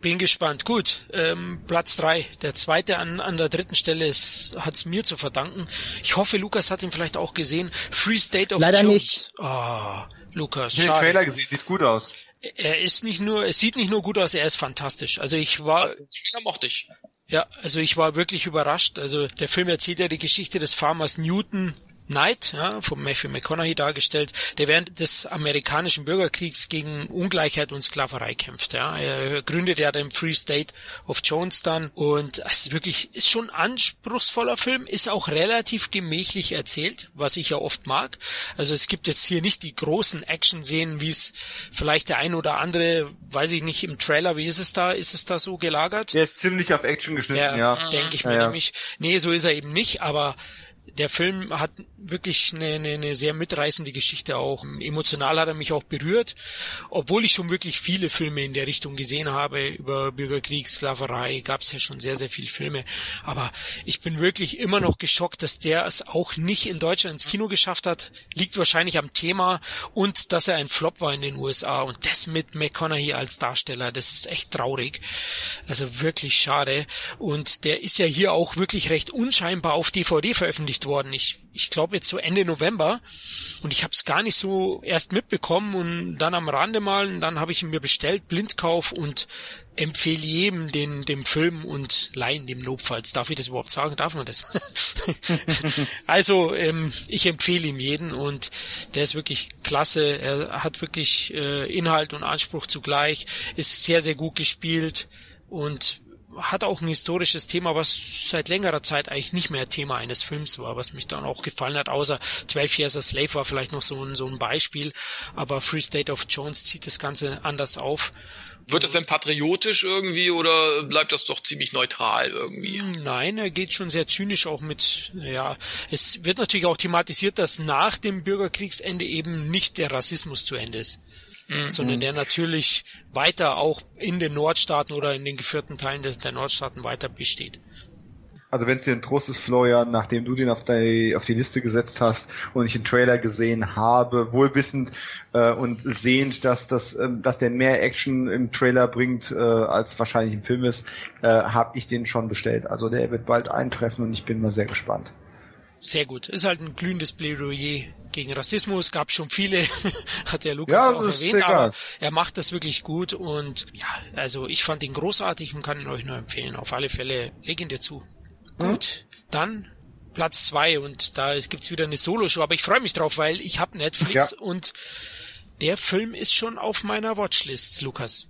Bin gespannt. Gut, ähm, Platz drei. Der zweite an, an der dritten Stelle hat es mir zu verdanken. Ich hoffe, Lukas hat ihn vielleicht auch gesehen. Free State of Leider Jones. nicht. Oh, Lukas, ich habe den Trailer gesehen, sieht gut aus. Er ist nicht nur, es sieht nicht nur gut aus, er ist fantastisch. Also ich war. Trailer mochte ich. Ja, also ich war wirklich überrascht. Also der Film erzählt ja die Geschichte des Farmers Newton Knight, ja, von Matthew McConaughey dargestellt, der während des amerikanischen Bürgerkriegs gegen Ungleichheit und Sklaverei kämpft. Ja. Er gründet ja den Free State of Jonestown und es ist wirklich ist schon ein anspruchsvoller Film, ist auch relativ gemächlich erzählt, was ich ja oft mag. Also es gibt jetzt hier nicht die großen Action-Szenen, wie es vielleicht der ein oder andere, weiß ich nicht, im Trailer, wie ist es da, ist es da so gelagert? Der ist ziemlich auf Action geschnitten, ja. ja. Denke ich mir ja, nämlich. Nee, so ist er eben nicht, aber der Film hat wirklich eine, eine, eine sehr mitreißende Geschichte auch. Emotional hat er mich auch berührt, obwohl ich schon wirklich viele Filme in der Richtung gesehen habe über Bürgerkrieg, Sklaverei, gab es ja schon sehr, sehr viele Filme. Aber ich bin wirklich immer noch geschockt, dass der es auch nicht in Deutschland ins Kino geschafft hat. Liegt wahrscheinlich am Thema und dass er ein Flop war in den USA und das mit McConaughey als Darsteller. Das ist echt traurig. Also wirklich schade. Und der ist ja hier auch wirklich recht unscheinbar auf DVD veröffentlicht worden. Ich ich glaube jetzt so Ende November und ich habe es gar nicht so erst mitbekommen und dann am Rande mal und dann habe ich ihn mir bestellt, Blindkauf und empfehle jedem den dem Film und leihen dem notfalls. Darf ich das überhaupt sagen? Darf man das? also ähm, ich empfehle ihm jeden und der ist wirklich klasse. Er hat wirklich äh, Inhalt und Anspruch zugleich, ist sehr sehr gut gespielt und hat auch ein historisches Thema, was seit längerer Zeit eigentlich nicht mehr Thema eines Films war, was mich dann auch gefallen hat, außer 12 Years a Slave war vielleicht noch so ein, so ein Beispiel, aber Free State of Jones zieht das Ganze anders auf. Wird es denn patriotisch irgendwie oder bleibt das doch ziemlich neutral irgendwie? Nein, er geht schon sehr zynisch auch mit, ja, es wird natürlich auch thematisiert, dass nach dem Bürgerkriegsende eben nicht der Rassismus zu Ende ist mhm. sondern der natürlich weiter auch in den Nordstaaten oder in den geführten Teilen des, der Nordstaaten weiter besteht. Also wenn es dir ein Trost ist, Florian, nachdem du den auf die, auf die Liste gesetzt hast und ich den Trailer gesehen habe, wohlwissend äh, und sehend, dass das, äh, dass der mehr Action im Trailer bringt, äh, als wahrscheinlich im Film ist, äh, habe ich den schon bestellt. Also der wird bald eintreffen und ich bin mal sehr gespannt. Sehr gut. Ist halt ein glühendes Plädoyer gegen Rassismus. Gab schon viele, hat der Lukas Ja, auch erwähnt, aber er macht das wirklich gut und ja, also ich fand ihn großartig und kann ihn euch nur empfehlen. Auf alle Fälle leg ihn dir zu. Gut, dann Platz zwei und da gibt's wieder eine Solo-Show, aber ich freue mich drauf, weil ich habe Netflix Ja. und der Film ist schon auf meiner Watchlist, Lukas.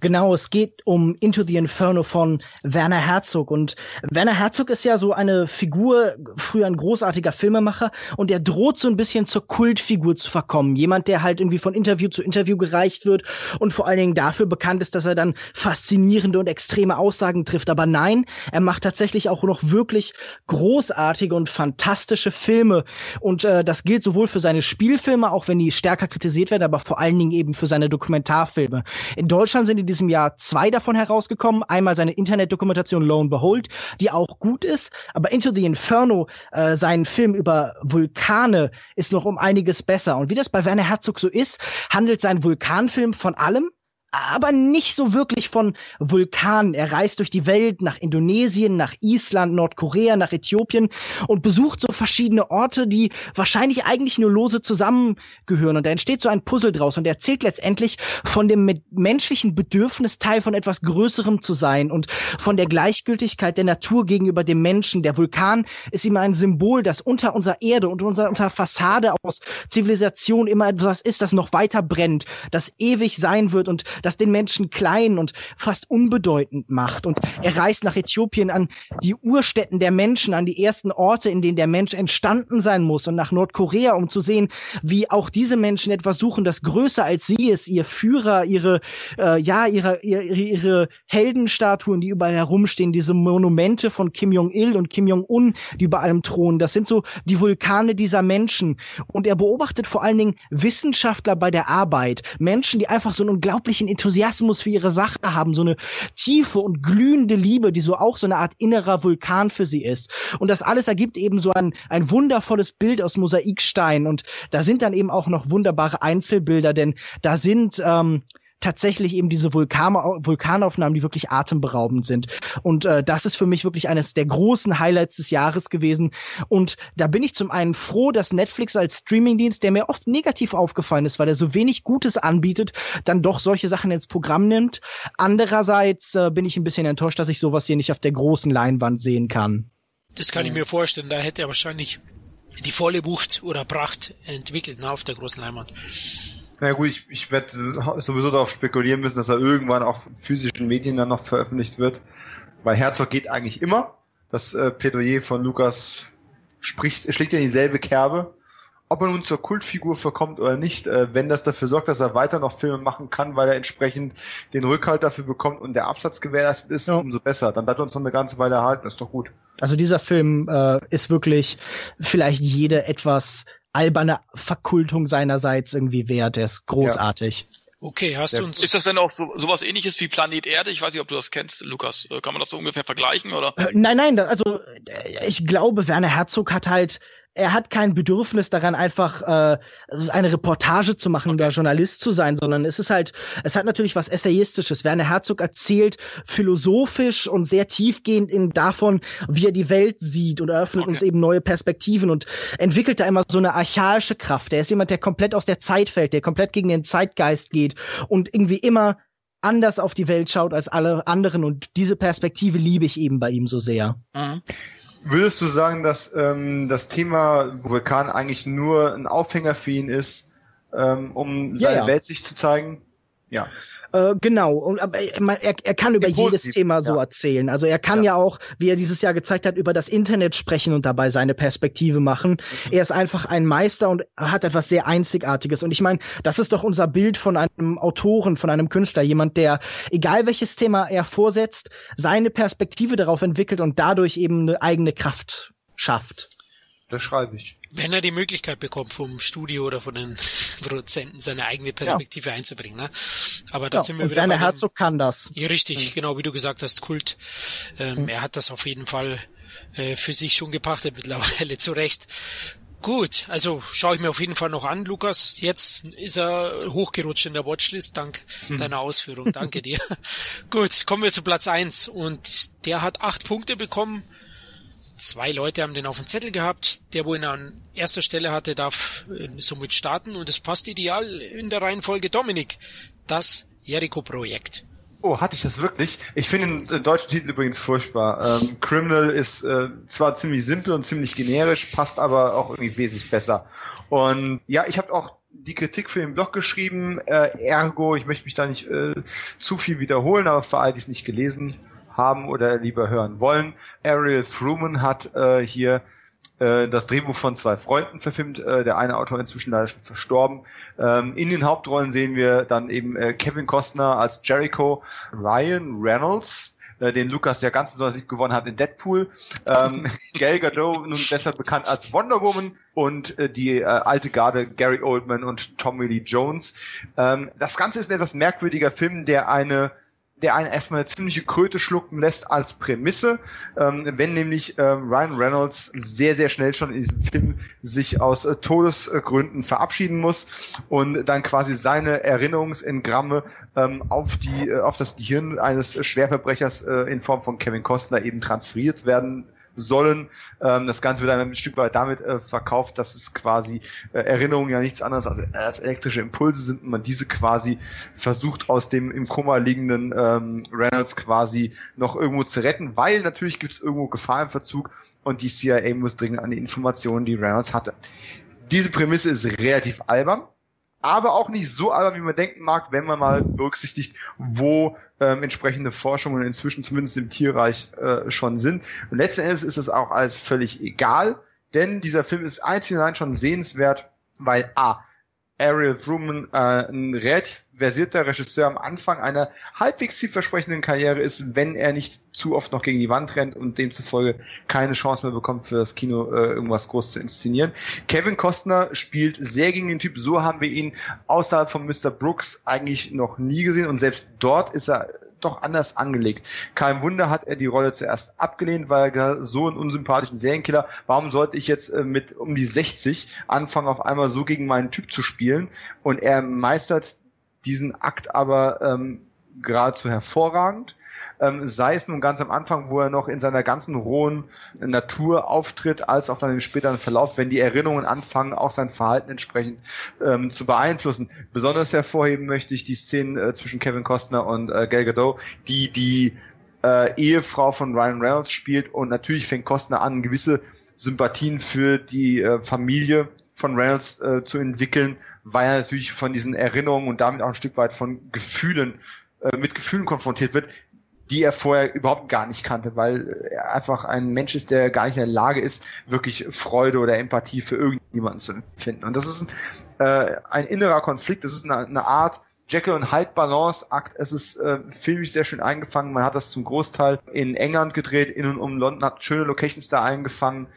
Genau, es geht um Into the Inferno von Werner Herzog. Und Werner Herzog ist ja so eine Figur, früher ein großartiger Filmemacher, und er droht so ein bisschen zur Kultfigur zu verkommen. Jemand, der halt irgendwie von Interview zu Interview gereicht wird und vor allen Dingen dafür bekannt ist, dass er dann faszinierende und extreme Aussagen trifft. Aber nein, er macht tatsächlich auch noch wirklich großartige und fantastische Filme. Und äh, das gilt sowohl für seine Spielfilme, auch wenn die stärker kritisiert werden, aber vor allen Dingen eben für seine Dokumentarfilme. In Deutschland sind in diesem Jahr zwei davon herausgekommen. Einmal seine Internetdokumentation Lone Behold, die auch gut ist, aber Into the Inferno, äh, sein Film über Vulkane, ist noch um einiges besser. Und wie das bei Werner Herzog so ist, handelt sein Vulkanfilm von allem, aber nicht so wirklich von Vulkanen. Er reist durch die Welt nach Indonesien, nach Island, Nordkorea, nach Äthiopien und besucht so verschiedene Orte, die wahrscheinlich eigentlich nur lose zusammengehören. Und da entsteht so ein Puzzle draus und er erzählt letztendlich von dem menschlichen Bedürfnis, Teil von etwas Größerem zu sein und von der Gleichgültigkeit der Natur gegenüber dem Menschen. Der Vulkan ist immer ein Symbol, das unter unserer Erde und unserer, unserer Fassade aus Zivilisation immer etwas ist, das noch weiter brennt, das ewig sein wird und das den Menschen klein und fast unbedeutend macht. Und er reist nach Äthiopien an die Urstätten der Menschen, an die ersten Orte, in denen der Mensch entstanden sein muss und nach Nordkorea, um zu sehen, wie auch diese Menschen etwas suchen, das größer als sie ist, ihr Führer, ihre, äh, ja, ihre, ihre, ihre Heldenstatuen, die überall herumstehen, diese Monumente von Kim Jong-il und Kim Jong-un, die über allem thronen. Das sind so die Vulkane dieser Menschen. Und er beobachtet vor allen Dingen Wissenschaftler bei der Arbeit. Menschen, die einfach so einen unglaublichen Enthusiasmus für ihre Sache haben, so eine tiefe und glühende Liebe, die so auch so eine Art innerer Vulkan für sie ist. Und das alles ergibt eben so ein, ein wundervolles Bild aus Mosaikstein. Und da sind dann eben auch noch wunderbare Einzelbilder, denn da sind ähm, tatsächlich eben diese Vulkan Vulkanaufnahmen, die wirklich atemberaubend sind. Und äh, das ist für mich wirklich eines der großen Highlights des Jahres gewesen. Und da bin ich zum einen froh, dass Netflix als Streamingdienst, der mir oft negativ aufgefallen ist, weil er so wenig Gutes anbietet, dann doch solche Sachen ins Programm nimmt. Andererseits äh, bin ich ein bisschen enttäuscht, dass ich sowas hier nicht auf der großen Leinwand sehen kann. Das kann ich mir vorstellen. Da hätte er wahrscheinlich die volle Wucht oder Pracht entwickelt na, auf der großen Leinwand. Na gut, ich, ich werde sowieso darauf spekulieren müssen, dass er irgendwann auf physischen Medien dann noch veröffentlicht wird. Weil Herzog geht eigentlich immer. Das äh, Plädoyer von Lukas spricht, schlägt ja in dieselbe Kerbe. Ob er nun zur Kultfigur verkommt oder nicht, äh, wenn das dafür sorgt, dass er weiter noch Filme machen kann, weil er entsprechend den Rückhalt dafür bekommt und der Absatz gewährleistet ist, Ja. umso besser. Dann bleibt uns noch eine ganze Weile erhalten, ist doch gut. Also dieser Film äh, ist wirklich vielleicht jede etwas alberne Verkultung seinerseits irgendwie wert. Der ist großartig. Okay, hast Ja. du uns. Ist das denn auch so, sowas ähnliches wie Planet Erde? Ich weiß nicht, ob du das kennst, Lukas. Äh, Kann man das so ungefähr vergleichen oder? Äh, nein, nein, also äh, ich glaube, Werner Herzog hat halt, er hat kein Bedürfnis daran, einfach äh, eine Reportage zu machen oder Journalist zu sein, sondern es ist halt, es hat natürlich was Essayistisches. Werner Herzog erzählt philosophisch und sehr tiefgehend in davon, wie er die Welt sieht und eröffnet Okay. uns eben neue Perspektiven und entwickelt da immer so eine archaische Kraft. Er ist jemand, der komplett aus der Zeit fällt, der komplett gegen den Zeitgeist geht und irgendwie immer anders auf die Welt schaut als alle anderen und diese Perspektive liebe ich eben bei ihm so sehr. Mhm. Würdest du sagen, dass ähm, das Thema Vulkan eigentlich nur ein Aufhänger für ihn ist, ähm, um Ja, seine ja. Welt sich zu zeigen? Ja. Äh, genau, und aber er, er, kann über Ja, jedes Thema so ja. erzählen. Also er kann ja. auch, wie er dieses Jahr gezeigt hat, über das Internet sprechen und dabei seine Perspektive machen. Mhm. Er ist einfach ein Meister und hat etwas sehr Einzigartiges. Und ich meine, das ist doch unser Bild von einem Autoren, von einem Künstler, jemand, der, egal welches Thema er vorsetzt, seine Perspektive darauf entwickelt und dadurch eben eine eigene Kraft schafft. Das schreibe ich. Wenn er die Möglichkeit bekommt, vom Studio oder von den Produzenten seine eigene Perspektive ja. einzubringen. Ne? Aber da ja, sind wir und wieder. Werner Herzog kann das. Ja, richtig, mhm. genau wie du gesagt hast, Kult. Ähm, mhm. Er hat das auf jeden Fall äh, für sich schon gepachtet mittlerweile, zu Recht. Gut, also schaue ich mir auf jeden Fall noch an, Lukas. Jetzt ist er hochgerutscht in der Watchlist, dank hm. deiner Ausführung. Danke dir. Gut, kommen wir zu Platz eins Und der hat acht Punkte bekommen. Zwei Leute haben den auf dem Zettel gehabt. Der, wo ihn an erster Stelle hatte, darf äh, somit starten. Und es passt ideal in der Reihenfolge Dominik. Das Jericho-Projekt. Oh, hatte ich das wirklich? Ich finde den deutschen Titel übrigens furchtbar. Ähm, Criminal ist äh, zwar ziemlich simpel und ziemlich generisch, passt aber auch irgendwie wesentlich besser. Und ja, ich habe auch die Kritik für den Blog geschrieben, äh, ergo, ich möchte mich da nicht äh, zu viel wiederholen, aber für alle, die es nicht gelesen haben oder lieber hören wollen, Ariel Fruman hat äh, hier äh, das Drehbuch von zwei Freunden verfilmt. Äh, der eine Autor inzwischen leider schon verstorben. Ähm, in den Hauptrollen sehen wir dann eben äh, Kevin Costner als Jericho, Ryan Reynolds, äh, den Lukas ja ganz besonders lieb gewonnen hat in Deadpool. Ähm, Gal Gadot, nun besser bekannt als Wonder Woman und äh, die äh, alte Garde Gary Oldman und Tommy Lee Jones. Ähm, das Ganze ist ein etwas merkwürdiger Film, der eine der einen erstmal eine ziemliche Kröte schlucken lässt als Prämisse, ähm, wenn nämlich äh, Ryan Reynolds sehr, sehr schnell schon in diesem Film sich aus äh, Todesgründen verabschieden muss und dann quasi seine Erinnerungsengramme ähm, auf die äh, auf das Gehirn eines Schwerverbrechers äh, in Form von Kevin Costner eben transferiert werden sollen. Ähm, das Ganze wird dann ein Stück weit damit äh, verkauft, dass es quasi äh, Erinnerungen ja nichts anderes als, als, elektrische Impulse sind und man diese quasi versucht aus dem im Koma liegenden ähm, Reynolds quasi noch irgendwo zu retten, weil natürlich gibt es irgendwo Gefahr im Verzug und die CIA muss dringend an die Informationen, die Reynolds hatte. Diese Prämisse ist relativ albern, aber auch nicht so albern, wie man denken mag, wenn man mal berücksichtigt, wo ähm, entsprechende Forschungen inzwischen zumindest im Tierreich äh, schon sind. Und letzten Endes ist es auch alles völlig egal, denn dieser Film ist einzig und allein schon sehenswert, weil A, Ariel Truman äh, ein relativ versierter Regisseur am Anfang einer halbwegs vielversprechenden Karriere ist, wenn er nicht zu oft noch gegen die Wand rennt und demzufolge keine Chance mehr bekommt, für das Kino äh, irgendwas groß zu inszenieren. Kevin Costner spielt sehr gegen den Typ, so haben wir ihn außerhalb von Mr. Brooks eigentlich noch nie gesehen und selbst dort ist er doch anders angelegt. Kein Wunder hat er die Rolle zuerst abgelehnt, weil er so einen unsympathischen Serienkiller, warum sollte ich jetzt äh, mit um die 60 anfangen, auf einmal so gegen meinen Typ zu spielen? Und er meistert diesen Akt aber ähm, geradezu hervorragend. Ähm, sei es nun ganz am Anfang, wo er noch in seiner ganzen rohen Natur auftritt, als auch dann im späteren Verlauf, wenn die Erinnerungen anfangen, auch sein Verhalten entsprechend ähm, zu beeinflussen. Besonders hervorheben möchte ich die Szenen äh, zwischen Kevin Costner und äh, Gal Gadot, die die äh, Ehefrau von Ryan Reynolds spielt und natürlich fängt Costner an, gewisse Sympathien für die äh, Familie von Reynolds äh, zu entwickeln, weil er natürlich von diesen Erinnerungen und damit auch ein Stück weit von Gefühlen äh, mit Gefühlen konfrontiert wird, die er vorher überhaupt gar nicht kannte, weil er einfach ein Mensch ist, der gar nicht in der Lage ist, wirklich Freude oder Empathie für irgendjemanden zu empfinden. Und das ist ein, äh, ein innerer Konflikt, das ist eine, eine Art Jekyll und Hyde Balance Akt. Es ist äh, filmisch sehr schön eingefangen. Man hat das zum Großteil in England gedreht, in und um London, hat schöne Locations da eingefangen.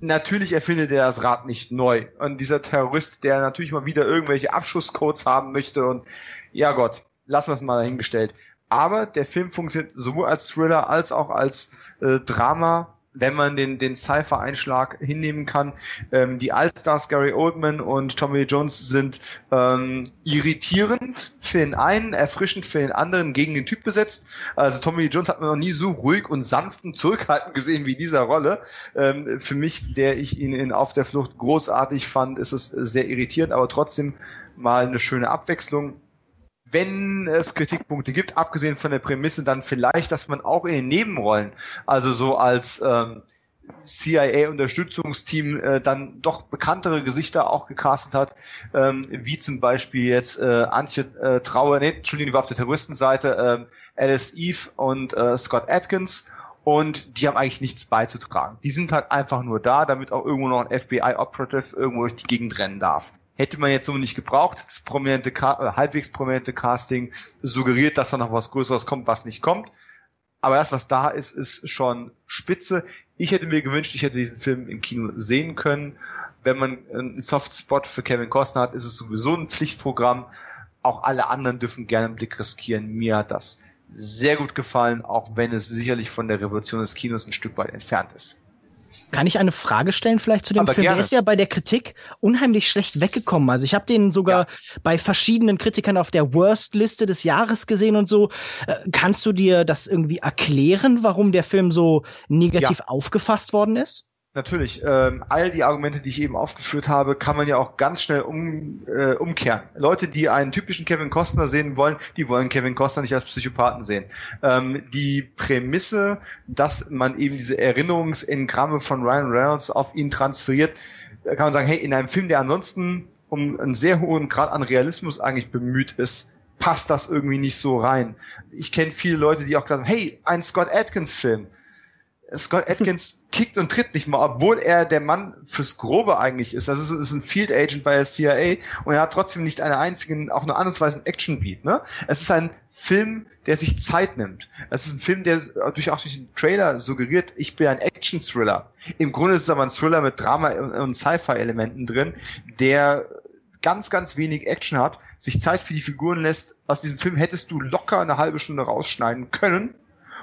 Natürlich erfindet er das Rad nicht neu. Und dieser Terrorist, der natürlich mal wieder irgendwelche Abschusscodes haben möchte und ja Gott, lassen wir es mal dahingestellt. Aber der Film funktioniert sowohl als Thriller als auch als äh, Drama, wenn man den, den Cypher-Einschlag hinnehmen kann. Ähm, die Allstars Gary Oldman und Tommy Jones sind ähm, irritierend für den einen, erfrischend für den anderen gegen den Typ besetzt. Also Tommy Jones hat man noch nie so ruhig und sanft und zurückhaltend gesehen wie dieser Rolle. Ähm, für mich, der ich ihn in Auf der Flucht großartig fand, ist es sehr irritierend, aber trotzdem mal eine schöne Abwechslung wenn es Kritikpunkte gibt, abgesehen von der Prämisse, dann vielleicht, dass man auch in den Nebenrollen, also so als ähm, CIA-Unterstützungsteam äh, dann doch bekanntere Gesichter auch gecastet hat, ähm, wie zum Beispiel jetzt äh, Antje äh, Trauer, nee, Entschuldigung, die war auf der Terroristenseite, äh, Alice Eve und äh, Scott Atkins und die haben eigentlich nichts beizutragen. Die sind halt einfach nur da, damit auch irgendwo noch ein FBI-Operative irgendwo durch die Gegend rennen darf hätte man jetzt so nicht gebraucht. Das prominente, äh, halbwegs prominente Casting suggeriert, dass da noch was Größeres kommt, was nicht kommt. Aber das, was da ist, ist schon spitze. Ich hätte mir gewünscht, ich hätte diesen Film im Kino sehen können. Wenn man einen Softspot für Kevin Costner hat, ist es sowieso ein Pflichtprogramm. Auch alle anderen dürfen gerne einen Blick riskieren. Mir hat das sehr gut gefallen, auch wenn es sicherlich von der Revolution des Kinos ein Stück weit entfernt ist. Kann ich eine Frage stellen vielleicht zu dem Aber Film? Gerne. Der ist ja bei der Kritik unheimlich schlecht weggekommen. Also ich habe den sogar ja. bei verschiedenen Kritikern auf der Worst-Liste des Jahres gesehen und so. Äh, kannst du dir das irgendwie erklären, warum der Film so negativ ja. aufgefasst worden ist? Natürlich, ähm, all die Argumente, die ich eben aufgeführt habe, kann man ja auch ganz schnell um, äh, umkehren. Leute, die einen typischen Kevin Costner sehen wollen, die wollen Kevin Costner nicht als Psychopathen sehen. Ähm, die Prämisse, dass man eben diese Erinnerungsengramme von Ryan Reynolds auf ihn transferiert, kann man sagen, hey, in einem Film, der ansonsten um einen sehr hohen Grad an Realismus eigentlich bemüht ist, passt das irgendwie nicht so rein. Ich kenne viele Leute, die auch haben, hey, ein Scott Atkins Film Scott Atkins kickt und tritt nicht mal, obwohl er der Mann fürs Grobe eigentlich ist. Das ist, ist ein Field Agent bei der CIA und er hat trotzdem nicht einen einzigen, auch nur ansatzweise Action Beat. Ne? Es ist ein Film, der sich Zeit nimmt. Es ist ein Film, der durch auch durch den Trailer suggeriert, ich bin ein Action Thriller. Im Grunde ist es aber ein Thriller mit Drama und Sci-Fi Elementen drin, der ganz, ganz wenig Action hat, sich Zeit für die Figuren lässt. Aus diesem Film hättest du locker eine halbe Stunde rausschneiden können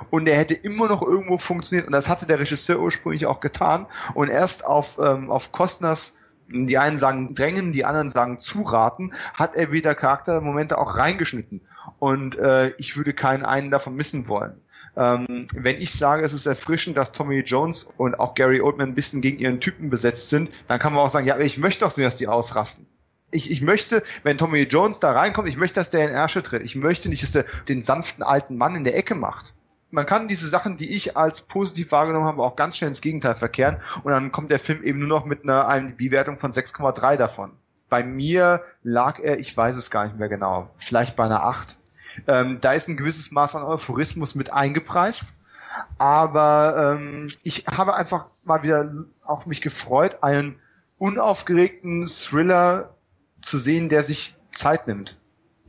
und er hätte immer noch irgendwo funktioniert und das hatte der Regisseur ursprünglich auch getan und erst auf, ähm, auf Kostners die einen sagen drängen, die anderen sagen zuraten, hat er wieder Charaktermomente auch reingeschnitten. Und äh, ich würde keinen einen davon missen wollen. Ähm, wenn ich sage, es ist erfrischend, dass Tommy Jones und auch Gary Oldman ein bisschen gegen ihren Typen besetzt sind, dann kann man auch sagen, ja, aber ich möchte doch sehen, dass die ausrasten. Ich, ich möchte, wenn Tommy Jones da reinkommt, ich möchte, dass der in Ärsche tritt. Ich möchte nicht, dass der den sanften alten Mann in der Ecke macht man kann diese Sachen, die ich als positiv wahrgenommen habe, auch ganz schnell ins Gegenteil verkehren und dann kommt der Film eben nur noch mit einer IMDb-Wertung von 6,3 davon. Bei mir lag er, ich weiß es gar nicht mehr genau, vielleicht bei einer 8. Ähm, da ist ein gewisses Maß an Euphorismus mit eingepreist, aber ähm, ich habe einfach mal wieder auch mich gefreut, einen unaufgeregten Thriller zu sehen, der sich Zeit nimmt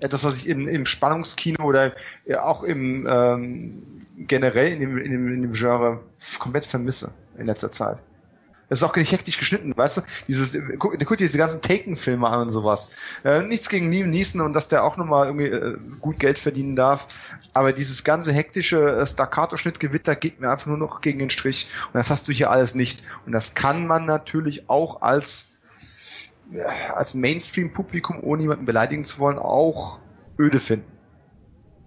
etwas, was ich in, im Spannungskino oder auch im ähm, generell in dem, in, dem, in dem Genre komplett vermisse in letzter Zeit. Das ist auch nicht hektisch geschnitten, weißt du? Dieses, guck, guck dir diese ganzen Taken-Filme an und sowas. Äh, nichts gegen Liam Neeson und dass der auch nochmal irgendwie äh, gut Geld verdienen darf. Aber dieses ganze hektische äh, Staccato-Schnittgewitter geht mir einfach nur noch gegen den Strich. Und das hast du hier alles nicht. Und das kann man natürlich auch als als Mainstream-Publikum, ohne jemanden beleidigen zu wollen, auch öde finden.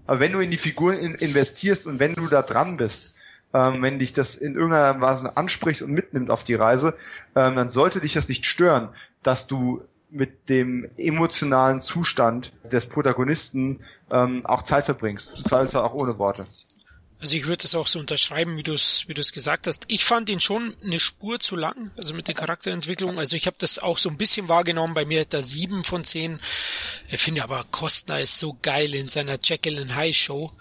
Aber wenn du in die Figuren in, investierst und wenn du da dran bist, ähm, wenn dich das in irgendeiner Weise anspricht und mitnimmt auf die Reise, ähm, dann sollte dich das nicht stören, dass du mit dem emotionalen Zustand des Protagonisten ähm, auch Zeit verbringst. Und zwar auch ohne Worte. Also ich würde das auch so unterschreiben, wie du es wie du es gesagt hast. Ich fand ihn schon eine Spur zu lang, also mit der Charakterentwicklung. Also ich habe das auch so ein bisschen wahrgenommen. Bei mir hat er sieben von zehn. Ich finde aber Kostner ist so geil in seiner Jekyll and Hyde Show.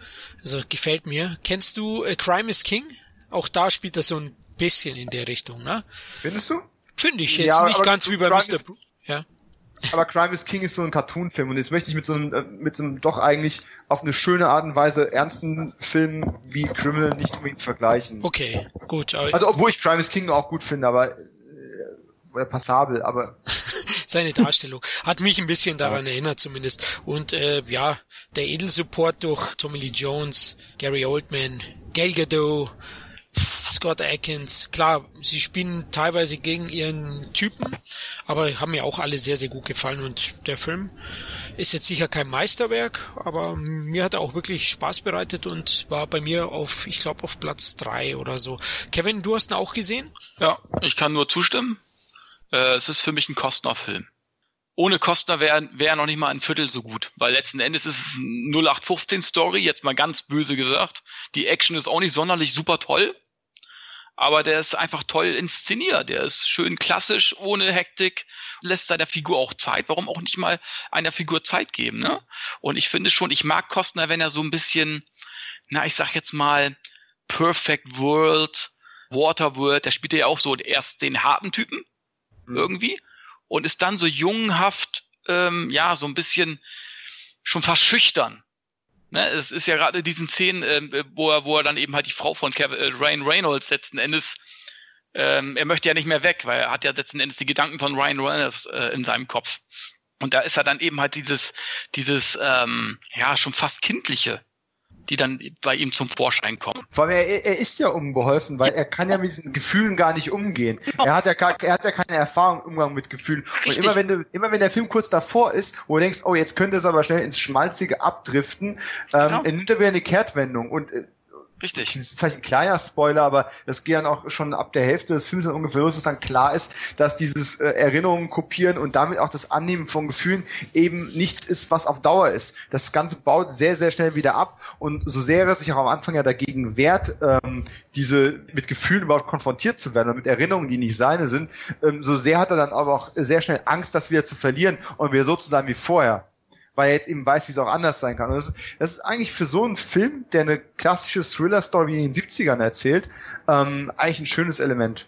Also gefällt mir. Kennst du äh, Crime is King? Auch da spielt er so ein bisschen in der Richtung, ne? Findest du? Finde ich jetzt ja, nicht ganz wie bei Mr. Ja aber Crime is King ist so ein Cartoon-Film und jetzt möchte ich mit so einem, äh, mit so einem doch eigentlich auf eine schöne Art und Weise ernsten Film wie Criminal nicht unbedingt vergleichen. Okay, gut. Also obwohl ich Crime is King auch gut finde, aber äh, passabel, aber seine Darstellung hat mich ein bisschen daran ja. erinnert zumindest. Und äh, ja, der Edelsupport durch Tommy Lee Jones, Gary Oldman, Gal Gadot, Scott Atkins, klar, sie spielen teilweise gegen ihren Typen, aber haben mir auch alle sehr, sehr gut gefallen und der Film ist jetzt sicher kein Meisterwerk, aber mir hat er auch wirklich Spaß bereitet und war bei mir auf, ich glaube, auf Platz drei oder so. Kevin, du hast ihn auch gesehen? Ja, ich kann nur zustimmen. Äh, es ist für mich ein Kostner-Film. Ohne Kostner wäre wär noch nicht mal ein Viertel so gut, weil letzten Endes ist es ein 0815 Story, jetzt mal ganz böse gesagt. Die Action ist auch nicht sonderlich super toll, aber der ist einfach toll inszeniert. Der ist schön klassisch, ohne Hektik, lässt seiner Figur auch Zeit. Warum auch nicht mal einer Figur Zeit geben, ne? Und ich finde schon, ich mag Kostner, wenn er so ein bisschen, na, ich sag jetzt mal, Perfect World, Waterworld, der spielt ja auch so erst den harten Typen, mhm. irgendwie, und ist dann so junghaft, ähm, ja, so ein bisschen schon fast schüchtern. Ne, es ist ja gerade diesen Szenen, äh, wo, er, wo er dann eben halt die Frau von Kevin, äh, Ryan Reynolds letzten Endes, ähm, er möchte ja nicht mehr weg, weil er hat ja letzten Endes die Gedanken von Ryan Reynolds äh, in seinem Kopf. Und da ist er dann eben halt dieses, dieses, ähm, ja, schon fast kindliche die dann bei ihm zum Vorschein kommen. Vor allem, er, er ist ja unbeholfen, weil er kann ja mit diesen Gefühlen gar nicht umgehen. Genau. Er hat ja gar, er hat ja keine Erfahrung im Umgang mit Gefühlen. Richtig. Und immer wenn du, immer wenn der Film kurz davor ist, wo du denkst, oh, jetzt könnte es aber schnell ins Schmalzige abdriften, ähm, genau. nimmt er wieder eine Kehrtwendung. Und äh, Richtig. Das ist vielleicht ein kleiner Spoiler, aber das geht dann auch schon ab der Hälfte des Films dann ungefähr los, dass dann klar ist, dass dieses äh, Erinnerungen kopieren und damit auch das Annehmen von Gefühlen eben nichts ist, was auf Dauer ist. Das Ganze baut sehr, sehr schnell wieder ab und so sehr er sich auch am Anfang ja dagegen wehrt, ähm, diese mit Gefühlen überhaupt konfrontiert zu werden und mit Erinnerungen, die nicht seine sind, ähm, so sehr hat er dann aber auch sehr schnell Angst, das wieder zu verlieren und wieder so zu sein wie vorher weil er jetzt eben weiß, wie es auch anders sein kann. Und das ist, das ist eigentlich für so einen Film, der eine klassische Thriller-Story in den 70ern erzählt, ähm, eigentlich ein schönes Element.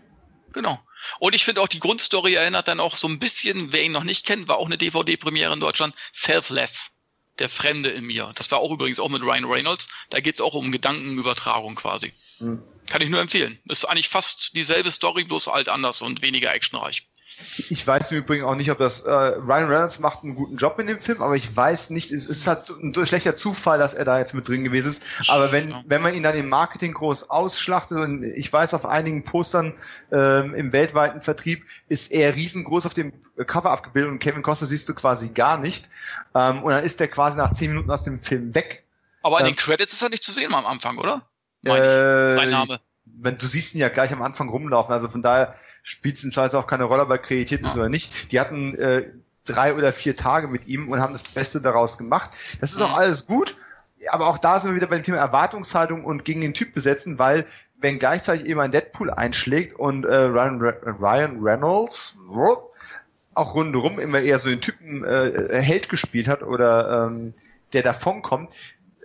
Genau. Und ich finde auch die Grundstory erinnert dann auch so ein bisschen, wer ihn noch nicht kennt, war auch eine DVD-Premiere in Deutschland, Selfless. Der Fremde in mir. Das war auch übrigens auch mit Ryan Reynolds. Da geht es auch um Gedankenübertragung quasi. Mhm. Kann ich nur empfehlen. Ist eigentlich fast dieselbe Story, bloß alt anders und weniger actionreich. Ich weiß im Übrigen auch nicht, ob das äh, Ryan Reynolds macht einen guten Job in dem Film, aber ich weiß nicht, es ist halt ein schlechter Zufall, dass er da jetzt mit drin gewesen ist. Aber wenn wenn man ihn dann im Marketing groß ausschlachtet und ich weiß auf einigen Postern ähm, im weltweiten Vertrieb ist er riesengroß auf dem Cover abgebildet und Kevin Costner siehst du quasi gar nicht. Ähm, und dann ist er quasi nach zehn Minuten aus dem Film weg. Aber in ähm, den Credits ist er nicht zu sehen am Anfang, oder? Äh, Sein Name wenn du siehst ihn ja gleich am Anfang rumlaufen, also von daher spielt es im Zweifel auch keine Rolle, ob er kreditiert ist ja. oder nicht. Die hatten äh, drei oder vier Tage mit ihm und haben das Beste daraus gemacht. Das ist mhm. auch alles gut, aber auch da sind wir wieder bei dem Thema Erwartungshaltung und gegen den Typ besetzen, weil wenn gleichzeitig eben ein Deadpool einschlägt und äh, Ryan, Ryan Reynolds auch rundherum immer eher so den Typen äh, Held gespielt hat oder ähm, der davonkommt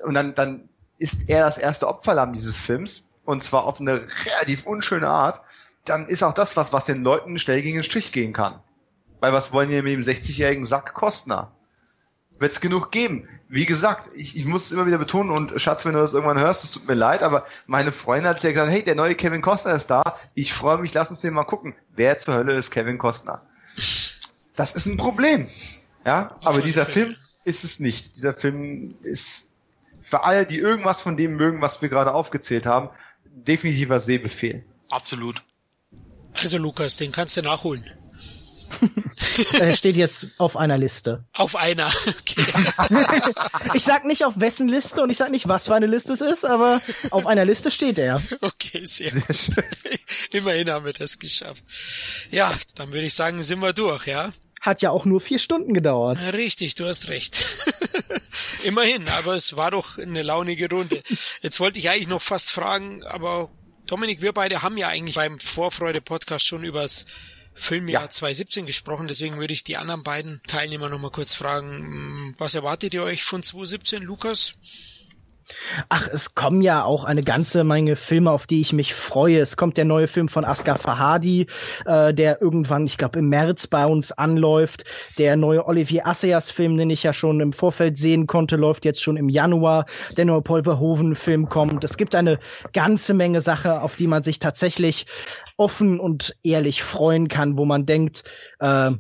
und dann, dann ist er das erste Opferlamm dieses Films und zwar auf eine relativ unschöne Art, dann ist auch das was, was den Leuten schnell gegen den Strich gehen kann. Weil was wollen die mit dem 60-jährigen Sack Kostner? Wird es genug geben. Wie gesagt, ich, ich muss es immer wieder betonen und Schatz, wenn du das irgendwann hörst, es tut mir leid, aber meine Freundin hat ja gesagt, hey, der neue Kevin Costner ist da. Ich freue mich, lass uns den mal gucken. Wer zur Hölle ist Kevin Costner? Das ist ein Problem. Ja, aber dieser Film ist es nicht. Dieser Film ist für alle, die irgendwas von dem mögen, was wir gerade aufgezählt haben, definitiver Sehbefehl. Absolut. Also Lukas, den kannst du nachholen. er steht jetzt auf einer Liste. Auf einer. Okay. ich sag nicht auf wessen Liste und ich sag nicht, was für eine Liste es ist, aber auf einer Liste steht er. Okay, sehr, sehr schön. Immerhin haben wir das geschafft. Ja, dann würde ich sagen, sind wir durch, ja? Hat ja auch nur vier Stunden gedauert. richtig, du hast recht. Immerhin, aber es war doch eine launige Runde. Jetzt wollte ich eigentlich noch fast fragen, aber Dominik, wir beide haben ja eigentlich beim Vorfreude-Podcast schon übers Filmjahr ja. 2017 gesprochen, deswegen würde ich die anderen beiden Teilnehmer noch mal kurz fragen, was erwartet ihr euch von 2017, Lukas? Ach, es kommen ja auch eine ganze Menge Filme, auf die ich mich freue. Es kommt der neue Film von Asghar Fahadi, äh, der irgendwann, ich glaube, im März bei uns anläuft. Der neue Olivier Assayas-Film, den ich ja schon im Vorfeld sehen konnte, läuft jetzt schon im Januar. Der neue Paul Verhoeven-Film kommt. Es gibt eine ganze Menge Sachen, auf die man sich tatsächlich offen und ehrlich freuen kann, wo man denkt, äh,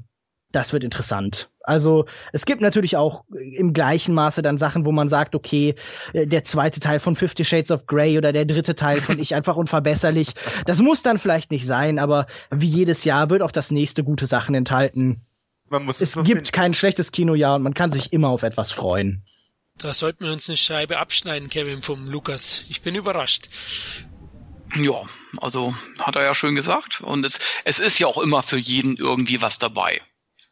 das wird interessant. Also es gibt natürlich auch im gleichen Maße dann Sachen, wo man sagt, okay, äh, der zweite Teil von Fifty Shades of Grey oder der dritte Teil von Ich einfach unverbesserlich. Das muss dann vielleicht nicht sein, aber wie jedes Jahr wird auch das nächste gute Sachen enthalten. Man muss es, es gibt finden. kein schlechtes Kinojahr und man kann sich immer auf etwas freuen. Da sollten wir uns eine Scheibe abschneiden, Kevin, vom Lukas. Ich bin überrascht. Ja, also hat er ja schön gesagt. Und es, es ist ja auch immer für jeden irgendwie was dabei.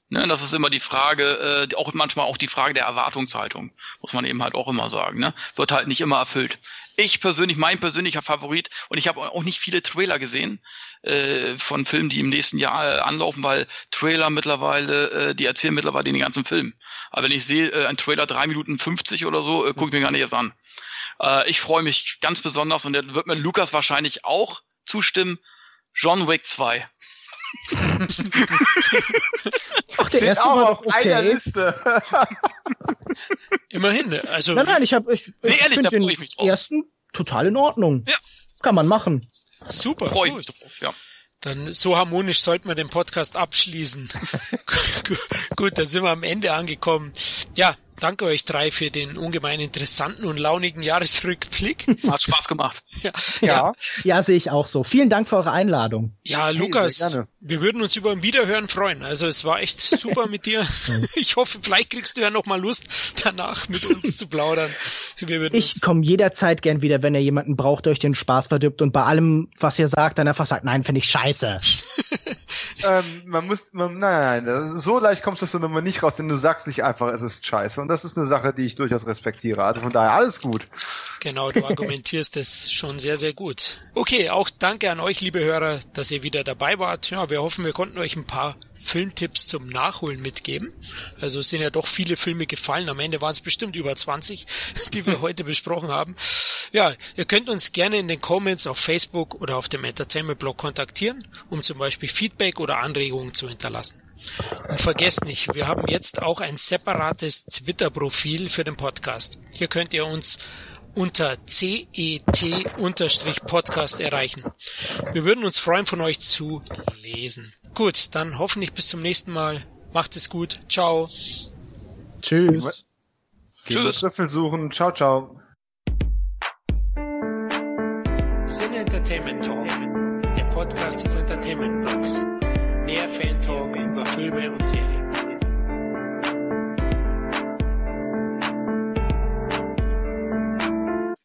Ne, das ist immer die Frage, äh, auch manchmal auch die Frage der Erwartungshaltung, muss man eben halt auch immer sagen. Ne? Wird halt nicht immer erfüllt. Ich persönlich, mein persönlicher Favorit, und ich habe auch nicht viele Trailer gesehen äh, von Filmen, die im nächsten Jahr äh, anlaufen, weil Trailer mittlerweile, äh, die erzählen mittlerweile den ganzen Film. Aber wenn ich sehe, äh, ein Trailer drei Minuten 50 oder so, äh, gucke ich mir gar nicht jetzt an. Äh, ich freue mich ganz besonders und der wird mir Lukas wahrscheinlich auch zustimmen. John Wick 2. Ach, der erste auch war auf doch einer okay. Liste. Immerhin, also Nein, nein, ich habe ich, Nee, ich ehrlich, den freu ich mich drauf. ersten total in Ordnung. Ja. Kann man machen. super. Mich drauf, ja. Dann so harmonisch sollten wir den Podcast abschließen. Gut, dann sind wir am Ende angekommen. Ja, danke euch drei für den ungemein interessanten und launigen Jahresrückblick. Hat Spaß gemacht. Ja, Ja. Ja, sehe ich auch so. Vielen Dank für eure Einladung. ja sehr Lukas, wir würden uns über ein Wiederhören freuen. Also es war echt super mit dir. Ich hoffe, vielleicht kriegst du ja noch mal Lust, danach mit uns zu plaudern. Ich komme jederzeit gern wieder, wenn ihr jemanden braucht, der euch den Spaß verdirbt und bei allem, was ihr sagt, dann einfach sagt, nein, finde ich scheiße. ähm, man muss, man, nein, nein, so leicht kommst du aus der Nummer nicht raus, denn du sagst nicht einfach, es ist scheiße. Und das ist eine Sache, die ich durchaus respektiere. Also von daher alles gut. Genau, du argumentierst es schon sehr, sehr gut. Okay, auch danke an euch, liebe Hörer, dass ihr wieder dabei wart. Ja, wir hoffen, wir konnten euch ein paar Filmtipps zum Nachholen mitgeben. Also es sind ja doch viele Filme gefallen. Am Ende waren es bestimmt über 20, die wir heute besprochen haben. Ja, ihr könnt uns gerne in den Comments auf Facebook oder auf dem Entertainment-Blog kontaktieren, um zum Beispiel Feedback oder Anregungen zu hinterlassen. Und vergesst nicht, wir haben jetzt auch ein separates Twitter-Profil für den Podcast. Hier könnt ihr uns unter CET-Podcast erreichen. Wir würden uns freuen, von euch zu lesen. Gut, dann hoffentlich bis zum nächsten Mal. Macht es gut. Ciao. Tschüss. Tschüss. Trüffel suchen. Ciao, ciao. Sin Entertainment Talk, der Podcast des Entertainment Blogs. Mehr Fan Talk über Filme und Serien.